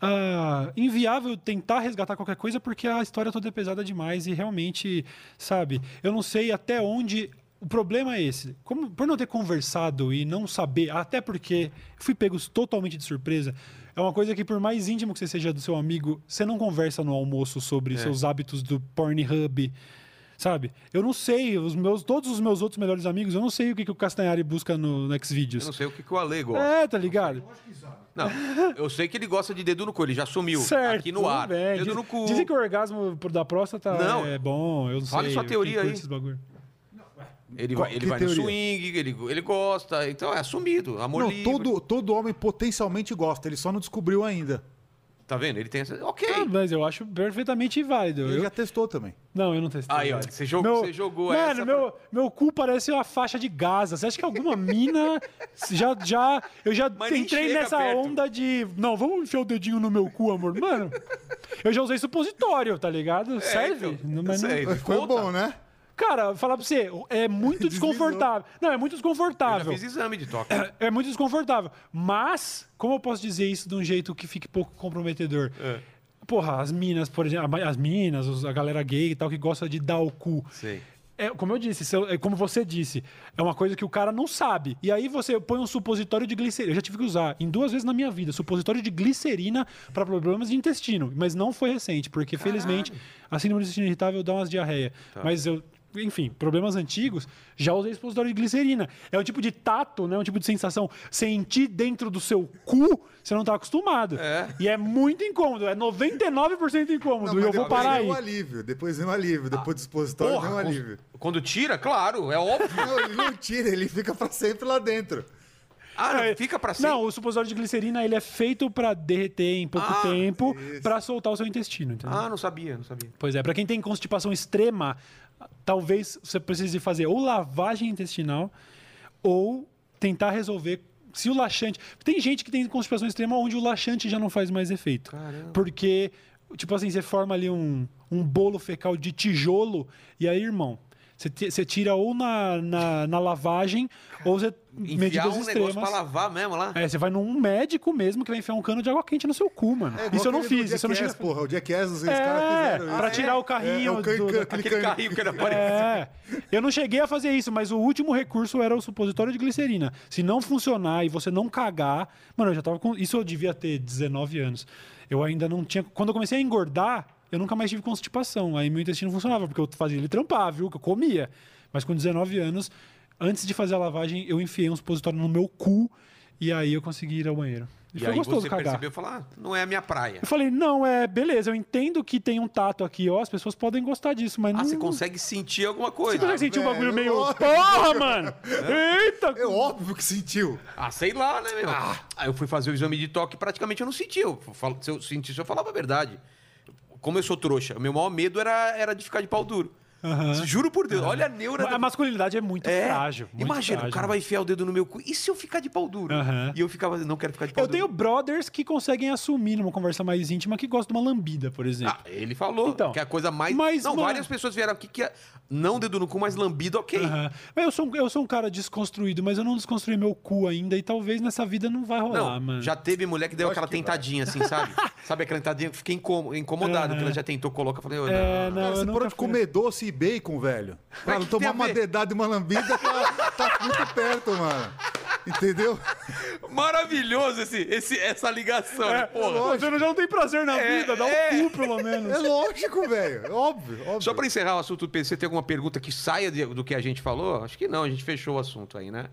ah, inviável tentar resgatar qualquer coisa porque a história toda é pesada demais e realmente, sabe? Eu não sei até onde. O problema é esse. Como, por não ter conversado e não saber, até porque fui pego totalmente de surpresa, é uma coisa que, por mais íntimo que você seja do seu amigo, você não conversa no almoço sobre seus hábitos do Pornhub. Sabe? Eu não sei, os meus, todos os meus outros melhores amigos, eu não sei o que, que o Castanhari busca no, no Eu Xvideos. não sei o que, que o Ale gosta. É, tá ligado? Não, eu sei que ele gosta de dedo no cu, ele já sumiu Certo. aqui no ar. bem. Dedo Diz- no cu. Dizem que o orgasmo por- da próstata Não. é bom, eu não Fale sei. sua quem teoria aí. Ele Qual- vai, ele vai no swing, ele, ele gosta. Então é assumido, amor Não, livre. todo, todo homem potencialmente gosta, ele só não descobriu ainda. Tá vendo? Ele tem essa... Ok. Ah, mas eu acho perfeitamente válido. Ele Eu- já testou também. Não, eu não testei. Aí, ó, você jogou- você jogou Mano, essa meu, meu cu parece uma faixa de Gaza. Você acha que alguma mina já, já... Eu já Mas entrei nessa perto. onda de... Não, vamos enfiar o dedinho no meu cu, amor. Mano, eu já usei supositório, tá ligado? Serve. então, Não- mas não- sei. Foi bom, né? Cara, falar pra você, é muito desconfortável. Não, é muito Eu já desconfortável. fiz exame de toque. É muito desconfortável. Mas, como eu posso dizer isso de um jeito que fique pouco comprometedor? É. Porra, as minas, por exemplo, as minas, a galera gay e tal, que gosta de dar o cu. Sei. É, como eu disse, é como você disse, é uma coisa que o cara não sabe. E aí você põe um supositório de glicerina. Eu já tive que usar em duas vezes na minha vida, supositório de glicerina para problemas de intestino. Mas não foi recente, porque felizmente a síndrome do intestino irritável dá umas diarreia. Tá. Mas eu. Enfim, problemas antigos, já usei supositório de glicerina. É um tipo de tato, né? Um tipo de sensação. Sentir dentro do seu cu, você não tá acostumado. É. E é muito incômodo, é 99% incômodo. Não, e eu vou depois parar vem aí. um alívio, depois vem um alívio, depois do expositório vem um alívio. quando, tira, claro, é óbvio. Não, ele não tira, ele fica pra sempre lá dentro. Ah, não, É, fica pra sempre. Não, o supositório de glicerina ele é feito pra derreter em pouco Ah, tempo pra soltar o seu intestino, entendeu? Ah, não sabia, não sabia. Pois é, pra quem tem constipação extrema, talvez você precise fazer ou lavagem intestinal ou tentar resolver se o laxante. Tem gente que tem constipação extrema onde o laxante já não faz mais efeito. Caramba. Porque, tipo assim, você forma ali um, um bolo fecal de tijolo e aí, irmão, você ti- você tira ou na, na, na lavagem ou você. Enfiar medidas um negócio extremas. pra lavar mesmo lá. É, você vai num médico mesmo que vai enfiar um cano de água quente no seu cu, mano. É isso eu não fiz, isso eu não cheguei. porra. O Jackass, os É, caras fizeram isso. pra tirar o É, carrinho. é o can- do- can- Aquele carrinho que era parecido. É, eu não cheguei a fazer isso, mas o último recurso era o supositório de glicerina. Se não funcionar e você não cagar, mano, eu já tava com. Isso eu devia ter 19 anos. Eu ainda não tinha. Quando eu comecei a engordar, eu nunca mais tive constipação. Aí meu intestino funcionava, porque eu fazia ele trampar, viu? Que eu comia. Mas com 19 anos, antes de fazer a lavagem, eu enfiei um supositório no meu cu e aí eu consegui ir ao banheiro. E, E foi aí gostoso você cagar. percebeu e falou, ah, não é a minha praia. Eu falei, não, é, beleza, eu entendo que tem um tato aqui, ó, as pessoas podem gostar disso, mas Ah, não. você consegue sentir alguma Você coisa. consegue sentir um velho, bagulho meio. Porra, mano! Eita! É óbvio que sentiu. Ah, sei lá, né, meu? Aí eu fui fazer o exame de toque praticamente eu não senti. Eu falo- se eu sentisse, eu falava a verdade. Como eu sou trouxa, o meu maior medo era, era de ficar de pau duro. Aham. Juro por Deus, olha a neura A da- masculinidade é muito É, frágil. muito imagina, frágil. o cara vai enfiar o dedo no meu cu. E se eu ficar de pau duro? Aham. E eu ficava, não quero ficar de pau Eu duro. tenho brothers que conseguem assumir numa conversa mais íntima que gostam de uma lambida, por exemplo. Ah, ele falou Então, que é a coisa mais. mas, não, mano- várias pessoas vieram aqui que é não dedo no cu, mas lambido, ok. Mas eu sou, um- eu sou um cara desconstruído, mas eu não desconstruí meu cu ainda e talvez nessa vida não vai rolar, Não, mano. já teve mulher que deu Eu aquela que vai. tentadinha assim, sabe? sabe aquela tentadinha que fiquei incom- incomodado, que ela já tentou colocar. Eu falei, oh, não. É, não, Cara, eu você nunca parou de fui- comer doce e bacon, velho. Pra que tem tomar uma dedada e uma lambida, tá, tá muito perto, mano. Entendeu? Maravilhoso esse, esse, essa ligação, né? É, porra. você já não tem prazer na É, vida, dá um é. cu pelo menos. É lógico, velho. É Óbvio, óbvio. Só pra encerrar o assunto do PC, tem alguma pergunta que saia de- do que a gente falou? Acho que não, a gente fechou o assunto aí, né?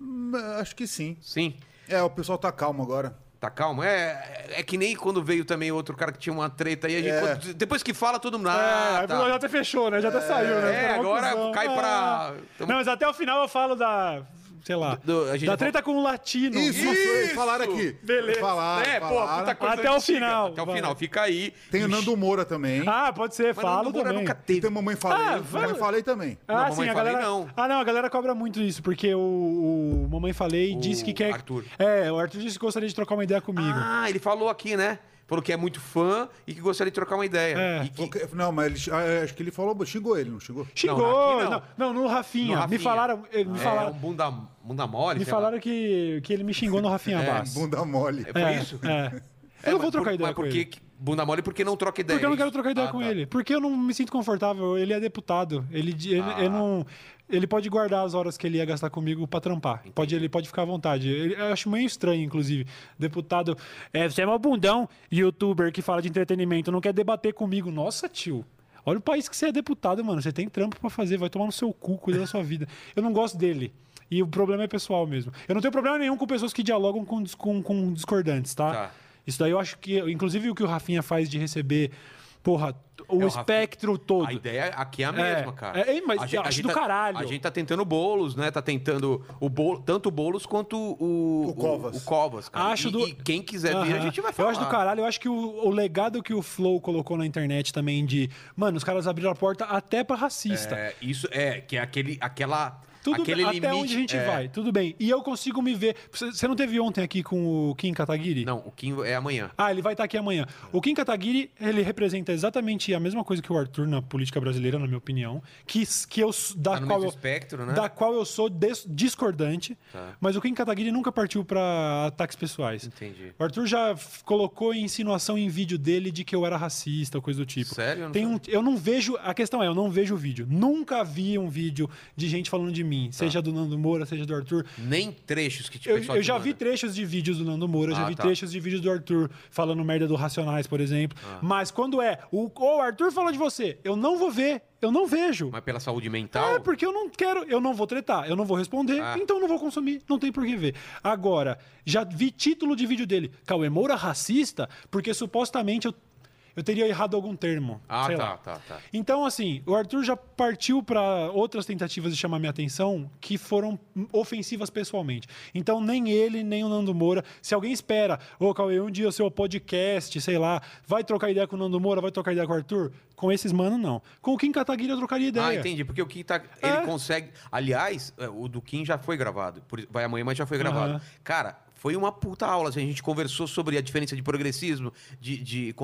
Hum, Acho que sim. Sim. É, o pessoal tá calmo agora. Tá calmo? É, é que nem quando veio também outro cara que tinha uma treta aí. A gente, É. quando- depois que fala, todo mundo. É, Ah, tá. já até fechou, né? Já até saiu, né? É, agora cai pra- Ah. Não, mas até o final eu falo da. Sei lá. Do- a gente da treta com o latino. Isso, Isso! falaram aqui. Beleza. Falaram, é, pô, falaram. puta coisa Até o antiga. final, Até o vai. final, fica aí. Tem o Nando Moura também. Ah, pode ser, Mas falo Nando Moura também. nunca E teve. tem Mamãe Falei. Ah, Mamãe vai- Falei também. Ah, Não, sim, Mamãe a Falei, galera. não. Ah, não, a galera cobra muito isso, porque o, o Mamãe Falei O disse que quer. Arthur. É, o Arthur disse que gostaria de trocar uma ideia comigo. Ah, ele falou aqui, né? Falou que é muito fã e que gostaria de trocar uma ideia. É. E que- Não, mas ele, ah, acho que ele falou, xingou ele, não xingou? Xingou! Não, não. não. não, no Rafinha. No Rafinha. Me falaram. eh, Me é falaram, um bunda, bunda mole. me lá. falaram que, que ele me xingou no Rafinha É, Bass. Bunda mole. É, Foi É, isso? É. É, Eu não vou trocar por- ideia mas com por ele. Bunda mole porque não troca ideia. Porque eu não é quero trocar ideia Ah, com tá. ele. Porque eu não me sinto confortável. Ele é deputado. Ele, ele, Ah. ele não. Ele pode guardar as horas que ele ia gastar comigo pra trampar. Pode, ele pode ficar à vontade. Ele- eu acho meio estranho, inclusive. Deputado. É, você é um bundão, youtuber que fala de entretenimento, não quer debater comigo. Nossa, tio. Olha o país que você é deputado, mano. Você tem trampo pra fazer, vai tomar no seu cu, cuida da sua vida. Eu não gosto dele. E o problema é pessoal mesmo. Eu não tenho problema nenhum com pessoas que dialogam com, com, com discordantes, tá? Tá. Isso daí eu acho que, inclusive, o que o Rafinha faz de receber, porra, o É, o Rafinha- espectro todo. A ideia aqui é a É, mesma, cara. é, mas a eu acho do tá, caralho. A gente tá tentando bolos, né? Tá tentando o bolo, tanto o bolos quanto o, O Covas. O, Covas, cara. Acho e, do- e quem quiser vir, a gente vai falar. Eu acho do caralho, eu acho que o, o legado que o Flow colocou na internet também de, mano, os caras abriram a porta até pra racista. É, isso é, que é aquele, aquela, Tudo aquele bem, limite. até onde a gente é. vai, tudo bem. E eu consigo me ver. Você não teve ontem aqui com o Kim Kataguiri? Não, o Kim é amanhã. Ah, ele vai estar aqui amanhã. O Kim Kataguiri, ele representa exatamente a mesma coisa que o Arthur na política brasileira, na minha opinião, que, que eu da Tá qual eu, espectro, né? da qual eu sou des- discordante, Tá. mas o Kim Kataguiri nunca partiu para ataques pessoais. Entendi. O Arthur já colocou insinuação em vídeo dele de que eu era racista, coisa do tipo. Sério? Eu não um, eu não vejo. A questão é, eu não vejo o vídeo. Nunca vi um vídeo de gente falando de mim, Tá. seja do Nando Moura, seja do Arthur. Nem trechos que tipo, Eu, eu te já vi trechos de vídeos do Nando Moura, já Ah, vi tá. trechos de vídeos do Arthur falando merda do Racionais, por exemplo. Ah. Mas quando é o, o Arthur falou de você, eu não vou ver, eu não vejo. Mas pela saúde mental. É, porque eu não quero, eu não vou tretar, eu não vou responder, Ah. então eu não vou consumir, não tem por que ver. Agora, já vi título de vídeo dele, Cauê Moura racista, porque supostamente eu, eu teria errado algum termo. Ah, tá, lá. tá, tá. Então, assim, o Arthur já partiu para outras tentativas de chamar minha atenção que foram ofensivas pessoalmente. Então, nem ele, nem o Nando Moura. Se alguém espera, ô Cauê, um dia o seu podcast, sei lá, vai trocar ideia com o Nando Moura, vai trocar ideia com o Arthur? Com esses mano, não. Com o Kim Kataguiri eu trocaria ideia. Ah, entendi. Porque o Kim tá. É. Ele consegue. Aliás, é, o do Kim já foi gravado. por Vai amanhã, mas já foi gravado. Aham. Cara, foi uma puta aula. assim, A gente conversou sobre a diferença de progressismo, de, de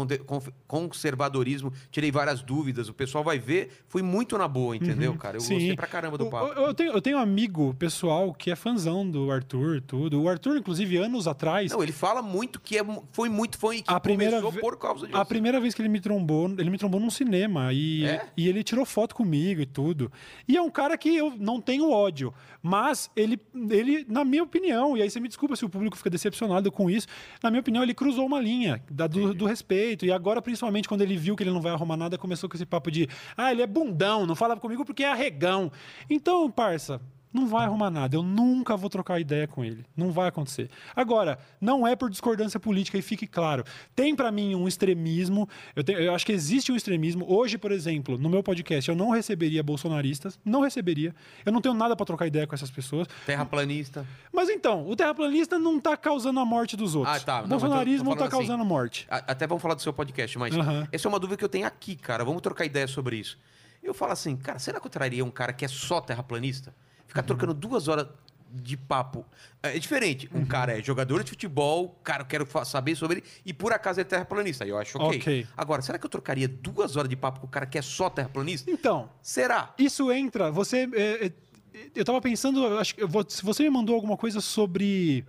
conservadorismo. Tirei várias dúvidas. O pessoal vai ver. Foi muito na boa, entendeu, cara? Eu Uhum. Sim. gostei pra caramba do papo. Eu, eu tenho, eu tenho um amigo pessoal que é fãzão do Arthur, tudo. O Arthur, inclusive, anos atrás. Não, ele fala muito que é, foi muito fã e que a primeira, ve- por causa de a você. primeira vez que ele me trombou, ele me trombou num cinema e, É? e ele tirou foto comigo e tudo. E é um cara que eu não tenho ódio, mas ele, ele, na minha opinião, e aí você me desculpa se o público fica decepcionado com isso, na minha opinião, ele cruzou uma linha da- do, do respeito. E agora, principalmente, quando ele viu que ele não vai arrumar nada, começou com esse papo de ah, ele é bundão, não falava comigo porque é arregão. Então, parça. Não vai arrumar nada. Eu nunca vou trocar ideia com ele. Não vai acontecer. Agora, não é por discordância política, e fique claro. Tem para mim um extremismo. Eu, te- eu acho que existe um extremismo. Hoje, por exemplo, no meu podcast, eu não receberia bolsonaristas. Não receberia. Eu não tenho nada para trocar ideia com essas pessoas. Terraplanista. Mas então, o terraplanista não tá causando a morte dos outros. Ah, tá. O tô- bolsonarismo tô não tá assim. causando morte. A- Até vamos falar do seu podcast, mas Aham. essa é uma dúvida que eu tenho aqui, cara. Vamos trocar ideia sobre isso. Eu falo assim, cara, será que eu traria um cara que é só terraplanista? Uhum. Ficar trocando duas horas de papo. É diferente. Uhum. Um cara é jogador de futebol, cara, eu quero saber sobre ele, e por acaso é terraplanista. Aí eu acho ok. Ok. Agora, será que eu trocaria duas horas de papo com o cara que é só terraplanista? Então, Será? Isso entra. Você. é, é, eu tava pensando, acho que eu vou- se você me mandou alguma coisa sobre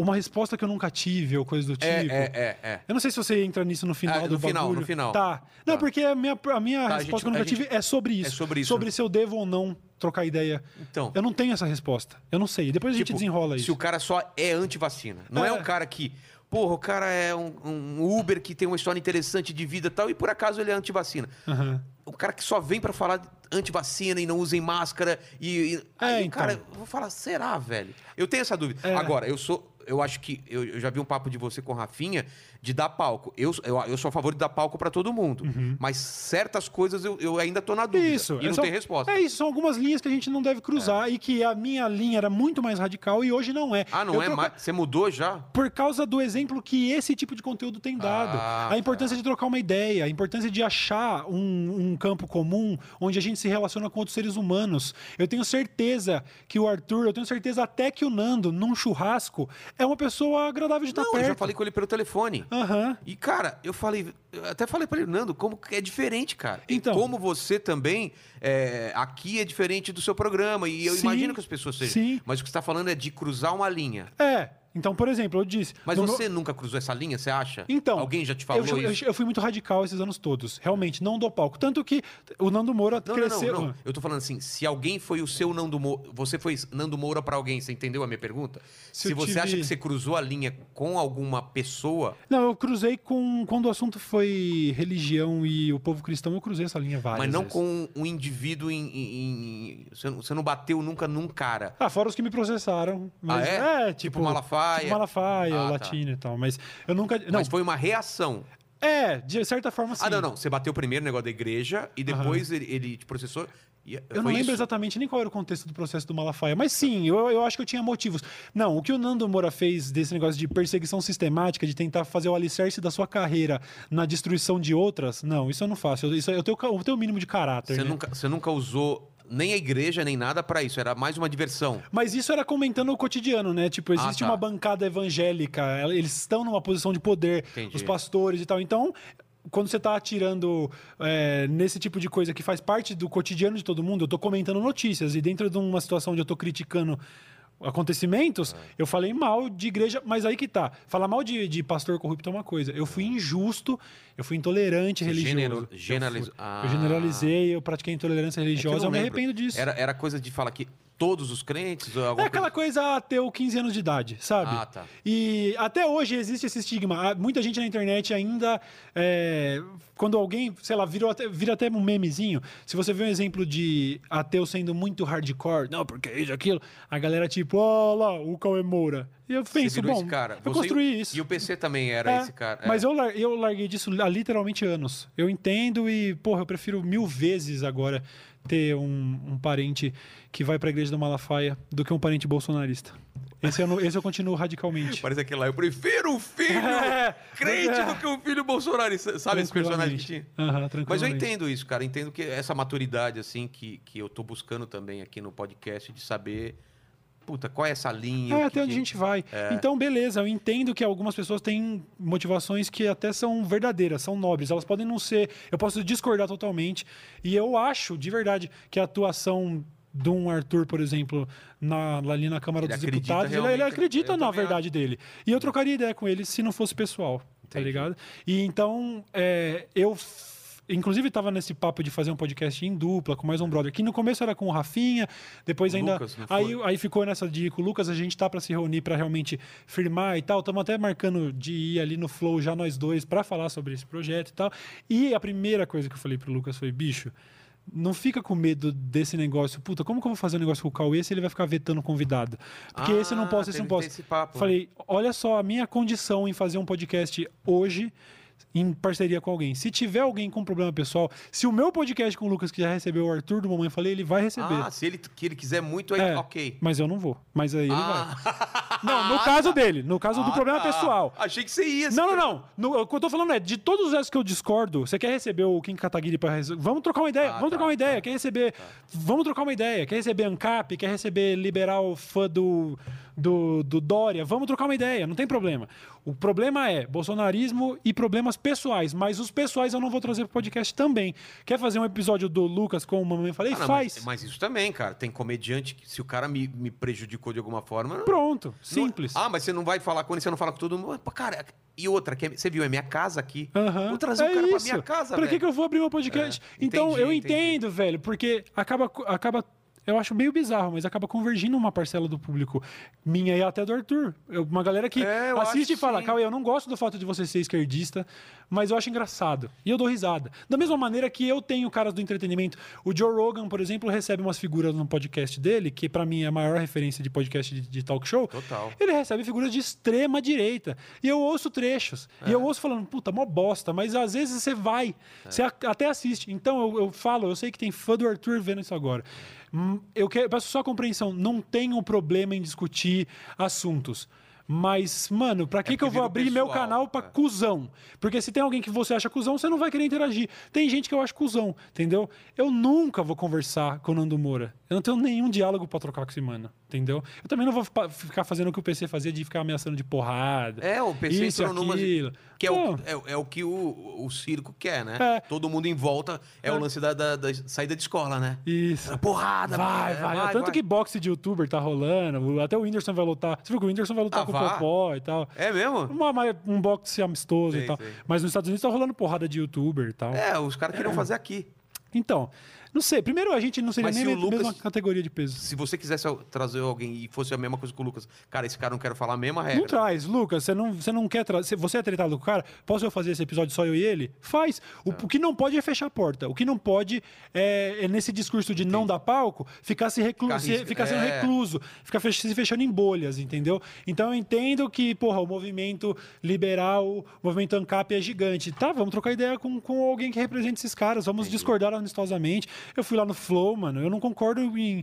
uma resposta que eu nunca tive ou coisa do tipo. É, é, é, é. Eu não sei se você entra nisso no final Ah, do no final, bagulho. no final. Tá. Não, Tá. porque a minha, a minha Tá, a resposta gente- que eu nunca a gente- tive é sobre isso. é sobre isso, Sobre né? se eu devo ou não trocar ideia. Então. Eu não tenho essa resposta. Eu não sei. Depois a gente Tipo, desenrola Se isso. o cara só é anti-vacina. Não é. É. um cara que. Porra, o cara é um, um Uber que tem uma história interessante de vida e tal, e por acaso ele é anti-vacina. Aham. O cara que só vem pra falar anti-vacina e não usem máscara. E, e- É, aí, então. cara, eu vou falar, será, velho? Eu tenho essa dúvida. É. Agora, eu sou. Eu acho que. Eu, eu já vi um papo de você com o Rafinha de dar palco. Eu, eu, eu sou a favor de dar palco pra todo mundo. Mas certas coisas eu, eu ainda tô na dúvida. Uhum. Isso. E é não tem resposta. É isso, são algumas linhas que a gente não deve cruzar e que a minha linha era muito mais radical e hoje não é. Ah, não Eu é troca- mais. Você mudou já? Por causa do exemplo que esse tipo de conteúdo tem dado. Ah, a importância de trocar uma ideia, a importância de achar um, um campo comum onde a gente se relaciona com outros seres humanos. Eu tenho certeza que o Arthur, eu tenho certeza até que o Nando, num churrasco, é uma pessoa agradável de estar Não, perto. eu já falei com ele pelo telefone. Aham. E, cara, eu falei, eu até falei pra ele, Nando, como é diferente, cara. E Então. como você também, é, aqui é diferente do seu programa. E eu Sim, imagino que as pessoas sejam. sim. Mas o que você tá falando é de cruzar uma linha. É. Então, por exemplo, eu disse. Mas no meu- você nunca cruzou essa linha, você acha? Então. Alguém já te falou eu, eu- isso? eu fui muito radical esses anos todos. Realmente, não dou palco. Tanto que o Nando Moura Não, não, cresceu. não, não. Eu tô falando assim, se alguém foi o seu Nando Moura, você foi Nando Moura pra alguém, você entendeu a minha pergunta? Se Se, eu você tive- acha que você cruzou a linha com alguma pessoa, Não, eu cruzei com. Quando o assunto foi religião e o povo cristão, eu cruzei essa linha várias mas não vezes. com um indivíduo em. em- em- você, não, você não bateu nunca num cara. Ah, fora os que me processaram. Mas, Ah, é? tipo. Tipo Malafaia? Tipo Malafaia, Ah, tá. Latino e tal. Mas eu nunca. Não, Mas foi uma reação. é, de certa forma sim. Ah, não, não. Você bateu primeiro o negócio da igreja e depois ele, ele te processou. E Eu não lembro isso? exatamente nem qual era o contexto do processo do Malafaia, mas sim, eu, eu acho que eu tinha motivos. Não, o que o Nando Moura fez desse negócio de perseguição sistemática, de tentar fazer o alicerce da sua carreira na destruição de outras, não, isso eu não faço. Eu, isso, eu, tenho, eu tenho o mínimo de caráter. Você, né? nunca, você nunca usou nem a igreja, nem nada pra isso. Era mais uma diversão. Mas isso era comentando o cotidiano, né? Tipo, existe Ah, tá. uma bancada evangélica, eles estão numa posição de poder, Entendi. os pastores e tal. Então, quando você tá atirando é, nesse tipo de coisa que faz parte do cotidiano de todo mundo, eu tô comentando notícias e dentro de uma situação onde eu tô criticando acontecimentos, eu falei mal de igreja, mas aí que tá. Falar mal de, de pastor corrupto é uma coisa. Eu fui injusto, eu fui intolerante religioso. genero- Eu fui- generaliz- Eu, Ah. generalizei, eu pratiquei intolerância É religiosa, não eu, me lembro. arrependo disso. Era, era coisa de falar que todos os crentes. ou É aquela coisa... coisa ateu 15 anos de idade, sabe? Ah, tá. E até hoje existe esse estigma. Ah, Muita gente na internet ainda. é, quando alguém, sei lá, virou até, vira até um memezinho. Se você vê um exemplo de ateu sendo muito hardcore, não, porque isso, aquilo, a galera tipo, ó lá, o Cauê Moura. E eu penso, bom, esse cara. eu Você construí e isso. E o PC também era É, esse cara. é. Mas eu, eu larguei disso há literalmente anos. Eu entendo e, porra, eu prefiro mil vezes agora ter um, um parente que vai pra igreja do Malafaia do que um parente bolsonarista. Esse eu, não- esse eu continuo radicalmente. Parece aquele lá. Eu prefiro um filho É, crente é. do que um filho bolsonarista. Sabe esse personagem que tinha? Aham, Mas eu entendo isso, cara. Entendo que essa maturidade, assim, que, que eu tô buscando também aqui no podcast, de saber, puta, qual é essa linha? É, o que até onde a gente vai. Então, beleza, eu entendo que algumas pessoas têm motivações que até são verdadeiras, são nobres. Elas podem não ser. Eu posso discordar totalmente. E eu acho, de verdade, que a atuação de um Arthur, por exemplo, na, ali na Câmara Ele dos Deputados, ele, ele acredita na verdade dele. E eu trocaria ideia com ele se não fosse pessoal, tá Entendi. ligado? E então, é, eu. Inclusive, estava nesse papo de fazer um podcast em dupla com mais um brother, que no começo era com o Rafinha, depois O ainda. Lucas, aí, aí ficou nessa de com o Lucas, a gente tá para se reunir para realmente firmar e tal. Estamos até marcando de ir ali no Flow já nós dois para falar sobre esse projeto e tal. E a primeira coisa que eu falei pro Lucas foi: bicho, não fica com medo desse negócio. Puta, como que eu vou fazer um negócio com o Cauê se ele vai ficar vetando convidado? Porque Ah, esse eu não posso, esse eu não posso. esse papo. Falei, olha só a minha condição em fazer um podcast hoje em parceria com alguém. Se tiver alguém com problema pessoal, se o meu podcast com o Lucas que já recebeu o Arthur do Mamãe Falei, ele vai receber. Ah, se ele, que ele quiser muito, aí É, ok. Mas eu não vou. Mas aí ele Ah. vai. Não, no caso dele, no caso do Ah, problema tá. pessoal. Achei que você ia. Não, não, não. O que eu tô falando é, de todos os que eu discordo, você quer receber o Kim Kataguiri pra resolver? Vamos trocar uma ideia, Ah, vamos tá, trocar uma ideia. Quer receber. Vamos trocar uma ideia. Quer receber ANCAP, quer receber liberal fã do, do, do Dória? Vamos trocar uma ideia, não tem problema. O problema é bolsonarismo e problemas pessoais, mas os pessoais eu não vou trazer pro podcast também. Quer fazer um episódio do Lucas com o Mamãe Falei? Ah, não, Faz. Mas, mas isso também, cara. Tem comediante que se o cara me, me prejudicou de alguma forma. não- Pronto, não- simples. ah, mas você não vai falar com ele, você não fala com todo mundo. Cara, e outra, que é- você viu, é minha casa aqui. Vou trazer é o cara isso. pra minha casa, Pra que, velho. que eu vou abrir meu podcast? É, então, entendi, eu entendi. entendo, velho, porque acaba, acaba. Eu acho meio bizarro, mas acaba convergindo uma parcela do público minha e até do Arthur. Uma galera que É, assiste e fala, sim. Cauê, eu não gosto do fato de você ser esquerdista, mas eu acho engraçado. E eu dou risada. Da mesma maneira que eu tenho caras do entretenimento. O Joe Rogan, por exemplo, recebe umas figuras no podcast dele, que pra mim é a maior referência de podcast de, de talk show. Total. Ele recebe figuras de extrema direita. E eu ouço trechos. E É. eu ouço falando, puta, mó bosta. Mas às vezes você vai, É. você até assiste. Então eu, eu falo, eu sei que tem fã do Arthur vendo isso agora. Hum, Eu quero, peço só compreensão. Não tenho problema em discutir assuntos. Mas, mano, pra que, que porque eu vou abrir meu pessoal, canal pra é. cuzão? Porque se tem alguém que você acha cuzão, você não vai querer interagir. Tem gente que eu acho cuzão, entendeu? Eu nunca vou conversar com o Nando Moura. Eu não tenho nenhum diálogo pra trocar com esse mano, entendeu? Eu também não vou ficar fazendo o que o PC fazia de ficar ameaçando de porrada. É, o PC Isso, entrou numa. Que é o, é, é o que o, o circo quer, né? É. Todo mundo em volta. É, o lance da, da- da saída de escola, né? Isso. Porrada, Vai, é, vai. Tanto que boxe de youtuber tá rolando. Até o Whindersson vai lutar. Você viu que o Whindersson vai lutar Ah, com o Popó e tal. É mesmo? Uma- uma- um boxe amistoso Sei, e tal. sei. Mas nos Estados Unidos tá rolando porrada de youtuber e tal. É, os caras queriam fazer aqui. Então, não sei. Primeiro, a gente não seria Mas nem se o Lucas- mesma categoria de peso. Se você quisesse trazer alguém e fosse a mesma coisa que o Lucas, cara, esse cara não quer falar a mesma Não regra. traz, Lucas. Você não, você não quer trazer. Você é tretado com o cara? Posso eu fazer esse episódio só eu e ele? Faz. O, o que não pode é fechar a porta. O que não pode é, é nesse discurso de não dar palco, ficar, se reclu Ficar se- ficar sendo é. recluso, ficar fech- se fechando em bolhas, entendeu? Então eu entendo que, porra, o movimento liberal, o movimento ANCAP é gigante. Tá, vamos trocar ideia com, com alguém que represente esses caras, vamos discordar amistosamente. Eu fui lá no Flow, mano, eu não concordo em,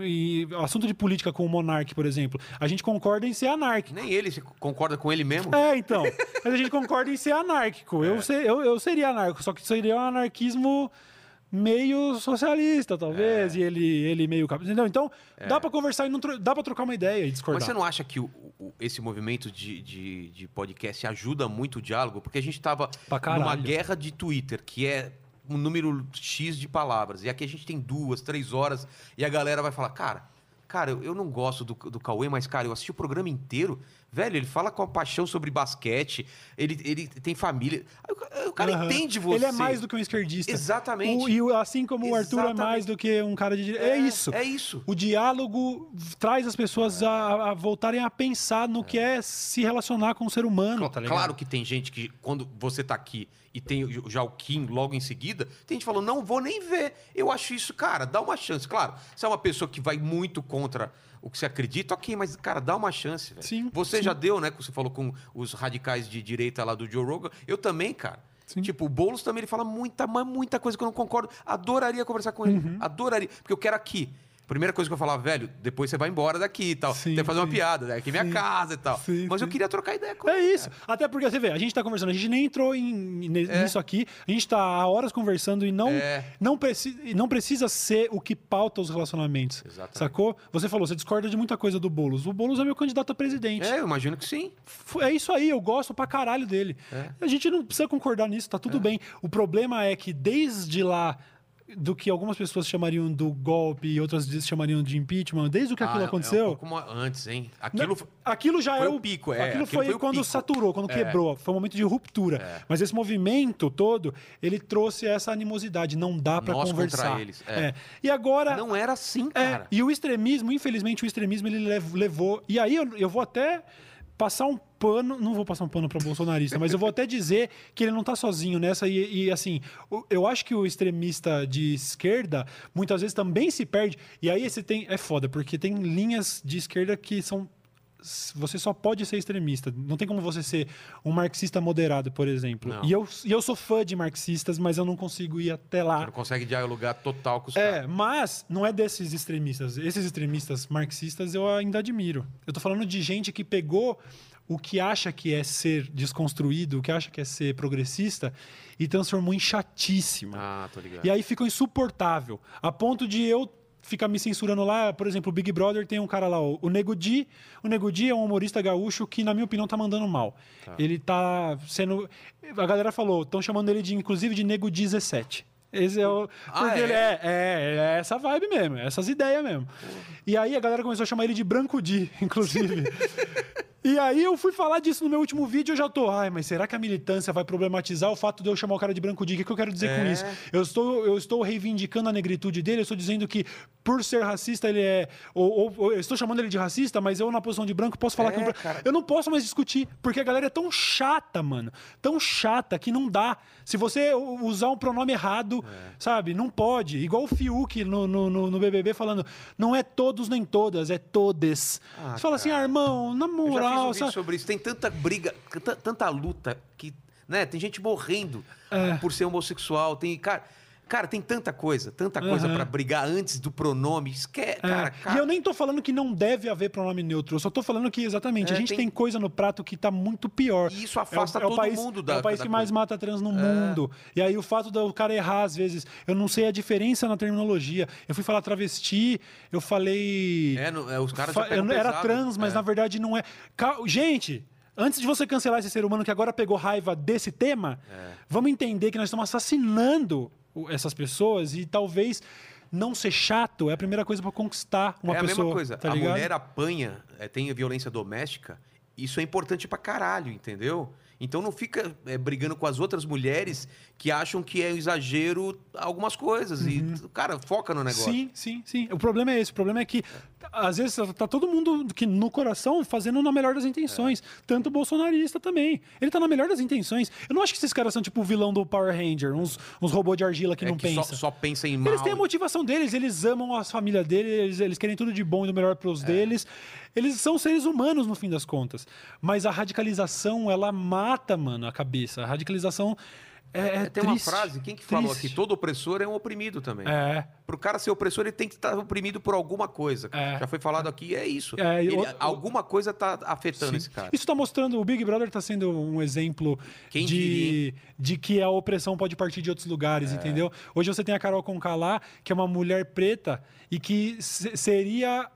em assunto de política com o Monark, por exemplo. A gente concorda em ser anárquico. Nem ele, concorda com ele mesmo? É, então. Mas a gente concorda em ser anárquico. É. Eu, ser- eu, eu seria anárquico, só que seria um anarquismo meio socialista, talvez, e ele, ele meio... Entendeu? Então, dá pra conversar e não tro- dá pra trocar uma ideia e discordar. Mas você não acha que o- o- esse movimento de, de, de podcast ajuda muito o diálogo? Porque a gente tava numa guerra de Twitter, que é um número X de palavras. E aqui a gente tem duas, três horas, e a galera vai falar, cara, cara, eu, eu não gosto do, do Cauê, mas, cara, eu assisti o programa inteiro. Velho, ele fala com a paixão sobre basquete, ele, ele tem família. O, cara Aham. entende você. Ele é mais do que um esquerdista. Exatamente. O- e assim como o Arthur é Exatamente. mais do que um cara de direita. É, isso. É isso. O diálogo traz as pessoas a, a voltarem a pensar no que é se relacionar com o ser humano, tá claro que tem gente que, quando você tá aqui e tem o- já o Kim logo em seguida, tem gente falando, não vou nem ver. Eu acho isso, cara, dá uma chance. Claro, se é uma pessoa que vai muito contra o que você acredita, ok, mas, cara, dá uma chance, velho. Sim, Você sim. já deu, né? Que você falou com os radicais de direita lá do Joe Rogan. Eu também, cara. Sim. Tipo, o Boulos também ele fala muita, mas muita coisa que eu não concordo. Adoraria conversar com ele. Uhum. Adoraria. Porque eu quero aqui. Primeira coisa que eu falar, velho, depois você vai embora daqui e tal. Sim, Tem que fazer uma sim. piada, né? Aqui é minha Sim. casa e tal. Mas eu queria trocar ideia com É ele. isso. Até porque você vê, a gente tá conversando, a gente nem entrou em, É. nisso aqui, a gente tá há horas conversando e não, É. não, preci, não precisa ser o que pauta os relacionamentos. Exatamente. Sacou? Você falou, você discorda de muita coisa do Boulos. O Boulos é meu candidato a presidente. É, eu imagino que sim. É isso aí, eu gosto pra caralho dele. É. A gente não precisa concordar nisso, tá tudo bem. O problema é que desde lá do que algumas pessoas chamariam do golpe e outras chamariam de impeachment, desde o que aquilo Ah, é- aconteceu. É um antes, hein? Aquilo. Não, aquilo já foi é o pico, é, Aquilo aquilo foi, foi quando pico. saturou, quando É. quebrou. Foi um momento de ruptura. Mas esse movimento todo, ele trouxe essa animosidade. Não dá contra conversar. eles, é. E agora. Não era assim, é, cara. e o extremismo, infelizmente, o extremismo ele lev- levou. E aí eu, eu vou até passar um pano, não vou passar um pano para bolsonarista, mas eu vou até dizer que ele não tá sozinho nessa e, e, assim, eu acho que o extremista de esquerda muitas vezes também se perde. E aí você tem é foda, porque tem linhas de esquerda que são você só pode ser extremista. Não tem como você ser um marxista moderado, por exemplo. Não. E eu, e eu sou fã de marxistas, mas eu não consigo ir até lá. Você não consegue dialogar total com os É, caras. mas não é desses extremistas. Esses extremistas marxistas eu ainda admiro. Eu tô falando de gente que pegou o que acha que é ser desconstruído, o que acha que é ser progressista e transformou em chatíssima. Ah, tô ligado. E aí ficou insuportável. A ponto de eu ficar me censurando lá. Por exemplo, o Big Brother tem um cara lá, o Nego Di. O Nego Di é um humorista gaúcho que, na minha opinião, tá mandando mal. Ele tá sendo. A galera falou, estão chamando ele de, inclusive, de Nego 17. Esse é o. Ah, Porque é? ele é, é, é essa vibe mesmo, é essas ideias mesmo. E aí a galera começou a chamar ele de Branco Di, inclusive. E aí eu fui falar disso no meu último vídeo, eu já tô, ai, mas será que a militância vai problematizar o fato de eu chamar o cara de branco de? O que, eu quero dizer com É. isso? Eu estou, eu estou reivindicando a negritude dele, eu estou dizendo que por ser racista ele é. Ou, ou- ou eu estou chamando ele de racista, mas eu, na posição de branco, posso falar É, que. cara. Eu não posso mais discutir, porque a galera é tão chata, mano. Tão chata que não dá. Se você usar um pronome errado, É. sabe? Não pode. Igual o Fiuk no, no, no- no BBB falando, não é todos nem todas, é todes. Ah, você fala assim, ah, irmão, na Eu fiz um sabe? sobre isso. Tem tanta briga, tanta, tanta luta que, né? Tem gente morrendo É. por ser homossexual. Tem, cara, cara, tem tanta coisa, tanta coisa Aham. pra brigar antes do pronome. Esque... É, Cara, cara, E eu nem tô falando que não deve haver pronome neutro, eu só tô falando que, exatamente, É, a gente tem- tem... coisa no prato que tá muito pior. E isso afasta é o, é todo país, mundo da- É o país da que mais coisa. mata trans no mundo. E aí o fato do cara errar, às vezes, eu não sei a diferença na terminologia. Eu fui falar travesti, eu falei... É, não- é, os caras Fa- eu era trans, mas É. na verdade não é. Ca- Gente, antes de você cancelar esse ser humano que agora pegou raiva desse tema, É. vamos entender que nós estamos assassinando essas pessoas e talvez não ser chato é a primeira coisa para conquistar uma é a pessoa. mesma coisa. tá a mulher apanha, é, tem violência doméstica. Isso é importante pra caralho, entendeu? Então não fica é, brigando com as outras mulheres que acham que é um exagero algumas coisas. E, cara, foca no negócio. Uhum. Sim, sim, sim. O problema é esse. O problema é que, às vezes, tá todo mundo que no coração fazendo na melhor das intenções. Tanto o bolsonarista também. Ele tá na melhor das intenções. Eu não acho que esses caras são tipo o vilão do Power Ranger, uns, uns robôs de argila que É não que só, pensa. só pensa em mal. Eles têm a motivação deles, eles amam a família deles, eles, eles querem tudo de bom e do melhor para É. os deles. Eles são seres humanos, no fim das contas. Mas a radicalização, ela mata, mano, a cabeça. A radicalização é, é É, tem uma triste, frase, quem que falou triste. aqui? Todo opressor é um oprimido também. É. Pro cara ser opressor, ele tem que estar oprimido por alguma coisa. É. Já foi falado aqui, é isso. É, Ele- o- alguma coisa tá afetando Sim. esse cara. Isso está mostrando, o Big Brother está sendo um exemplo Quem de, diria, de que a opressão pode partir de outros lugares, entendeu? Hoje você tem a Carol Conká lá, que é uma mulher preta e que se- seria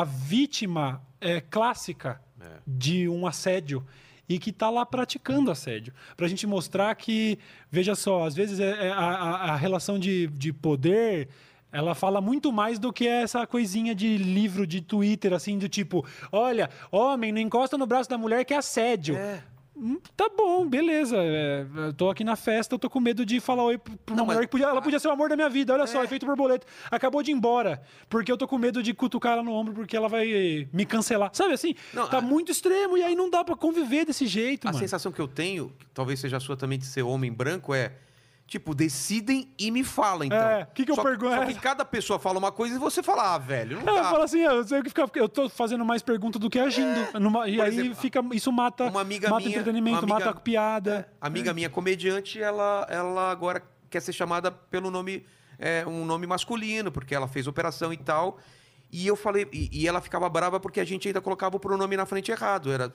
a vítima é, clássica É. de um assédio e que está lá praticando assédio. Para a gente mostrar que, veja só, às vezes é- é a, a- a relação de, de poder ela fala muito mais do que essa coisinha de livro de Twitter, assim, do tipo, olha, homem, não encosta no braço da mulher que é assédio. É. Hum, Tá bom, beleza. É, eu tô aqui na festa, eu tô com medo de falar oi pra uma Não, mulher mas- É. que podia, ela podia ser o amor da minha vida. Olha só, efeito borboleta. Acabou de ir embora. Porque eu tô com medo de cutucar ela no ombro porque ela vai me cancelar. Sabe assim? Não, tá a- muito extremo e aí não dá pra conviver desse jeito, A mano. sensação que eu tenho, que talvez seja a sua também de ser homem branco, é. Tipo, decidem e me fala, então. É, que que eu só, pergunto? Só que cada pessoa fala uma coisa e você fala, ah, velho, não É, eu dá. falo assim, eu sei que fica, eu tô fazendo mais pergunta do que agindo. Numa- e aí exemplo, fica, isso mata, uma amiga mata minha- entretenimento, uma amiga- mata piada. Amiga minha comediante, ela, ela agora quer ser chamada pelo nome, é, um nome masculino, porque ela fez operação e tal. E eu falei, e, e ela ficava brava porque a gente ainda colocava o pronome na frente errado. Era,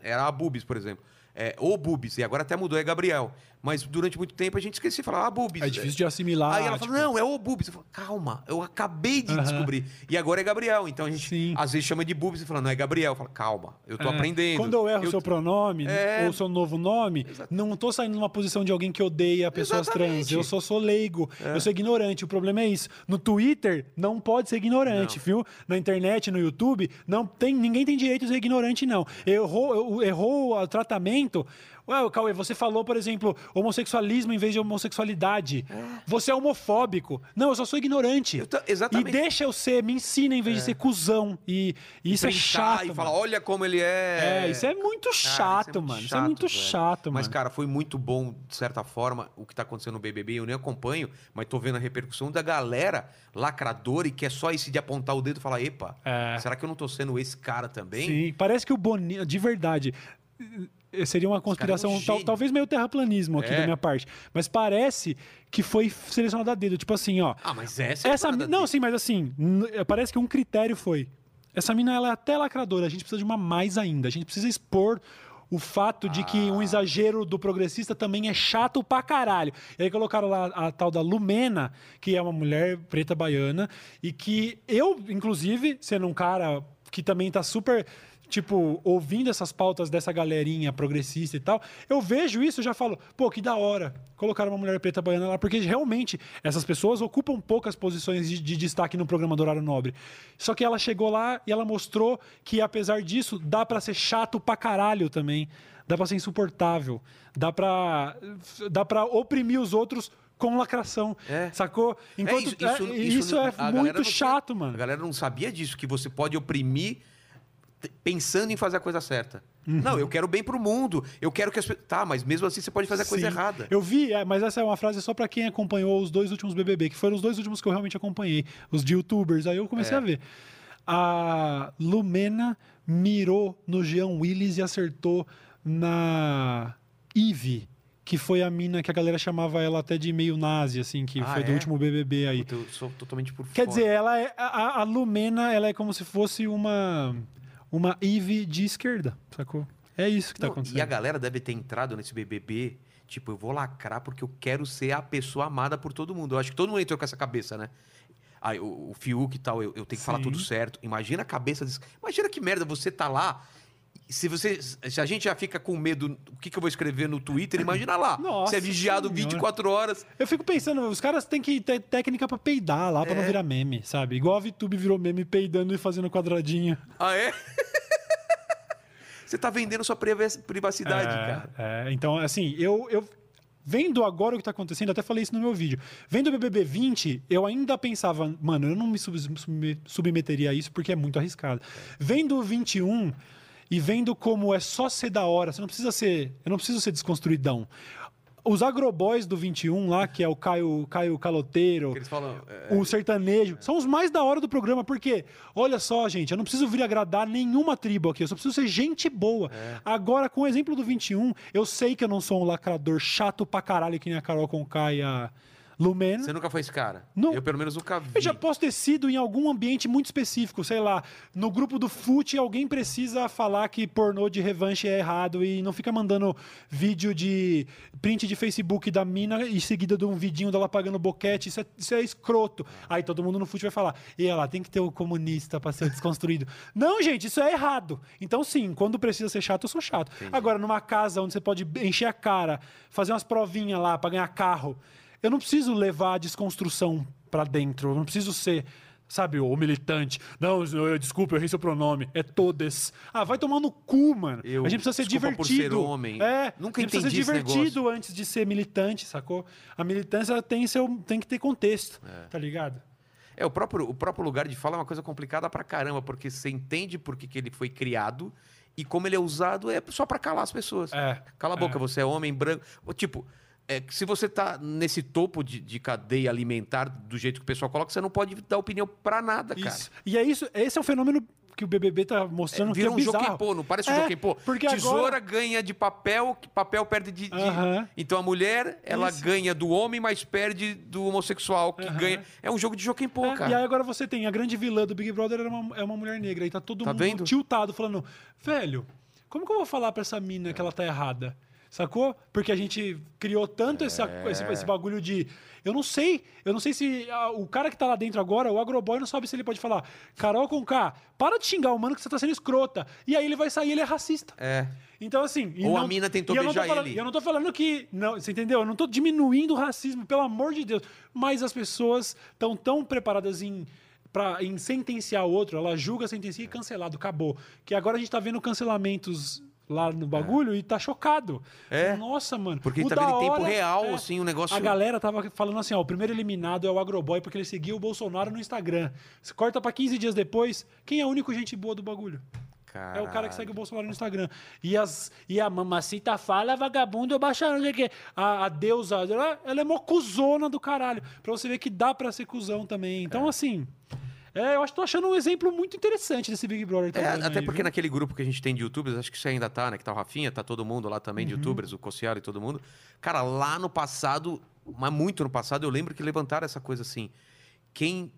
era a Bubis, por exemplo. É, ou Bubis, e agora até mudou, é Gabriel. Mas durante muito tempo a gente esquecia de falar, ah, Bubis. É difícil de assimilar. Aí ela tipo, falou, não, é o Bubis. Eu falo, calma, eu acabei de Aham. descobrir. E agora é Gabriel. Então a gente Sim. às vezes chama de Bubis e fala, não, é Gabriel. Eu falo, calma, eu tô É. aprendendo. Quando eu erro o seu pronome É. ou seu novo nome, não tô saindo numa posição de alguém que odeia pessoas trans. Exatamente. Eu só sou leigo, eu sou ignorante. O problema é isso. No Twitter, não pode ser ignorante, viu? Na internet, no YouTube, não tem, ninguém tem direito de ser ignorante, não. Errou, eu- errou o tratamento. Ué, Cauê, você falou, por exemplo, homossexualismo em vez de homossexualidade. Você é homofóbico. Não, eu só sou ignorante. Ta- exatamente. E deixa eu ser, me ensina em vez de ser cuzão. E, e isso é chato. E falar, mano. olha como ele é. É, isso é muito Cara, chato, mano. isso é muito velho. chato, Mas, mano. cara, foi muito bom, de certa forma, o que tá acontecendo no BBB. Eu nem acompanho, mas tô vendo a repercussão da galera lacradora e que é só esse de apontar o dedo e falar: epa, É. será que eu não tô sendo esse cara também? Sim, parece que o Boninho, de verdade, seria uma conspiração, um tal- talvez meio terraplanismo aqui É. da minha parte, mas parece que foi selecionado a dedo, tipo assim, ó. Ah, mas essa é Essa, parada não, sim, mas assim, parece que um critério foi. Essa mina ela é até lacradora, a gente precisa de uma mais ainda. A gente precisa expor o fato de que Ah. um exagero do progressista também é chato pra caralho. E aí colocaram lá a tal da Lumena, que é uma mulher preta baiana, e que eu, inclusive, sendo um cara que também tá super. Tipo, ouvindo essas pautas dessa galerinha progressista e tal, eu vejo isso e já falo, pô, que da hora. Colocaram uma mulher preta baiana lá, porque realmente essas pessoas ocupam poucas posições de, de destaque no programa do Horário Nobre. Só que ela chegou lá e ela mostrou que, apesar disso, dá pra ser chato pra caralho também. Dá pra ser insuportável. Dá pra, dá pra oprimir os outros com lacração. É. Sacou? Enquanto, isso, isso, é, isso isso não- é a muito não chato, A mano. galera não sabia disso, que você pode oprimir pensando em fazer a coisa certa. Uhum. Não, eu quero bem pro mundo. Eu quero que as pessoas. Tá, mas mesmo assim você pode fazer a coisa Sim. errada. Eu vi, é, mas essa é uma frase só pra quem acompanhou os dois últimos BBB, que foram os dois últimos que eu realmente acompanhei, os de youtubers. Aí eu comecei É. a ver. A Lumena mirou no Jean Willis e acertou na Eve, que foi a mina que a galera chamava ela até de meio nazi, assim, que Ah, foi do é? último BBB aí. Puta, Eu sou totalmente por Quer fora. dizer, ela é, a, a Lumena ela é como se fosse uma, uma Eve de esquerda, sacou? É isso que tá Não, acontecendo. e a galera deve ter entrado nesse BBB, tipo, eu vou lacrar porque eu quero ser a pessoa amada por todo mundo. Eu acho que todo mundo entrou com essa cabeça, né? Aí, o, o Fiuk e tal, eu, eu tenho que falar Sim. tudo certo. Imagina a cabeça desse... Imagina que merda, você tá lá... Se, você, se a gente já fica com medo, o que, que eu vou escrever no Twitter, imagina lá. Nossa você é vigiado Senhora. 24 horas. Eu fico pensando, os caras têm que ter técnica pra peidar lá, pra não É. virar meme, sabe? Igual a VTube virou meme peidando e fazendo quadradinho. Ah, é? você tá vendendo sua priva- privacidade, é, cara. é, então, assim, eu, eu. Vendo agora o que tá acontecendo, até falei isso no meu vídeo. Vendo o BBB 20, eu ainda pensava, mano, eu não me sub- sub- submeteria a isso porque é muito arriscado. Vendo o 21 e vendo como é só ser da hora, você não precisa ser. Eu não preciso ser desconstruidão. Os agroboys do 21 lá, que é o Caio, Caio Caloteiro, Eles falam... é, o sertanejo. São os mais da hora do programa, porque, olha só, gente, eu não preciso vir agradar nenhuma tribo aqui, eu só preciso ser gente boa. É. Agora, com o exemplo do 21, eu sei que eu não sou um lacrador chato pra caralho, que nem a Carol Conká e a Lumena. Você nunca foi esse cara? Não. Eu, pelo menos, nunca vi. Eu já posso ter sido em algum ambiente muito específico, sei lá, no grupo do FUT alguém precisa falar que pornô de revanche é errado e não fica mandando vídeo de print de Facebook da mina e seguida de um vidinho dela pagando boquete, isso é, isso é escroto. Aí todo mundo no FUT vai falar, e ela tem que ter o comunista pra ser desconstruído. não, gente, isso é errado. Então sim, quando precisa ser chato, eu sou chato. Agora, numa casa onde você pode encher a cara, fazer umas provinhas lá pra ganhar carro, eu não preciso levar a desconstrução pra dentro. Eu não preciso ser, sabe, o militante. Não, eu, desculpa, eu errei seu pronome. É todes. Ah, vai tomar no cu, mano. Eu- a gente precisa ser desculpa por divertido. ser homem. É, Nunca a gente precisa entendi esse ser divertido antes de ser militante, sacou? A militância tem, seu, tem que ter contexto, tá ligado? É, o próprio, o próprio lugar de fala é uma coisa complicada pra caramba, porque você entende por que, que ele foi criado e como ele é usado é só pra calar as pessoas. É, Cala a é. boca, você é homem branco. Tipo, é, que se você tá nesse topo de, de cadeia alimentar do jeito que o pessoal coloca, você não pode dar opinião pra nada, cara. Isso. E é isso, esse é um fenômeno que o BBB tá mostrando que é Vira um bizarro. joquepô, não parece um É, joquepô? porque Tesoura agora- ganha de papel, que papel perde de... de- Aham. Então a mulher, ela Isso. ganha do homem, mas perde do homossexual, que Aham. ganha... É um jogo de joquepô, É, cara. E aí agora você tem a grande vilã do Big Brother era uma, é uma mulher negra. E tá todo Tá mundo vendo? tiltado, falando, velho, como que eu vou falar pra essa mina que ela tá errada? Sacou? Porque a gente criou tanto esse, É. esse, esse bagulho de. Eu não sei. Eu não sei se ah, o cara que tá lá dentro agora, o agroboy, não sabe se ele pode falar. Carol com K, para de xingar o mano que você tá sendo escrota. E aí ele vai sair, ele é racista. É. Então, assim. Ou a não- mina tentou beijar falando- ele. Eu não tô falando que. Não, você entendeu? Eu não tô diminuindo o racismo, pelo amor de Deus. Mas as pessoas estão tão preparadas em. Pra, em sentenciar o outro, ela julga, sentencia e cancelado, acabou. Que agora a gente tá vendo cancelamentos lá no bagulho e tá chocado. É. Nossa, mano. Porque O tá vendo em tempo real, é- assim, o negócio. A galera tava falando assim, ó, o primeiro eliminado é o Agroboy porque ele seguiu o Bolsonaro no Instagram. Você corta pra 15 dias depois, quem é o único gente boa do bagulho? É o cara que segue o Bolsonaro no Instagram. E, as, e a mamacita fala, vagabundo, eu baixaram, não sei. A, a deusa, ela, ela é mó cuzona do caralho. Pra você ver que dá pra ser cuzão também. Então, assim, é, eu acho, tô achando um exemplo muito interessante desse Big Brother. É, trabalhando até aí, porque viu? naquele grupo que a gente tem de youtubers, acho que você ainda tá, né? Que tá o Rafinha, tá todo mundo lá também de Uhum. youtubers, o Cossiaro e todo mundo. Cara, lá no passado, mas muito no passado, eu lembro que levantaram essa coisa assim. Quem,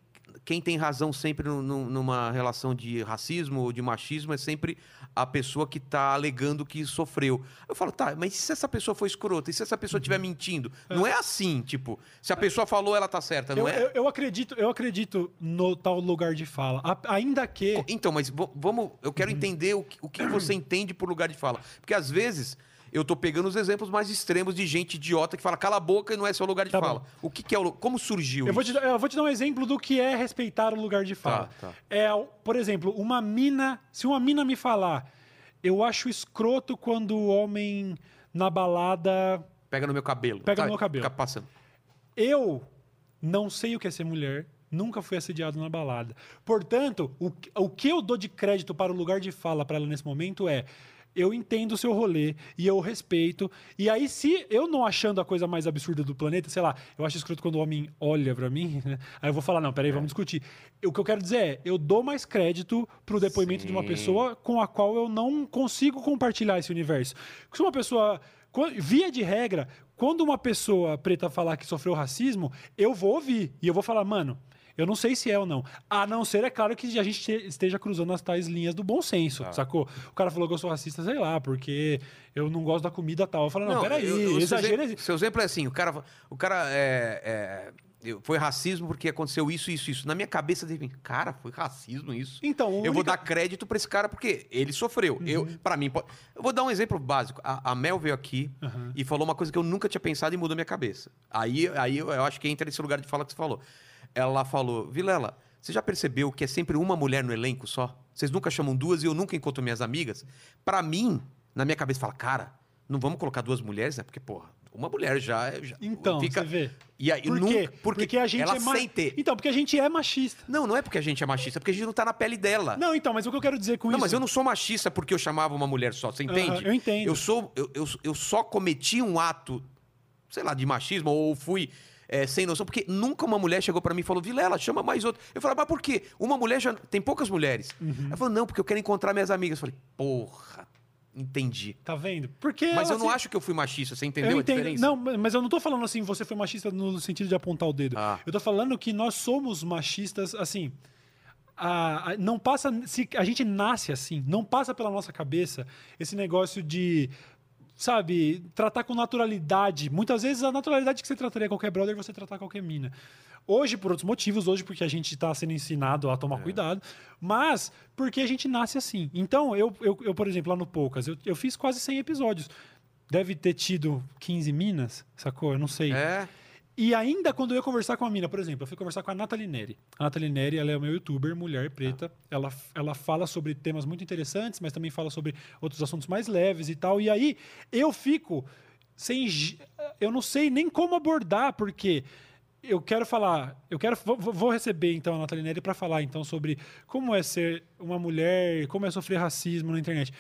quem tem razão sempre nu- nu- numa relação de racismo ou de machismo é sempre a pessoa que tá alegando que sofreu. Eu falo, tá, mas e se essa pessoa for escrota? E se essa pessoa Uhum. estiver mentindo? Não é assim, tipo, se a pessoa falou, ela tá certa, não Eu, é? eu, eu acredito, eu acredito no tal lugar de fala. A- ainda que. Então, mas vamos. Eu quero Uhum. entender o que, o que você entende por lugar de fala. Porque às vezes eu tô pegando os exemplos mais extremos de gente idiota que fala cala a boca e não é seu lugar de Tá bom. fala. O que, que é o. Como surgiu Eu vou, te, isso? dar- eu vou te dar um exemplo do que é respeitar o lugar de fala. Tá, tá. É, por exemplo, uma mina. Se uma mina me falar, eu acho escroto quando o homem na balada. Pega no meu cabelo. Pega no sabe? meu cabelo. Fica passando. Eu não sei o que é ser mulher. Nunca fui assediado na balada. Portanto, o, o que eu dou de crédito para o lugar de fala para ela nesse momento é. Eu entendo o seu rolê e eu respeito. E aí, se eu não achando a coisa mais absurda do planeta, sei lá, eu acho escroto quando o homem olha pra mim, né? Aí eu vou falar, não, peraí, vamos discutir. O que eu quero dizer é, eu dou mais crédito pro depoimento de uma Sim. pessoa com a qual eu não consigo compartilhar esse universo. Se uma pessoa. Via de regra, quando uma pessoa preta falar que sofreu racismo, eu vou ouvir. E eu vou falar, mano, eu não sei se é ou não. A não ser, é claro, que a gente te- esteja cruzando as tais linhas do bom senso, sacou? O cara falou que eu sou racista, sei lá, porque eu não gosto da comida tal. Eu falo, não, peraí, eu- eu- seu exagero. exemplo- Seu exemplo é assim: o cara, o cara é, é, foi racismo porque aconteceu isso, isso, isso. Na minha cabeça, repente, cara, foi racismo isso. Então, a Eu vou única- dar crédito pra esse cara porque ele sofreu. Eu, para mim, eu vou dar um exemplo básico. A, a Mel veio aqui Uhum. e falou uma coisa que eu nunca tinha pensado e mudou minha cabeça. Aí, aí eu, eu acho que entra nesse lugar de fala que você falou. Ela falou, Vilela, você já percebeu que é sempre uma mulher no elenco só? Vocês nunca chamam duas e eu nunca encontro minhas amigas? Pra mim, na minha cabeça, fala, cara, não vamos colocar duas mulheres, né? Porque, porra, uma mulher já, já Então, fica... você vê. E aí, Por nunca, quê? Porque, a gente ela é ma- sem ter. Então, porque a gente é machista. Não, não é porque a gente é machista, é porque a gente não tá na pele dela. Não, então, mas o que eu quero dizer com Não, isso. mas eu não sou machista porque eu chamava uma mulher só, você entende? Aham, eu entendo. Eu, sou, eu, eu, eu só cometi um ato, sei lá, de machismo, ou fui é, sem noção, porque nunca uma mulher chegou pra mim e falou, Vilela, chama mais outra. Eu falei, mas por quê? Uma mulher já. Tem poucas mulheres. Uhum. Ela falou, não, porque eu quero encontrar minhas amigas. Eu falei, porra, entendi. Tá vendo? Porque. Mas eu não assim, acho que eu fui machista, você entendeu eu a diferença? Não, mas eu não tô falando assim, você foi machista no sentido de apontar o dedo. Ah. Eu tô falando que nós somos machistas, assim. a- a- não passa. Se a gente nasce assim, não passa pela nossa cabeça esse negócio de. Sabe, tratar com naturalidade. Muitas vezes a naturalidade que você trataria qualquer brother, você tratar qualquer mina. Hoje, por outros motivos, hoje porque a gente está sendo ensinado a É. tomar cuidado, mas porque a gente nasce assim. Então, eu, eu, eu, por exemplo, lá no Poucas, eu, eu fiz quase 100 episódios. Deve ter tido 15 minas, sacou? Eu não sei. É. E ainda quando eu ia conversar com a mina, por exemplo, eu fui conversar com a Nathalie Neri. A Nathalie Neri, ela é uma youtuber, mulher preta. Ela, ela fala sobre temas muito interessantes, mas também fala sobre outros assuntos mais leves e tal. E aí eu fico sem. Eu não sei nem como abordar, porque eu quero falar. Eu quero. Vou, receber então a Nathalie Neri para falar então sobre como é ser uma mulher, como é sofrer racismo na internet.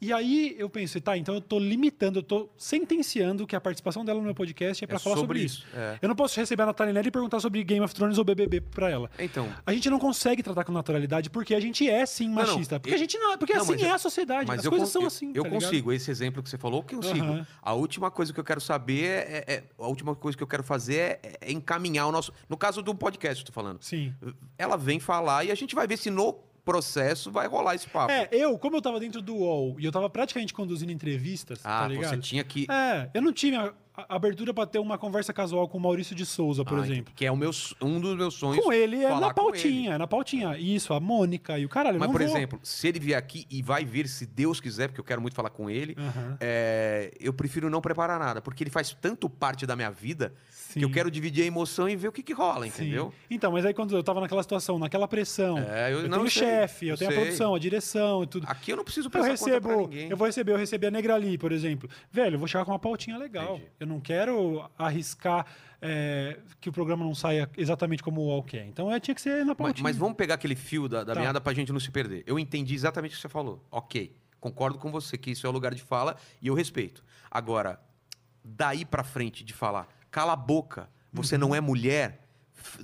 E aí eu pensei, tá, então eu tô limitando, eu tô sentenciando que a participação dela no meu podcast é pra É falar sobre, sobre isso. isso, é. Eu não posso receber a Natália Neri e perguntar sobre Game of Thrones ou BBB pra ela. Então. A gente não consegue tratar com naturalidade porque a gente é sim não, machista. porque eu- a gente não, porque Não, assim é a sociedade. Mas As coisas con- são assim. Eu tá consigo. Esse exemplo que você falou, eu consigo. Aham. A última coisa que eu quero saber é, é- A última coisa que eu quero fazer é, é encaminhar o nosso. No caso do podcast, eu tô falando. Sim. Ela vem falar e a gente vai ver se no processo vai rolar esse papo. É, eu, como eu tava dentro do UOL e eu tava praticamente conduzindo entrevistas, ah, tá ligado? você tinha que. É, eu não tinha abertura pra ter uma conversa casual com o Maurício de Souza, por Ah, exemplo. Que é o meu, um dos meus sonhos. Com ele é na pautinha, é na pautinha. Isso, a Mônica e o caralho. Mas, por vou- exemplo, se ele vier aqui e vai vir, se Deus quiser, porque eu quero muito falar com ele, Aham. é, eu prefiro não preparar nada, porque ele faz tanto parte da minha vida que eu Sim. quero dividir a emoção e ver o que, que rola, Sim. entendeu? Então, mas aí quando eu tava naquela situação, naquela pressão, É, eu eu, tenho o chefe, eu eu tenho a sei. produção, a direção e tudo. Aqui eu não preciso Eu conta pra recebo, ninguém. eu vou receber, eu recebi a Negrali, por exemplo. Velho, eu vou chegar com uma pautinha legal. Entendi. Eu não quero arriscar é, que o programa não saia exatamente como o quer. Então é, tinha que ser na Mas, pautinha. mas vamos pegar aquele fio da, da Tá. meada pra gente não se perder. Eu entendi exatamente o que você falou. Ok. Concordo com você que isso é o lugar de fala e eu respeito. Agora, daí pra frente de falar, cala a boca, você não é mulher,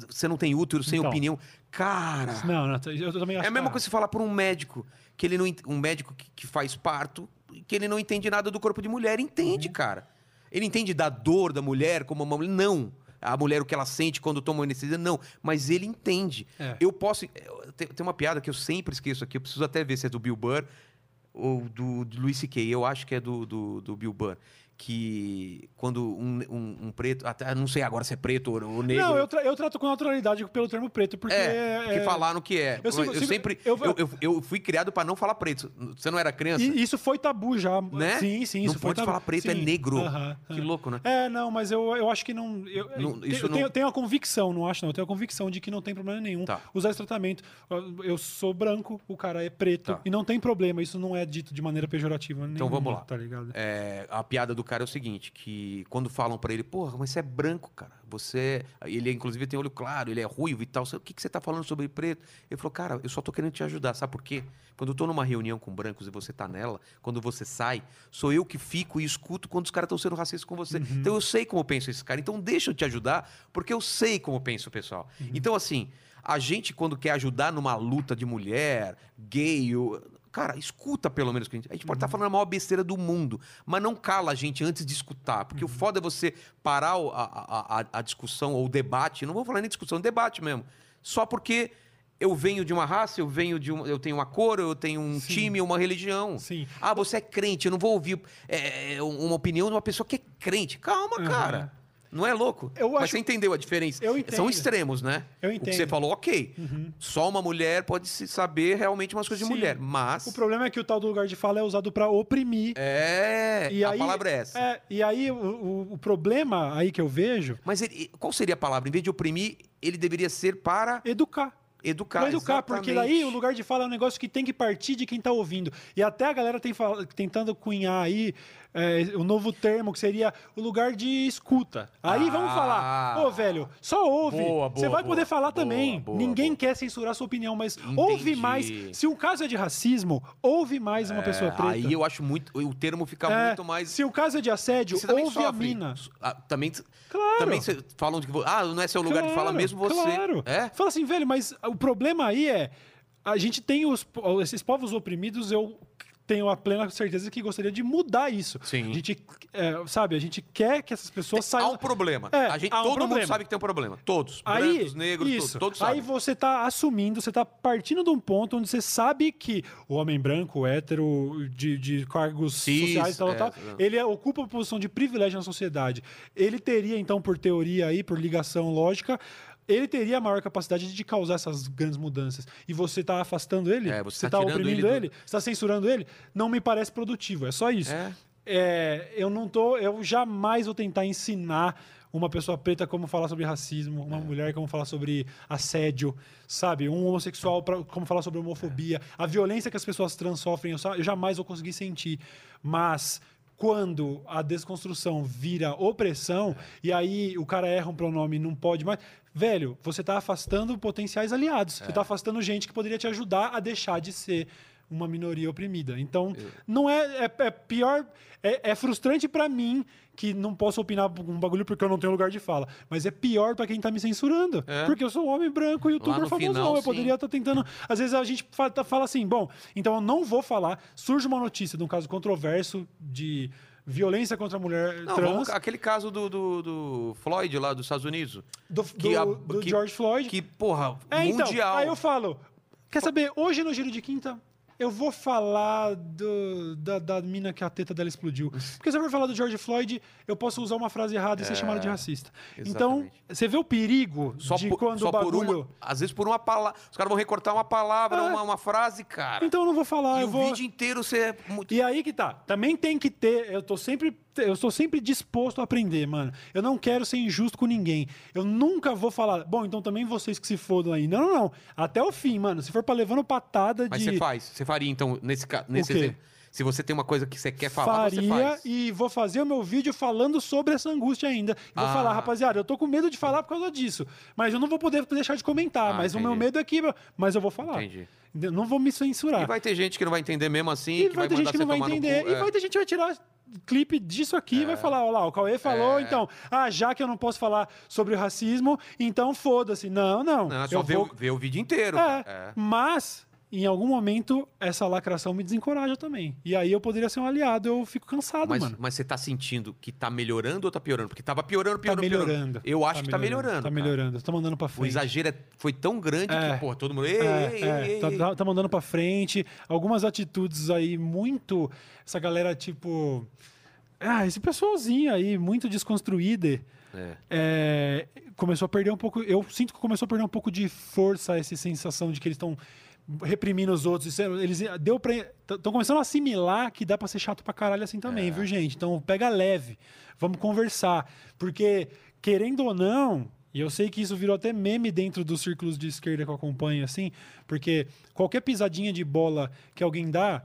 você não tem útero sem Então. opinião. Cara, Não, não, eu também acho é a mesma que- coisa que você falar pra um médico, que ele não um médico que, que faz parto, que ele não entende nada do corpo de mulher. Uhum. Entende, cara. Ele entende da dor da mulher como uma mulher. Não. A mulher, o que ela sente quando toma anestesia, não. Mas ele entende. É. Eu posso. eu- Tem, tem uma piada que eu sempre esqueço aqui, eu preciso até ver se é do Bill Burr ou do, do Louis C.K. Eu acho que é do, do, do Bill Burr. Que quando um, um, um preto. Até não sei agora se é preto ou, ou negro. Não, eu, tra- eu trato com naturalidade pelo termo preto, porque. É, porque é- falaram que é. Eu Eu, sigo- sigo- sempre. eu- Eu, eu, fui criado pra não falar preto. Você não era criança? E isso foi tabu já. Né? Sim, sim, Não isso foi pode tabu. falar preto, é Sim. negro. Aham, Que aham. louco, né? É, não, mas eu, eu acho que não. Eu, Não, isso tenho, não- tenho a convicção, não acho, não. Eu tenho a convicção de que não tem problema nenhum Tá. usar esse tratamento. Eu- Eu sou branco, o cara é preto. Tá. E não tem problema. Isso não é dito de maneira pejorativa. Então nenhuma, vamos lá. Tá ligado? É, a piada do cara é o seguinte: que quando falam pra ele, porra, mas você é branco, cara. Você. Ele, inclusive, tem olho claro, ele é ruivo e tal. O que, que você tá falando sobre preto? Ele falou, cara, eu só tô querendo te ajudar. Sabe por quê? Quando eu tô numa reunião com brancos e você tá nela, quando você sai, sou eu que fico e escuto quando os caras estão sendo racistas com você. Então eu sei como pensa esse cara. Então deixa eu te ajudar, porque eu sei como pensa o pessoal. Então, assim, a gente, quando quer ajudar numa luta de mulher, gay, ou- cara, escuta pelo menos que a gente. A gente pode estar falando a maior besteira do mundo, mas não cala a gente antes de escutar. Porque o foda é você parar a, a, a- a discussão ou o debate. Não vou falar nem discussão, debate mesmo. Só porque. Eu venho de uma raça, eu venho de um, eu tenho uma cor, eu tenho um Sim. time, uma religião. Sim. Ah, você é crente, eu não vou ouvir é, uma opinião de uma pessoa que é crente. Calma, Aham. cara. Não é louco? Eu Mas acho- você entendeu a diferença? Eu São entendo. extremos, né? Eu O que você entendo. Uhum. falou, ok. Só uma mulher pode se saber realmente umas coisas de Sim. mulher. Mas. O problema é que o tal do lugar de fala é usado pra oprimir. É. E a aí, palavra é essa. É, e aí, o, o- problema aí que eu vejo Mas ele- qual seria a palavra? Em vez de oprimir, ele deveria ser para educar. educar. Educar, porque exatamente. daí o lugar de fala é um negócio que tem que partir de quem tá ouvindo. E até a galera tem fala- tentando cunhar aí é, o novo termo, que seria o lugar de escuta. Aí vamos Ah. falar, ô velho, só ouve. Boa, Você boa, vai poder boa. falar Boa, também. Ninguém quer censurar sua opinião, mas ouve Entendi. mais. Se o caso é de racismo, ouve mais uma pessoa preta. Aí eu acho muito. O termo fica É, muito mais. Se o caso é de assédio, Você ouve a sofre. mina. Ah, também, Claro. também falam de que. Ah, não é seu lugar de fala Claro, mesmo você. Claro. É? Fala assim, velho, mas o problema aí é. A gente tem os, esses povos oprimidos, eu tenho a plena certeza que gostaria de mudar isso. Sim. A gente, é, sabe, a gente quer que essas pessoas Há saiam. um problema. É, a gente, há um todo mundo problema. sabe que tem um problema. Todos. Aí, Brancos, negros, isso. todos, todos Aí você tá assumindo, você tá partindo de um ponto onde você sabe que o homem branco, hétero, de, de cargos Cis, sociais e tal, é, tal, é. ele ocupa uma posição de privilégio na sociedade. Ele teria, então, por teoria aí, por ligação lógica, ele teria a maior capacidade de causar essas grandes mudanças. E você tá afastando ele? É, você você tá tá oprimindo ele do- Você tá censurando ele? Não me parece produtivo, é só isso. É. É, eu não tô. Eu jamais vou tentar ensinar uma pessoa preta como falar sobre racismo, uma mulher como falar sobre assédio, sabe? Um homossexual pra, como falar sobre homofobia. A violência que as pessoas trans sofrem, eu, só- eu jamais vou conseguir sentir. Mas quando a desconstrução vira opressão, e aí o cara erra um pronome e não pode mais. Velho, você tá afastando potenciais aliados. Você tá afastando gente que poderia te ajudar a deixar de ser uma minoria oprimida. Então, não é, é, é pior, é, é frustrante pra mim que não posso opinar um bagulho porque eu não tenho lugar de fala, mas é pior pra quem tá me censurando, É. porque eu sou um homem branco, youtuber no famosão, final, eu sim. poderia estar tentando, às vezes a gente fa- tá- fala assim, bom, então eu não vou falar, surge uma notícia de um caso controverso de violência contra a mulher Não, trans, vamos- aquele caso do, do, do Floyd lá dos Estados Unidos. do, que do- a- do que- George Floyd, Que, porra, é, então, mundial. aí eu falo, quer saber, hoje no Giro de Quinta, eu vou falar do- da, da mina que a teta dela explodiu. Porque se eu for falar do George Floyd, eu posso usar uma frase errada e ser chamado de racista. Então, exatamente. você vê o perigo Só, de por, quando só o bagulho... uma. Às vezes por uma palavra. Os caras vão recortar uma palavra, É. uma, uma frase, cara. Então eu não vou falar, e eu o vou... vídeo inteiro você é muito. E aí que tá. Também tem que ter. Eu tô sempre. Eu estou sempre disposto a aprender, mano. Eu não quero ser injusto com ninguém. Eu nunca vou falar, bom, então também vocês que se fodam aí. Não, não, não. Até o fim, mano. Se for pra levando patada Mas de. você faz. Você faria, então, nesse, nesse exemplo. Se você tem uma coisa que você quer falar, você faria faz. e vou fazer o meu vídeo falando sobre essa angústia ainda. E vou Ah. falar, rapaziada, eu tô com medo de falar por causa disso. Mas eu não vou poder deixar de comentar. Ah, mas o meu entendi. medo é que. Mas eu vou falar. Entendi. Não vou me censurar. E vai ter gente que não vai entender mesmo assim, E vai vai, ter gente que você não vai entender. cu. E é. vai ter gente que vai tirar clipe disso aqui e vai falar, ó lá, o Cauê falou, É. então, ah, já que eu não posso falar sobre o racismo, então foda-se. Não, não. Não, é só eu ver, vou... o, ver o vídeo inteiro. É, É. mas em algum momento essa lacração me desencoraja também. E aí eu poderia ser um aliado, eu fico cansado, Mas, mano. mas você tá sentindo que tá melhorando ou tá piorando? Porque tava piorando, Tá piorando, piorando. melhorando. Eu acho que tá melhorando. Tá melhorando. Tá mandando pra O frente. exagero é- foi tão grande É. que, pô, todo mundo. Ei, É, ei, é, ei, tá, ei. tá- tá mandando pra frente. Algumas atitudes aí muito. Essa galera, tipo. Ah, esse pessoalzinho aí, muito desconstruída. É. é, começou a perder um pouco. Eu sinto que começou a perder um pouco de força essa sensação de que eles estão reprimindo os outros. Isso é- Eles deu para estão começando a assimilar que dá pra ser chato pra caralho assim também, viu, gente? Então pega leve, vamos conversar, porque querendo ou não, e eu sei que isso virou até meme dentro dos círculos de esquerda que eu acompanho assim, porque qualquer pisadinha de bola que alguém dá,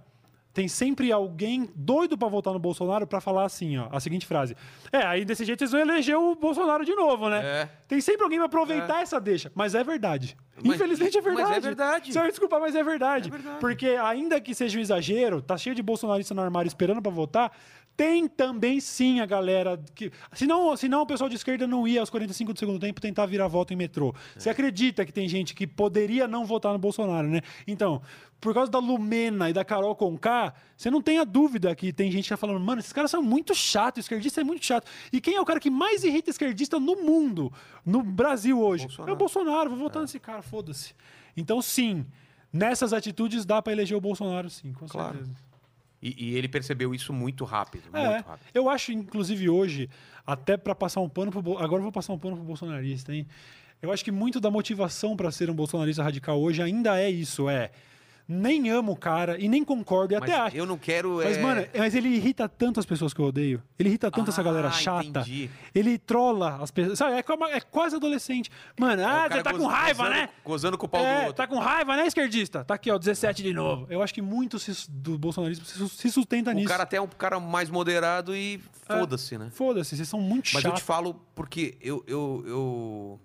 tem sempre alguém doido pra votar no Bolsonaro pra falar assim, ó, a seguinte frase. É, aí desse jeito vocês vão eleger o Bolsonaro de novo, né? É. Tem sempre alguém pra aproveitar essa deixa, mas é verdade. Mas- Infelizmente é mas é verdade. verdade. Senhor, desculpa, mas é verdade. É verdade. Porque ainda que seja um exagero, tá cheio de bolsonaristas no armário esperando pra votar, tem também sim a galera que. Senão, senão o pessoal de esquerda não ia aos 45 do segundo tempo tentar virar voto em metrô. Você acredita que tem gente que poderia não votar no Bolsonaro, né? Então, por causa da Lumena e da Carol Conká, você não tenha dúvida que tem gente que tá falando, mano, esses caras são muito chatos, esquerdista é muito chato. E quem é o cara que mais irrita esquerdista no mundo, no Brasil hoje? É o Bolsonaro, vou votar nesse cara, foda-se. Então, sim, nessas atitudes dá pra eleger o Bolsonaro, sim, com Claro. certeza. E, e ele percebeu isso muito rápido. É, Muito rápido. eu acho, inclusive, hoje, até pra passar um pano pro. Agora eu vou passar um pano pro bolsonarista, hein? Eu acho que muito da motivação pra ser um bolsonarista radical hoje ainda é isso, é. Nem amo o cara e nem concordo, e Mas até acho. eu não quero. Mas, é, mano, mas ele irrita tanto as pessoas que eu odeio. Ele irrita tanto essa Ah, galera chata. entendi. Ele trola as pessoas. Sabe, é, como- é quase adolescente. Mano, é o ah, você tá goz- com raiva, gozando- né? Gozando com o pau do É, outro. tá com raiva, né, esquerdista? Tá aqui, ó, 17 de novo. Eu acho que muito se- do bolsonarismo se, se sustenta O nisso. cara até é um cara mais moderado e foda-se, né? Foda-se, vocês são muito Mas eu chatos. te falo porque eu, eu, eu.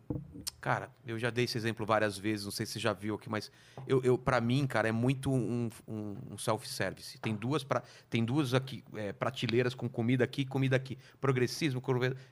Cara, eu já dei esse exemplo várias vezes, não sei se você já viu aqui, mas eu, eu, pra mim, cara, é muito um, um- um self-service. Tem duas, pra, tem duas aqui, é, prateleiras com comida aqui comida aqui. Progressismo,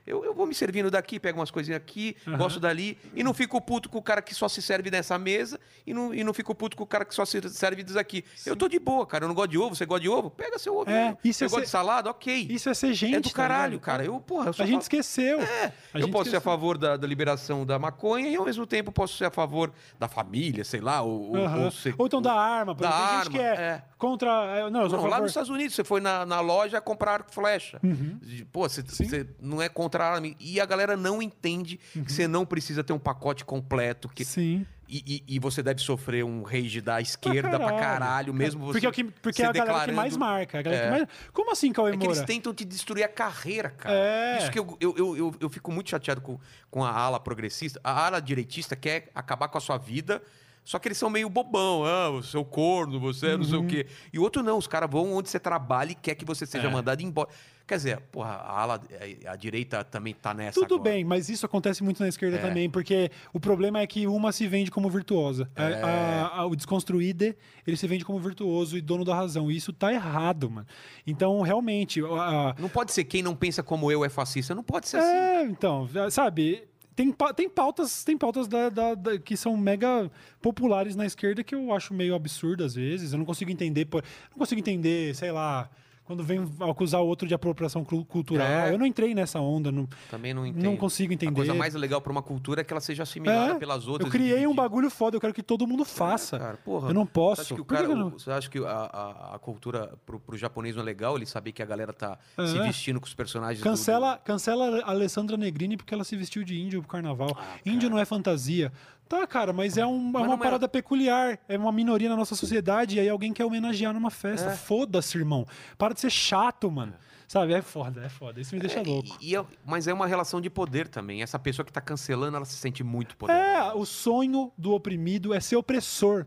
eu, eu vou me servindo daqui, pego umas coisinhas aqui, gosto dali, e não fico puto com o cara que só se serve nessa mesa, e não, e não fico puto com o cara que só se serve disso aqui. Eu tô de boa, cara. Eu não gosto de ovo, você gosta de ovo? Pega seu ovo. É, mesmo. isso você é gosta ser- de salada? Ok. Isso é ser gente. é do tá caralho, cara. Eu, porra, eu A gente esqueceu. é, A eu posso ser a esqueceu. favor da, da liberação da maconha e ao mesmo tempo posso ser a favor da família, sei lá, ou, Aham. ou ser- Ou então da arma, por da exemplo. Tem gente que arma, é, é. contra. é, Não, eu Não, lá nos Estados Unidos, você foi na, na loja comprar flecha. Uhum. Pô, você, você não é contra a arma. E a galera não entende Uhum. que você não precisa ter um pacote completo. Que, Sim. E, e- e você deve sofrer um rage da esquerda pra caralho, mesmo você. Porque, é o que, porque é a galera que mais marca. galera que É. mais- Como assim, Cauê É que eles Moura? tentam te destruir a carreira, cara. É. Isso que eu, eu, eu, eu, eu fico muito chateado com, com a ala progressista. A ala direitista quer acabar com a sua vida, só que eles são meio bobão. Ah, o seu corno, você não sei Uhum. o quê. E o outro não, os caras vão onde você trabalha e quer que você seja É. mandado embora. Quer dizer, porra, a ala, a, a direita também tá nessa Tudo agora. bem, mas isso acontece muito na esquerda É. também, porque o problema é que uma se vende como virtuosa. A- É. a- a- o desconstruído, ele se vende como virtuoso e dono da razão. E isso tá errado, mano. Então, realmente, a- a- Não pode ser quem não pensa como eu é fascista. Não pode ser assim. É, então, sabe, tem, tem pautas, tem pautas da, da- da- que são mega populares na esquerda que eu acho meio absurdo às vezes. Eu não consigo entender, não consigo entender, sei lá, quando vem acusar o outro de apropriação cultural. É. Eu não entrei nessa onda, não, Também não entendo. não consigo A entender. coisa mais legal pra uma cultura é que ela seja assimilada É, pelas outras. eu criei um bagulho foda, eu quero que todo mundo faça. Cara, porra, eu não Você posso. acha que, cara, que não- você acha que a, a, a cultura pro, pro japonês não é legal? Ele saber que a galera tá se É. vestindo com os personagens do- Cancela, cancela a Alessandra Negrini porque ela se vestiu de índio pro carnaval. índio não é fantasia. Tá, cara, mas é, um- é Ah, uma é- parada peculiar. É uma minoria na nossa sociedade e aí alguém quer homenagear numa festa. É. Foda-se, irmão. Para de ser chato, mano. Sabe? É foda, é foda. Isso me deixa É, louco. e- e é- mas é uma relação de poder também. Essa pessoa que tá cancelando, ela se sente muito poderosa. É, o sonho do oprimido é ser opressor.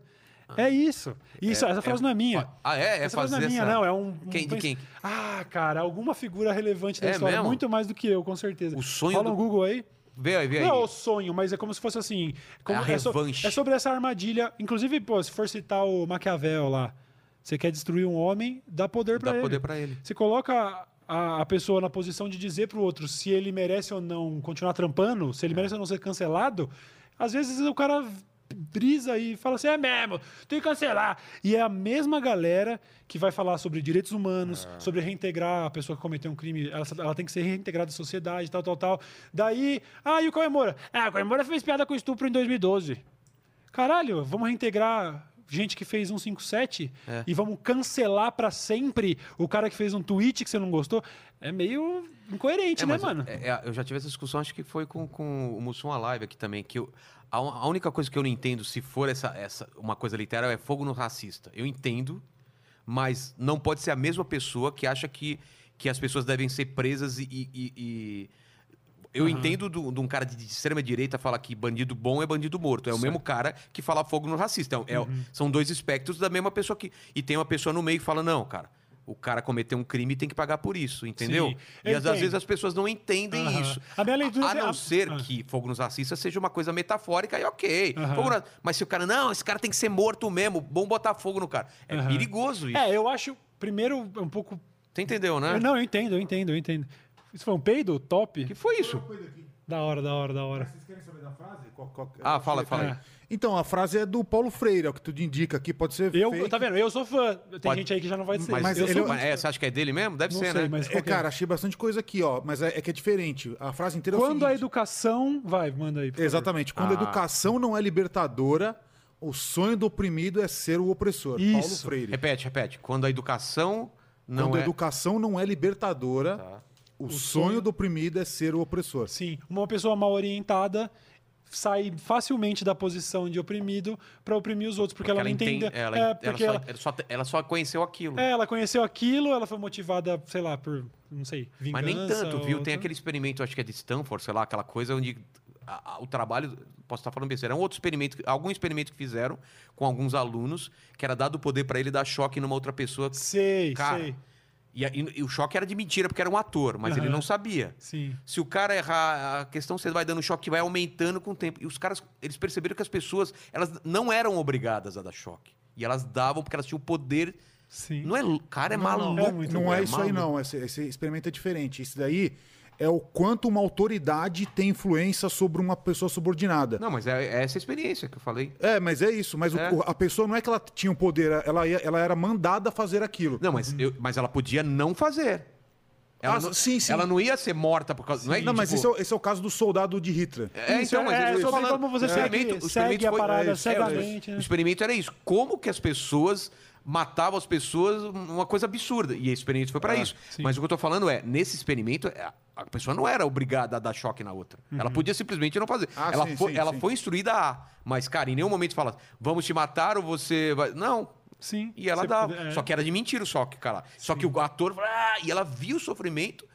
É isso. Isso, essa frase não é minha. Ah, é? É essa frase não é minha, essa... não. É um. um Quem- de quem? Ah, cara, alguma figura relevante da É história. mesmo? Muito mais do que eu, com certeza. O sonho Rola do- um Google aí. Vê aí, vê aí. Não é o sonho, mas é como se fosse assim. como- É a so- revanche. é sobre essa armadilha. Inclusive, pô, se for citar o Maquiavel lá, você quer destruir um homem, dá poder pra Dá ele. poder pra ele. Você coloca a, a pessoa na posição de dizer pro outro se ele merece ou não continuar trampando, se ele merece ou não ser cancelado. Às vezes o cara brisa e fala assim: é mesmo, tem que cancelar. E é a mesma galera que vai falar sobre direitos humanos, É. sobre reintegrar a pessoa que cometeu um crime, ela, ela tem que ser reintegrada à sociedade, tal, tal, tal. Daí, ah, e o Cauê Moura? Ah, o Cauê Moura fez piada com estupro em 2012. Caralho, vamos reintegrar gente que fez 157 É. e vamos cancelar pra sempre o cara que fez um tweet que você não gostou? É meio incoerente, É, né, mano? é- é, eu já tive essa discussão, acho que foi com, com o Mussum Alive aqui também, que eu- a, a única coisa que eu não entendo, se for essa, essa uma coisa literal, é fogo no racista. Eu entendo, mas não pode ser a mesma pessoa que acha que, que as pessoas devem ser presas e... e- e- Eu Aham. entendo do- de um cara de, de extrema direita falar que bandido bom é bandido morto. É o mesmo cara que fala fogo no racista. É, é- Uhum. São dois espectros da mesma pessoa que. E tem uma pessoa no meio que fala, não, cara. O cara cometeu um crime e tem que pagar por isso, entendeu? Sim, E eu às, às vezes as pessoas não entendem Aham. isso. A minha leitura A, a é- não a- ser ah. que fogo nos racistas seja uma coisa metafórica, aí ok. No- Mas se o cara, não, esse cara tem que ser morto mesmo, bom botar fogo no cara. É perigoso isso. É, eu acho, primeiro, um pouco. Você entendeu, né? Não, eu entendo, eu entendo, eu entendo. Isso foi um peido? Top? que foi isso? Da hora, da hora, da hora. Vocês querem saber da frase? Qual- qual- Ah, fala, fala aí. É. Então, a frase é do Paulo Freire, é o que tu indica aqui. Pode ser Eu, fake. tá vendo? Eu sou fã. Tem Pode- gente aí que já não vai ser. Mas, Mas eu ele sou é- muito é, você acha que é dele mesmo? Deve Não ser, sei, né? mas É, que é? cara, achei bastante coisa aqui, ó. Mas é, é que é diferente. A frase inteira é o Quando a seguinte. educação. Vai, manda aí. favor. Exatamente. Quando a Ah. educação não é libertadora, o sonho do oprimido é ser o opressor. Paulo Isso. Freire. Repete, repete. Quando a educação não Quando a é... educação não é libertadora, Tá. o, sonho do oprimido é ser o opressor. Sim, uma pessoa mal orientada sai facilmente da posição de oprimido para oprimir os outros, porque, ela não entende. Ela, é, ela porque só, ela, ela só, ela só conheceu aquilo. é, ela conheceu aquilo, ela foi motivada, sei lá, por, não sei, vingança. Mas nem tanto, viu? ou- Tem aquele experimento, acho que é de Stanford, sei lá, aquela coisa onde a- a- o trabalho, posso estar falando besteira, é um outro experimento, algum experimento que fizeram com alguns alunos, que era dado o poder para ele dar choque numa outra pessoa. Sei, Cara, sei. E, a- e o choque era de mentira, porque era um ator, mas ele Aham. não sabia. Sim. Se o cara errar, a questão você vai dando choque, vai aumentando com o tempo. E os caras, eles perceberam que as pessoas, elas não eram obrigadas a dar choque. E elas davam porque elas tinham o poder. Sim. Não é, cara, é Não, maluco. Não, É muito não velho, é isso aí, maluco. não. Esse, esse experimento é diferente. Isso daí é o quanto uma autoridade tem influência sobre uma pessoa subordinada. Não, mas é, é essa experiência que eu falei. É, mas é isso. Mas o- É. o- a pessoa não é que ela tinha o poder, ela, ia- ela era mandada a fazer aquilo. Não, mas, eu- mas ela podia não fazer. Ela, Ah, não, sim, sim. ela não ia ser morta por causa. Não, é, Não, mas tipo, esse é, o- esse é o caso do soldado de Hitler. É, Isso, então, mas é, eu tô sobre falando, como você o segue- experimento- o segue experimento a foi- parada é, cegamente, é, né? O experimento era isso. Como que as pessoas matavam as pessoas, uma coisa absurda. E esse experimento foi pra isso. sim. Mas o que eu tô falando é, nesse experimento, é, a pessoa não era obrigada a dar choque na outra. Ela podia simplesmente não fazer. Ah, ela sim, foi, sim, ela sim. foi instruída a. Mas, cara, em nenhum momento fala, vamos te matar ou você vai. Não. Sim. E ela dava. é. Só que era de mentira o choque, cara. Só que o ator, fala, ah, e ela viu o sofrimento.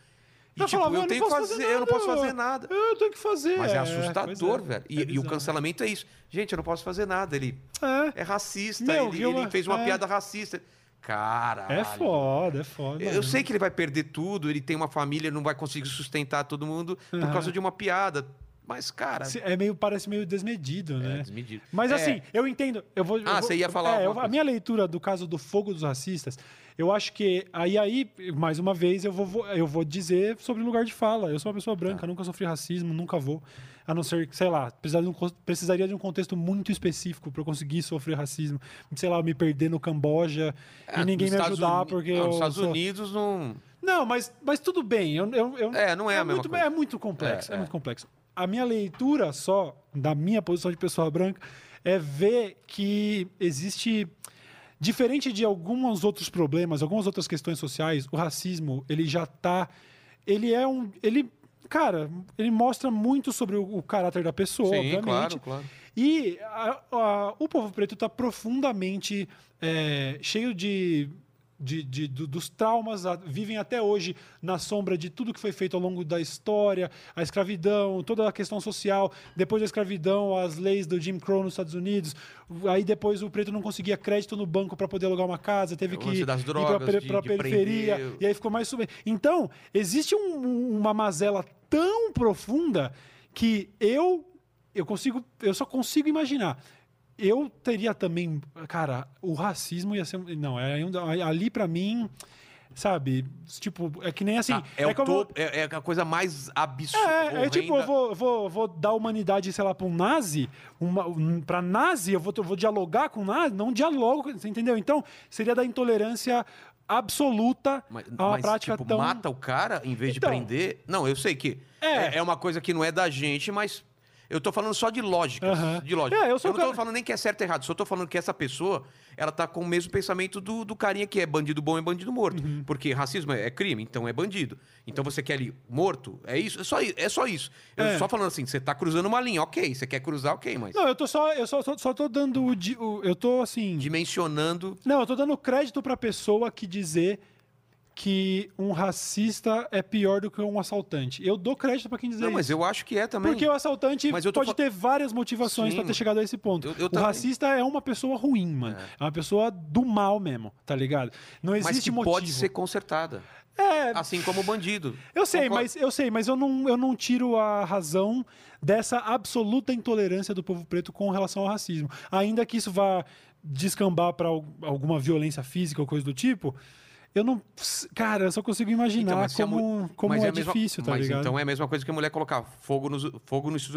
E tipo, falava, eu tenho que posso fazer, eu não posso fazer nada. Eu tenho que fazer. Mas é, pois assustador, é. velho. É E, e o cancelamento é isso. Gente, eu não posso fazer nada. Ele É. é racista, Meu, ele, uma- ele fez uma é. piada racista. Caralho. É foda, é foda. Eu sei que ele vai perder tudo, ele tem uma família, não vai conseguir sustentar todo mundo por causa de uma piada. Mas, cara, É meio, parece meio desmedido, né? é desmedido. Mas É, assim, eu entendo. Eu vou, eu Ah, vou- você ia falar é, eu- A minha leitura do caso do fogo dos racistas Eu acho que. Aí, aí, mais uma vez, eu vou, eu vou dizer sobre lugar de fala. Eu sou uma pessoa branca, nunca sofri racismo, nunca vou. A não ser sei lá, precisaria de um, precisaria de um contexto muito específico para eu conseguir sofrer racismo. Sei lá, me perder no Camboja e É, ninguém nos me ajudar Uni- porque não, eu nos Estados sou- Unidos não. não, mas, mas tudo bem. Eu, eu, eu- É, não é a mesma muito, coisa. É muito complexo. É, É, é. muito complexo. A minha leitura só, da minha posição de pessoa branca, é ver que existe. Diferente de alguns outros problemas, algumas outras questões sociais, o racismo, ele já tá. Ele é um. Ele. Cara, ele mostra muito sobre o, o caráter da pessoa, Sim, obviamente. claro, claro. E a- a- o povo preto está profundamente é, cheio de, de- de- do- dos traumas, vivem até hoje na sombra de tudo que foi feito ao longo da história, a escravidão, toda a questão social, depois da escravidão, as leis do Jim Crow nos Estados Unidos, aí depois o preto não conseguia crédito no banco para poder alugar uma casa, teve que ir para a periferia, prender. e aí ficou mais sub... Então, existe um- uma mazela tão profunda que eu eu consigo eu só consigo imaginar. Eu teria também, cara, o racismo ia ser não, é ainda- ali pra mim, sabe, tipo, é que nem assim, Ah, é, o como é, é a coisa mais absurda. é, é tipo, eu vou, vou, vou dar a humanidade, sei lá, pra um nazi, uma, um, pra nazi, eu vou, eu vou dialogar com o nazi, não dialogo, você entendeu? Então, seria da intolerância absoluta Mas, a uma mas, prática tipo, tão... mata o cara em vez Então. de prender. Não, eu sei que É. é. é uma coisa que não é da gente, mas eu tô falando só de lógica. Aham. De lógica. É, eu sou não o tô cara- falando nem que é certo ou errado, só tô falando que essa pessoa, ela tá com o mesmo pensamento do, do carinha que é bandido bom e bandido morto. Uhum. Porque racismo é, é crime, então é bandido. Então você quer ali morto, é isso, é só, é só isso. Eu É. só falando assim, você tá cruzando uma linha, ok. Você quer cruzar, ok, mas Não, eu tô só, eu só, só, só tô dando, o o- eu tô assim... dimensionando. Não, eu tô dando crédito pra pessoa que dizer que um racista é pior do que um assaltante. Eu dou crédito pra quem dizer Não, isso. mas eu acho que é também. Porque o assaltante Mas pode fa- ter várias motivações pra ter chegado a esse ponto. eu- eu o também. racista é uma pessoa ruim, mano. É. uma pessoa do mal mesmo, tá ligado? Não mas existe que motivo. pode ser consertada. É, Assim como o bandido. eu sei, Concordo. mas eu sei, mas eu não, eu não tiro a razão dessa absoluta intolerância do povo preto com relação ao racismo. Ainda que isso vá descambar pra al- alguma violência física ou coisa do tipo, eu não, cara, eu só consigo imaginar Então, como, como é, a mesma- difícil, tá mas ligado? então é a mesma coisa que a mulher colocar fogo nos, fogo nos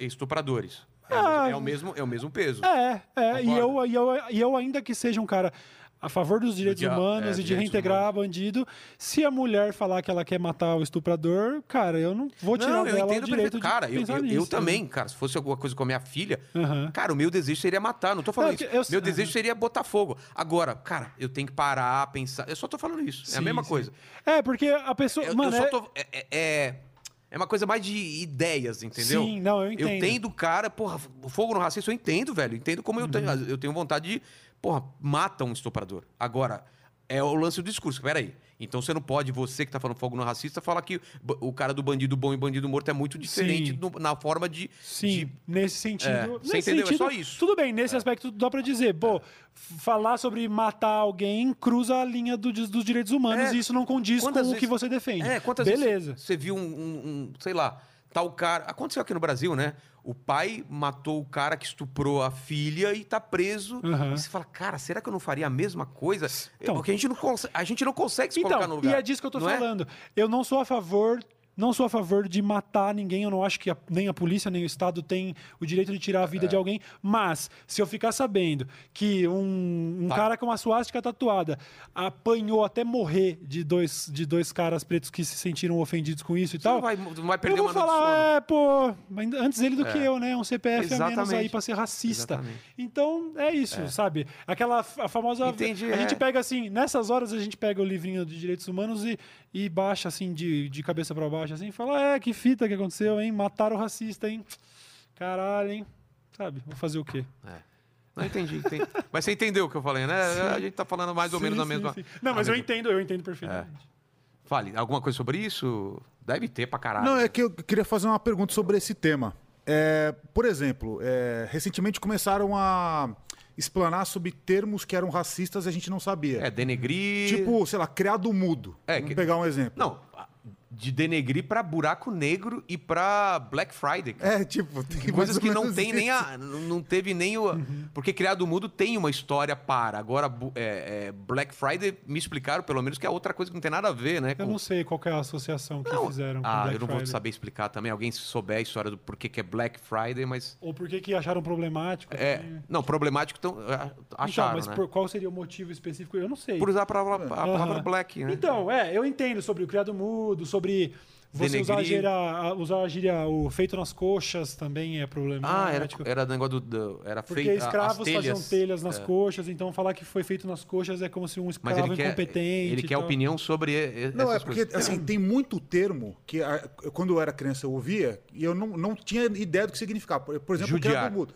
estupradores. É, o Ah, mesmo- é o mesmo, é o mesmo peso. É, é. E eu, e, eu, e eu, ainda que seja um cara a favor dos direitos humanos é, e de reintegrar bandido, se a mulher falar que ela quer matar o estuprador, cara, eu não vou tirar Não, eu dela o entendo direito Cara, eu, eu, eu nisso, né? também, cara. Se fosse alguma coisa com a minha filha, Aham. cara, o meu desejo seria matar. Não tô falando Não, isso. eu- Meu desejo seria botar fogo. Agora, cara, eu tenho que parar, pensar. Eu só tô falando isso. é a Sim, mesma sim. coisa. É, porque a pessoa. Eu, mano, eu só é- tô. É, é, é- é uma coisa mais de ideias, entendeu? Sim, não, eu entendo. Eu entendo o cara, porra, o fogo no racismo eu entendo, velho. Entendo como eu tenho. Uhum. Eu tenho vontade de, porra, mata um estuprador. Agora, é o lance do discurso. Peraí. Então você não pode, você que tá falando fogo no racista, falar que o cara do bandido bom e bandido morto é muito diferente na forma de. Sim, de- nesse sentido. É, nesse você entendeu? É sentido, só isso. Tudo bem, nesse aspecto dá pra dizer, pô, f- falar sobre matar alguém cruza a linha do- dos direitos humanos É. e isso não condiz com Quantas o vezes- que você defende. É, quantas Beleza. vezes você viu um, um- um, sei lá, tal cara. Aconteceu aqui no Brasil, né? O pai matou o cara que estuprou a filha e tá preso. Aham. E você fala, cara, será que eu não faria a mesma coisa? Então- Porque a gente não, a gente não consegue se colocar no Então, lugar. e é disso que eu tô é? falando. Eu não sou a favor. Não sou a favor de matar ninguém, eu não acho que a- nem a polícia nem o Estado tem o direito de tirar a É. vida de alguém, mas se eu ficar sabendo que um, um Tá. cara com uma suástica tatuada apanhou até morrer de dois, de dois caras pretos que se sentiram ofendidos com isso e Você tal, não vai, não vai perder eu vou falar, é, pô, antes ele do que É. eu, né? Um CPF a menos Exatamente. aí pra ser racista. Exatamente. Então, é isso, sabe? Aquela a famosa. Entendi, a é. gente pega assim, nessas horas a gente pega o livrinho de direitos humanos e, e baixa assim, de, de cabeça pra baixo, assim, e fala: é, que fita que aconteceu, hein? Mataram o racista, hein? Caralho, hein? Sabe? Vou fazer o quê? É. Não entendi, entendi. Mas você entendeu o que eu falei, né? A gente tá falando mais ou Sim, menos na sim, mesma. sim. Não, mas eu mesma- entendo, eu entendo perfeitamente. Fale, alguma coisa sobre isso? Deve ter pra caralho. Não, é que eu queria fazer uma pergunta sobre esse tema. É, por exemplo, é, recentemente começaram a explanar sobre termos que eram racistas e a gente não sabia. É, denegrir. Tipo, sei lá, criado mudo. É, Vamos que- pegar um exemplo. Não, de denegrir pra buraco negro e pra Black Friday. cara. É, tipo, tem Coisas que não tem nem isso. a. Não teve nem o. Porque Criado Mudo tem uma história para. Agora, é, é, Black Friday me explicaram, pelo menos, que é outra coisa que não tem nada a ver, né? Eu com- não sei qual que é a associação que Não. fizeram com Ah, Black eu não vou Friday. saber explicar também. Alguém se souber a história do porquê que é Black Friday, mas. Ou por que, que acharam problemático. É, assim. não, problemático então, é, acharam, então, mas né? por qual seria o motivo específico? Eu não sei. Por usar a palavra, a palavra Aham. black, né? Então, é, eu entendo sobre o criado mudo, sobre você usar a, gíria, usar a gíria, o feito nas coxas também é problemático. Ah, era, era negócio do. do- era Porque feito. escravos as telhas, faziam telhas nas é. coxas, então falar que foi feito nas coxas é como se um Mas escravo ele quer, incompetente. ele e quer tal. opinião sobre Não, é porque, coisas. assim, tem muito termo que quando eu era criança eu ouvia e eu não, não tinha ideia do que significava. Por, exemplo, Judiar. mudo.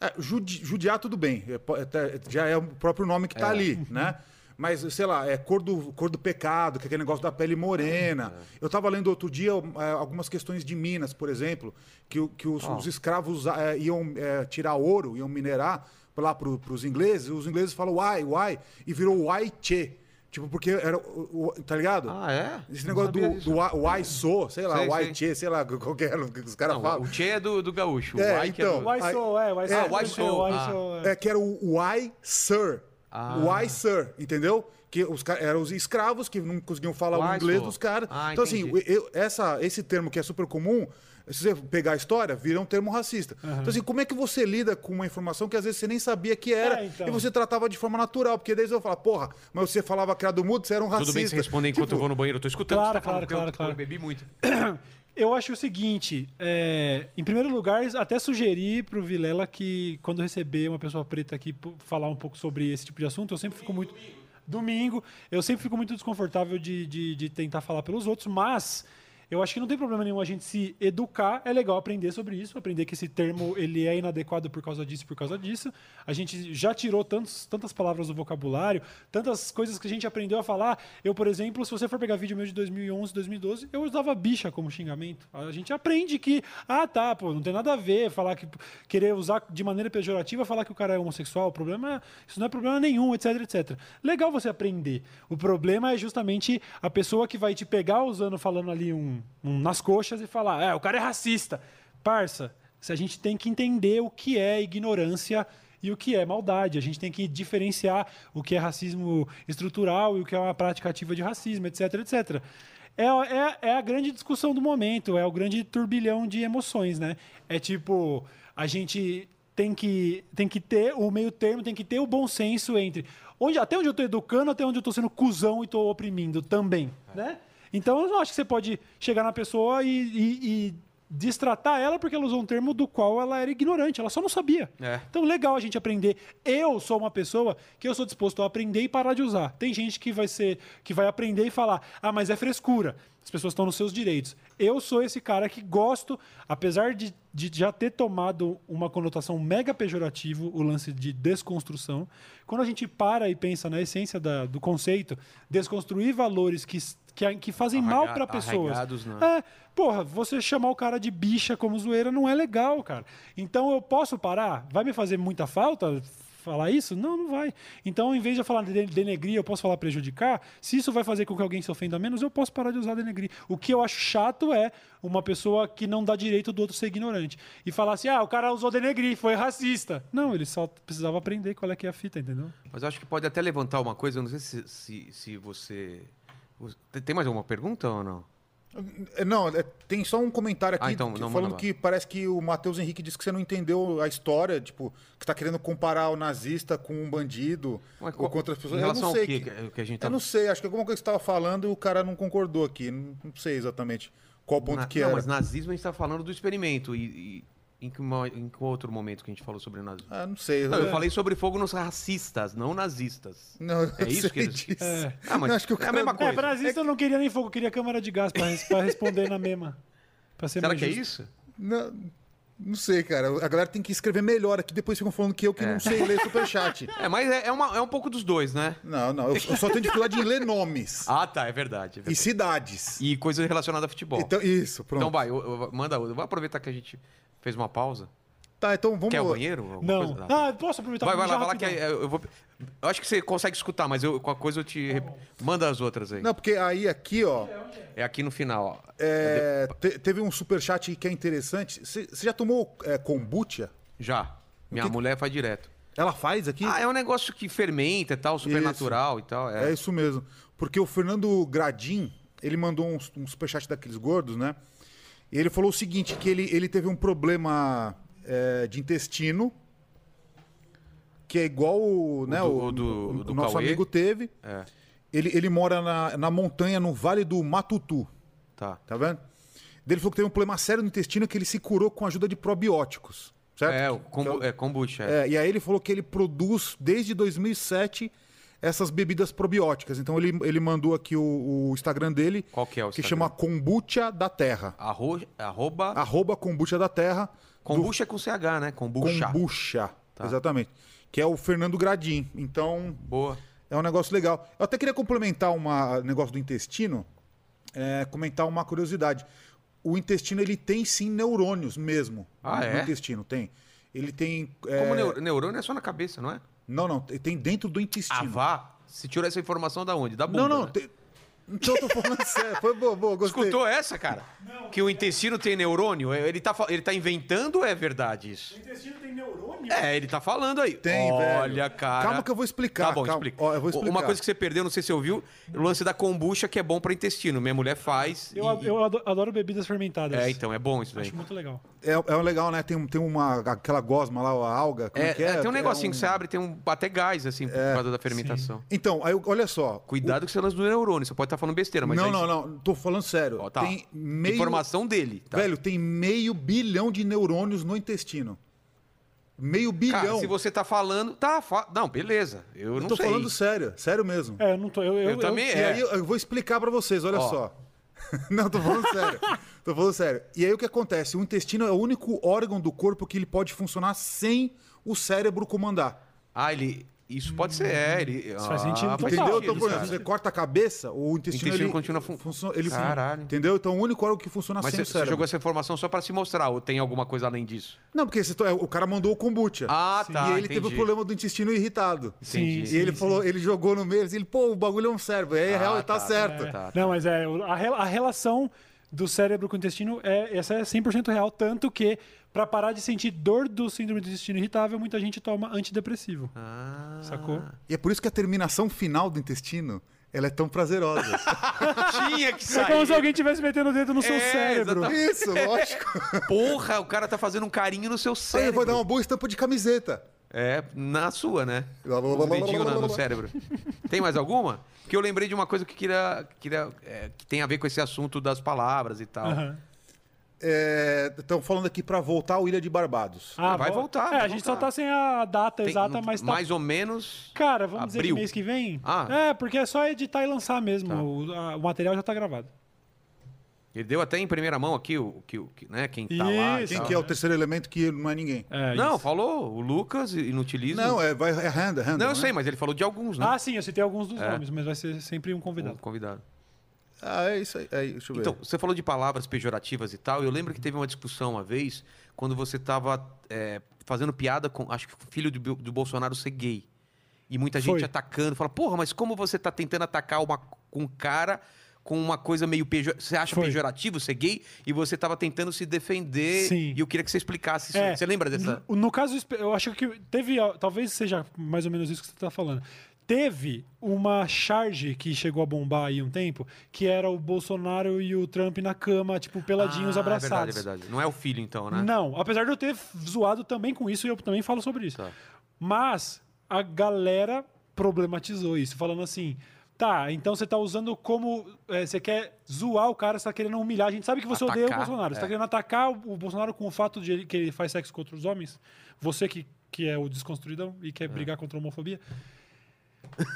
É, judi- judiar, tudo bem. É, é, tá- já é o próprio nome que tá ali, né? Mas, sei lá, é cor do, cor do pecado, que é aquele negócio da pele morena. Eu estava lendo outro dia é, algumas questões de Minas, por exemplo, que, que os, os escravos é, iam é, tirar ouro, iam minerar lá para os ingleses. Os ingleses falam why, why, e virou why che. Tipo, porque era. o- o- Tá ligado? Ah, é? Esse negócio do, do why- why so, sei lá, sei. che, sei lá, qualquer que os caras falam. o Che é do, do gaúcho. É, o Ai que é então. do- Why Aí- so, é, why so. Ah, é, why so, why ah. so, é. É que era o why sir. Ah. Why sir, entendeu? Que os eram os escravos que não conseguiam falar o Why inglês so? dos caras. Ah, então, assim, entendi. eu- essa, esse termo que é super comum, se você pegar a história, vira um termo racista. Então, assim, como é que você lida com uma informação que às vezes você nem sabia que era É, então. e você tratava de forma natural? Porque daí eu falo, porra, mas você falava criado mudo, você era um racista. Tudo bem se responder enquanto Tipo, eu vou no banheiro. Eu tô escutando Claro, o tá claro, eu- claro, eu bebi muito. Eu acho o seguinte, é, em primeiro lugar, até sugeri pro Vilela que quando receber uma pessoa preta aqui falar um pouco sobre esse tipo de assunto, eu sempre fico muito. Domingo, eu sempre fico muito desconfortável de, de, de tentar falar pelos outros, mas eu acho que não tem problema nenhum a gente se educar. É legal aprender sobre isso, aprender que esse termo ele é inadequado por causa disso, por causa disso. A gente já tirou tantos, tantas palavras do vocabulário, tantas coisas que a gente aprendeu a falar. Eu, por exemplo, se você for pegar vídeo meu de 2011, 2012, eu usava bicha como xingamento. A gente aprende que, ah, tá, pô, não tem nada a ver falar que querer usar de maneira pejorativa falar que o cara é homossexual. O problema, isso não é problema nenhum, etc, etc. Legal você aprender. O problema é justamente a pessoa que vai te pegar usando, falando ali um, um nas coxas e falar, é, o cara é racista. Parça, se a gente tem que entender o que é ignorância e o que é maldade. A gente tem que diferenciar o que é racismo estrutural e o que é uma prática ativa de racismo, etc, etc. É, é, é a grande discussão do momento, é o grande turbilhão de emoções, né? É tipo, a gente tem que, tem que ter o meio termo, tem que ter o bom senso entre onde, até onde eu estou educando, até onde eu estou sendo cuzão e estou oprimindo também, né? Então eu não acho que você pode chegar na pessoa e, e- e destratar ela porque ela usou um termo do qual ela era ignorante, ela só não sabia. É. Então, legal a gente aprender. Eu sou uma pessoa que eu sou disposto a aprender e parar de usar. Tem gente que vai ser, que vai aprender e falar: "Ah, mas é frescura". As pessoas estão nos seus direitos. Eu sou esse cara que gosto, apesar de, de já ter tomado uma conotação mega pejorativo, o lance de desconstrução. Quando a gente para e pensa na essência da- do conceito, desconstruir valores que, que, que fazem mal Arraiga- para pessoas. né? É, porra, você chamar o cara de bicha como zoeira não é legal, cara. Então eu posso parar? Vai me fazer muita falta falar isso? Não, não vai. Então, em vez de eu falar de denegrir, eu posso falar prejudicar. Se isso vai fazer com que alguém se ofenda menos, eu posso parar de usar denegrir. O que eu acho chato é uma pessoa que não dá direito do outro ser ignorante. E falar assim, ah, o cara usou denegrir, foi racista. Não, ele só precisava aprender qual é que é a fita, entendeu? Mas eu acho que pode até levantar uma coisa, eu não sei se, se, se você. Tem- Tem mais alguma pergunta ou não? É, Não, é, tem só um comentário aqui Ah, então, que- não, falando que parece que o Matheus Henrique disse que você não entendeu a história, tipo, que tá querendo comparar o nazista com um bandido Ué, ou com outras pessoas. Eu não sei. que- que- que a gente tá- Eu não sei, acho que alguma coisa que você estava falando e o cara não concordou aqui. Não, não sei exatamente qual ponto Na- que não, era. mas nazismo a gente está falando do experimento. E, e em, que, em que outro momento que a gente falou sobre nazismo? Ah, não sei. Não, eu falei sobre fogo nos racistas, não nazistas. Não, eu É isso sei que eles- disso. É. Ah, mas Não, acho que o é a cara- mesma É, coisa. pra nazista eu não queria nem fogo, eu queria câmara de gás pra, pra responder na mesma. Pra ser Será que é justo. isso? Não, não sei, cara. A galera tem que escrever melhor aqui, depois ficam falando que eu que É. não sei ler superchat. É, mas é, é, uma- é um pouco dos dois, né? Não, não. Eu, eu só tenho dificuldade em ler nomes Ah, tá, é verdade. é e verdade. cidades. E, coisa relacionada a futebol. Então, isso, pronto. Então vai, eu- eu- manda outra. Vou aproveitar que a gente fez uma pausa. Tá, então vamos. Quer o banheiro? Não. coisa? Tá. Ah, posso aproveitar Vai, vai lá, vai lá que aí eu vou. Eu acho que você consegue escutar, mas eu, com a coisa eu te. Manda as outras aí. Não, porque aí aqui, ó, É aqui no final, ó. é, te- teve um superchat que é interessante. Você já tomou é, kombucha? Já. Minha que mulher faz direto. Ela faz aqui? Ah, é um negócio que fermenta e tal, supernatural e tal. É É. isso mesmo. Porque o Fernando Gradim, ele mandou um, um superchat daqueles gordos, né? E ele falou o seguinte, que ele, ele teve um problema é, de intestino, que é igual o, né, do- o, o do- o- o nosso Cauê? amigo teve. É. Ele, ele mora na, na montanha, no Vale do Matutu, Tá. tá vendo? Ele falou que teve um problema sério no intestino que ele se curou com a ajuda de probióticos, certo? É, o kombu, o- é kombucha. É. é, e aí ele falou que ele produz desde 2007 essas bebidas probióticas. Então ele, ele mandou aqui o, o Instagram dele, Qual que é o que Instagram? chama Kombucha da Terra. Arro, arroba. Arroba Kombucha da Terra. Kombucha é com CH, né? Kombucha. Kombucha. Tá. Exatamente. Que é o Fernando Gradim. Então, Boa. é um negócio legal. Eu até queria complementar um negócio do intestino, é, comentar uma curiosidade. O intestino, ele tem sim neurônios mesmo. Ah, no é? intestino, tem. Ele tem... é, Como neur- neurônio é só na cabeça, não é? Não, não. Tem dentro do intestino. vá. Se tirou essa informação da onde? Da bunda, Não, não. né? Tem... Então eu tô falando sério. Foi boa, boa, gostei. Escutou essa, cara? Que o intestino tem neurônio? Ele tá, ele tá inventando ou é verdade isso? O intestino tem neurônio? É, ele tá falando aí. Tem, Olha, velho. cara. Calma que eu vou explicar, Tá bom, calma. explica. Ó, eu vou explicar. Uma coisa que você perdeu, não sei se você ouviu, o lance da kombucha que é bom pra intestino. Minha mulher faz. Eu, e- eu ado- adoro bebidas fermentadas. É, então, é bom isso daí. Acho muito legal. É, é um legal, né? Tem, tem uma, aquela gosma lá, a alga. Como É, é, que é? é, tem um É negocinho um- que você abre, tem um, até gás, assim, por causa da fermentação. Então, aí, olha só. Cuidado com esse lance do neurônio, você pode estar falando besteira, mas não, aí- não, não. Tô falando sério. Ó, tá. Tem meio... Informação dele. Tá? Velho, tem meio bilhão de neurônios no intestino. Meio bilhão. Cara, se você tá falando. Tá, fa... não, beleza. Eu, Eu não tô sei. falando sério. Sério mesmo. É, eu não tô. Eu, eu, Eu também- E É. aí eu, vou explicar pra vocês, olha Ó. só. Não, tô falando sério. tô falando sério. E aí o que acontece? O intestino é o único órgão do corpo que ele pode funcionar sem o cérebro comandar. Ah, ele. Isso pode ser, é. Ele... Isso faz Ah, sentido faz total. Entendeu? sentido, Então, exemplo, você corta a cabeça, o intestino, intestino ele continua fun- funciona. Ele fun- Caralho. Entendeu? Então, o único órgão que funciona Mas sem você, o você jogou essa informação só pra se mostrar, ou tem alguma coisa além disso? Não, porque você- o cara mandou o kombucha. Ah, tá. e ele teve o entendi. problema do intestino irritado. Entendi. Sim, E ele falou, ele jogou no meio, ele disse, pô, o bagulho é um cérebro. E aí, Ah, real, tá, tá, certo. é. Tá, Não, mas é. A, a relação do cérebro com o intestino é essa é 100% real, tanto que pra parar de sentir dor do síndrome do intestino irritável, muita gente toma antidepressivo. Ah. Sacou? E é por isso que a terminação final do intestino, ela é tão prazerosa. Tinha que É sair. como se alguém estivesse metendo o dedo no seu É, cérebro. exatamente. isso, lógico. Porra, o cara tá fazendo um carinho no seu Aí cérebro. vai dar uma boa estampa de camiseta. É, na sua, né? Um dedinho no, no cérebro. Tem mais alguma? Porque eu lembrei de uma coisa que queria, queria é, que tem a ver com esse assunto das palavras e tal. Aham. Estão falando aqui pra voltar ao Ilha de Barbados. Ah, Vai vo- voltar, É, a gente voltar. só tá sem a data Tem- exata, mas tá. mais ou menos. Cara, vamos dizer Abril. que mês que vem? Ah. É, porque é só editar e lançar mesmo. Tá. O, a- o material já tá gravado. Ele deu até em primeira mão aqui o que, o que né, quem tá lá. Isso. Quem tal. que é o terceiro elemento que não é ninguém? É, Não, isso. falou o Lucas inutilismo. Não, é, vai, é Randa, Randa. Não, eu né? sei, mas ele falou de alguns, né? Ah, sim, eu citei alguns dos É. nomes, mas vai ser sempre um convidado. Como convidado. Ah, é isso aí. aí, deixa eu ver. Então, você falou de palavras pejorativas e tal. Eu lembro que teve uma discussão uma vez quando você estava fazendo piada com, acho que o filho do, do Bolsonaro ser gay. E muita gente Foi. atacando. Fala, porra, mas como você tá tentando atacar uma, um cara com uma coisa meio pejorativa? Você acha Foi. pejorativo ser gay? E você tava tentando se defender. Sim. E eu queria que você explicasse isso. É, Você lembra dessa? No, no caso, eu acho que teve, talvez seja mais ou menos isso que você está falando. Teve uma charge que chegou a bombar aí um tempo, que era o Bolsonaro e o Trump na cama, tipo, peladinhos Ah, abraçados. É verdade, é verdade. Não é o filho, então, né? Não, apesar de eu ter zoado também com isso, e eu também falo sobre isso. Tá. Mas a galera problematizou isso, falando assim. Tá, então você tá usando como. é, você quer zoar o cara, você tá querendo humilhar. A gente sabe que você odeia o Atacar, Bolsonaro. Você tá é. querendo atacar o Bolsonaro com o fato de ele- que ele faz sexo com outros homens. Você que, que é o desconstruidão e É. quer brigar contra a homofobia.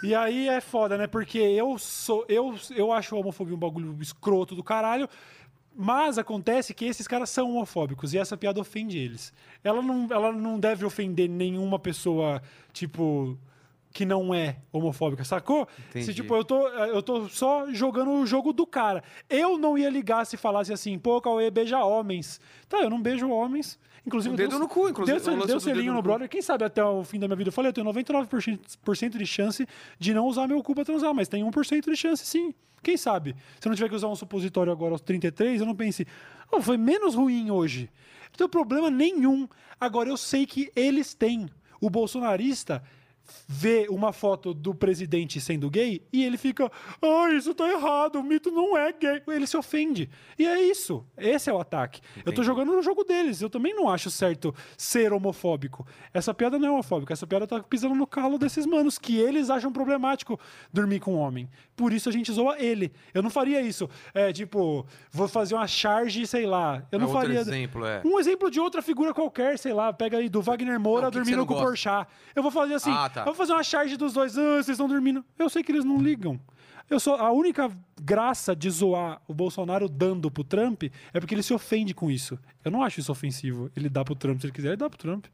E aí é foda, né? Porque eu sou. Eu, eu acho a homofobia um bagulho escroto do caralho. Mas acontece que esses caras são homofóbicos e essa piada ofende eles. Ela não, ela não deve ofender nenhuma pessoa, tipo, que não é homofóbica, sacou? Entendi. Se, tipo, eu tô, eu tô só jogando o jogo do cara. Eu não ia ligar se falasse assim, pô, Cauê beija homens. Tá, eu não beijo homens. Inclusive, O dedo dei um- no cu, inclusive, do dedo selinho no no brother. Quem sabe até o fim da minha vida. Eu falei, eu tenho 99% de chance de não usar meu cu pra transar, mas tem 1% de chance sim. Quem sabe? Se eu não tiver que usar um supositório agora aos 33, eu não pense, oh, foi menos ruim hoje. Não tem problema nenhum. Agora, eu sei que eles têm. O bolsonarista vê uma foto do presidente sendo gay e ele fica, ah, isso tá errado, o mito não é gay. Ele se ofende. E é isso. Esse é o ataque. Eu tô jogando no jogo deles. Eu também não acho certo ser homofóbico. Essa piada não é homofóbica. Essa piada tá pisando no calo desses manos que eles acham problemático dormir com um homem. Por isso a gente zoa ele. Eu não faria isso. É tipo, vou fazer uma charge, sei lá. Eu É não faria. exemplo, é. Um exemplo de outra figura qualquer, sei lá, pega aí do Wagner Moura Não, que que dormindo não com o? Porchat. Eu vou fazer assim, Ah, tá. Eu vou fazer uma charge dos dois, ah, vocês estão dormindo. Eu sei que eles não ligam. Eu sou a única graça de zoar o Bolsonaro dando pro Trump é porque ele se ofende com isso. Eu não acho isso ofensivo. Ele dá pro Trump, se ele quiser, ele dá pro Trump.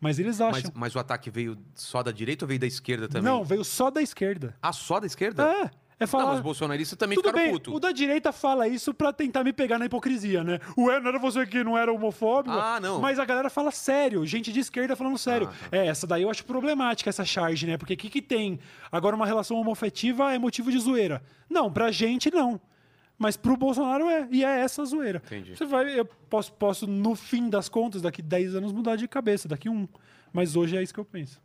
Mas eles acham. Mas, mas o ataque veio só da direita ou veio da esquerda também? não, veio só da esquerda. Ah, só da esquerda? É, é falar. Não, mas os bolsonaristas também Tudo ficaram bem, putos. o da direita fala isso pra tentar me pegar na hipocrisia, né? Ué, não era você que não era homofóbico? Ah, não. Mas a galera fala sério, gente de esquerda falando sério. Ah, tá. É, essa daí eu acho problemática, essa charge, né? Porque o que, que tem? Agora, uma relação homofetiva é motivo de zoeira. Não, pra gente não. Mas pro Bolsonaro é, e é essa zoeira. Entendi. Você vai, eu posso, posso, no fim das contas, daqui 10 anos mudar de cabeça, daqui um. Mas hoje é isso que eu penso.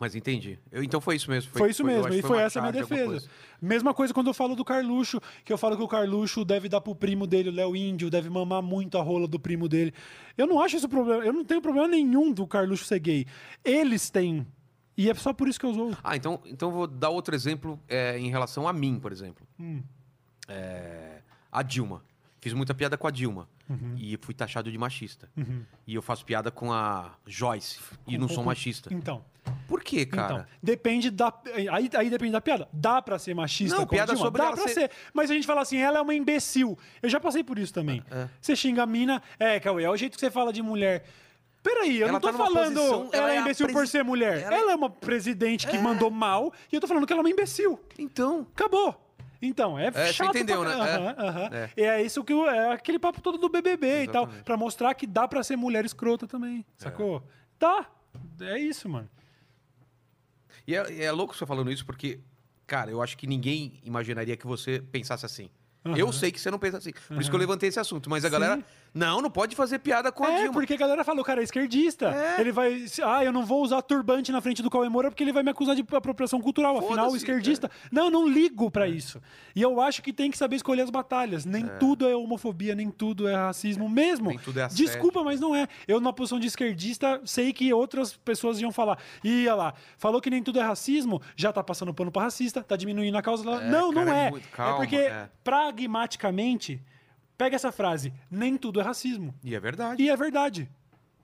Mas entendi. Eu- então foi isso mesmo. Foi, isso eu mesmo, e foi uma essa a minha defesa. coisa. Mesma coisa quando eu falo do Carluxo, que eu falo que o Carluxo deve dar pro primo dele, o Léo Índio, deve mamar muito a rola do primo dele. Eu não acho isso problema, eu não tenho problema nenhum do Carluxo ser gay. Eles têm. E é só por isso que eu usou. Ah, então, então eu vou dar outro exemplo é, em relação a mim, por exemplo. Hum. É, a Dilma. Fiz muita piada com a Dilma. Uhum. E fui taxado de machista. E eu faço piada com a Joyce. E não sou machista. Então, Por quê, cara? então depende da. Aí, aí depende da piada. Dá pra ser machista Não, com a piada Dilma? sobre Dá ela pra ser- ser. Mas a gente fala assim, ela é uma imbecil. Eu já passei por isso também. É. Você xinga a mina, é, Cauê, é o jeito que você fala de mulher. Peraí, eu Ela não tô tá falando posição- ela ela é é imbecil por ser mulher. ela- Ela é uma presidente que mandou mal e eu tô falando que ela é uma imbecil. Então. Acabou. Então, é, você chato entendeu, pra... né? É. Aham, aham. É. E é isso que eu- é aquele papo todo do BBB e tal, Exatamente. pra mostrar que dá pra ser mulher escrota também, sacou? Tá. É isso, mano. E é, é louco você falando isso, porque, cara, eu acho que ninguém imaginaria que você pensasse assim. Eu sei que você não pensa assim. Por isso que eu levantei esse assunto. Mas a Sim. galera, não, não pode fazer piada com a É, Dilma. porque a galera falou, cara, é esquerdista. É. Ele vai. Ah, eu não vou usar turbante na frente do Cauê Moura porque ele vai me acusar de apropriação cultural. Afinal, Foda-se, esquerdista. Não, eu não ligo pra isso. E eu acho que tem que saber escolher as batalhas. Nem tudo é homofobia, nem tudo é racismo mesmo. Nem tudo é assédio. Desculpa, mas não é. Eu, na posição de esquerdista, sei que outras pessoas iam falar. Ia lá, falou que nem tudo é racismo, já tá passando pano pra racista, tá diminuindo a causa. É, não, não cara, é é. muito- é calma, porque, é. pragmaticamente, pega essa frase: nem tudo é racismo. E é verdade. E é verdade.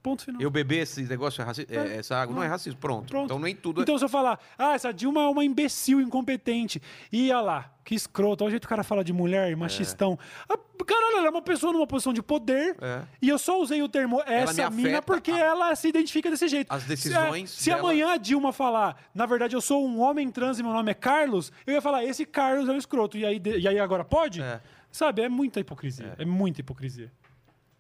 Ponto final. Eu beber esse negócio, é raci- é, É. essa água não é racismo. Pronto. Pronto. Então nem tudo é. Então, se eu falar, ah, essa Dilma é uma imbecil, incompetente. E olha lá, que escroto. Olha o jeito que o cara fala de mulher, machistão. Ah, caralho, ela é uma pessoa numa posição de poder. É. E eu só usei o termo essa mina porque a- ela se identifica desse jeito. As Se- decisões Se, dela- amanhã a Dilma falar, na verdade, eu sou um homem trans e meu nome é Carlos, eu ia falar, esse Carlos é um escroto. E aí, de- e aí agora pode? É. Sabe, é muita hipocrisia. É, muita hipocrisia.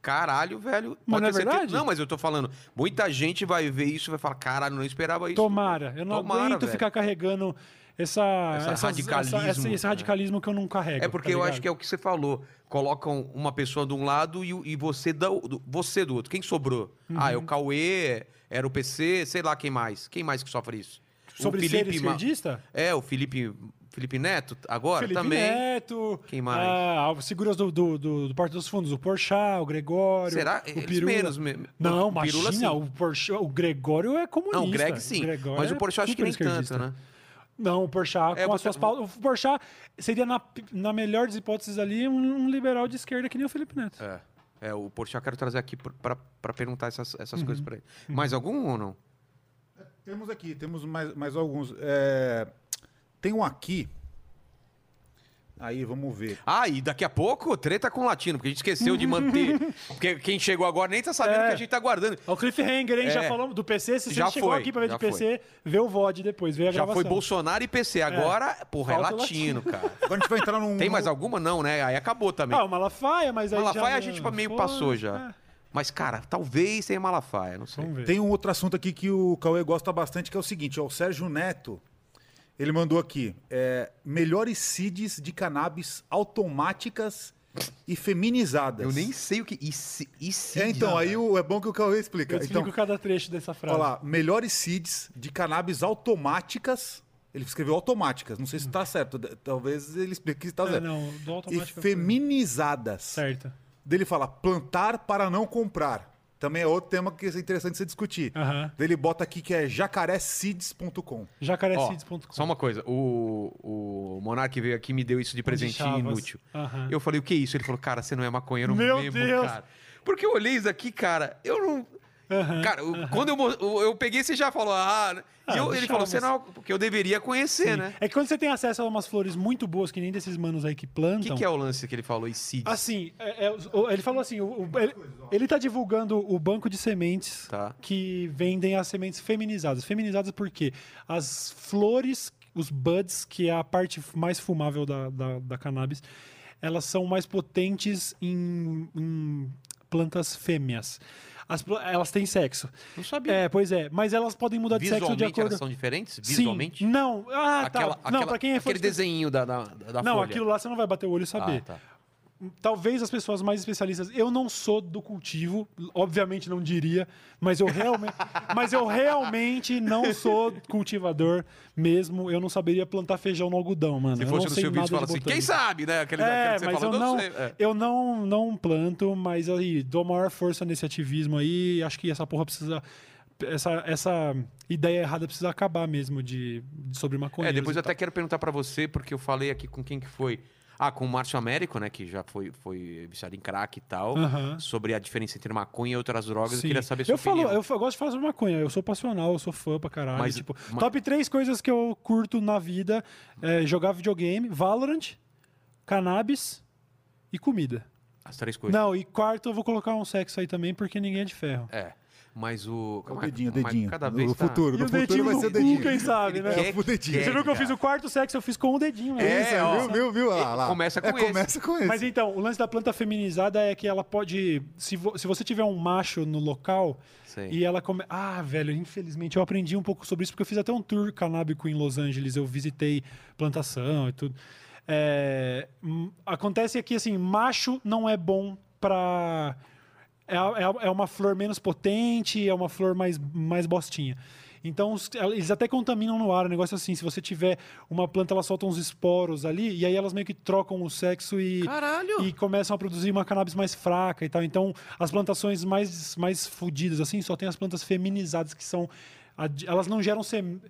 Caralho, velho. Mas não é certeza- verdade? Não, mas eu tô falando. Muita gente vai ver isso e vai falar: caralho, não esperava isso. Tomara. Eu não Tomara, aguento velho. ficar carregando essa, Essa essas- radicalismo, essa- esse, esse é. radicalismo que eu não carrego. É porque tá eu ligado? acho que é o que você falou. Colocam uma pessoa de um lado e, e você, da, do, você do outro. Quem sobrou? Ah, é o Uhum. Cauê, era o PC, sei lá quem mais. Quem mais que sofre isso? Sobre o ser Ma- esquerdista? É, o Felipe, Felipe Neto, agora Felipe também. Neto. Quem mais? Ah, as figuras do, do, do, do Porto dos Fundos. O Porchat, o Gregório. Será? O Eles Pirula. menos me- Não, o Pirula, imagina. sim. O, Porchat, o Gregório é comunista. Não, o Greg sim. Gregório mas o é Porsche eu acho que nem esquerdista. tanto, né? Não, o Porchat, É, com as suas pautas. O Porchat seria, na, na melhor das hipóteses ali, um, um liberal de esquerda que nem o Felipe Neto. É. É, o Porsche eu quero trazer aqui pra perguntar essas, essas Uhum. coisas pra ele. Mais algum ou não? Temos aqui, temos mais, mais alguns. É, tem um aqui. Aí, vamos ver. Ah, e daqui a pouco, treta com o latino, porque a gente esqueceu de manter. Porque quem chegou agora nem tá sabendo É. que a gente tá guardando. Ó, O cliffhanger, hein? Já É. falamos do PC. Se Já você chegou foi, aqui pra ver de já PC, vê o VOD depois, vê a Já gravação. foi Bolsonaro e PC. Agora, porra, é Falta o latino, cara. Agora a gente vai entrar num. Tem mais alguma? Não, né? Aí acabou também. Ah, o Malafaia, mas aí Malafaia já... a gente meio Foi, passou já. é. Mas, cara, talvez tenha Malafaia, não sei. Vamos ver. Tem um outro assunto aqui que o Cauê gosta bastante, que é o seguinte, ó, o Sérgio Neto, ele mandou aqui, é, melhores seeds de cannabis automáticas e feminizadas. Eu nem sei o que. E se, e se É, então, aí o- é bom que o Cauê explica. Eu explico Então, cada trecho dessa frase. olha lá, melhores seeds de cannabis automáticas, ele escreveu automáticas, não sei se tá certo, de- talvez ele explique se tá É, certo. não, do E automático... feminizadas. Certo. Dele fala plantar para não comprar. Também é outro tema que é interessante você discutir. Aham. Ele bota aqui que é jacareseeds.com. Ó, Jacarecids.com. só uma coisa, o, o Monark veio aqui e me deu isso de presentinho Chavas. inútil. Aham. Eu falei, o que é isso? Ele falou, cara, você não é maconheiro Meu mesmo, Deus! cara. Porque eu olhei isso aqui, cara, eu não. Cara, eu- quando eu, eu, peguei, você já falou, ah. né? Ah, eu- ele falou, você não. Porque eu deveria conhecer, né? É que quando você tem acesso a umas flores muito boas, que nem desses manos aí que O plantam... que, que é o lance que ele falou? E seeds? Assim, é- é, o- ele falou assim, o- o- ele, ele tá divulgando o banco de sementes Tá. que vendem as sementes feminizadas. Feminizadas porque as flores, os buds, que é a parte mais fumável da, da, da cannabis, elas são mais potentes em, em plantas fêmeas. As elas têm sexo. Não sabia. É, pois é, mas elas podem mudar de sexo de acordo... elas são diferentes? Sim, Visualmente? não. Ah, Aquela, tá. aquela, não, pra quem é aquele de- desenho da, da, da Não, folha. aquilo lá você não vai bater o olho e saber. Ah, tá. Talvez as pessoas mais especialistas. Eu não sou do cultivo, obviamente não diria, mas eu realmente, mas eu realmente não sou cultivador mesmo. Eu não saberia plantar feijão no algodão, mano. Se eu fosse não no sei seu vídeo, fala assim, quem sabe, né? Aquele, É, aquele mas fala, eu não. É. eu não, não planto, mas aí dou maior força nesse ativismo aí. Acho que essa porra precisa. Essa, essa ideia errada precisa acabar mesmo de, de sobre maconha. É, depois eu até quero perguntar pra você, porque eu falei aqui com quem que foi. Ah, com o Márcio Américo, né? Que já foi, foi viciado em crack e tal. Sobre a diferença entre maconha e outras drogas. Eu Sim. queria saber sua eu falo, opinião. eu, fa- eu gosto de falar sobre maconha. Eu sou passional, eu sou fã pra caralho. Mas- tipo, mas- top três coisas que eu curto na vida: é jogar videogame, Valorant, cannabis e comida. As três coisas. Não, e quarto eu vou colocar um sexo aí também, porque ninguém é de ferro. É. Mas o. O calma aí, dedinho, o mas dedinho. Cada no vez tá- futuro, E no o futuro dedinho vai no ser o dedinho. quem sabe, né? quer- É o dedinho. Você viu que eu fiz o quarto sexo, eu fiz com o dedinho. né? É, Isso, ó. Viu, viu, viu? Lá, lá. Começa com é, esse. Começa com esse. Mas então, o lance da planta feminizada é que ela pode. Se, vo- se você tiver um macho no local Sei. e ela come. Ah, velho, infelizmente eu aprendi um pouco sobre isso porque eu fiz até um tour canábico em Los Angeles. Eu visitei plantação e tudo. É, hum, acontece que assim, macho não é bom pra. É, é, é uma flor menos potente, é uma flor mais, mais bostinha. Então, os- eles até contaminam no ar. O negócio é assim: se você tiver uma planta, ela solta uns esporos ali, e aí elas meio que trocam o sexo e, Caralho! e começam a produzir uma cannabis mais fraca e tal. Então, as plantações mais, mais fodidas, assim, só tem as plantas feminizadas que são. Elas não geram sem...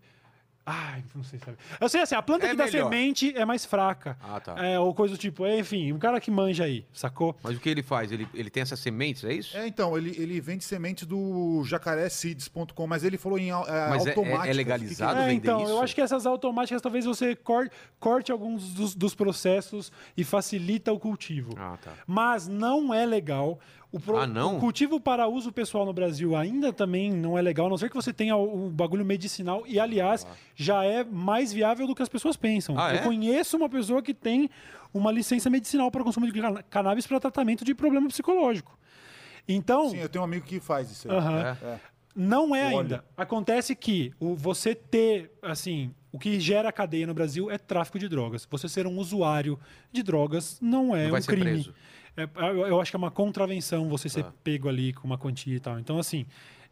Ai, não sei sabe. Eu sei assim, a planta É que dá melhor. semente é mais fraca. Ah, tá. É, ou coisa do tipo, é, enfim, um cara que manja aí, sacou? Mas o que ele faz? Ele, ele tem essas sementes, é isso? É, então, ele, ele vende sementes do jacareseeds.com, mas ele falou em é, Mas é- é- é automáticas. legalizado? Que que É, vender então, isso? eu acho que essas automáticas talvez você cor- corte alguns dos, dos processos e facilita o cultivo. Ah, tá. Mas não é legal. O, pro- Ah, não? o cultivo para uso pessoal no Brasil ainda também não é legal, a não ser que você tenha o, o bagulho medicinal. E, aliás, já é mais viável do que as pessoas pensam. Ah, Eu é? conheço uma pessoa que tem uma licença medicinal para consumo de cannabis para tratamento de problema psicológico. Então, Sim, eu tenho um amigo que faz isso aí. Aham. É. É. não é ainda. Acontece que o, você ter, assim, o que gera cadeia no Brasil é tráfico de drogas. Você ser um usuário de drogas não é Não vai um ser crime. preso. É, eu, eu acho que é uma contravenção você ser Tá. pego ali com uma quantia e tal. Então, assim,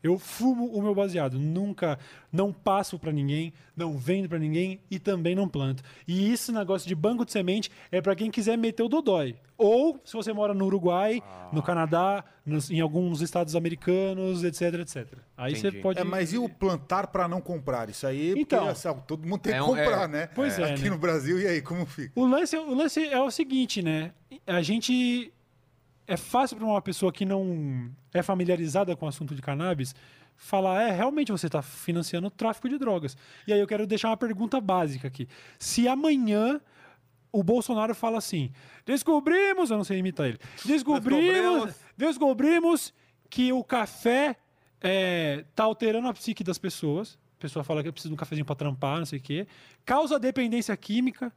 eu fumo o meu baseado. Nunca, não passo pra ninguém, não vendo pra ninguém e também não planto. E esse negócio de banco de semente é pra quem quiser meter o dodói. Ou se você mora no Uruguai, Ah. no Canadá, nos- em alguns estados americanos, etc, etc. Aí você Entendi. pode. É, mas e o plantar para não comprar? Isso aí, Então. porque, assim, todo mundo tem É que um- comprar, é. né? Pois é, Aqui né? no Brasil, e aí, como fica? O lance, o lance é o seguinte, né? A gente. É fácil para uma pessoa que não é familiarizada com o assunto de cannabis falar, é, realmente você está financiando o tráfico de drogas. E aí eu quero deixar uma pergunta básica aqui. Se amanhã o Bolsonaro fala assim: descobrimos, eu não sei imitar ele, descobrimos, Descobrimos. que o café é, tá alterando a psique das pessoas. A pessoa fala que precisa de um cafezinho para trampar, não sei o quê. Causa dependência química.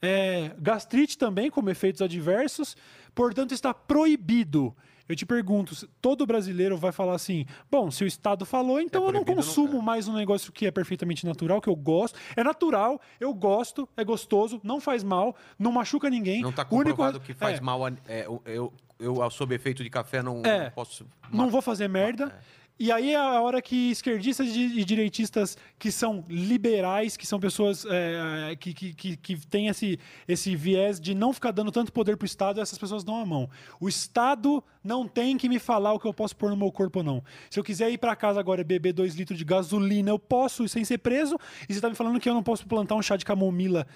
é, gastrite também, como efeitos adversos. Portanto, está proibido. Eu te pergunto, todo brasileiro vai falar assim: bom, se o Estado falou, então eu não não- consumo é. mais um negócio que é perfeitamente natural, que eu gosto. É natural, eu gosto, é gostoso, não faz mal, não machuca ninguém. Não tá O único- comprovado que faz é, mal. é, eu, eu, eu, sob efeito de café, não, É. não posso. não vou fazer merda. E aí é a hora que esquerdistas e direitistas que são liberais, que são pessoas é, que, que, que, que têm esse, esse viés de não ficar dando tanto poder pro Estado, essas pessoas dão a mão. O Estado não tem que me falar o que eu posso pôr no meu corpo ou não. Se eu quiser ir para casa agora e beber dois litros de gasolina, eu posso sem ser preso. E você tá me falando que eu não posso plantar um chá de camomila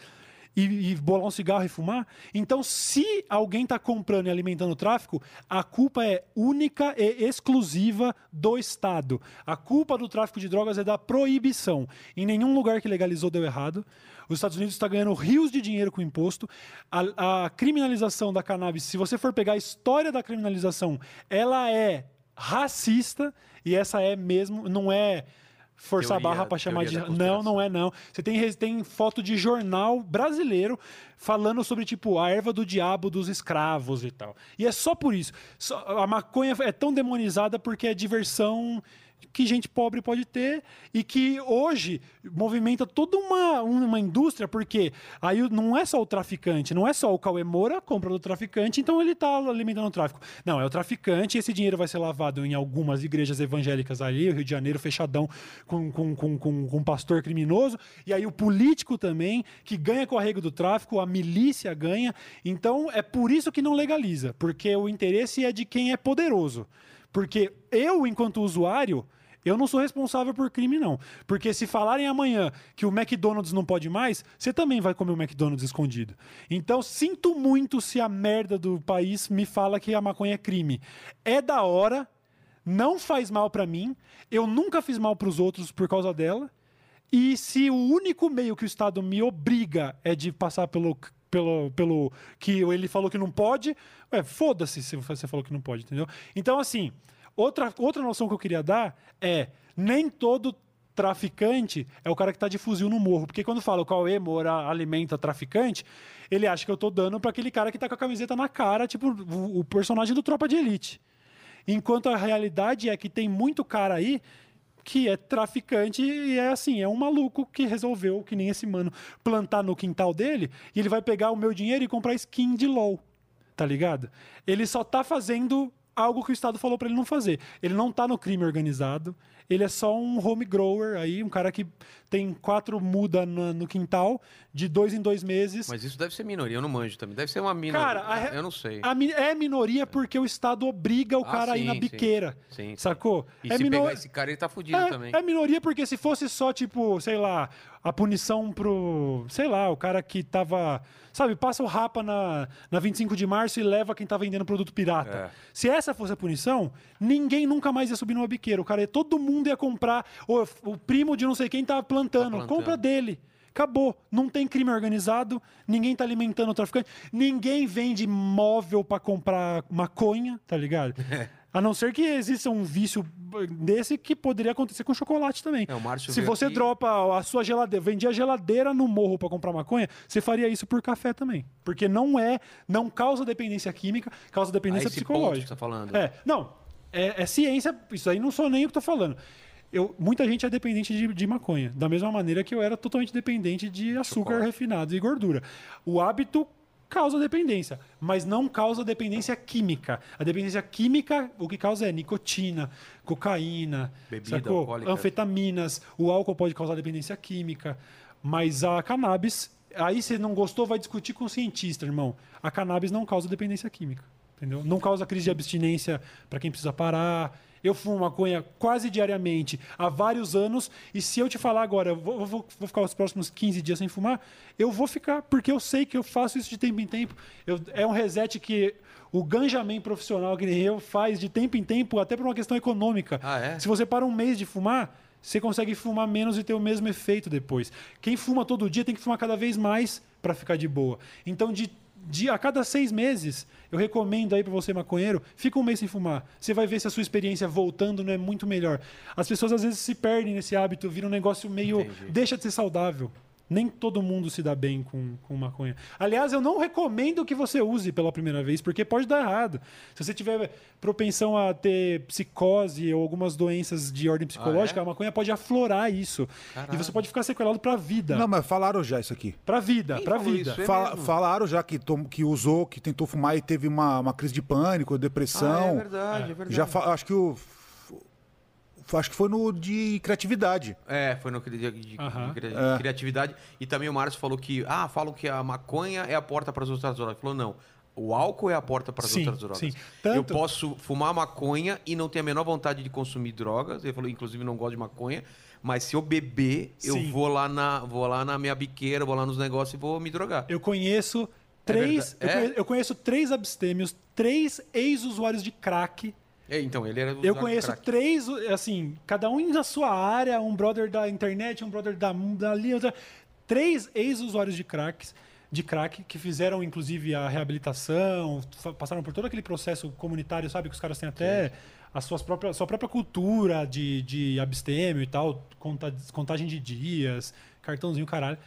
e, e bolar um cigarro e fumar. Então, se alguém está comprando e alimentando o tráfico, a culpa é única e exclusiva do Estado. A culpa do tráfico de drogas é da proibição. Em nenhum lugar que legalizou deu errado. Os Estados Unidos está ganhando rios de dinheiro com imposto. A, a criminalização da cannabis, se você for pegar a história da criminalização, ela é racista e essa é mesmo, não é forçar a barra para chamar de não, não é não. Você tem, tem foto de jornal brasileiro falando sobre, tipo, a erva do diabo dos escravos e tal. E é só por isso. Só- a maconha é tão demonizada porque é diversão que gente pobre pode ter e que hoje movimenta toda uma, uma indústria, porque aí não é só o traficante, não é só o Cauê Moura compra do traficante, então ele está alimentando o tráfico. Não, é o traficante esse dinheiro vai ser lavado em algumas igrejas evangélicas ali, o Rio de Janeiro fechadão com, com, com, com, com um pastor criminoso, e aí o político também, que ganha com o arrego do tráfico, a milícia ganha. Então é por isso que não legaliza, porque o interesse é de quem é poderoso. Porque eu, enquanto usuário, eu não sou responsável por crime, não. Porque se falarem amanhã que o McDonald's não pode mais, você também vai comer o McDonald's escondido. Então, sinto muito se a merda do país me fala que a maconha é crime. É da hora, não faz mal pra mim, eu nunca fiz mal pros outros por causa dela. E se o único meio que o Estado me obriga é de passar pelo, pelo, pelo que ele falou que não pode, é, foda-se se você falou que não pode, entendeu? Então, assim, outra, outra noção que eu queria dar é nem todo traficante é o cara que tá de fuzil no morro. Porque quando fala o Cauê Moura alimenta traficante, ele acha que eu tô dando para aquele cara que tá com a camiseta na cara, tipo o personagem do Tropa de Elite. Enquanto a realidade é que tem muito cara aí que é traficante e é assim, é um maluco que resolveu, que nem esse mano, plantar no quintal dele e ele vai pegar o meu dinheiro e comprar skin de LOL. Tá ligado? Ele só tá fazendo algo que o Estado falou pra ele não fazer. Ele não tá no crime organizado. Ele é só um home grower aí, um cara que tem quatro muda no, no quintal, de dois em dois meses. Mas isso deve ser minoria, eu não manjo também. Deve ser uma minoria. Cara, eu não sei. A é minoria porque o Estado obriga o Ah, cara a ir sim, na sim. biqueira. Sim, sim. Sacou? E é se minor- pegar esse cara, ele tá fudido é, também. é minoria porque se fosse só, tipo, sei lá, a punição pro. Sei lá, o cara que tava. Sabe, passa o rapa na, na 25 de março e leva quem tá vendendo produto pirata. É. Se essa fosse a punição, ninguém nunca mais ia subir numa biqueira. O cara ia, todo mundo ia comprar. O, o primo de não sei quem tava plantando. Tá plantando. Compra dele. Acabou. Não tem crime organizado, ninguém tá alimentando o traficante, ninguém vende móvel pra comprar maconha, tá ligado? A não ser que exista um vício desse que poderia acontecer com chocolate também. É, o Márcio Se você aqui- dropa a sua geladeira, vendia geladeira no morro pra comprar maconha, você faria isso por café também. Porque não é, não causa dependência química, causa Ah, dependência esse ponto que psicológica. você tá falando. É, não, é, é ciência, isso aí não sou nem o que tô falando. Eu, muita gente é dependente de, de maconha, da mesma maneira que eu era totalmente dependente de açúcar Chocolate. refinado e gordura. O hábito causa dependência, mas não causa dependência química. A dependência química, o que causa é nicotina, cocaína, Bebida sacou? alcoólica. anfetaminas. O álcool pode causar dependência química, mas a cannabis, aí você não gostou, vai discutir com o cientista, irmão. A cannabis não causa dependência química, entendeu? Não causa crise de abstinência para quem precisa parar. Eu fumo maconha quase diariamente há vários anos. E se eu te falar agora, eu vou, vou- vou ficar os próximos 15 dias sem fumar, eu vou ficar, porque eu sei que eu faço isso de tempo em tempo. Eu- é um reset que o ganjamin profissional que nem eu faz de tempo em tempo, até por uma questão econômica. Ah, é? Se você para um mês de fumar, você consegue fumar menos e ter o mesmo efeito depois. Quem fuma todo dia tem que fumar cada vez mais para ficar de boa. Então, de, de a cada seis meses, eu recomendo aí para você, maconheiro, fica um mês sem fumar. Você vai ver se a sua experiência voltando não é muito melhor. As pessoas às vezes se perdem nesse hábito, vira um negócio meio. Entendi. deixa de ser saudável. Nem todo mundo se dá bem com, com maconha. Aliás, eu não recomendo que você use pela primeira vez, porque pode dar errado. Se você tiver propensão a ter psicose ou algumas doenças de ordem psicológica, é? a maconha pode aflorar isso. E você pode ficar sequelado pra vida. Não, mas falaram já isso aqui. Pra vida, Quem pra vida. isso? É Fa- mesmo? falaram já que, tom- que usou, que tentou fumar e teve uma, uma crise de pânico, Ah, depressão. é verdade, é verdade. já acho que o. Acho que foi no de criatividade. É, foi no de, de- Aham. de É. criatividade. E também o Márcio falou que, ah, falam que a maconha é a porta para as outras drogas. Ele falou, não. O álcool é a porta para as Sim, outras drogas. sim. Eu Tanto- posso fumar maconha e não ter a menor vontade de consumir drogas. Ele falou, inclusive, não gosto de maconha. Mas se eu beber, eu Sim. vou lá, na, vou lá na minha biqueira, vou lá nos negócios e vou me drogar. Eu conheço três. verdade. eu, É? conheço, eu conheço três abstêmios, três ex-usuários de crack. É, então, ele era Eu conheço crack. três, assim, cada um na sua área, um brother da internet, um brother da dali, outra, três ex-usuários de cracks, de crack que fizeram inclusive a reabilitação, passaram por todo aquele processo comunitário, sabe, que os caras têm até a suas próprias, sua própria cultura de, de abstêmio e tal, conta- contagem de dias, cartãozinho, caralho.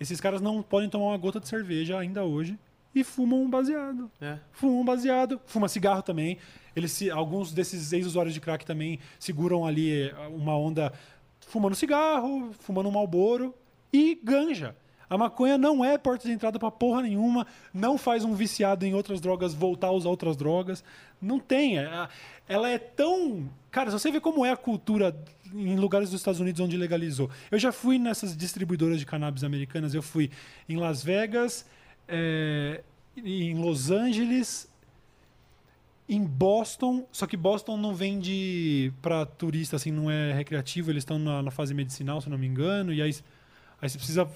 Esses caras não podem tomar uma gota de cerveja ainda hoje e fumam um baseado É. fumam baseado, fuma cigarro também. Eles se, alguns desses ex-usuários de crack também seguram ali eh, uma onda fumando cigarro, fumando um malboro e ganja. A maconha não é porta de entrada pra porra nenhuma, não faz um viciado em outras drogas voltar a usar outras drogas. Não tem. é- Ela é tão. Cara, se você vê como é a cultura em lugares dos Estados Unidos onde legalizou. Eu já fui nessas distribuidoras de cannabis americanas, eu fui em Las Vegas, é, em Los Angeles, em Boston, só que Boston não vende para turista, assim, não é recreativo, eles estão na, na fase medicinal, se não me engano, e aí, aí você precisa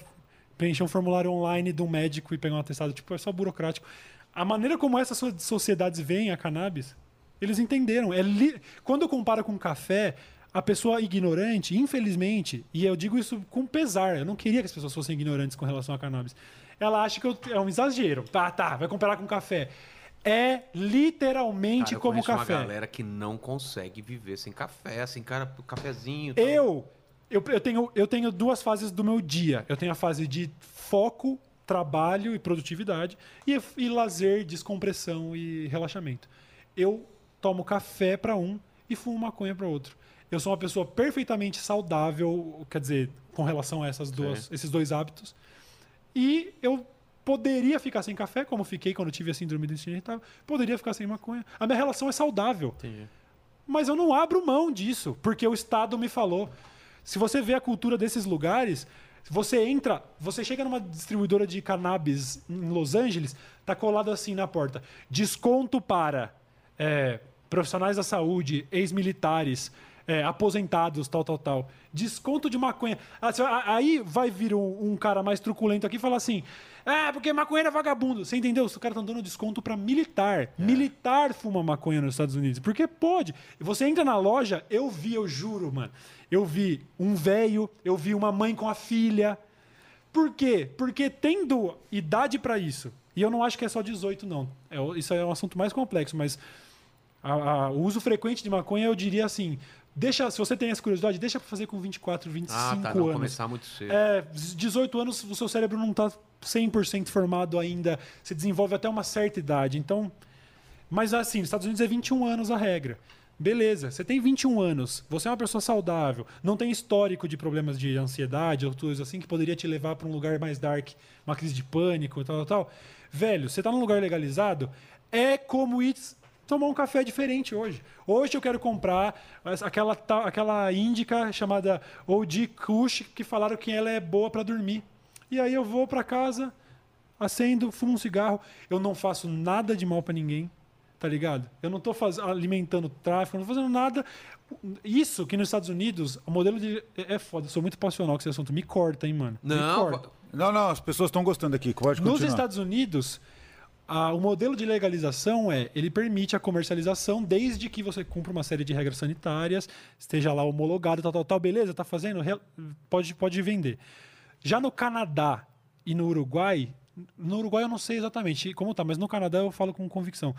preencher um formulário online de um médico e pegar um atestado, tipo, é só burocrático. A maneira como essas so- sociedades veem a cannabis, eles entenderam. É li- Quando eu comparo com café, a pessoa ignorante, infelizmente, e eu digo isso com pesar, eu não queria que as pessoas fossem ignorantes com relação a cannabis. Ela acha que eu- é um exagero. Tá, tá, vai comparar com café. É literalmente Cara, como café. uma galera que não consegue viver sem café, assim, cara, cafezinho. tal. Eu, eu, eu, tenho, eu tenho duas fases do meu dia. Eu tenho a fase de foco, trabalho e produtividade, e, e lazer, descompressão e relaxamento. Eu tomo café para um e fumo maconha para outro. Eu sou uma pessoa perfeitamente saudável, quer dizer, com relação a essas duas, esses dois hábitos. E eu poderia ficar sem café, como fiquei quando tive a síndrome do intestino irritável. Poderia ficar sem maconha. A minha relação é saudável. Entendi. Mas eu não abro mão disso, porque o Estado me falou. Se você vê a cultura desses lugares, você entra, você chega numa distribuidora de cannabis em Los Angeles, tá colado assim na porta: desconto para é, profissionais da saúde, ex-militares, é, aposentados, tal, tal, tal. Desconto de maconha. Ah, Aí vai vir um, um cara mais truculento aqui e falar assim: ah, porque maconha é vagabundo. Você entendeu? Os caras estão dando desconto para militar. Militar fuma maconha nos Estados Unidos. Porque pode. Você entra na loja, eu vi, eu juro, mano. Eu vi um velho, eu vi uma mãe com a filha. Por quê? Porque tendo idade para isso, e eu não acho que é só 18, não. É, isso é um assunto mais complexo, mas a- a- o uso frequente de maconha, eu diria assim. Deixa, se você tem essa curiosidade, deixa pra fazer com 24, 25 Ah, tá, não anos. começar muito cedo. É, 18 anos, o seu cérebro não está 100% formado ainda. Você desenvolve até uma certa idade. Então, mas assim, nos Estados Unidos é 21 anos a regra. Beleza, você tem 21 anos, você é uma pessoa saudável, não tem histórico de problemas de ansiedade ou coisas assim que poderia te levar para um lugar mais dark, uma crise de pânico, tal, tal, tal. Velho, você tá num lugar legalizado, é como ir tomar um café diferente hoje. Hoje eu quero comprar aquela, aquela índica chamada OG Kush, que falaram que ela é boa para dormir. E aí eu vou para casa, acendo, fumo um cigarro. Eu não faço nada de mal para ninguém, tá ligado? Eu não tô faz... alimentando tráfico, não tô fazendo nada. Isso que nos Estados Unidos, o modelo de. É é foda, eu sou muito passional com esse assunto. Me corta, hein, mano. Não, corta. Não, não, as pessoas estão gostando aqui. Pode Nos continuar. Estados Unidos, o modelo de legalização é, ele permite a comercialização desde que você cumpra uma série de regras sanitárias, esteja lá homologado, tal, tal, tal, beleza, tá fazendo, pode, pode vender. Já no Canadá e no Uruguai, no Uruguai eu não sei exatamente como tá, mas no Canadá eu falo com convicção.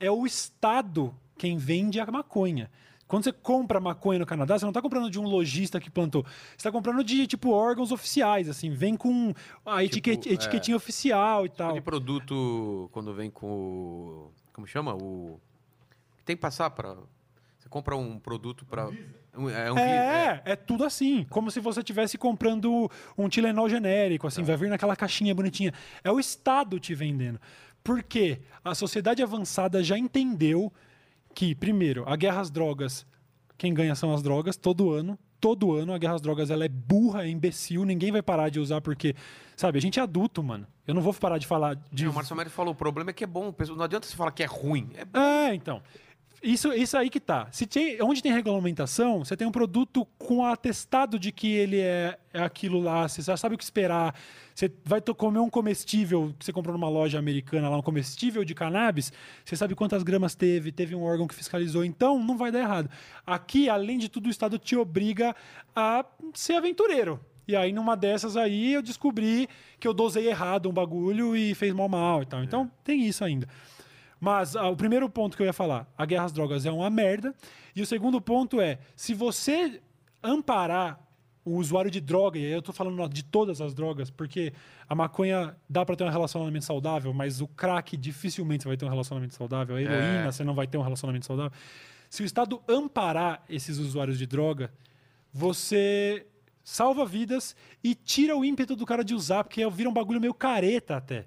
É o Estado quem vende a maconha. Quando você compra maconha no Canadá, você não está comprando de um lojista que plantou. Você está comprando de, tipo, órgãos oficiais, assim. Vem com a etiquet- é. etiquetinha oficial e tal. De produto, quando vem com o. Como chama? O. Tem que passar para. Você compra um produto para. Um, é, um vi- É, é tudo assim. Como se você estivesse comprando um Tilenol genérico, assim, vai vir naquela caixinha bonitinha. É o Estado te vendendo. Por quê? A sociedade avançada já entendeu que, primeiro, a guerra às drogas, quem ganha são as drogas, todo ano. Todo ano a guerra às drogas ela é burra, é imbecil, ninguém vai parar de usar porque, sabe, a gente é adulto, mano. Eu não vou parar de falar de. O Márcio Mério falou: o problema é que é bom. Não adianta você falar que é ruim. É. É, então. Isso, isso aí que tá. Se tem, onde tem regulamentação, você tem um produto com atestado de que ele é, é aquilo lá, você já sabe o que esperar. Você vai comer um comestível que você comprou numa loja americana lá, um comestível de cannabis, você sabe quantas gramas teve, teve um órgão que fiscalizou, então não vai dar errado. Aqui, além de tudo, o Estado te obriga a ser aventureiro. E aí, numa dessas aí, eu descobri que eu dosei errado um bagulho e fez mal mal e tal. Então, tem isso ainda. Mas ah, o primeiro ponto que eu ia falar, a guerra às drogas é uma merda. E o segundo ponto é, se você amparar o usuário de droga, e aí eu tô falando de todas as drogas, porque a maconha dá para ter um relacionamento saudável, mas o crack dificilmente você vai ter um relacionamento saudável, a heroína você não vai ter um relacionamento saudável. Se o Estado amparar esses usuários de droga, você salva vidas e tira o ímpeto do cara de usar, porque vira um bagulho meio careta até.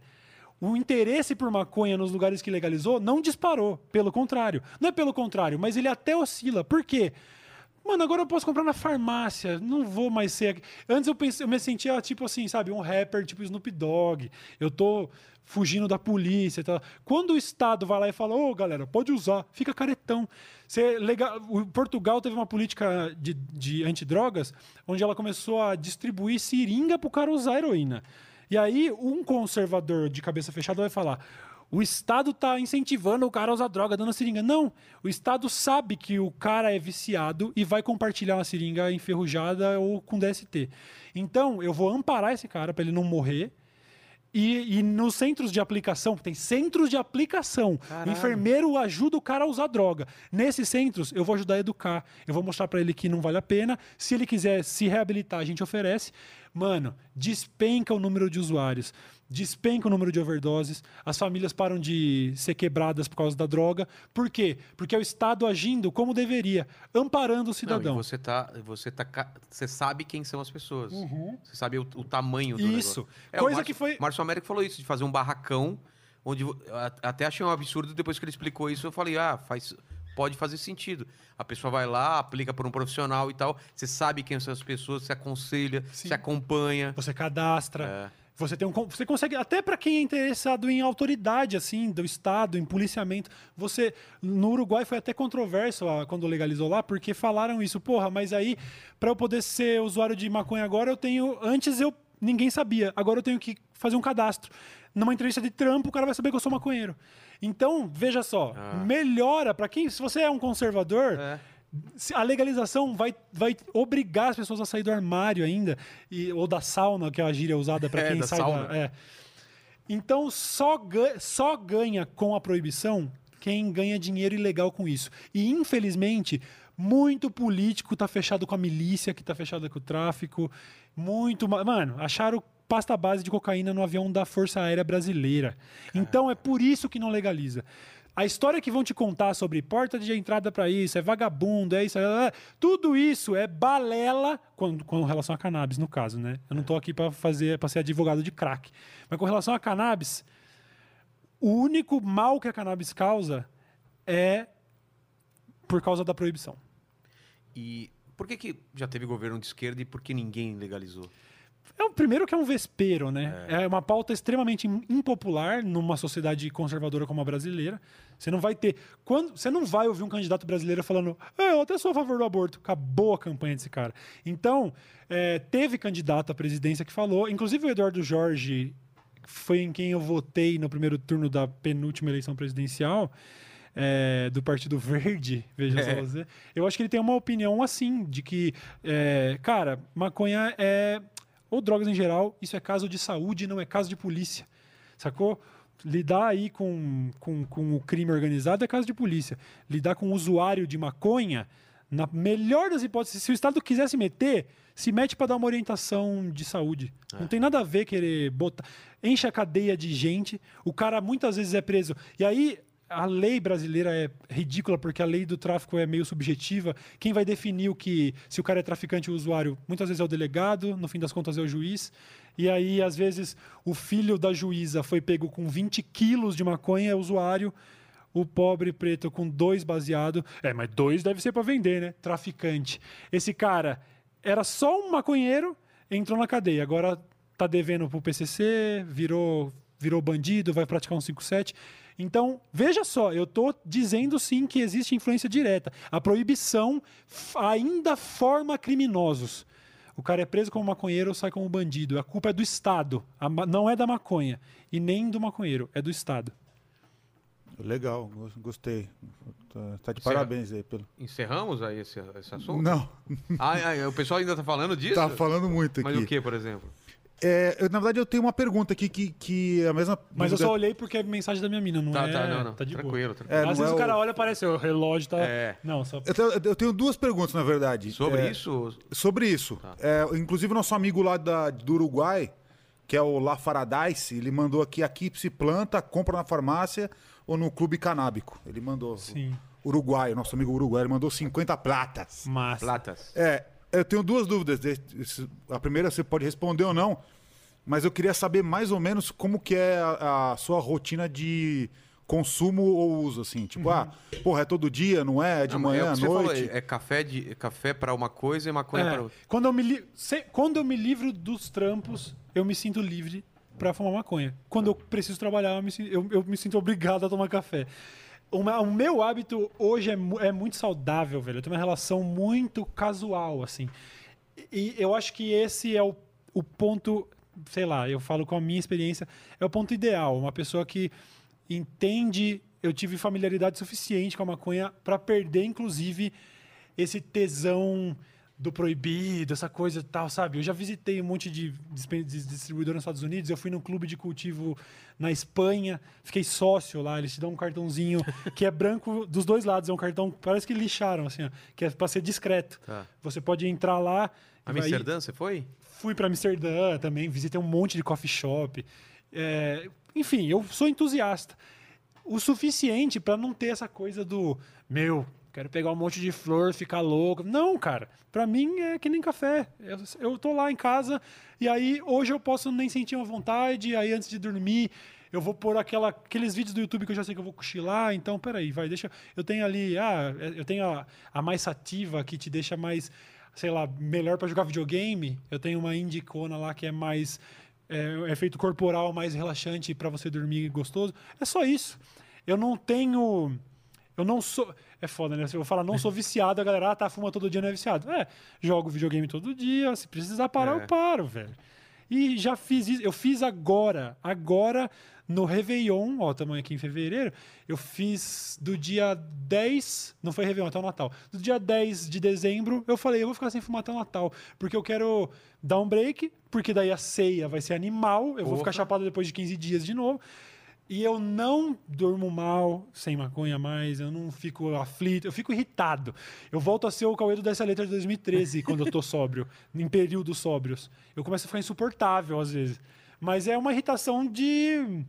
O interesse por maconha nos lugares que legalizou não disparou, pelo contrário. Não é pelo contrário, mas ele até oscila. Por quê? Mano, agora eu posso comprar na farmácia, não vou mais ser. Antes eu pensei, eu me sentia tipo assim, sabe, um rapper tipo Snoop Dogg. Eu tô fugindo da polícia e tal. Quando o Estado vai lá e fala, ô galera, pode usar, fica caretão. Você, legal, o Portugal teve uma política de, de antidrogas onde ela começou a distribuir seringa pro cara usar heroína. E aí, um conservador de cabeça fechada vai falar: o Estado está incentivando o cara a usar droga, dando seringa. Não, o Estado sabe que o cara é viciado e vai compartilhar uma seringa enferrujada ou com DST. Então, eu vou amparar esse cara para ele não morrer. E, e nos centros de aplicação, tem centros de aplicação. O enfermeiro ajuda o cara a usar droga. Nesses centros, eu vou ajudar a educar. Eu vou mostrar para ele que não vale a pena. Se ele quiser se reabilitar, a gente oferece. Mano, despenca o número de usuários. Despenca o número de overdoses. As famílias param de ser quebradas por causa da droga. Por quê? Porque é o Estado agindo como deveria, amparando o Não, cidadão. você tá, você tá, você sabe quem são as pessoas. Você sabe o, o tamanho do Isso. negócio. É, Coisa o Márcio, que foi- Márcio Américo falou isso de fazer um barracão onde até achei um absurdo depois que ele explicou isso, eu falei: "Ah, faz pode fazer sentido. A pessoa vai lá, aplica por um profissional e tal, você sabe quem são as pessoas, você aconselha, você acompanha. Você cadastra. É. Você tem um, você consegue até para quem é interessado em autoridade assim do estado, em policiamento. Você no Uruguai foi até controverso ah, quando legalizou lá, porque falaram isso, porra, mas aí para eu poder ser usuário de maconha agora eu tenho antes eu ninguém sabia, agora eu tenho que fazer um cadastro. Numa entrevista de trampo, o cara vai saber que eu sou maconheiro. Então, veja só, melhora para quem, se você é um conservador, É. a legalização vai, vai obrigar as pessoas a sair do armário ainda, e, ou da sauna, que é a gíria usada para É, quem da sai sauna. da. é. Então só, ga- só ganha com a proibição quem ganha dinheiro ilegal com isso. E infelizmente, muito político tá fechado com a milícia, que tá fechado com o tráfico. Muito. ma- Mano, acharam pasta base de cocaína no avião da Força Aérea Brasileira. Então é por isso que não legaliza. A história que vão te contar sobre porta de entrada para isso, é vagabundo, é isso, é, é, tudo isso é balela com, com relação a cannabis, no caso, né? Eu não tô aqui para fazer, para ser advogado de crack. Mas com relação a cannabis, o único mal que a cannabis causa é por causa da proibição. E por que, que já teve governo de esquerda e por que ninguém legalizou? É o primeiro que é um vespeiro, né? É. uma pauta extremamente im- impopular numa sociedade conservadora como a brasileira. Você não vai ter. Quando, você não vai ouvir um candidato brasileiro falando, "É, eu até sou a favor do aborto. Acabou a campanha desse cara. Então, é, teve candidato à presidência que falou, inclusive o Eduardo Jorge foi em quem eu votei no primeiro turno da penúltima eleição presidencial, é, do Partido Verde, veja só É. você, eu acho que ele tem uma opinião assim, de que, é, cara, maconha é. Ou drogas em geral, isso é caso de saúde, não é caso de polícia. Sacou? Lidar aí com, com, com o crime organizado é caso de polícia. Lidar com o usuário de maconha, na melhor das hipóteses, se o Estado quiser se meter, se mete para dar uma orientação de saúde. Não tem nada a ver querer botar. Enche a cadeia de gente, o cara muitas vezes é preso. E aí. A lei brasileira é ridícula porque a lei do tráfico é meio subjetiva. Quem vai definir o que se o cara é traficante ou usuário, muitas vezes é o delegado, no fim das contas é o juiz. E aí, às vezes, o filho da juíza foi pego com 20 quilos de maconha, é usuário. O pobre preto com dois baseado. É, mas dois deve ser para vender, né? Traficante. Esse cara era só um maconheiro, entrou na cadeia. Agora tá devendo pro PCC, virou, virou bandido, vai praticar um 57. Então, veja só, eu tô dizendo sim que existe influência direta. A proibição ainda forma criminosos. O cara é preso como maconheiro ou sai como bandido. A culpa é do Estado. Não é da maconha. E nem do maconheiro. É do Estado. Legal, gos- gostei. Tá, tá de Você- parabéns aí pelo. Encerramos aí esse, esse assunto? Não, Ah, ah, o pessoal ainda tá falando disso? tá falando muito Mas aqui. o que, por exemplo? É, eu, na verdade, eu tenho uma pergunta aqui que, que é a mesma. Mas eu só olhei porque é mensagem da minha mina, não Tá, é... tá, não, não. de boa. tranquilo, tranquilo. É, Às vezes é o cara olha e parece o relógio tá... É. Não, só... Eu tenho, eu tenho duas perguntas, na verdade. Sobre É, isso? Sobre isso. Tá. É, inclusive, o nosso amigo lá da, do Uruguai, que é o La Faradise, ele mandou aqui: aqui se planta, compra na farmácia ou no clube canábico. Ele mandou. Sim. Uruguai, nosso amigo Uruguai, ele mandou 50 platas. Massa. Platas. É, eu tenho duas dúvidas. A primeira você pode responder ou não, mas eu queria saber mais ou menos como que é a, a sua rotina de consumo ou uso, assim. Tipo, ah, porra, é todo dia, não é? É de Não, manhã, é à você falou, noite? é, café, de, é café para uma coisa e maconha É, para outra. quando, eu me li... se- quando eu me livro dos trampos, eu me sinto livre pra fumar maconha. Quando eu preciso trabalhar, eu me, eu- eu me sinto obrigado a tomar café. O ma- o meu hábito hoje é, é muito saudável, velho. Eu tenho uma relação muito casual, assim. E eu acho que esse é o, o ponto, sei lá, eu falo com a minha experiência, é o ponto ideal. Uma pessoa que entende, eu tive familiaridade suficiente com a maconha para perder, inclusive, esse tesão do proibido, essa coisa e tal, sabe? Eu já visitei um monte de distribuidor nos Estados Unidos, eu fui num clube de cultivo na Espanha, fiquei sócio lá, eles te dão um cartãozinho que é branco dos dois lados, é um cartão, parece que lixaram, assim, ó, que é para ser discreto. Tá. Você pode entrar lá... vai- Amsterdã, você foi? Fui para Amsterdã também, visitei um monte de coffee shop. É, enfim, eu sou entusiasta. O suficiente para não ter essa coisa do meu, quero pegar um monte de flor, ficar louco. Não, cara. Para mim é que nem café. Eu, eu tô lá em casa e aí hoje eu posso nem sentir uma vontade. Aí antes de dormir eu vou pôr aquela, aqueles vídeos do YouTube que eu já sei que eu vou cochilar. Então, peraí, vai, deixa. Eu tenho ali, ah, eu tenho a, a mais sativa que te deixa mais sei lá, melhor para jogar videogame, eu tenho uma indicona lá que é mais é, efeito corporal mais relaxante para você dormir gostoso. É só isso. Eu não tenho eu não sou é foda, né? Se eu falar não sou viciado, a galera ah, tá fuma todo dia não é viciado. É, jogo videogame todo dia, se precisar parar, É. eu paro, velho. E já fiz isso, eu fiz agora, agora no Réveillon, ó, estamos aqui em fevereiro, eu fiz do dia 10, não foi Réveillon, até o Natal. Do dia 10 de dezembro, eu falei, eu vou ficar sem fumar até o Natal, porque eu quero dar um break, porque daí a ceia vai ser animal, eu vou ficar chapado depois de 15 dias de novo. E eu não durmo mal sem maconha mais, eu não fico aflito, eu fico irritado. Eu volto a ser o Cauê do dessa letra de 2013, quando eu tô sóbrio, em períodos sóbrios. Eu começo a ficar insuportável às vezes. Mas é uma irritação de.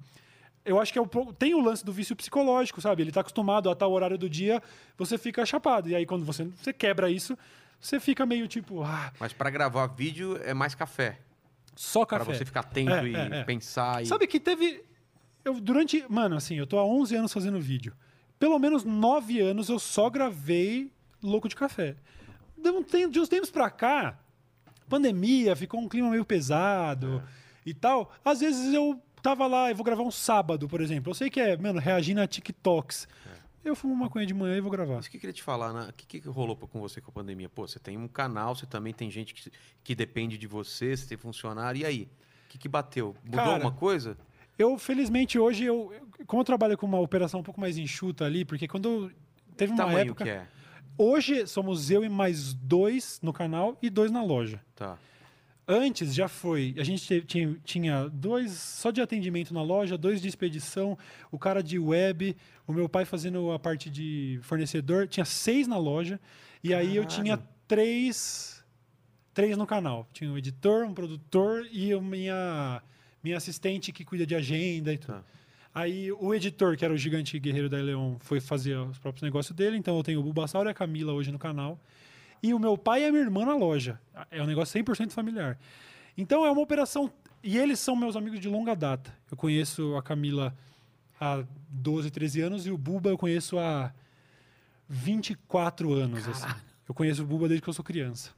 Eu acho que é o, tem o lance do vício psicológico, sabe? Ele tá acostumado a tal horário do dia, você fica chapado. E aí, quando você, você quebra isso, você fica meio tipo, ah, Mas para gravar vídeo é mais café. só Para café. você ficar atento É, e é, é. pensar. E... Sabe que teve. Eu, durante. Mano, assim, eu tô há 11 anos fazendo vídeo. Pelo menos 9 anos eu só gravei Louco de Café. De, um tem- de uns tempos pra cá, pandemia, ficou um clima meio pesado e tal. Às vezes eu tava lá, eu vou gravar um sábado, por exemplo. Eu sei que é, mano, reagindo a TikToks. Eu fumo maconha de manhã e vou gravar. Mas o que eu queria te falar, né? O que, que rolou com você com a pandemia? Pô, você tem um canal, você também tem gente que, que depende de você, você tem funcionário, e aí? O que, que bateu? Mudou Cara, alguma coisa? Eu, felizmente, hoje, eu, como eu trabalho com uma operação um pouco mais enxuta ali, porque quando teve uma tamanho época. que é? Hoje somos eu e mais dois no canal e dois na loja. Tá. Antes já foi. A gente te- tinha, dois só de atendimento na loja, dois de expedição, o cara de web, o meu pai fazendo a parte de fornecedor. Tinha seis na loja. E aí eu Caralho. tinha três, três no canal. Tinha um editor, um produtor e a minha, minha assistente que cuida de agenda e tudo. Tá. Aí o editor, que era o gigante guerreiro da Leon, foi fazer os próprios negócios dele. Então eu tenho o Bulbasauro e a Camila hoje no canal. E o meu pai e a minha irmã na loja. É um negócio 100% familiar. Então é uma operação. E eles são meus amigos de longa data. Eu conheço a Camila há 12, 13 anos e o Buba eu conheço há 24 anos. Assim. Eu conheço o Buba desde que eu sou criança.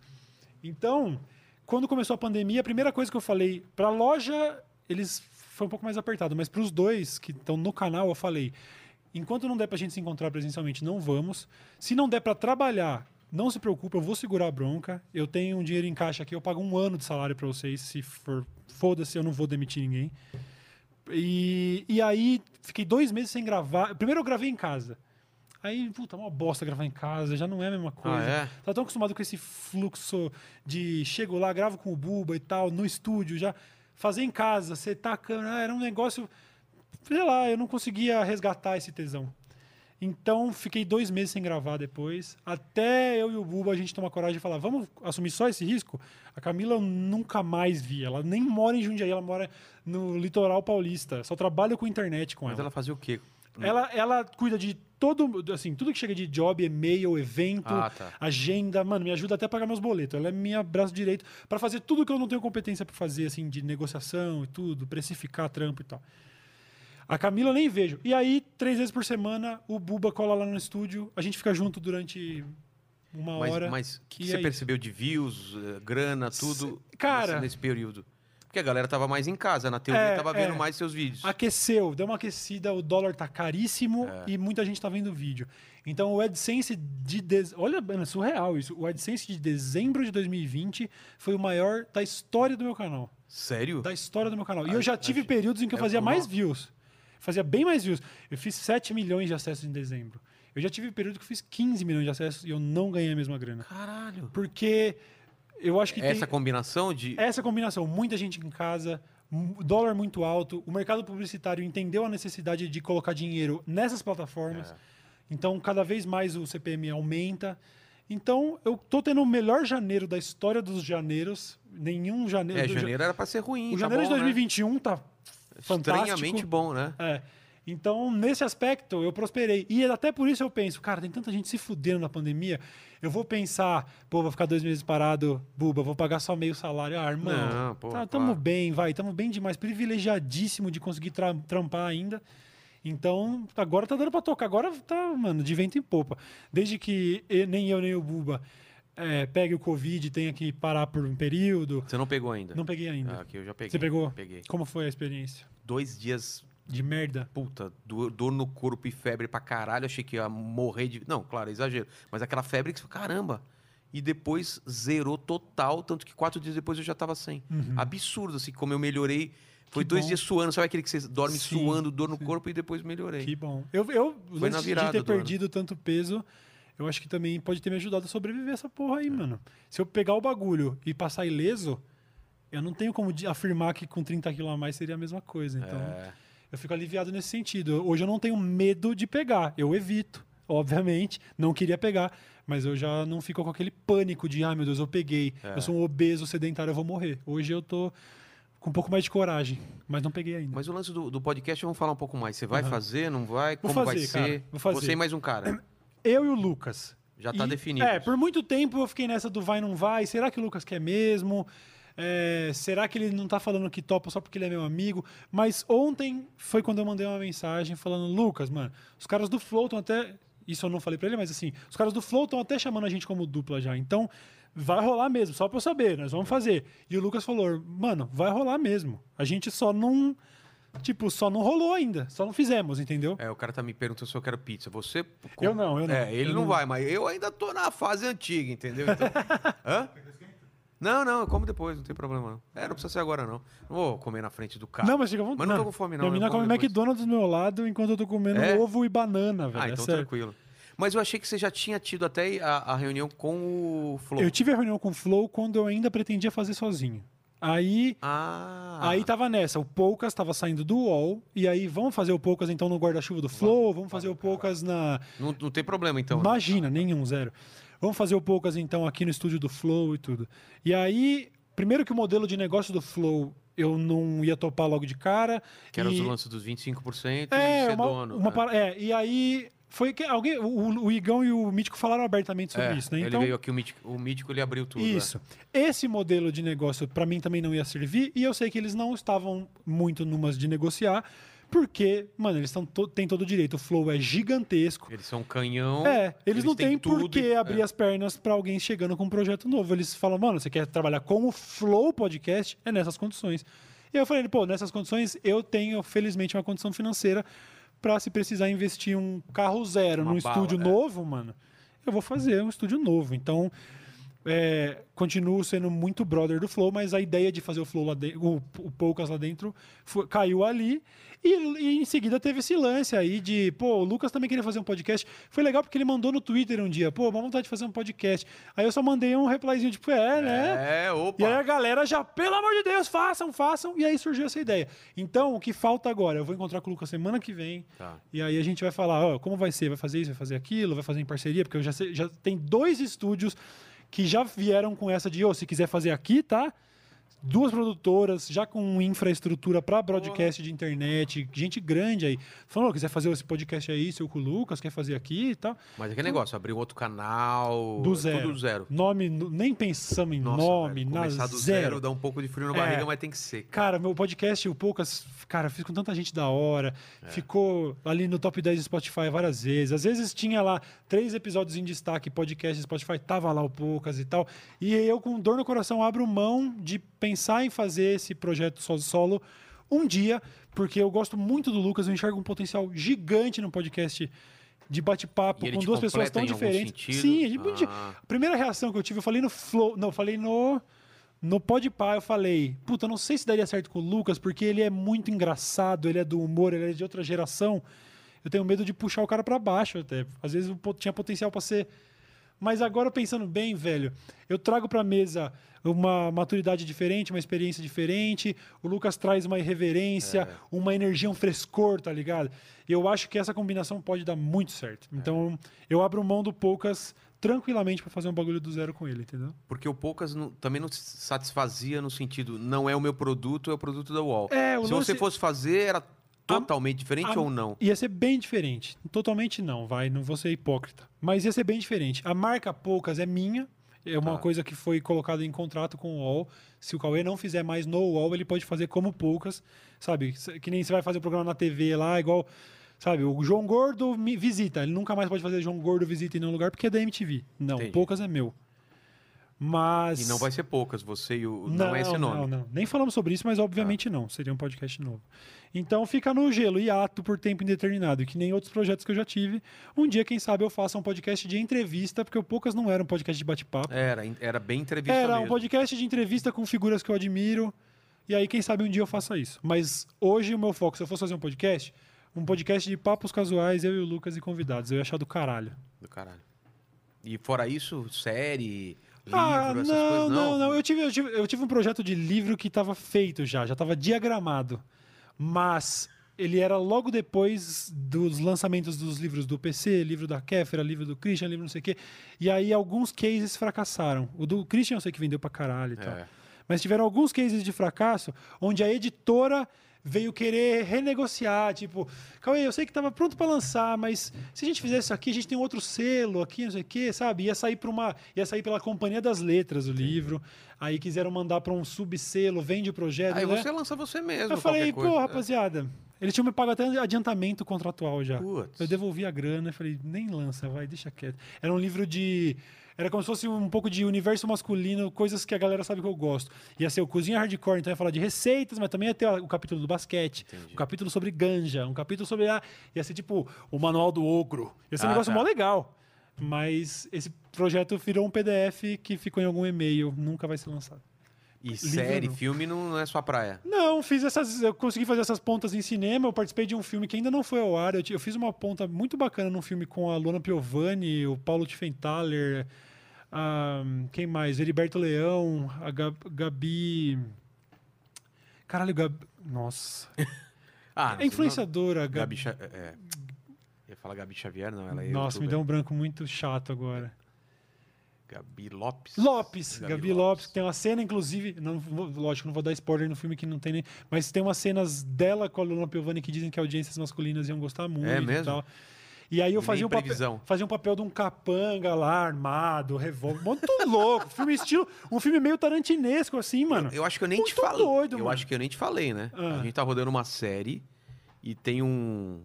Então, quando começou a pandemia, a primeira coisa que eu falei para a loja, eles foi um pouco mais apertado, mas para os dois que estão no canal, eu falei: enquanto não der para a gente se encontrar presencialmente, não vamos. Se não der para trabalhar, não se preocupe, eu vou segurar a bronca. Eu tenho um dinheiro em caixa aqui, eu pago um ano de salário para vocês. Se for, foda-se, eu não vou demitir ninguém. E, e aí, fiquei dois meses sem gravar. Primeiro, eu gravei em casa. Aí, puta, uma bosta gravar em casa, já não é a mesma coisa. Ah, é? Tá tão acostumado com esse fluxo de chego lá, gravo com o Buba e tal, no estúdio, já fazer em casa, setar a câmera, ah, era um negócio. Sei lá, eu não conseguia resgatar esse tesão. Então, fiquei dois meses sem gravar depois. Até eu e o Buba a gente tomar coragem e falar: vamos assumir só esse risco? A Camila eu nunca mais vi. Ela nem mora em Jundiaí, ela mora no litoral paulista. Só trabalho com internet com Mas ela. ela fazia o quê? Ela, ela cuida de todo, assim, tudo que chega de job, e-mail, evento, Ah, tá. agenda, mano, me ajuda até a pagar meus boletos. Ela é minha braço direito para fazer tudo que eu não tenho competência para fazer, assim, de negociação e tudo, precificar trampo e tal. A Camila eu nem vejo. E aí, três vezes por semana, o Buba cola lá no estúdio, a gente fica junto durante uma Mas, hora. mas o que, que você aí? percebeu de views, eh, grana, tudo cara- nesse período? Porque a galera tava mais em casa, na teoria É, tava vendo é. mais seus vídeos. Aqueceu, deu uma aquecida, o dólar tá caríssimo É. e muita gente tá vendo vídeo. Então o AdSense de. Dez... Olha, mano, é surreal isso. O AdSense de dezembro de 2020 foi o maior da história do meu canal. Sério? Da história do meu canal. E Ah, eu já tive acho- períodos em que eu é, fazia mais views. Fazia bem mais views. Eu fiz 7 milhões de acessos em dezembro. Eu já tive período que eu fiz 15 milhões de acessos e eu não ganhei a mesma grana. Caralho. Porque eu acho que Essa tem combinação de. essa combinação, muita gente em casa, dólar muito alto, o mercado publicitário entendeu a necessidade de colocar dinheiro nessas plataformas. É. Então, cada vez mais o CPM aumenta. Então, eu tô tendo o melhor janeiro da história dos janeiros. Nenhum janeiro. É, janeiro era pra ser ruim. O tá janeiro bom, de 2021 tá Né? fantástico. Estranhamente bom, né? É. Então, nesse aspecto, eu prosperei. E até por isso eu penso, cara, tem tanta gente se fudendo na pandemia. Eu vou pensar, pô, vou ficar dois meses parado, buba, vou pagar só meio salário. Ah, irmão, Não, pô, tá, tamo claro. bem, vai, tamo bem demais. Privilegiadíssimo de conseguir tra- trampar ainda. Então, agora tá dando pra tocar. Agora tá, mano, de vento em popa. Desde que nem eu nem o Buba é, pegue o Covid e tenha que parar por um período. Você não pegou ainda? Não peguei ainda. Ah, aqui eu já peguei. Você pegou? Peguei. Como foi a experiência? Dois dias, De merda. puta, dor, dor no corpo e febre pra caralho. Achei que ia morrer de. Não, claro, é exagero. Mas aquela febre que caramba. E depois zerou total, tanto que quatro dias depois eu já tava sem. Absurdo, assim, como eu melhorei. Foi Uhum. Que dois bom. dias suando, sabe aquele que você dorme Sim, suando, dor no sim. corpo e depois melhorei. Que bom. Eu, eu Foi antes na de virada ter perdido tanto peso, eu acho que também pode ter me ajudado a sobreviver essa porra aí, mano. Se eu pegar o bagulho e passar ileso, eu não tenho como afirmar que com 30 quilos a mais seria a mesma coisa. Então, É. eu fico aliviado nesse sentido. Hoje eu não tenho medo de pegar. Eu evito, obviamente. Não queria pegar, mas eu já não fico com aquele pânico de, ai meu Deus, eu peguei. É. Eu sou um obeso sedentário, eu vou morrer. Hoje eu tô com um pouco mais de coragem, mas não peguei ainda. Mas o lance do, do podcast, vamos falar um pouco mais. Você vai fazer, não vai? Como vai fazer, cara. ser? Vou fazer. Você e mais um cara. Eu e o Lucas. Já tá E- definido. É, por muito tempo eu fiquei nessa do vai, não vai. Será que o Lucas quer mesmo? É, será que ele não tá falando que topa só porque ele é meu amigo? Mas ontem foi quando eu mandei uma mensagem falando: Lucas, mano, os caras do Flow estão até. Isso eu não falei pra ele, mas assim, os caras do Flow estão até chamando a gente como dupla já. Então, vai rolar mesmo, só pra eu saber, nós vamos fazer. E o Lucas falou: mano, vai rolar mesmo. A gente só não. Tipo, só não rolou ainda. Só não fizemos, entendeu? É, o cara tá me perguntando se eu quero pizza. Você. Eu não, eu não. É, ele não, não- vai, mas eu ainda tô na fase antiga, entendeu? Então... Hã? Não, não, eu como depois, não tem problema não. É, não precisa ser agora não. Não vou comer na frente do carro. Não, mas fica à vontade. Mas não tô com fome, não, Minha menina come depois. McDonald's do meu lado enquanto eu tô comendo É? ovo e banana, velho. Ah, é então sério. tranquilo. Mas eu achei que você já tinha tido até a, a reunião com o Flow. Eu tive a reunião com o Flow quando eu ainda pretendia fazer sozinho. Aí, Ah. aí tava nessa, o Poucas tava saindo do UOL, e aí vamos fazer o Poucas então no guarda-chuva do Flow, vamos fazer o Poucas na... Não, não tem problema então. né? Imagina, nenhum, zero. Vamos fazer o Poucas então aqui no estúdio do Flow e tudo. E aí, primeiro que o modelo de negócio do Flow eu não ia topar logo de cara. Que era e... os lances dos 25% e É, ser uma, dono. uma é. para- é, e aí foi que alguém, o, o Igão e o Mítico falaram abertamente sobre É, isso, né? Ele Então, veio aqui, o mítico, o mítico ele abriu tudo. é. isso. Esse modelo de negócio para mim também não ia servir e eu sei que eles não estavam muito numas de negociar, porque, mano, eles tão to têm todo o direito. O flow é gigantesco. Eles são canhão. É, eles, não têm por tudo que abrir é. as pernas para alguém chegando com um projeto novo. Eles falam, mano, você quer trabalhar com o Flow Podcast? É nessas condições. E eu falei, pô, nessas condições eu tenho, felizmente, uma condição financeira para se precisar investir um carro zero Uma num bala, estúdio é. novo, mano, eu vou fazer um estúdio novo. Então, é, continuo sendo muito brother do Flow, mas a ideia de fazer o Flow lá dentro, o, o Poucas lá dentro, foi- caiu ali. E, e em seguida teve esse lance aí de, pô, o Lucas também queria fazer um podcast. Foi legal porque ele mandou no Twitter um dia, pô, uma vontade de fazer um podcast. Aí eu só mandei um replyzinho, tipo, é, né? É, opa. E aí a galera já, pelo amor de Deus, façam, façam. E aí surgiu essa ideia. Então, o que falta agora? Eu vou encontrar com o Lucas semana que vem. Tá. E aí a gente vai falar, ó, como vai ser? Vai fazer isso, vai fazer aquilo, vai fazer em parceria? Porque eu já sei, já tem dois estúdios que já vieram com essa de, ô, se quiser fazer aqui, tá? Duas produtoras, já com infraestrutura para broadcast de internet, gente grande aí. Falou, quiser fazer esse podcast aí, seu com o Lucas, quer fazer aqui e tal. Mas aquele negócio, abrir outro canal. Do é zero. Tudo zero. Nome, nem pensamos em Nossa, nome, velho, na começar do zero. zero dá um pouco de frio na É. barriga, mas tem que ser. Cara, meu podcast, o Poucas, cara, fiz com tanta gente da hora. É. Ficou ali no top 10 do Spotify várias vezes. Às vezes tinha lá três episódios em destaque, podcast do Spotify, tava lá o Poucas e tal. E eu, com dor no coração, abro mão de pensar em fazer esse projeto so- solo um dia, porque eu gosto muito do Lucas, eu enxergo um potencial gigante no podcast de bate-papo com duas pessoas tão diferentes. Sim, di- Ah. a primeira reação que eu tive, eu falei no Flow, não, eu falei no no Podpah, eu falei, puta, não sei se daria certo com o Lucas, porque ele é muito engraçado, ele é do humor, ele é de outra geração. Eu tenho medo de puxar o cara pra baixo até. Às vezes tinha potencial pra ser mas agora pensando bem, velho, eu trago pra mesa uma maturidade diferente, uma experiência diferente. O Lucas traz uma irreverência, uma energia, um frescor, tá ligado? E eu acho que essa combinação pode dar muito certo. Então, eu abro mão do Poucas tranquilamente pra fazer um bagulho do zero com ele, entendeu? Porque o Poucas não- também não se satisfazia no sentido, não é o meu produto, é o produto da UOL. É, o Se lance- você fosse fazer, era totalmente diferente A- ou não? Ia ser bem diferente. Totalmente não, vai, não vou ser hipócrita. Mas ia ser bem diferente. A marca Poucas é minha, é uma Tá. coisa que foi colocada em contrato com o UOL. Se o Cauê não fizer mais no UOL, ele pode fazer como Poucas, sabe? Que nem você vai fazer o programa na TV lá, igual, sabe? O João Gordo me visita, ele nunca mais pode fazer João Gordo visita em nenhum lugar porque é da MTV. Não, Entendi. Poucas é meu. Mas E não vai ser Poucas, você e o... Não, é esse nome. Não, não. Nem falamos sobre isso, mas obviamente não. Seria um podcast novo. Então fica no gelo, hiato por tempo indeterminado, que nem outros projetos que eu já tive. Um dia, quem sabe, eu faça um podcast de entrevista, porque o Poucas não era um podcast de bate-papo. Era, era bem entrevista Era um mesmo. podcast de entrevista com figuras que eu admiro. E aí, quem sabe um dia eu faça isso. Mas hoje o meu foco, se eu fosse fazer um podcast, um podcast de papos casuais, eu e o Lucas e convidados. Eu ia achar do caralho. Do caralho. E fora isso, série, livro, Ah, essas não, coisas, não, não. Eu tive, eu, tive, eu tive um projeto de livro que estava feito já, já estava diagramado. Mas ele era logo depois dos lançamentos dos livros do PC, livro da Kéfera, livro do Christian, livro não sei o quê. E aí alguns cases fracassaram. O do Christian eu sei que vendeu pra caralho e tal. É. Mas tiveram alguns cases de fracasso onde a editora veio querer renegociar, tipo, Cauê, eu sei que estava pronto para lançar, mas se a gente fizesse isso aqui, a gente tem outro selo aqui, não sei o quê, sabe? Ia sair para uma, ia sair pela Companhia das Letras o livro. Aí quiseram mandar para um subselo, vende o projeto, Aí né? você lança você mesmo. Eu falei, coisa. pô, rapaziada, eles tinham me pago até adiantamento contratual já. Eu devolvi a grana e falei, nem lança, vai, deixa quieto. Era um livro de. Era como se fosse um pouco de universo masculino, coisas que a galera sabe que eu gosto. Ia ser o Cozinha Hardcore, então ia falar de receitas, mas também ia ter o capítulo do basquete, um capítulo sobre ganja, um capítulo sobre. Ah, ia ser tipo o Manual do Ogro. Ia ser um Ah, negócio tá. mó legal. Mas esse projeto virou um PDF que ficou em algum e-mail, nunca vai ser lançado. E série, não. filme não é sua praia. Não, fiz essas. Eu consegui fazer essas pontas em cinema. Eu participei de um filme que ainda não foi ao ar. Eu, eu fiz uma ponta muito bacana num filme com a Luana Piovani, o Paulo Tiffenthaler, quem mais? Heriberto Leão, a Gab- Gabi. Caralho, Gabi. Nossa. Ah, É influenciadora, não- Gabi. Gabi é, é. Eu ia falar Gabi Xavier, não. Ela é Nossa, me deu um branco muito chato agora. Gabi Lopes. Lopes, Gabi Gabi, Lopes. que tem uma cena, inclusive, não, lógico, não vou dar spoiler no filme que não tem nem, mas tem umas cenas dela com a Luna Piovani que dizem que audiências masculinas iam gostar muito É e mesmo? tal. E aí eu fazia um, papel, fazia um papel de um capanga lá, armado, revólver, muito louco. Filme estilo, um filme meio tarantinesco, assim, mano. Eu acho que eu nem te Muito falei. doido, eu mano. acho que eu nem te falei, né? Ah. A gente tá rodando uma série e tem um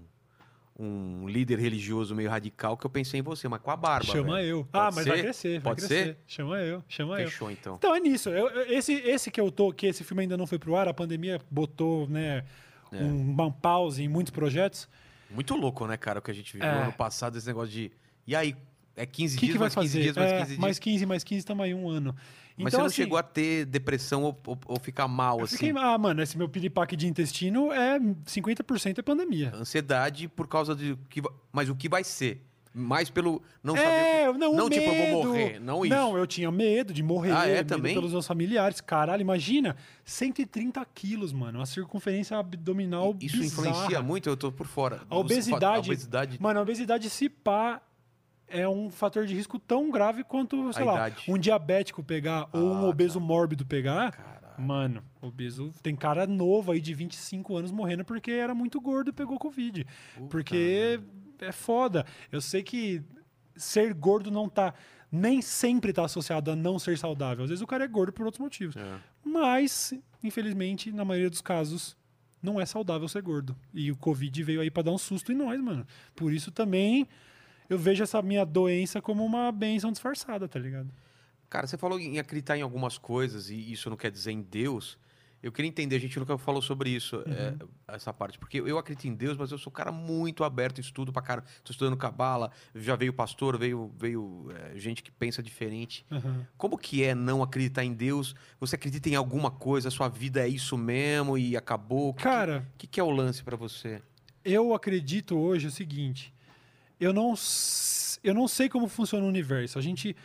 um líder religioso meio radical que eu pensei em você, mas com a barba. Chama eu. Pode ah, mas vai ser? crescer, vai Pode crescer. ser? Chama eu, chama eu. Fechou então. Então é nisso. Eu- eu- esse, esse que eu tô, que esse filme ainda não foi pro ar, a pandemia botou, né, É. um, uma pause em muitos projetos. Muito louco, né, cara, o que a gente viveu É. ano passado, esse negócio de. E aí? É 15 O que, dias, que vai mais 15 fazer? dias, mais É, 15 dias. mais 15, mais 15, estamos aí um ano. Mas então, você não assim, chegou a ter depressão ou, ou- ou ficar mal, assim? fiquei, ah, mano, esse meu piripaque de intestino é 50% é pandemia. Ansiedade por causa de. Que, mas o que vai ser? Mais pelo. Não saber. É, que- não, não tipo, eu vou morrer. Não isso. Não, eu tinha medo de morrer, Ah, é? Também? pelos meus familiares. Caralho, imagina, 130 quilos, mano, uma circunferência abdominal Isso bizarra. influencia muito, eu tô por fora. A obesidade, A obesidade. Mano, a obesidade se pá é um fator de risco tão grave quanto, sei A lá, idade. um diabético pegar ou um Ah, obeso mórbido pegar. Caralho. Mano, obeso tem cara novo aí de 25 anos morrendo porque era muito gordo e pegou covid. Puta porque é foda. Eu sei que ser gordo não tá nem sempre tá associado a não ser saudável. Às vezes o cara é gordo por outros motivos. É. Mas, infelizmente, na maioria dos casos, não é saudável ser gordo. E o Covid veio aí pra dar um susto em nós, mano. Por isso também eu vejo essa minha doença como uma benção disfarçada, tá ligado? Cara, você falou em acreditar em algumas coisas e isso não quer dizer em Deus. Eu queria entender, a gente nunca falou sobre isso, é, Uhum. essa parte. Porque eu acredito em Deus, mas eu sou um cara muito aberto, estudo pra cara. Tô estudando cabala, já veio pastor, veio, veio é, gente que pensa diferente. Como que é não acreditar em Deus? Você acredita em alguma coisa? A sua vida é isso mesmo e acabou? O que, Cara, que, que é o lance pra você? eu acredito hoje o seguinte: eu não, eu não sei como funciona o universo. A gente,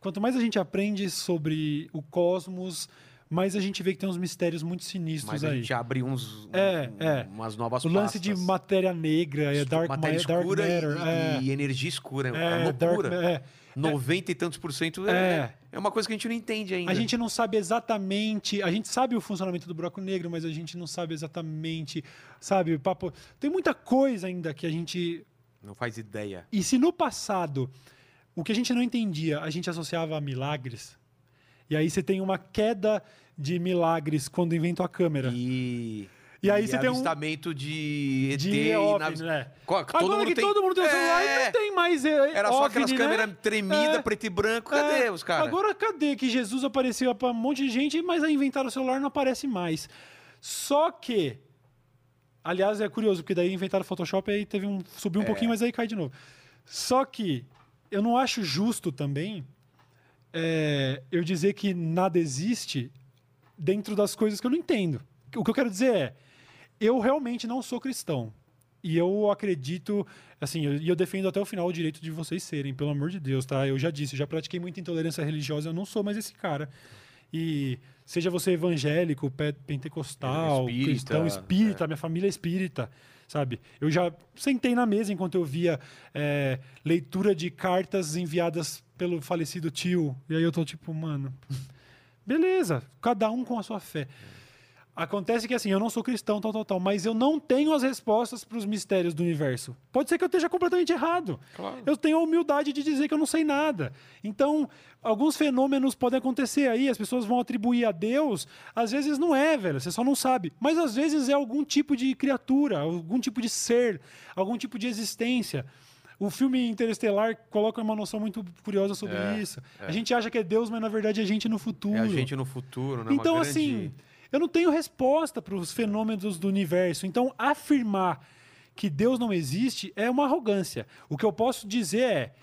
quanto mais a gente aprende sobre o cosmos, mais a gente vê que tem uns mistérios muito sinistros Mas a aí. gente abre uns, É, um- é. umas novas O lance de pastas. matéria negra, é dark, matéria ma- dark escura e- matter. e, é, e energia escura. É, é, uma dark, loucura. é. 90 e tantos por cento é, É. é uma coisa que a gente não entende ainda. A gente não sabe exatamente. A gente sabe o funcionamento do buraco negro, mas a gente não sabe exatamente. Sabe, papo. Tem muita coisa ainda que a gente. Não faz ideia. E se no passado o que a gente não entendia a gente associava a milagres, e aí você tem uma queda de milagres quando inventam a câmera. E, E aí você tem um- avistamento de ET De e OVNI, né? Todo Agora mundo que tem- todo mundo tem um celular, É. não tem mais. é, Era só OVNI, aquelas né? câmeras tremidas, É. preto e branco. Cadê É, os caras? Agora cadê que Jesus apareceu pra um monte de gente, mas aí inventaram o celular não aparece mais. Só que. Aliás, é curioso, porque daí inventaram o Photoshop e aí teve um. Subiu um É. pouquinho, mas aí cai de novo. Só que eu não acho justo também é, eu dizer que nada existe dentro das coisas que eu não entendo. O que eu quero dizer é, eu realmente não sou cristão. E eu acredito, assim, eu- e eu, defendo até o final o direito de vocês serem, pelo amor de Deus, tá? Eu já disse, eu já pratiquei muita intolerância religiosa, eu não sou mais esse cara. E seja você evangélico, pe- pentecostal, Espírita, cristão, espírita, minha família é espírita, sabe? Eu já sentei na mesa enquanto eu via é, leitura de cartas enviadas pelo falecido tio. E aí eu tô tipo, mano, beleza, cada um com a sua fé. Acontece que assim, eu não sou cristão, tal, tal, tal, mas eu não tenho as respostas para os mistérios do universo. Pode ser que eu esteja completamente errado. Claro. Eu tenho a humildade de dizer que eu não sei nada. Então, alguns fenômenos podem acontecer aí, as pessoas vão atribuir a Deus. Às vezes não é, velho, você só não sabe. Mas às vezes é algum tipo de criatura, algum tipo de ser, algum tipo de existência. O filme Interestelar coloca uma noção muito curiosa sobre É, isso. é. A gente acha que é Deus, mas na verdade é a gente no futuro. É a gente no futuro, né? Então, grande- assim, eu não tenho resposta para os fenômenos do universo. Então, afirmar que Deus não existe é uma arrogância. O que eu posso dizer é.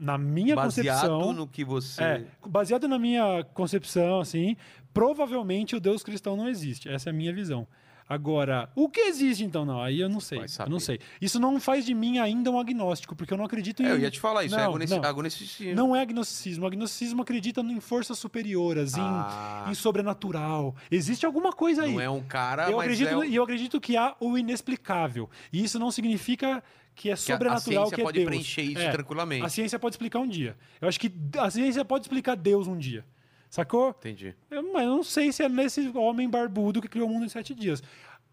Na minha Baseado concepção. no que você. É, baseado na minha concepção, assim, provavelmente o Deus cristão não existe. Essa é a minha visão. Agora, o que existe então? Não, aí eu não sei. Eu não sei. Isso não faz de mim ainda um agnóstico, porque eu não acredito em. É, eu ia te falar isso, é Não, agonici- não. agonicismo. Não é agnosticismo. O agnosticismo acredita em forças superiores, em, Ah. em sobrenatural. Existe alguma coisa aí. Não é um cara, eu mas acredito, é um- E eu acredito que há o inexplicável. E isso não significa que é que a- a sobrenatural, ciência que é pode Deus. preencher isso É, tranquilamente. A ciência pode explicar um dia. Eu acho que a ciência pode explicar Deus um dia. Sacou? Entendi. Eu, mas eu não sei se é nesse homem barbudo que criou o mundo em sete dias.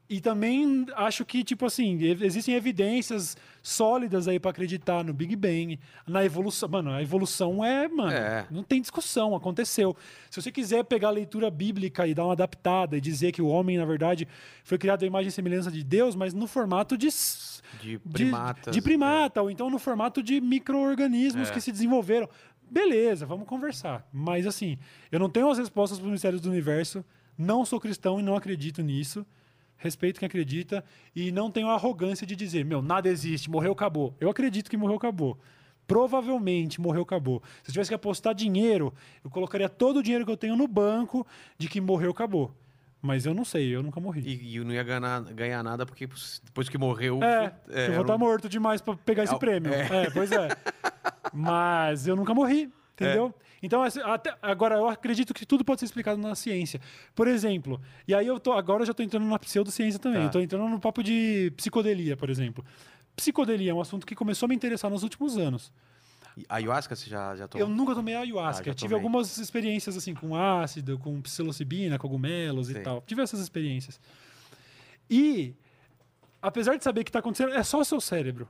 E também acho que, tipo assim, existem evidências sólidas aí pra acreditar no Big Bang, na evolução. Mano, a evolução é, mano, É. não tem discussão, aconteceu. Se você quiser pegar a leitura bíblica e dar uma adaptada e dizer que o homem, na verdade, foi criado à imagem e semelhança de Deus, mas no formato de. De de- primatas. De, primata, ou então no formato de micro-organismos É. que se desenvolveram. Beleza, vamos conversar. Mas assim, eu não tenho as respostas para os mistérios do universo, não sou cristão e não acredito nisso. Respeito quem acredita e não tenho a arrogância de dizer, meu, nada existe, morreu, acabou. Eu acredito que morreu, acabou. Provavelmente morreu, acabou. Se eu tivesse que apostar dinheiro, eu colocaria todo o dinheiro que eu tenho no banco de que morreu, acabou. Mas eu não sei, eu nunca morri. E, e eu não ia ganhar, ganhar nada porque depois que morreu. É, é, eu vou estar morto demais pra pegar esse É, prêmio. É. pois é. Mas eu nunca morri, entendeu? É. Então, assim, até- agora, eu acredito que tudo pode ser explicado na ciência. Por exemplo, e aí eu tô, agora eu já tô entrando na pseudociência também. Tá. Tô entrando no papo de psicodelia, por exemplo. Psicodelia é um assunto que começou a me interessar nos últimos anos. A ayahuasca você já, já tomou? Eu nunca tomei ayahuasca. Ah, tive tomei. algumas experiências assim com ácido, com psilocibina, cogumelos Sei. e tal. Tive essas experiências. E apesar de saber que está acontecendo, é só o seu cérebro.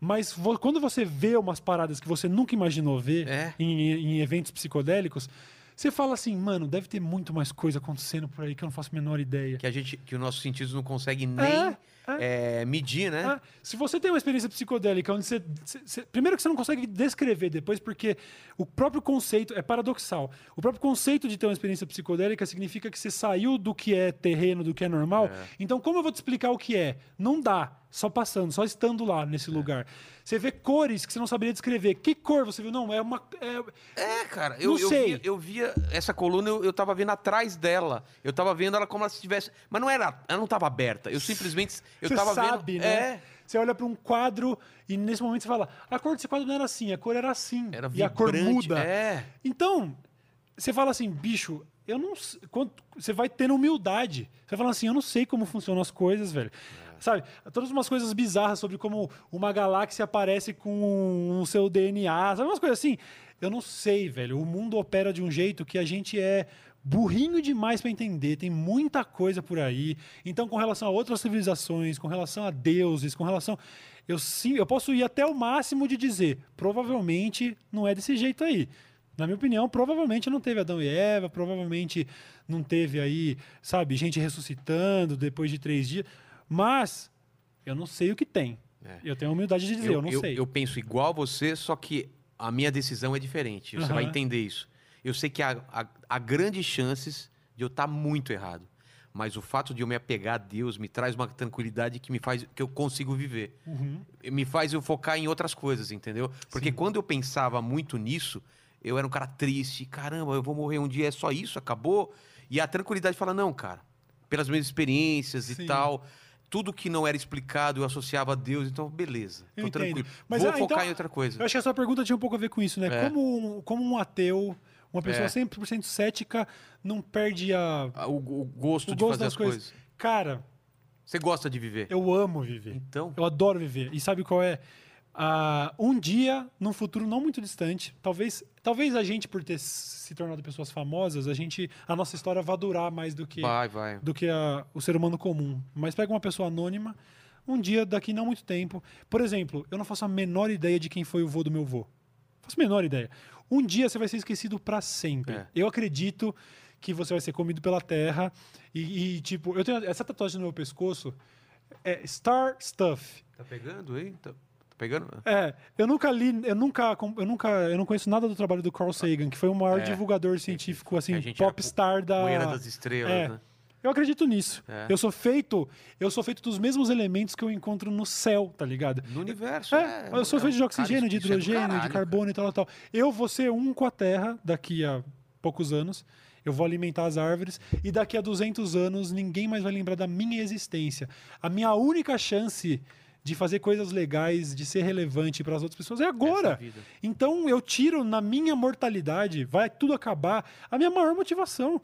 Mas vo- quando você vê umas paradas que você nunca imaginou ver É. em, em eventos psicodélicos, você fala assim, mano, deve ter muito mais coisa acontecendo por aí que eu não faço a menor ideia. Que a gente, que os nossos sentidos não conseguem nem É, é, medir, né? Se você tem uma experiência psicodélica onde você, você- Primeiro que você não consegue descrever depois, porque o próprio conceito é paradoxal. O próprio conceito de ter uma experiência psicodélica significa que você saiu do que é terreno, do que é normal. Então, como eu vou te explicar o que é? Não dá. Só passando, só estando lá nesse É. lugar. Você vê cores que você não saberia descrever. Que cor você viu? Não, é uma. é- É, cara, eu, Não eu, sei. via, eu via essa coluna, eu, eu tava vendo atrás dela. Eu tava vendo ela como ela se tivesse. Mas não era. Ela não tava aberta. Eu simplesmente. Eu você tava sabe, vendo. né? É. Você olha para um quadro e nesse momento você fala: a cor desse quadro não era assim, a cor era assim. Era e a cor vibrante, muda. É. Então, você fala assim, bicho, eu não sei. Quanto, você vai tendo humildade. Você fala assim, eu não sei como funcionam as coisas, velho. Sabe? Todas umas coisas bizarras sobre como uma galáxia aparece com o seu DNA, sabe umas coisas assim? Eu não sei, velho. O mundo opera de um jeito que a gente é burrinho demais para entender. Tem muita coisa por aí. Então, com relação a outras civilizações, com relação a deuses, com relação. Eu sim, eu posso ir até o máximo de dizer, provavelmente não é desse jeito aí. Na minha opinião, provavelmente não teve Adão e Eva, provavelmente não teve aí, sabe, gente ressuscitando depois de três dias. Mas eu não sei o que tem. É. Eu tenho a humildade de dizer, eu, não sei. Eu penso igual você, só que a minha decisão é diferente. Você Aham. vai entender isso. Eu sei que há, há- há grandes chances de eu estar muito errado. Mas o fato de eu me apegar a Deus me traz uma tranquilidade que me faz que eu consigo viver. Uhum. Me faz eu focar em outras coisas, entendeu? Porque quando eu pensava muito nisso, eu era um cara triste. Caramba, eu vou morrer um dia, é só isso, acabou. E a tranquilidade fala: não, cara, pelas minhas experiências Sim. e tal, tudo que não era explicado eu associava a Deus, então beleza, tô entendo. tranquilo. Mas, vou ah, focar então, em outra coisa. Eu acho que a sua pergunta tinha um pouco a ver com isso, né? É. Como, como um ateu, uma pessoa É. 100% cética, não perde a, O, o gosto o de gosto fazer das as coisas. coisas. Cara, Você gosta de viver. eu amo viver. Então, Eu adoro viver. E sabe qual é? Ah, um dia, num futuro não muito distante, talvez, talvez a gente, por ter se tornado pessoas famosas, a gente, a nossa história vá durar mais do que, vai, vai. do que a- o ser humano comum. Mas pega uma pessoa anônima, um dia, daqui não muito tempo. Por exemplo, eu não faço a menor ideia de quem foi o vô do meu vô. Faço a menor ideia. Um dia você vai ser esquecido para sempre. É. Eu acredito que você vai ser comido pela terra. E, e, tipo, eu tenho essa tatuagem no meu pescoço. É Star Stuff. Tá pegando aí? Tá, tá pegando? É, eu nunca li, eu nunca, eu nunca, eu não conheço nada do trabalho do Carl Sagan, que foi o maior É. divulgador científico, assim, é popstar da. Poeira das estrelas, é. né? Eu acredito nisso. É. Eu sou feito, eu sou feito dos mesmos elementos que eu encontro no céu, tá ligado? No universo. É, eu sou é, feito de cara, oxigênio, de isso é hidrogênio, de caralho, carbono e tal, tal. Eu vou ser um com a Terra daqui a poucos anos. Eu vou alimentar as árvores e daqui a 200 anos ninguém mais vai lembrar da minha existência. A minha única chance de fazer coisas legais, de ser relevante para as outras pessoas é agora. Então eu tiro na minha mortalidade, vai tudo acabar, a minha maior motivação.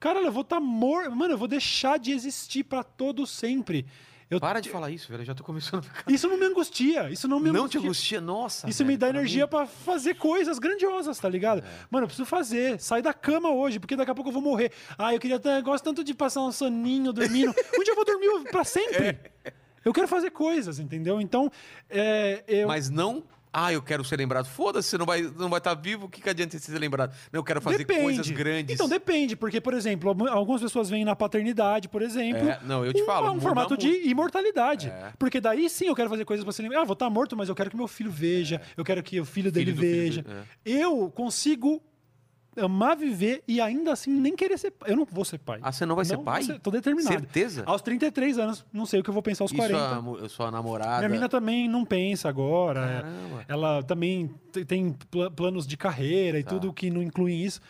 Cara, eu vou estar morto. Mano, eu vou deixar de existir para todo sempre. Eu- Para de falar isso, velho. Eu já tô começando a ficar. Isso não me angustia. Isso não me Não te angustia. angustia, nossa. Isso velho, me dá pra energia pra fazer coisas grandiosas, tá ligado? É. Mano, eu preciso fazer. Sair da cama hoje, porque daqui a pouco eu vou morrer. Ah, eu queria ter, eu gosto tanto de passar um soninho dormindo. um dia eu vou dormir pra sempre. É. Eu quero fazer coisas, entendeu? Então, é, eu. Mas não. Ah, eu quero ser lembrado. Foda-se, você não vai estar não vai tá vivo, o que, que adianta você ser lembrado? Não, eu quero fazer coisas grandes. Então depende, porque, por exemplo, algu- algumas pessoas vêm na paternidade, por exemplo. É, não, eu te um, falo, Um muda formato de imortalidade. É. Porque daí sim eu quero fazer coisas pra ser lembrado. Ah, vou estar morto, mas eu quero que meu filho veja. Eu quero que o filho dele É. filho veja. dele, Eu consigo amar viver e ainda assim nem querer ser pai. Eu não vou ser pai. Ah, você não vai ser Não pai? vou ser- tô determinado. Certeza? Aos 33 anos, não sei o que eu vou pensar aos E 40. sua, mu- sua namorada. Minha mina também não pensa agora. Caramba. Ela também te- tem pla- planos de carreira e Tá. tudo que não incluem isso.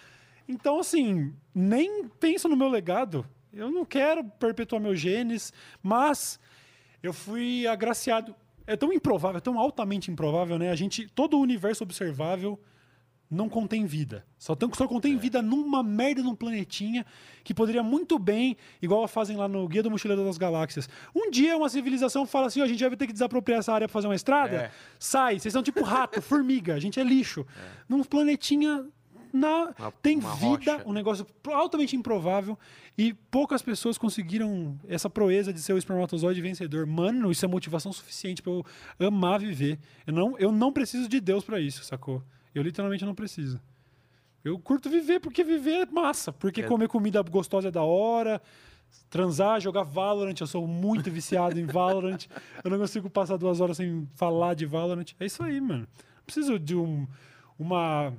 Então, assim, nem penso no meu legado. Eu não quero perpetuar meus genes, mas eu fui agraciado. É tão improvável, é tão altamente improvável, né? A gente, todo o universo observável não contém vida. Só, tão, só É. contém vida numa merda num planetinha que poderia muito bem, igual fazem lá no Guia do Mochileiro das Galáxias. Um dia uma civilização fala assim: ó, a gente vai ter que desapropriar essa área pra fazer uma estrada. É. Sai, vocês são tipo rato, formiga, a gente é lixo. Num planetinha. Na, Uma- tem uma vida, rocha. um negócio altamente improvável e poucas pessoas conseguiram essa proeza de ser o espermatozoide vencedor. Mano, isso é motivação suficiente pra eu amar viver. Eu não, eu não preciso de Deus pra isso, sacou? Eu literalmente não preciso. Eu curto viver porque viver é massa, porque É. comer comida gostosa é da hora. Transar, jogar Valorant, eu sou muito viciado em Valorant. Eu não consigo passar duas horas sem falar de Valorant. É isso aí, mano. Não preciso de um, uma,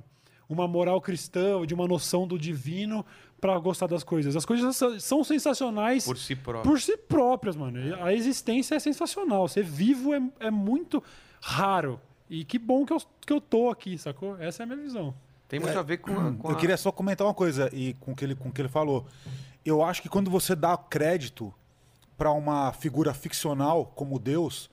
uma moral cristã, de uma noção do divino pra gostar das coisas. As coisas são- sensacionais Por si próprio. por si próprias, mano. A existência é sensacional. Ser vivo é, é muito raro. E que bom que eu, que eu tô aqui, sacou? Essa é a minha visão. Tem muito a ver com a. com Eu a- queria só comentar uma coisa e com o que ele, com que ele falou. Eu acho que quando você dá crédito para uma figura ficcional como Deus,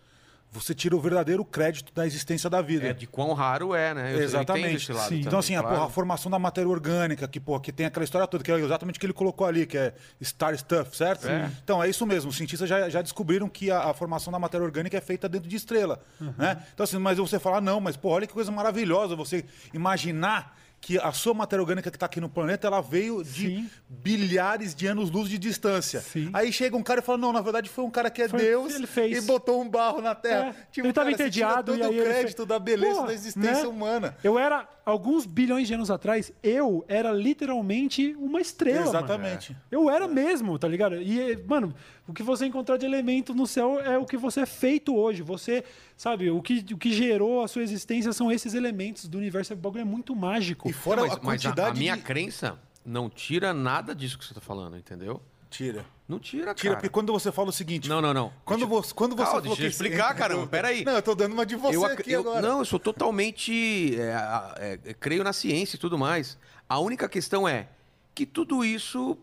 você tira o verdadeiro crédito da existência da vida. É de quão raro é, né? Eu- Exatamente. esse lado Sim. também, Então, assim, a, claro. porra, a formação da matéria orgânica, que, porra, que tem aquela história toda, que é exatamente o que ele colocou ali, que é Star Stuff, certo? É. Então, é isso mesmo. Os cientistas já, já descobriram que a, a formação da matéria orgânica é feita dentro de estrela. Né? Então, assim, mas você fala, não, mas, porra, olha que coisa maravilhosa você imaginar que a sua matéria orgânica que está aqui no planeta, ela veio de Sim. bilhares de anos-luz de distância. Sim. Aí chega um cara e fala, não, na verdade foi um cara que é Foi- Deus ele fez. e botou um barro na Terra. É, ele tava cara, você tira entediado todo e aí o ele crédito fez- da beleza Porra, da existência né? humana. Eu era, alguns bilhões de anos atrás, eu era literalmente uma estrela. mano. Exatamente. Eu era mesmo, tá ligado? E, mano, o que você encontrar de elemento no céu é o que você é feito hoje. Você, sabe, o que, o que gerou a sua existência são esses elementos do universo. O bagulho é muito mágico. E fora mas, a mas a- quantidade a, minha de... crença não tira nada disso que você tá falando, entendeu? Tira. Não tira, Tira, cara. porque quando você fala o seguinte... Não, não, não. Quando Deixa- você, quando você Calma, deixa eu explicar, caramba, peraí. Não, eu tô dando uma de você eu, aqui eu- agora. Não, eu sou totalmente. é, é, é, creio na ciência e tudo mais. A única questão é que tudo isso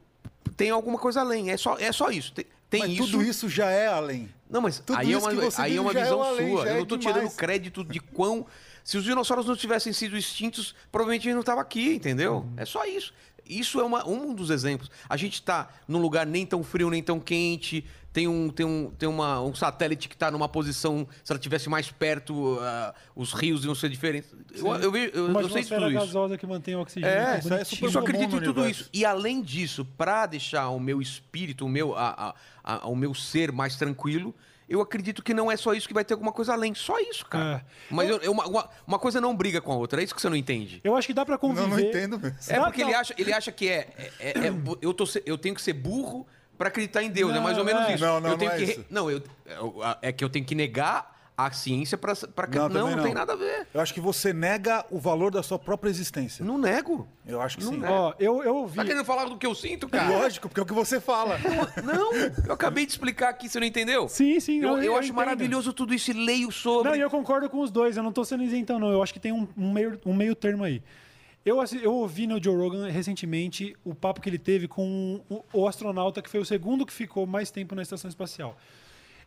tem alguma coisa além. É só, é só isso. Tem, tem Mas isso. tudo isso já é além. Não, mas tudo aí é uma, que você aí é uma é visão o além, sua. Eu é não demais. tirando crédito de quão. Se os dinossauros não tivessem sido extintos, provavelmente ele não estava aqui, entendeu? Uhum. É só isso. Isso é uma- um dos exemplos. A gente está num lugar nem tão frio, nem tão quente. Tem um, tem um, tem uma, um satélite que está numa posição. Se ela estivesse mais perto, ah, os rios iam ser diferentes. Eu, eu, eu, uma eu sei tudo isso. gasosa que mantém o oxigênio. É, isso é bonitinho. super eu só comum acredito em tudo universo. isso. E além disso, para deixar o meu espírito, o meu, a, a- a- o meu ser mais tranquilo, eu acredito que não é só isso que vai ter alguma coisa além. Só isso, cara. É. Mas eu- eu- uma, uma- uma coisa não briga com a outra. É isso que você não entende. Eu acho que dá pra conviver. Não, não entendo mesmo. É porque não. ele acha, ele acha que é. é- é- é- eu, tô, eu tenho que ser burro para acreditar em Deus. é Não, mais ou menos é. isso. Não, não, eu tenho não é que, re- isso. Não, eu, eu- é que eu tenho que negar a ciência para para Não, não, não, tem nada a ver. Eu acho que você nega o valor da sua própria existência. Não nego. Eu acho que Não sim. nego. Ó, eu, eu ouvi. Tá querendo falar do que eu sinto, cara? Lógico, porque é o que você fala. Não, eu acabei de explicar aqui, você não entendeu? Sim, sim. Eu, eu acho entendo. maravilhoso tudo isso e leio sobre. Não, e eu concordo com os dois, eu não tô sendo isentão, não. Eu acho que tem um, um meio, um meio termo aí. Eu, eu ouvi no Joe Rogan recentemente o papo que ele teve com o, o astronauta que foi o segundo que ficou mais tempo na estação espacial.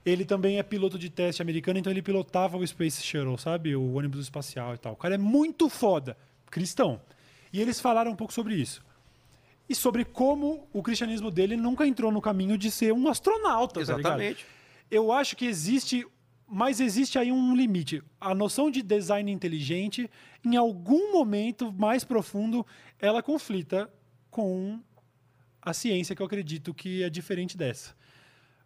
Ele também é piloto de teste americano, então ele pilotava o Space Shuttle, sabe? O ônibus espacial e tal. O cara é muito foda, cristão. E eles falaram um pouco sobre isso. E sobre como o cristianismo dele nunca entrou no caminho de ser um astronauta, tá? Exatamente. Eu acho que existe, mas existe aí um limite. A noção de design inteligente, em algum momento mais profundo, ela conflita com a ciência que eu acredito que é diferente dessa.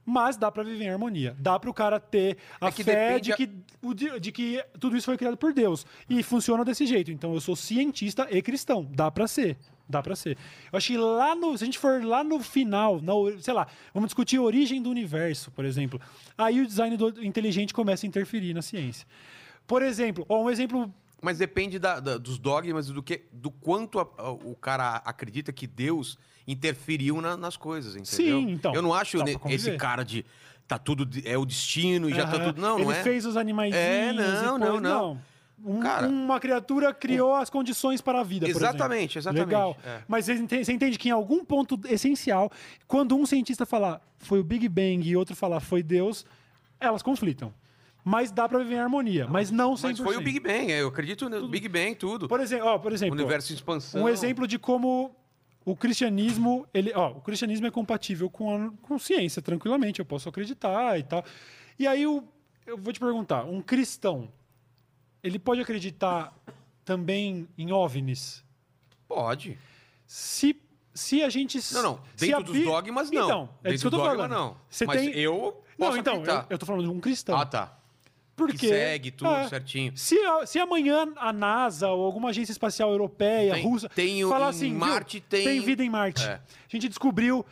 Mas dá pra viver em harmonia. Dá pro cara ter a É fé de a- que, o de, de que tudo isso foi criado por Deus. E funciona desse jeito. Então eu sou cientista e cristão. Dá pra ser. Dá pra ser. Eu acho que lá no. Se a gente for lá no final, na, sei lá, vamos discutir a origem do universo, por exemplo. Aí o design do inteligente começa a interferir na ciência. Por exemplo, ó, um exemplo Mas depende da- da- dos dogmas e do, que, do quanto a- a- o cara acredita que Deus interferiu na- nas coisas, entendeu? Sim, então. Eu não acho esse cara de tá tudo é o destino e já tá tudo não, Ele não é? fez os animais. É, não, não, não. Um- Cara, uma criatura criou as condições para a vida. Exatamente, exatamente, Legal. é. Mas você entende, você entende que em algum ponto essencial, quando um cientista falar foi o Big Bang e outro falar foi Deus, elas conflitam. Mas dá para viver em harmonia. Mas não 100%. Mas foi o Big Bang, é, eu acredito no Big Bang tudo. Por exemplo, ó, por exemplo Universo em expansão. um exemplo de como o cristianismo, ele, ó, o cristianismo é compatível com a com ciência, tranquilamente, eu posso acreditar e tal. E aí o- eu vou te perguntar, um cristão, ele pode acreditar também em OVNIs? Pode. Se se a gente Não, não. Dentro a dos dogmas, não. Então, é Dentro isso que eu tô do dogma, falando. não. Você Mas tem eu Não, posso então, eu, acreditar. eu tô falando de um cristão. Ah, tá. Porque Que segue tudo é, certinho. Se, a- se amanhã a NASA ou alguma agência espacial europeia, Tem- russa, tem falar em assim, viu, Marte tem- vida em Marte. É. A gente descobriu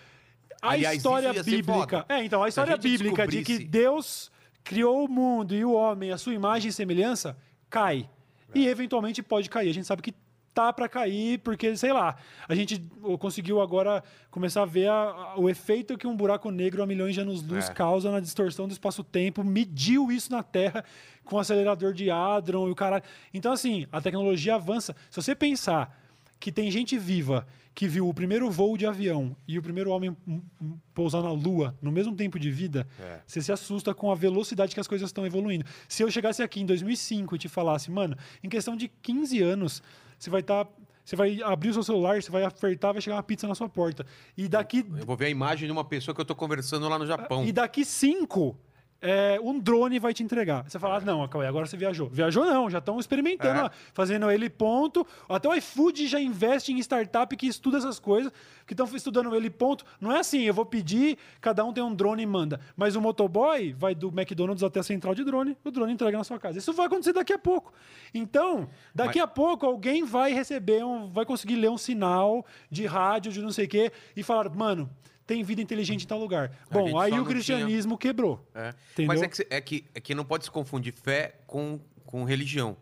a Aliás, história bíblica. É, então, a a história gente bíblica de que descobrisse- Deus criou o mundo e o homem, a sua imagem e semelhança, cai. E eventualmente pode cair. A gente sabe que tá para cair, porque, sei lá, a gente conseguiu agora começar a ver a- a- o efeito que um buraco negro a milhões de anos-luz É. causa na distorção do espaço-tempo, mediu isso na Terra com o acelerador de Hadron e o caralho. Então, assim, a tecnologia avança. Se você pensar que tem gente viva que viu o primeiro voo de avião e o primeiro homem hum, hum, pousar na Lua no mesmo tempo de vida, É. você se assusta com a velocidade que as coisas estão evoluindo. Se eu chegasse aqui em 2005 e te falasse, mano, em questão de 15 anos, você vai estar. você vai abrir o seu celular, você vai apertar, vai chegar uma pizza na sua porta. E daqui Eu vou ver a imagem de uma pessoa que eu tô conversando lá no Japão. e daqui cinco, é, um drone vai te entregar. Você fala, ah, não, Cauê, agora você viajou. Viajou não, já estão experimentando, É. ó, fazendo ele ponto. Até o iFood já investe em startup que estuda essas coisas, que estão estudando ele ponto. Não é assim, eu vou pedir, cada um tem um drone e manda. Mas o motoboy vai do McDonald's até a central de drone, o drone entrega na sua casa. Isso vai acontecer daqui a pouco. Então, daqui Mas- a pouco alguém vai receber, um, vai conseguir ler um sinal de rádio, de não sei o quê, e falar, mano, tem vida inteligente em tal lugar. A Bom, aí o cristianismo quebrou. É. Mas é que, é, que, é que não pode se confundir fé com, com religião.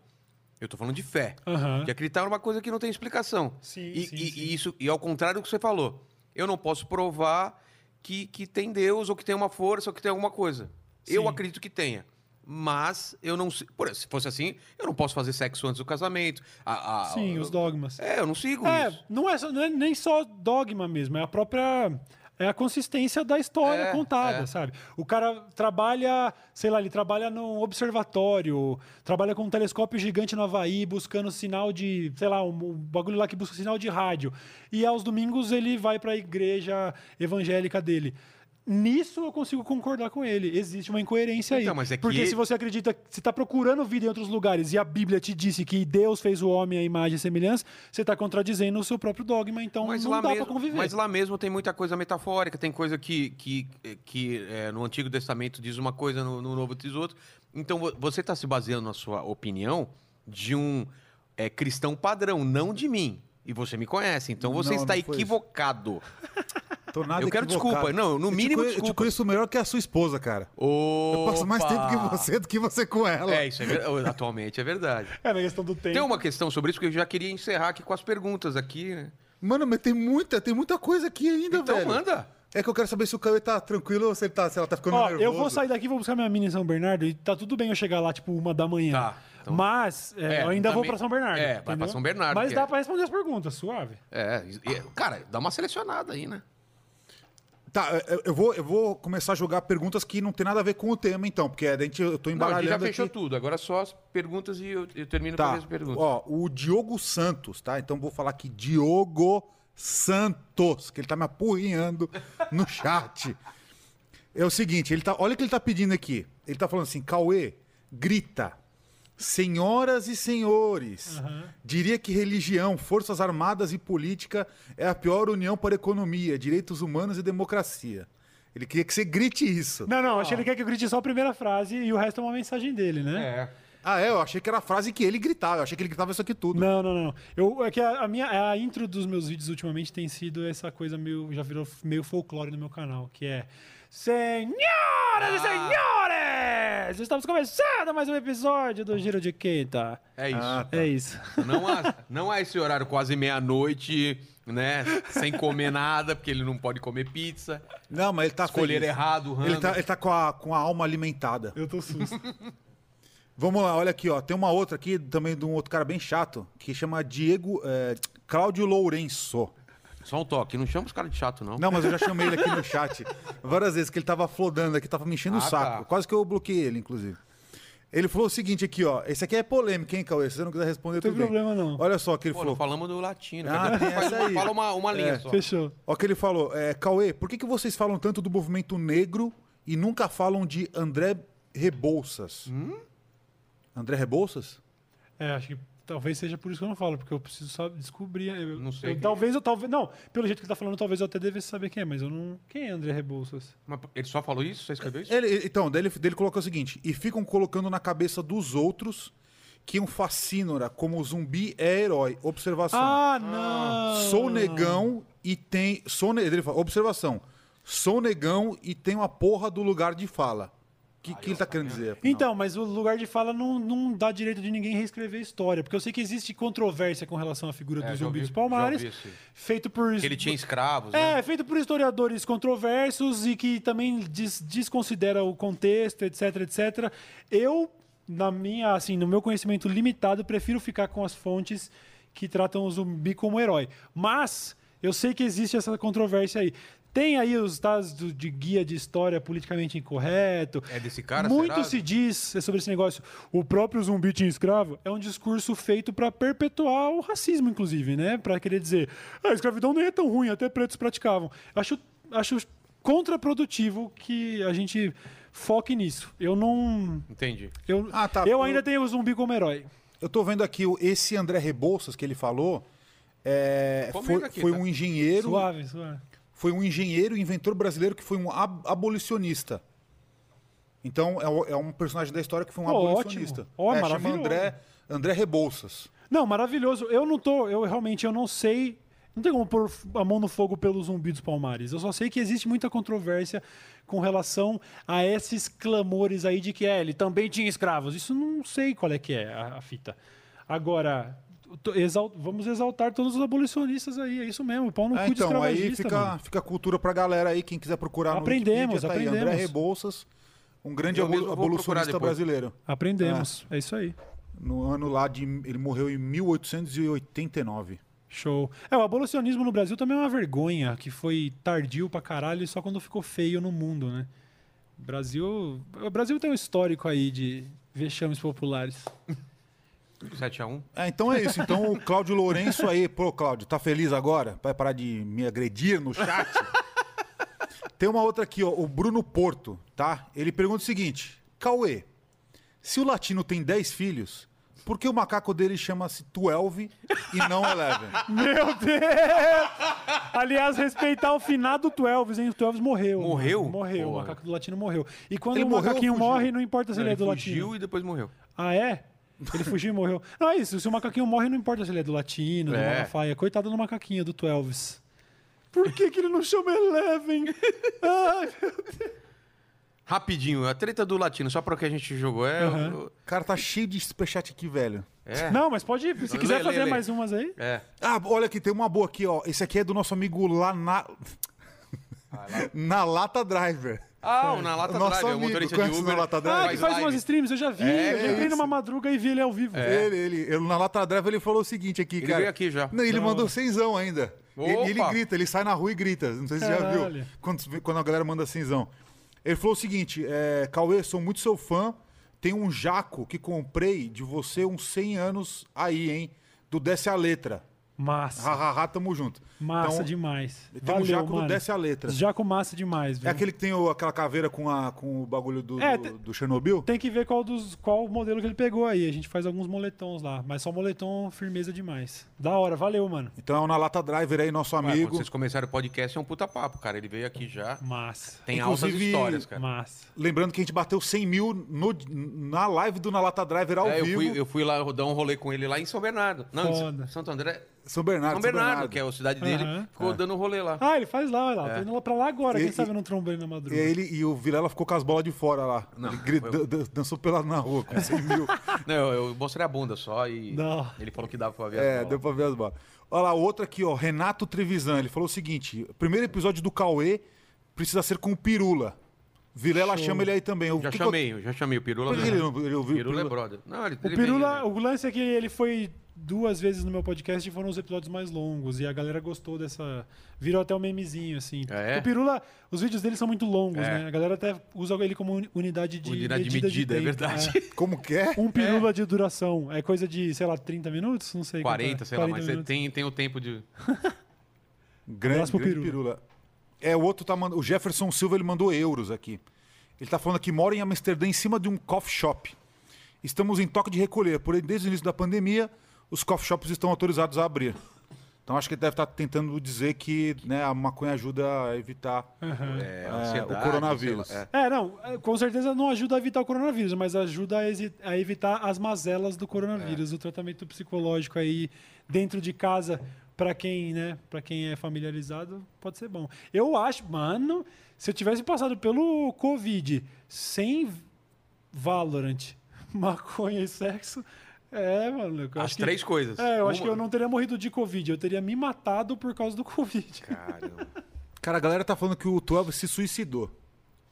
Eu tô falando de fé. Aham. De acreditar numa coisa que não tem explicação. Sim, e, sim, e- sim. e isso, e ao contrário do que você falou, eu não posso provar que, que tem Deus, ou que tem uma força, ou que tem alguma coisa. Eu Sim. acredito que tenha. Mas eu não. Por, se fosse assim, eu não posso fazer sexo antes do casamento. A- a- Sim, os dogmas. É, eu não sigo É, isso. não é, só- não é nem só dogma mesmo, é a própria. É a consistência da história É, contada, é. sabe? O cara trabalha, sei lá, ele trabalha num observatório, trabalha com um telescópio gigante no Havaí, buscando sinal de, sei lá, um, um bagulho lá que busca sinal de rádio. E aos domingos ele vai para a igreja evangélica dele. Nisso eu consigo concordar com ele. Existe uma incoerência Então, aí. mas é que Porque ele- se você acredita, se está procurando vida em outros lugares e a Bíblia te disse que Deus fez o homem à imagem e semelhança, você está contradizendo o seu próprio dogma, então Mas não lá, dá mesmo, para conviver. mas lá mesmo tem muita coisa metafórica, tem coisa que, que, que é, no Antigo Testamento diz uma coisa, no, no Novo diz outra. Então vo- você está se baseando na sua opinião de um é, cristão padrão, não de mim. E você me conhece, então você Não, está não equivocado. Tô nada Eu quero equivocado. desculpa. Não, no Eu te mínimo, conhe- Eu te conheço melhor que a sua esposa, cara. Eu passo mais Opa! tempo que você do que você com ela. É, isso é ver- atualmente é verdade. É, na questão do tempo. Tem uma questão sobre isso que eu já queria encerrar aqui com as perguntas aqui, né? Mano, mas tem muita, tem muita coisa aqui ainda, Então velho. manda. É que eu quero saber se o Cauê tá tranquilo ou se, ele tá, se ela tá ficando Ó, nervoso. eu vou sair daqui, vou buscar minha mina em São Bernardo e tá tudo bem eu chegar lá, tipo, uma da manhã. Tá, então- Mas é, É, eu ainda vou também- pra São Bernardo. É, vai pra entendeu? São Bernardo, Mas dá é- pra responder as perguntas, suave. É, e- cara, dá uma selecionada aí, né? Tá, eu- eu vou, eu vou começar a jogar perguntas que não tem nada a ver com o tema, então, porque a gente, eu tô Não, a gente embaralhando já fechou aqui. tudo. Agora só as perguntas e eu, eu termino com Tá, as perguntas. ó, o Diogo Santos, tá? Então vou falar aqui Diogo Santos, que ele tá me apurrinhando no chat. É o seguinte, ele tá, olha o que ele tá pedindo aqui. Ele tá falando assim, Cauê, grita. Senhoras e senhores, diria que religião, forças armadas e política é a pior união para a economia, direitos humanos e democracia. Ele queria que você grite isso. Não, não, acho que ele quer que eu grite só a primeira frase e o resto é uma mensagem dele, né? É. Ah, é? Eu achei que era a frase que ele gritava. Eu achei que ele gritava isso aqui tudo. Não, não, não. Eu, é que a, a minha, a intro dos meus vídeos ultimamente tem sido essa coisa meio. Já virou meio folclore no meu canal, que é. Senhoras Ah. e senhores! Estamos começando mais um episódio do Giro de Quinta. É isso. Ah, tá. É isso. Não, há, não há esse horário quase meia-noite, né? Sem comer nada, porque ele não pode comer pizza. Não, mas ele tá Escolher feliz. errado, o Ele tá, ele tá com, a, com a alma alimentada. Eu tô susto. Vamos lá, olha aqui, ó. Tem uma outra aqui também de um outro cara bem chato, que chama Diego é, Cláudio Lourenço. Só um toque, não chama os caras de chato, não. Não, mas eu já chamei ele aqui no chat várias vezes, que ele tava flodando aqui, tava me enchendo o Ah, saco. tá. Quase que eu bloqueei ele, inclusive. Ele falou o seguinte aqui, ó. Esse aqui é polêmico, hein, Cauê? Se você não quiser responder, Não tem tudo bem. problema, não. Olha só o que ele Pô, falou. falamos do latino. Ah, um tem faz essa aí. Fala uma, uma linha É. só. Fechou. Ó, o que ele falou. É, Cauê, por que, que vocês falam tanto do movimento negro e nunca falam de André Rebouças? Hum? André Rebouças? É, acho que talvez seja por isso que eu não falo, porque eu preciso só descobrir. Eu, Não sei eu- quem talvez eu talvez. Não, pelo jeito que ele tá falando, talvez eu até devesse saber quem é, mas eu não. Quem é André Rebouças? Mas ele só falou isso? Você escreveu isso? Ele, então, daí ele, daí ele colocou o seguinte: e ficam colocando na cabeça dos outros que um fascínora como zumbi é herói. Observação. Ah, não! Sou negão e tem. Sou ne- ele fala, observação. Sou negão e tenho a porra do lugar de fala. O que, que ele tá querendo dizer? afinal? Então, mas o lugar de fala não, não dá direito de ninguém reescrever a história. Porque eu sei que existe controvérsia com relação à figura É, do Zumbi dos Palmares. Feito por. Que ele tinha escravos, né? É, feito por historiadores controversos e que também des- desconsidera o contexto, etc, etc. Eu, na minha, assim, no meu conhecimento limitado, prefiro ficar com as fontes que tratam o zumbi como herói. Mas eu sei que existe essa controvérsia aí. Tem aí os dados do- de guia de história politicamente incorreto. É desse cara, Muito será? se diz sobre esse negócio. O próprio zumbi tinha escravo é um discurso feito para perpetuar o racismo, inclusive, né? Para querer dizer, "Ah, a escravidão nem é tão ruim, até pretos praticavam. Acho, acho contraprodutivo que a gente foque nisso. Eu não. Entendi. Eu, Ah, tá. eu Eu- ainda tenho o zumbi como herói. Eu tô vendo aqui o- esse André Rebouças que ele falou. é, foi, aqui, foi tá? um engenheiro. Suave, suave. Foi um engenheiro e inventor brasileiro que foi um ab- abolicionista. Então, é, o- é um personagem da história que foi um Ó, abolicionista. ótimo. Ó, é, chama maravilhoso. André, André Rebouças. Não, maravilhoso. Eu não tô, eu realmente eu não sei. Não tem como pôr a mão no fogo pelo zumbi dos palmares. Eu só sei que existe muita controvérsia com relação a esses clamores aí de que é, ele também tinha escravos. Isso não sei qual é que é a, a fita. Agora, to- exal- vamos exaltar todos os abolicionistas aí. É isso mesmo, pau no É, cu de então, aí fica, mano. fica a cultura pra galera aí, quem quiser procurar Aprendemos, no Wikipedia, tá aí, André aprendemos. Rebouças, um grande abol- abolicionista brasileiro. Aprendemos. É isso aí. No ano lá de... Ele morreu em 1889. Show. É, o abolicionismo no Brasil também é uma vergonha, que foi tardio pra caralho e só quando ficou feio no mundo, né? Brasil, o Brasil tem um histórico aí de vexames populares. 7x1. É, então é isso. Então o Cláudio Lourenço aí, pô, Cláudio, tá feliz agora? Vai parar de me agredir no chat? Tem uma outra aqui, ó, o Bruno Porto, tá? Ele pergunta o seguinte: Cauê, se o latino tem 10 filhos, por que o macaco dele chama-se 12 e não 11? Meu Deus! Aliás, respeitar o finado 12, hein? O 12 morreu. Morreu? mano. Morreu. O Porra. macaco do latino morreu. E quando Ele o morreu macaquinho fugiu? morre, não importa se ele, Ele é do fugiu latino. e depois morreu. Ah, é? Ele fugiu e morreu. Não, é isso. Se o macaquinho morre, não importa se ele é do latino, do É. Malafaia. Coitado do macaquinho, do 12. Por que, que ele não chama Eleven? Ai, meu Rapidinho, a treta do latino, só para o que a gente jogou. É. Aham. o- Cara, tá cheio de superchat aqui, velho. É. Não, mas pode ir. Se Lê, quiser lê, fazer lê. mais umas aí. É. Ah, olha aqui, tem uma boa aqui, ó. Esse aqui é do nosso amigo lá na... na Lata Driver. Ah, o na Lata Nosso Drive, é o amigo, motorista de o Uber. Na Lata Ah, Drive? que faz umas streams, eu já vi. É, eu já entrei isso. numa madruga e vi ele ao vivo. Ele, ele, ele, na Lata Driver, ele falou o seguinte aqui, Ele cara. veio aqui já. Não, ele Não. mandou cenzão ainda. Ele, ele grita, ele sai na rua e grita. Não sei se você já viu. Quando, quando a galera manda cenzão. Ele falou o seguinte: é, Cauê, sou muito seu fã. Tem um jaco que comprei de você uns 100 anos aí, hein? Do Desce a Letra. Massa. Hahaha, tamo junto. Massa Então, demais. Tem um Valeu, jaco mano. Desce a Letra. Jaco massa demais, É aquele que tem o- aquela caveira com, a, com o bagulho do, É, do, do Chernobyl? Tem que ver qual, dos, qual modelo que ele pegou aí. A gente faz alguns moletons lá. Mas só moletom firmeza demais. Da hora, valeu, mano. Então é o Na Lata Driver aí, nosso Ué, quando amigo. vocês começaram o podcast, é um puta papo, cara. Ele veio aqui já. Massa. Tem altas Inclusive- histórias, cara. Massa. Lembrando que a gente bateu 100 mil no- na live do Na Lata Driver ao É, eu, vivo. fui, eu fui lá dar um rolê com ele lá em São Bernardo. Não, Foda. em Santo André. São Bernardo. São Bernardo, que é a cidade dele. Aham. Ficou dando um rolê lá. Ah, ele faz lá, olha lá. É. Tô indo lá pra lá agora. Quem E- sabe e- eu não trombo ele na E, madruga. ele, e o Vilela ficou com as bolas de fora lá. Não, ele eu- dan- dan- dançou pelado na rua com 100 mil. Não, eu, eu mostrei a bunda só e Não. ele falou que dava pra ver as é, bolas. deu pra ver as bolas. Olha lá, outro aqui, ó. Renato Trevisan. Ele falou o seguinte: primeiro episódio do Cauê precisa ser com o Pirula. Vilela Show. chama ele aí também. O Já que que eu- chamei, já chamei o Pirula. Por que ele não ele ouviu? Pirula é brother. Não, ele, O ele Pirula, vem, né? o lance é que ele foi duas vezes no meu podcast e foram os episódios mais longos. E a galera gostou dessa. Virou até um memezinho, assim. Ah, é? O Pirula, os vídeos dele são muito longos, É. né? A galera até usa ele como uni- unidade de Unidade de medida. medida, é tempo, verdade. é. Como que é? Um pirula de duração. É coisa de, sei lá, 30 minutos? Não sei. quanto 40, é. sei lá, 40 mas você minutos. tem, tem o tempo de. Grande, grande Pirula. Pirula. É, o outro tá mandando. O Jefferson Silva ele mandou euros aqui. Ele tá falando que mora em Amsterdã em cima de um coffee shop. Estamos em toque de recolher, porém, desde o início da pandemia, os coffee shops estão autorizados a abrir. Então acho que ele deve estar tentando dizer que né, a maconha ajuda a evitar É, É, ansiedade, o coronavírus. lá, é. É, não, é, com certeza não ajuda a evitar o coronavírus, mas ajuda a, evitar as mazelas do É. coronavírus, o tratamento psicológico aí dentro de casa, pra quem, né, para quem é familiarizado, pode ser bom. Eu acho, mano, se eu tivesse passado pelo Covid sem Valorant, maconha e sexo, é, mano, eu As acho que- três coisas. É, eu acho Uma- que eu não teria morrido de Covid, eu teria me matado por causa do Covid. Caramba. Cara, a galera tá falando que o 12 se suicidou.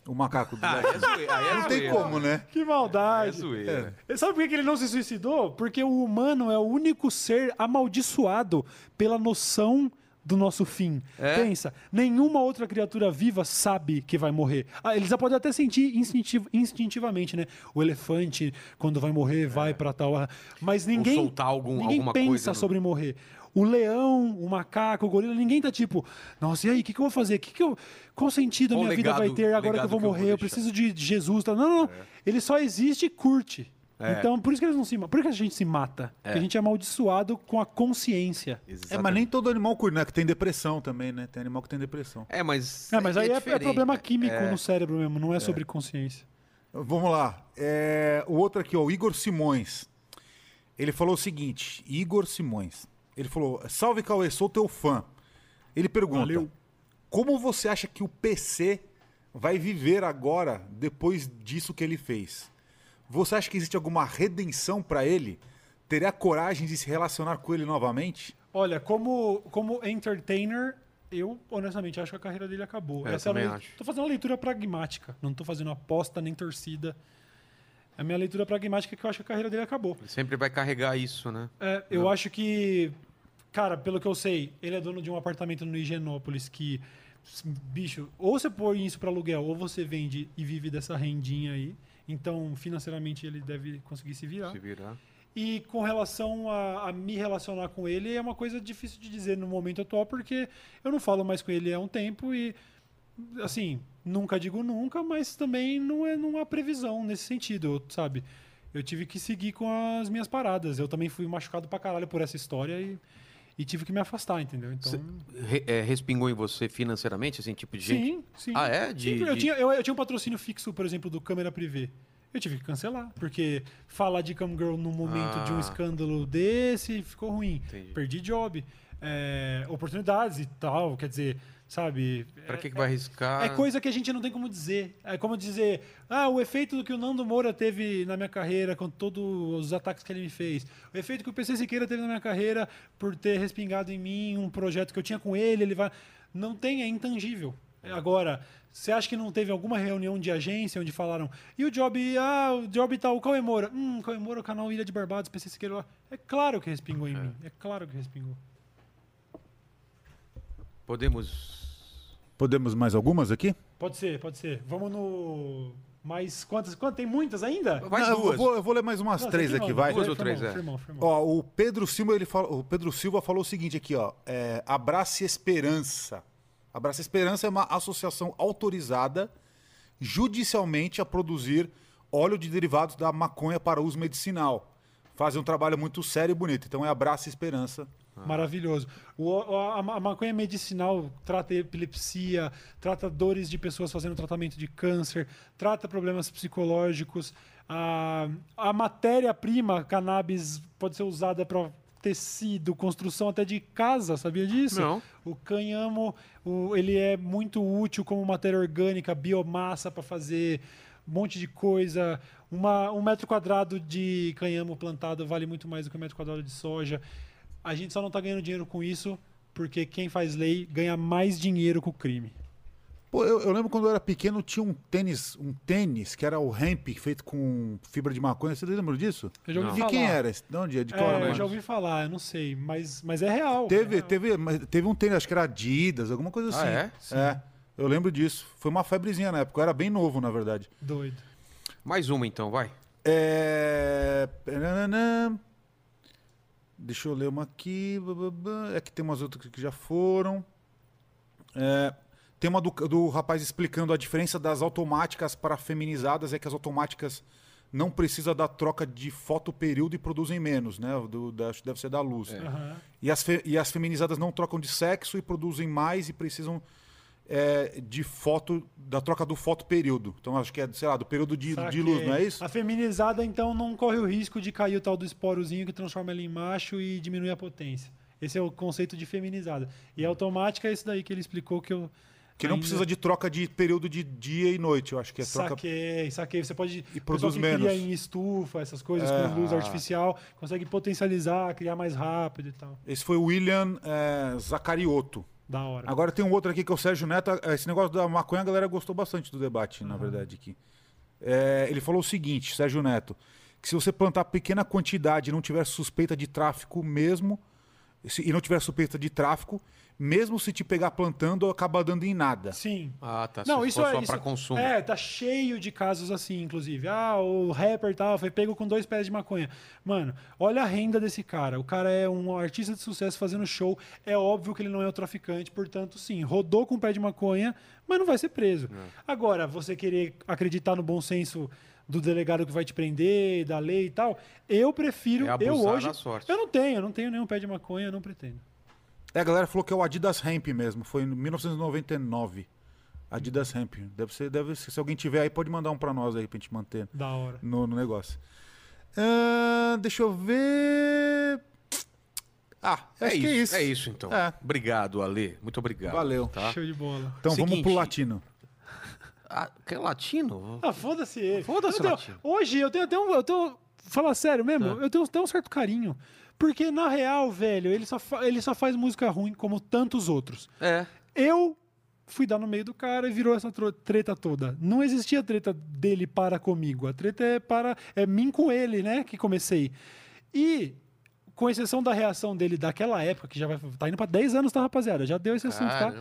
O macaco do Ah, aí é zoeira. Aí é Não tem zoeira. como, né? Que Aí é maldade. zoeira. Sabe por que ele não se suicidou? Porque o humano é o único ser amaldiçoado pela noção do nosso fim. É? Pensa, nenhuma outra criatura viva sabe que vai morrer. Ah, eles podem até sentir instintiv- instintivamente, né? O elefante, quando vai morrer, vai pra tal. ah, Mas ninguém, soltar algum- ninguém alguma pensa coisa no- sobre morrer. O leão, o macaco, o gorila, ninguém tá tipo, nossa, e aí, o que, que eu vou fazer? Que que eu, qual sentido a Qual minha vida vai legado- ter agora que eu legado vou que eu vou morrer? Eu, deixar? preciso de de Jesus. Tá? Não, não, não. Ele só existe e curte. É. Então, por isso que eles não se matam. Por que a gente se mata? Porque a gente é amaldiçoado com a consciência. É, mas nem todo animal curte, né? Que tem depressão também, né? Tem animal que tem depressão. É, mas. É, mas aí é, é diferente, problema né? químico É. no cérebro mesmo, não é sobre consciência. Vamos lá. É, o outro aqui, ó, o Igor Simões. Ele falou o seguinte: Igor Simões. Ele falou: Salve Cauê, sou teu fã. Ele pergunta: Valeu. Como você acha que o PC vai viver agora, depois disso que ele fez? Você acha que existe alguma redenção pra ele? Teria coragem de se relacionar com ele novamente? Olha, como, como entertainer, eu honestamente acho que a carreira dele acabou. É, eu é a também lei- acho. Tô fazendo uma leitura pragmática. Não tô fazendo aposta nem torcida. A minha leitura pragmática é que eu acho que a carreira dele acabou. Ele sempre vai carregar isso, né? É, eu acho que, cara, pelo que eu sei, ele é dono de um apartamento no Higienópolis que, bicho, ou você põe isso para aluguel, ou você vende e vive dessa rendinha aí. Então, financeiramente, ele deve conseguir se virar. Se virar. E com relação a, a me relacionar com ele, é uma coisa difícil de dizer no momento atual, porque eu não falo mais com ele há um tempo e, assim, nunca digo nunca, mas também não, é, não há previsão nesse sentido, sabe? Eu tive que seguir com as minhas paradas. Eu também fui machucado pra caralho por essa história e, e tive que me afastar, entendeu? Então, re- é, respingou em você financeiramente, assim, tipo de gente? sim, sim. Ah, é? De, Sim, eu, de- tinha, eu, eu tinha um patrocínio fixo, por exemplo, do câmera privê. Eu tive que cancelar, porque falar de Cam Girl num momento de um Ah. escândalo desse ficou ruim. Entendi. Perdi job. é, oportunidades e tal. Quer dizer, sabe? Pra é- que, que vai arriscar? é coisa que a gente não tem como dizer. É como dizer, ah, o efeito do que o Nando Moura teve na minha carreira com todos os ataques que ele me fez. O efeito que o PC Siqueira teve na minha carreira por ter respingado em mim um projeto que eu tinha com ele, ele vai... Não tem, é intangível. Agora, você acha que não teve alguma reunião de agência onde falaram e o job, ah, o job tal, o Cauê Moura? Hum, Cauê Moura, o canal Ilha de Barbados, PC Siqueira. É claro que respingou em mim. É claro que respingou. Podemos. Podemos mais algumas aqui? Pode ser, pode ser. Vamos no... Mais quantas? Quantas? Tem muitas ainda? Vai Não, eu, duas. vou, eu vou ler mais umas Não, três aqui, vai. Duas ou três, é. firmão, firmão. Ó, o Pedro Silva, ele fala, o Pedro Silva falou o seguinte aqui, ó. É, Abrace Esperança. Abrace Esperança é uma associação autorizada judicialmente a produzir óleo de derivados da maconha para uso medicinal. Fazem um trabalho muito sério e bonito. Então é Abrace Esperança. Maravilhoso. O, a, a maconha medicinal trata epilepsia, trata dores de pessoas fazendo tratamento de câncer, trata problemas psicológicos. A, a matéria-prima cannabis pode ser usada para tecido, construção até de casa, sabia disso? Não. O cânhamo, o- ele é muito útil como matéria orgânica, biomassa para fazer um monte de coisa. Uma, um metro quadrado de canhamo plantado vale muito mais do que um metro quadrado de soja. A gente só não está ganhando dinheiro com isso porque quem faz lei ganha mais dinheiro com o crime. Pô, eu, eu lembro quando eu era pequeno, tinha um tênis, um tênis que era o hemp, feito com fibra de maconha. Você lembra disso? Eu já ouvi De falar. quem era? De onde é? De qual É, era? eu já ouvi falar, eu não sei, mas, mas é real. Teve, é real. teve, mas teve um tênis, acho que era Adidas, alguma coisa Ah, assim. é? É, eu lembro disso. Foi uma febrezinha na época, eu era bem novo, na verdade. Doido. Mais uma então, vai. É... Deixa eu ler uma aqui. É que tem umas outras que já foram. É, Tem uma do, do rapaz explicando a diferença das automáticas para feminizadas. É que as automáticas não precisam da troca de fotoperíodo e produzem menos, né? Do, da- acho que deve ser da luz. Aham. E as, fe- e as feminizadas não trocam de sexo e produzem mais e precisam é, de foto, da troca do fotoperíodo. Então acho que é, sei lá, do período de, de luz, não é isso? A feminizada, então, não corre o risco de cair o tal do esporozinho que transforma ela em macho e diminui a potência. Esse é o conceito de feminizada. E a automática é esse daí que ele explicou que eu. Que não ainda- precisa de troca de período de dia e noite, eu acho que é troca. Saquei, saquei. Você pode. E produz que cria menos. em estufa, essas coisas, É. com luz artificial, consegue potencializar, criar mais rápido e tal. Esse foi o William é, Zacariotto. Da hora. Agora tem um outro aqui que é o Sérgio Neto. Esse negócio da maconha a galera gostou bastante do debate, na verdade, aqui. É, ele falou o seguinte, Sérgio Neto, que se você plantar pequena quantidade e não tiver suspeita de tráfico mesmo, se- e não tiver suspeita de tráfico, mesmo se te pegar plantando, acaba dando em nada. Sim. Ah, tá. Não, isso é só isso, pra consumo. É, tá cheio de casos assim, inclusive. Ah, o rapper tal foi pego com dois pés de maconha. Mano, olha a renda desse cara. O cara é um artista de sucesso fazendo show. É óbvio que ele não é o traficante, portanto, sim, rodou com pé de maconha, mas não vai ser preso. Agora, você querer acreditar no bom senso do delegado que vai te prender, da lei e tal, eu prefiro, É eu hoje, eu não tenho, eu não tenho nenhum pé de maconha, eu não pretendo. É, a galera falou que é o Adidas Hemp mesmo, foi em 1999. Adidas Hemp. Deve ser, deve ser. Se alguém tiver aí, pode mandar um pra nós aí pra gente manter Da hora. no, no negócio. Ah, deixa eu ver. Ah, É acho isso, que é isso. é isso então. É. Obrigado, Ale. Muito obrigado. Valeu. Tá? Show de bola. Então vamos Seguinte. pro latino. Ah, que é latino? Ah, foda-se ele. Foda-se, Latino. Hoje eu tenho até um. Eu tenho, falar sério mesmo, eu tenho até um certo carinho. Porque, na real, velho, ele só, ele só faz música ruim como tantos outros. É. Eu fui dar no meio do cara e virou essa treta toda. Não existia treta dele para comigo. A treta é para. É mim com ele, né? Que comecei. E. Com exceção da reação dele daquela época, que já vai. Tá indo pra 10 anos, tá, rapaziada? Já deu esse assunto, tá?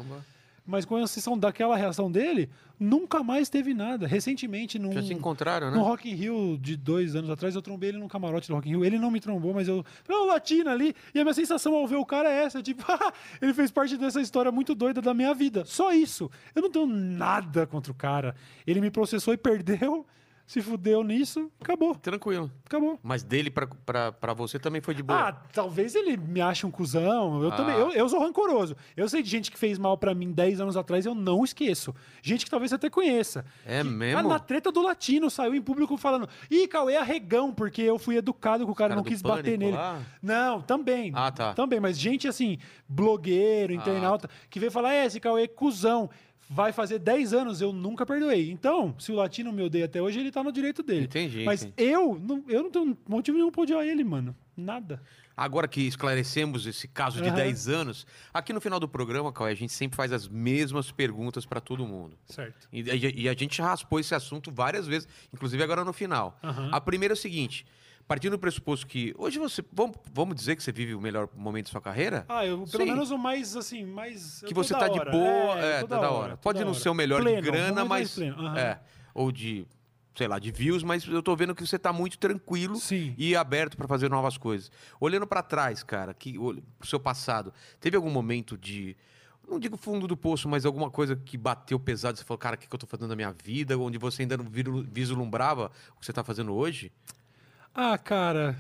Mas com exceção daquela reação dele, nunca mais teve nada. Recentemente, num, Já se encontraram, né? no Rock in Rio de dois anos atrás, eu trombei ele no camarote do Rock in Rio. Ele não me trombou, mas eu... "Ô, Latina ali. E a minha sensação ao ver o cara é essa, tipo... ele fez parte dessa história muito doida da minha vida. Só isso. Eu não tenho nada contra o cara. Ele me processou e perdeu. Se fudeu nisso, acabou. Tranquilo. Acabou. Mas dele pra, pra, pra você também foi de boa. Ah, talvez ele me ache um cuzão. Eu Ah. também. Eu, eu sou rancoroso. Eu sei de gente que fez mal pra mim 10 anos atrás, eu não esqueço. Gente que talvez você até conheça. É Que- mesmo? Ah, na treta do latino, saiu em público falando: Ih, Cauê é arregão, porque eu fui educado com o cara, Cara não do quis bater Pânico nele. lá? Não, também. Ah, tá. Também, mas gente assim, blogueiro, Ah. internauta, que veio falar: é, esse Cauê é cuzão. Vai fazer 10 anos, eu nunca perdoei. Então, se o latino me odeia até hoje, ele tá no direito dele. Entendi, Mas entendi. eu não, eu não tenho motivo nenhum pra odiar ele, mano. Nada. Agora que esclarecemos esse caso de Aham. 10 anos, aqui no final do programa, Cauê, a gente sempre faz as mesmas perguntas pra todo mundo. Certo. E, e- a gente raspou esse assunto várias vezes, inclusive agora no final. Aham. A primeira é o seguinte: partindo do pressuposto que hoje você. Vamos, vamos dizer que você vive o melhor momento da sua carreira? Ah, eu, pelo Sim. menos o mais, assim, mais... que você da tá de boa, é, tô tá da hora. Pode da não hora. ser o melhor Pleno, de grana, mas. aham. É. Ou de, sei lá, de views, mas eu tô vendo que você tá muito tranquilo Sim. e aberto pra fazer novas coisas. Olhando pra trás, cara, que, pro seu passado, teve algum momento de. Não digo fundo do poço, mas alguma coisa que bateu pesado, você falou, cara, o que, que eu tô fazendo na minha vida? Onde você ainda não vislumbrava o que você tá fazendo hoje? Ah, cara...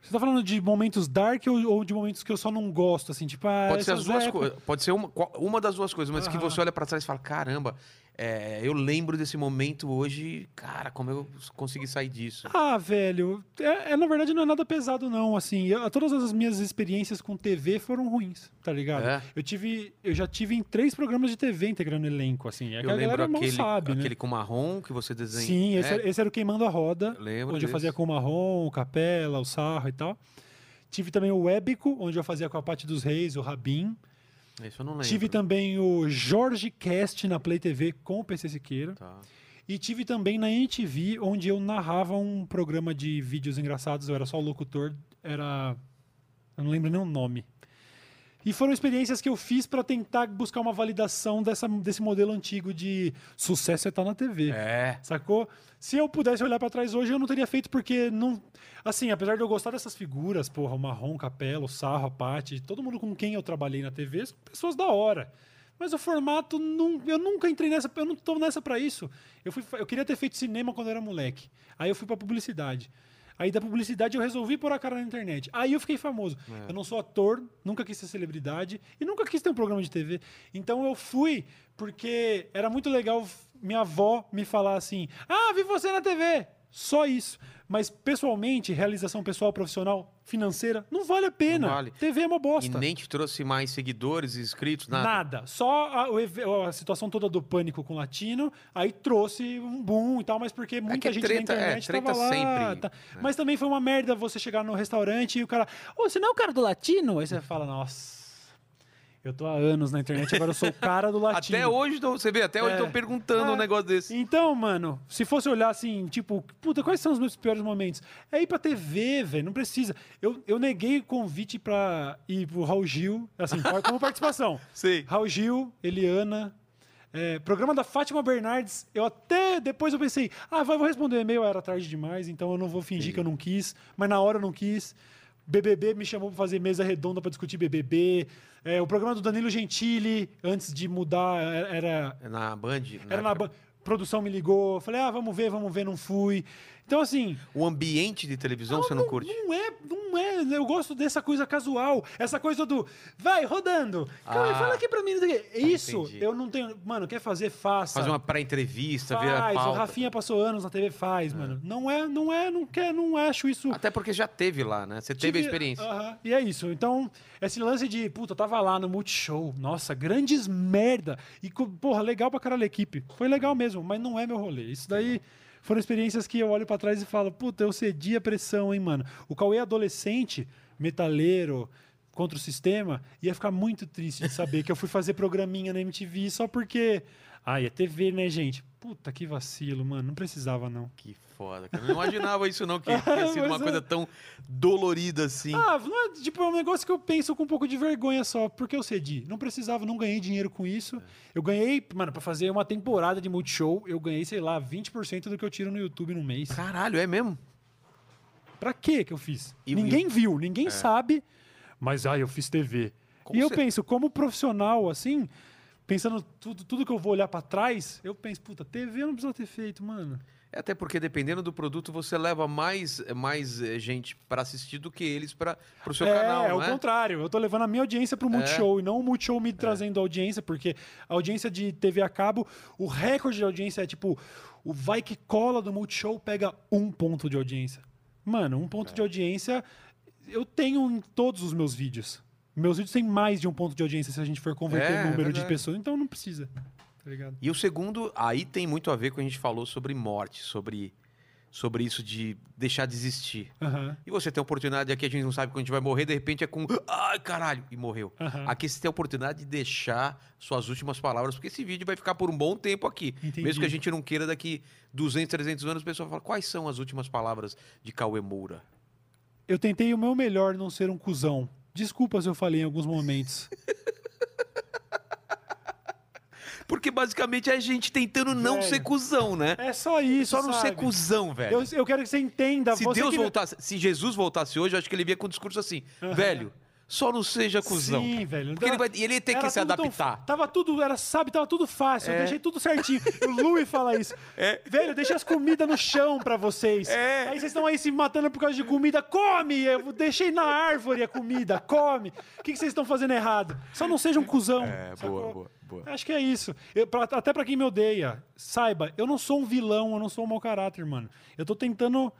Você tá falando de momentos dark ou, ou de momentos que eu só não gosto, assim, tipo... Ah, Pode ser as duas épocas- coisas. Pode ser uma, uma das duas coisas, mas que você olha pra trás e fala: caramba, é, eu lembro desse momento hoje, cara, como eu consegui sair disso. Ah, velho, é, é, na verdade não é nada pesado não, assim, eu- todas as minhas experiências com TV foram ruins, tá ligado? É? Eu tive, eu já tive em três programas de TV integrando elenco, assim, é que eu lembro aquele, sabe, né? aquele com marrom que você desenha. Sim, esse, É, era- esse era o Queimando a Roda, Eu lembro onde eu desse. fazia com o Marrom, o Capela, o Sarro e tal. Tive também o Ébico, onde eu fazia com a Paty dos Reis, o Rabin. Isso eu não lembro. Tive também o Jorge Cast na Play TV com o PC Siqueira. Tá. E tive também na NTV, onde eu narrava um programa de vídeos engraçados. Eu era só o locutor, era. Eu não lembro nem o nome. E foram experiências que eu fiz para tentar buscar uma validação dessa, desse modelo antigo de sucesso é estar na TV. É. Sacou? Se eu pudesse olhar pra trás hoje, eu não teria feito, porque não. Assim, apesar de eu gostar dessas figuras, porra, o Marrom, o Capela, o Sarro, a Paty, todo mundo com quem eu trabalhei na TV, são pessoas da hora. Mas o formato, não, eu nunca entrei nessa, eu não tô nessa pra isso. Eu, fui, eu queria ter feito cinema quando eu era moleque. Aí eu fui pra publicidade. Aí da publicidade eu resolvi pôr a cara na internet. Aí eu fiquei famoso. Eu não sou ator, nunca quis ser celebridade e nunca quis ter um programa de TV. Então eu fui porque era muito legal minha avó me falar assim: "Ah, vi você na TV". Só isso. Mas pessoalmente, realização pessoal, profissional, financeira, não vale a pena. Vale. TV é uma E bosta. nem te trouxe mais seguidores, inscritos, nada. Nada. Só a, a situação toda do pânico com o latino, aí trouxe um boom e tal, mas porque muita que gente treta- na é, internet treta tava lá. sempre, tá. né? Mas também foi uma merda você chegar no restaurante e o cara, ô, você não é o cara do latino? Aí você fala, nossa, eu tô há anos na internet, agora eu sou o cara do latino. Até hoje, tô- você vê, até hoje É. estão perguntando um É. negócio desse. Então, mano, se fosse olhar assim, tipo, puta, quais são os meus piores momentos? É ir pra TV, velho, não precisa. Eu, eu neguei o convite pra ir pro Raul Gil, assim, como participação. Sei. Raul Gil, Eliana. é, programa da Fátima Bernardes, eu até depois eu pensei, ah, vai, vou responder o e-mail, era tarde demais, então eu não vou fingir que eu não quis, mas na hora eu não quis. BBB me chamou pra fazer mesa redonda pra discutir BBB. É, o programa do Danilo Gentili, antes de mudar, era, Na Band. era na época. ban- produção me ligou, falei, ah, vamos ver, vamos ver, não fui. Então, assim, O ambiente de televisão você não curte? não é, não é. Eu gosto dessa coisa casual. Essa coisa do. Vai, rodando. Cara, Ah. fala aqui pra mim. não quê. Isso, entendi. eu não tenho. Mano, quer fazer, faça. Fazer uma pré-entrevista, ver a Faz, o pauta. Rafinha passou anos na TV, faz, mano. Não é, não é, não quer, não acho isso. Até porque já teve lá, né? Você teve a Tive- experiência. Aham, E é isso. Então, esse lance de, puta, tava lá no Multishow. Nossa, grandes merda. E, porra, legal pra caralho a equipe. Foi legal mesmo, mas não é meu rolê. Isso daí foram experiências que eu olho pra trás e falo, puta, eu cedi a pressão, hein, mano. O Cauê adolescente, metaleiro, contra o sistema, ia ficar muito triste de saber que eu fui fazer programinha na MTV só porque. Ai, é TV, né, gente? Puta, que vacilo, mano. Não precisava, não. Que foda, cara. Eu não imaginava isso, não, que tinha sido uma é. coisa tão dolorida assim. Ah, não é, tipo, é um negócio que eu penso com um pouco de vergonha só, porque eu cedi. Não precisava, não ganhei dinheiro com isso. Eu ganhei, mano, pra fazer uma temporada de Multishow, eu ganhei, sei lá, 20% do que eu tiro no YouTube no mês. Caralho, é mesmo? Pra quê que eu fiz? E- ninguém viu, ninguém sabe, mas, ah, eu fiz TV. Como e eu você- penso, como profissional, assim, pensando tudo, tudo que eu vou olhar pra trás, eu penso, puta, TV eu não precisava ter feito, mano. É Até porque dependendo do produto, você leva mais, mais eh, gente pra assistir do que eles para o seu é, canal, é o é? contrário. Eu tô levando a minha audiência pro Multishow e não o Multishow me trazendo audiência, porque a audiência de TV a cabo, o recorde de audiência é tipo, o vai que cola do Multishow pega um ponto de audiência. Mano, um ponto de audiência eu tenho em todos os meus vídeos. Meus vídeos têm mais de um ponto de audiência se a gente for converter É, o número de pessoas, então não precisa. Tá ligado? E o segundo, aí tem muito a ver com o que a gente falou sobre morte, sobre, sobre isso de deixar de existir. E você tem a oportunidade aqui, a gente não sabe quando a gente vai morrer, de repente é com. Ai, caralho! E morreu. Aham. Aqui você tem a oportunidade de deixar suas últimas palavras, porque esse vídeo vai ficar por um bom tempo aqui. Entendi. Mesmo que a gente não queira, daqui 200, 300 anos, o pessoal fala: quais são as últimas palavras de Cauê Moura? Eu tentei o meu melhor não ser um cuzão. Desculpa se eu falei em alguns momentos. Porque basicamente é a gente tentando não Velho. ser cuzão, né? É só isso, Só não ser sabe? cuzão, velho. Eu, eu quero que você entenda. Se você Deus que... voltasse, se Jesus voltasse hoje, eu acho que ele vinha com um discurso assim, velho, só não seja cuzão. Sim, velho. Porque ele, vai, e ele ter que se tudo tão- adaptar. tava tudo, era, sabe, tava tudo fácil. Eu É. deixei tudo certinho. o Louis fala isso. Velho, eu deixei as comidas no chão pra vocês. É. Aí vocês estão aí se matando por causa de comida. Come! Eu deixei na árvore a comida. Come! O que, que vocês estão fazendo errado? Só não seja um cuzão. É, sacou? boa, boa, boa. Acho que é isso. Eu- pra- até pra quem me odeia, saiba, eu não sou um vilão, eu não sou um mau caráter, mano. Eu tô tentando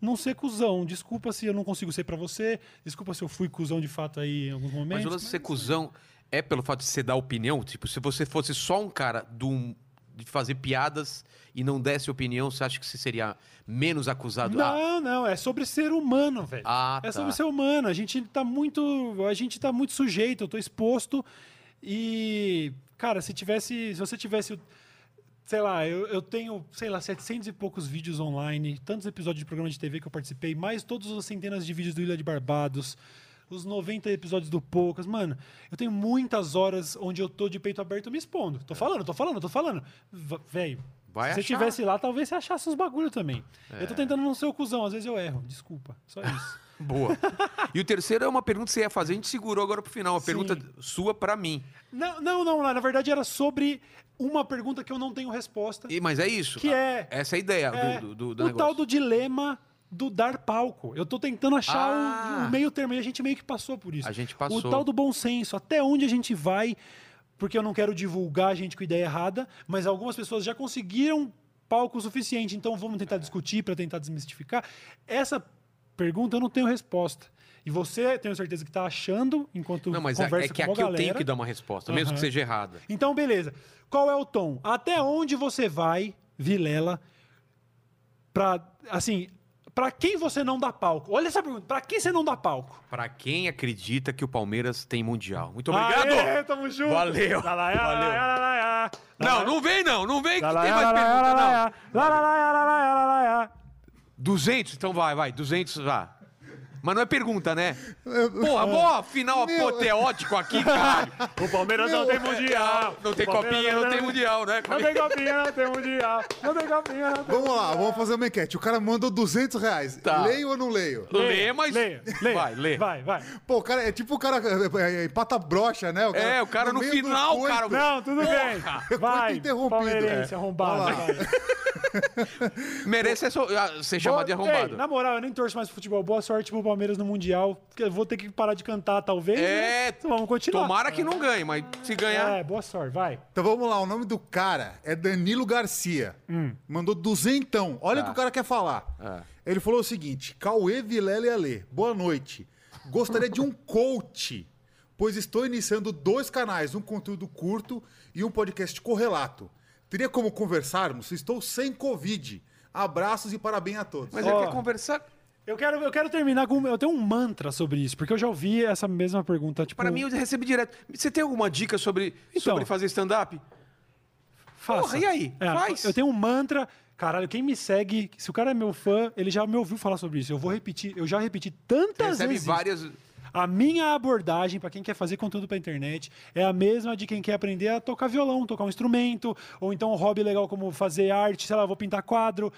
não ser cuzão. Desculpa se eu não consigo ser pra você. Desculpa se eu fui cuzão de fato aí em alguns momentos. Mas o lance de ser cuzão é pelo fato de você dar opinião? Tipo, se você fosse só um cara do, de fazer piadas e não desse opinião, você acha que você seria menos acusado? Ah, Não, não, é sobre ser humano, velho. Ah, é tá. sobre ser humano. A gente tá muito, a gente tá muito sujeito, eu tô exposto e cara, se tivesse, se você tivesse sei lá, eu, eu tenho, sei lá, 700 e poucos vídeos online, tantos episódios de programa de TV que eu participei, mais todas as centenas de vídeos do Ilha de Barbados, os 90 episódios do Poucas. Mano, eu tenho muitas horas onde eu tô de peito aberto me expondo. Tô falando, tô falando, tô falando. Velho, Vai se você achar. tivesse lá, talvez você achasse uns bagulho também. Eu tô tentando não ser o cuzão, às vezes eu erro. Desculpa, só isso. Boa. e o terceiro é uma pergunta que você ia fazer, a gente segurou agora pro final. Uma Sim. pergunta sua pra mim. não, não, não, na verdade era sobre uma pergunta que eu não tenho resposta. E- mas é isso. Que é- Essa é a ideia É, do, do, do o negócio. tal do dilema do dar palco. Eu tô tentando achar o- Ah. o, meio termo e a gente meio que passou por isso. A gente passou. O tal do bom senso, até onde a gente vai, porque eu não quero divulgar a gente com ideia errada, mas algumas pessoas já conseguiram palco suficiente, então vamos tentar discutir para tentar desmistificar. Essa pergunta eu não tenho resposta. E você, tenho certeza que tá achando enquanto Não, mas é, conversa é que com aqui eu tenho galera. que dar uma resposta, mesmo que seja errada. Então, beleza. Qual é o tom? Até onde você vai, Vilela, pra, assim, pra quem você não dá palco? Olha essa pergunta, pra quem você não dá palco? Pra quem acredita que o Palmeiras tem Mundial. Muito obrigado! Aê, tamo junto! Valeu! Lá, Valeu. lá, lá. Não, não vem não, não vem que tem mais pergunta, não. 200? Então vai, vai, 200 já. Mas não é pergunta, né? Porra, mó final Meu. apoteótico aqui, caralho. O Palmeiras não Meu, tem mundial. Não tem O copinha, não tem mundial, né? Não tem copinha, não tem mundial. Não tem copinha, não tem Vamos lá, vamos fazer uma enquete. O cara mandou 200 reais. Tá. Leio ou não leio? Lê, mas... Leia, leia. Vai, lê. Vai, vai. Pô, o cara é tipo o cara é, é, empata brocha, né? É, o cara no do final, coito. cara... Não, tudo Porra! bem. Vai, interrompido. palmeirense, É. arrombado. Merece ser, ah, ser chamado de arrombado. na moral, eu nem torço mais pro futebol. Boa sorte pro Palmeiras no Mundial. Eu vou ter que parar de cantar, talvez. É, né? Então vamos continuar. Tomara que não ganhe, mas se ganhar... É, boa sorte, vai. Então vamos lá, o nome do cara é Danilo Garcia. Mandou duzentão. Olha o que o cara quer falar. É. Ele falou o seguinte: Cauê Vilela e Alê, boa noite. Gostaria de um coach, pois estou iniciando dois canais, um conteúdo curto e um podcast correlato. Teria como conversarmos? Estou sem Covid. Abraços e parabéns a todos. Mas é que conversar... Eu quero, eu quero terminar com. Eu tenho um mantra sobre isso, porque eu já ouvi essa mesma pergunta. Tipo, Pra mim, eu recebo direto. Você tem alguma dica sobre, Então. sobre fazer stand-up? faça. Porra, e aí? É, Faz. Eu tenho um mantra. Caralho, quem me segue, se o cara é meu fã, ele já me ouviu falar sobre isso. Eu vou repetir, eu já repeti tantas Recebe vezes. várias... A minha abordagem para quem quer fazer conteúdo para internet é a mesma de quem quer aprender a tocar violão, tocar um instrumento, ou então um hobby legal como fazer arte, sei lá, vou pintar quadro.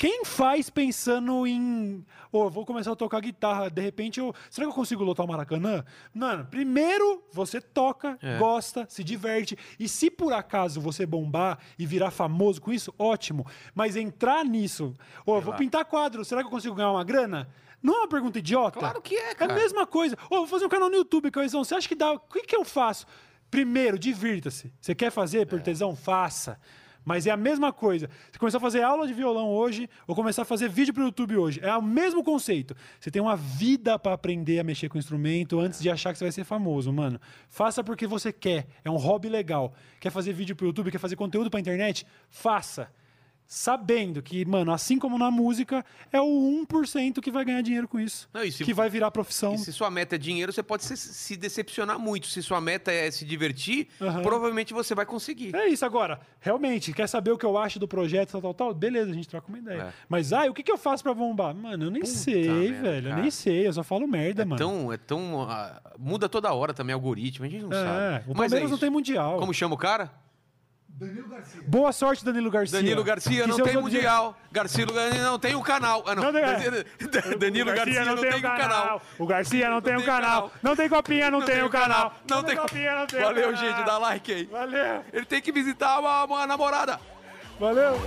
Quem faz pensando em. Ô, eu vou começar a tocar guitarra, de repente eu. Será que eu consigo lotar o Maracanã? Mano, primeiro você toca, É. gosta, se diverte. E se por acaso você bombar e virar famoso com isso, ótimo. Mas entrar nisso. Ô, eu vou lá. pintar quadro, será que eu consigo ganhar uma grana? Não é uma pergunta idiota? Claro que é, É cara. a mesma coisa. Ô, vou fazer um canal no YouTube, Cauizão. Você acha que dá. O que, que eu faço? Primeiro, divirta-se. Você quer fazer por tesão? Faça. Mas é a mesma coisa. Você começar a fazer aula de violão hoje ou começar a fazer vídeo pro YouTube hoje. É o mesmo conceito. Você tem uma vida para aprender a mexer com o instrumento antes de achar que você vai ser famoso, mano. Faça porque você quer. É um hobby legal. Quer fazer vídeo pro YouTube, quer fazer conteúdo pra internet? Faça. Sabendo que, mano, assim como na música, é o 1% que vai ganhar dinheiro com isso. Não, se- que vai virar profissão. Se sua meta é dinheiro, você pode se, se decepcionar muito. Se sua meta é se divertir, Aham. provavelmente você vai conseguir. É isso agora. Realmente, quer saber o que eu acho do projeto, tal, tal, tal? Beleza, a gente troca uma ideia. É. Mas, ai, o que, que eu faço pra bombar? Mano, eu nem sei, merda, velho. Eu cara. nem sei, eu só falo merda, É mano. tão, é tão. ah, muda toda hora também o algoritmo, a gente não É, sabe. o Mas é Palmeiras não isso. tem mundial. Como chama o cara? Danilo Garcia. Boa sorte, Danilo Garcia. Danilo Garcia não tem mundial. Garcia não tem o canal. Ah, não. Não tem- Dan- Danilo Garcia, não tem o canal. O Garcia não tem o canal. canal. Não tem copinha, não, tem, o canal. Não tem copinha, não tem o Valeu, gente. Dá like aí. Valeu. Ele tem que visitar uma, uma namorada. Valeu.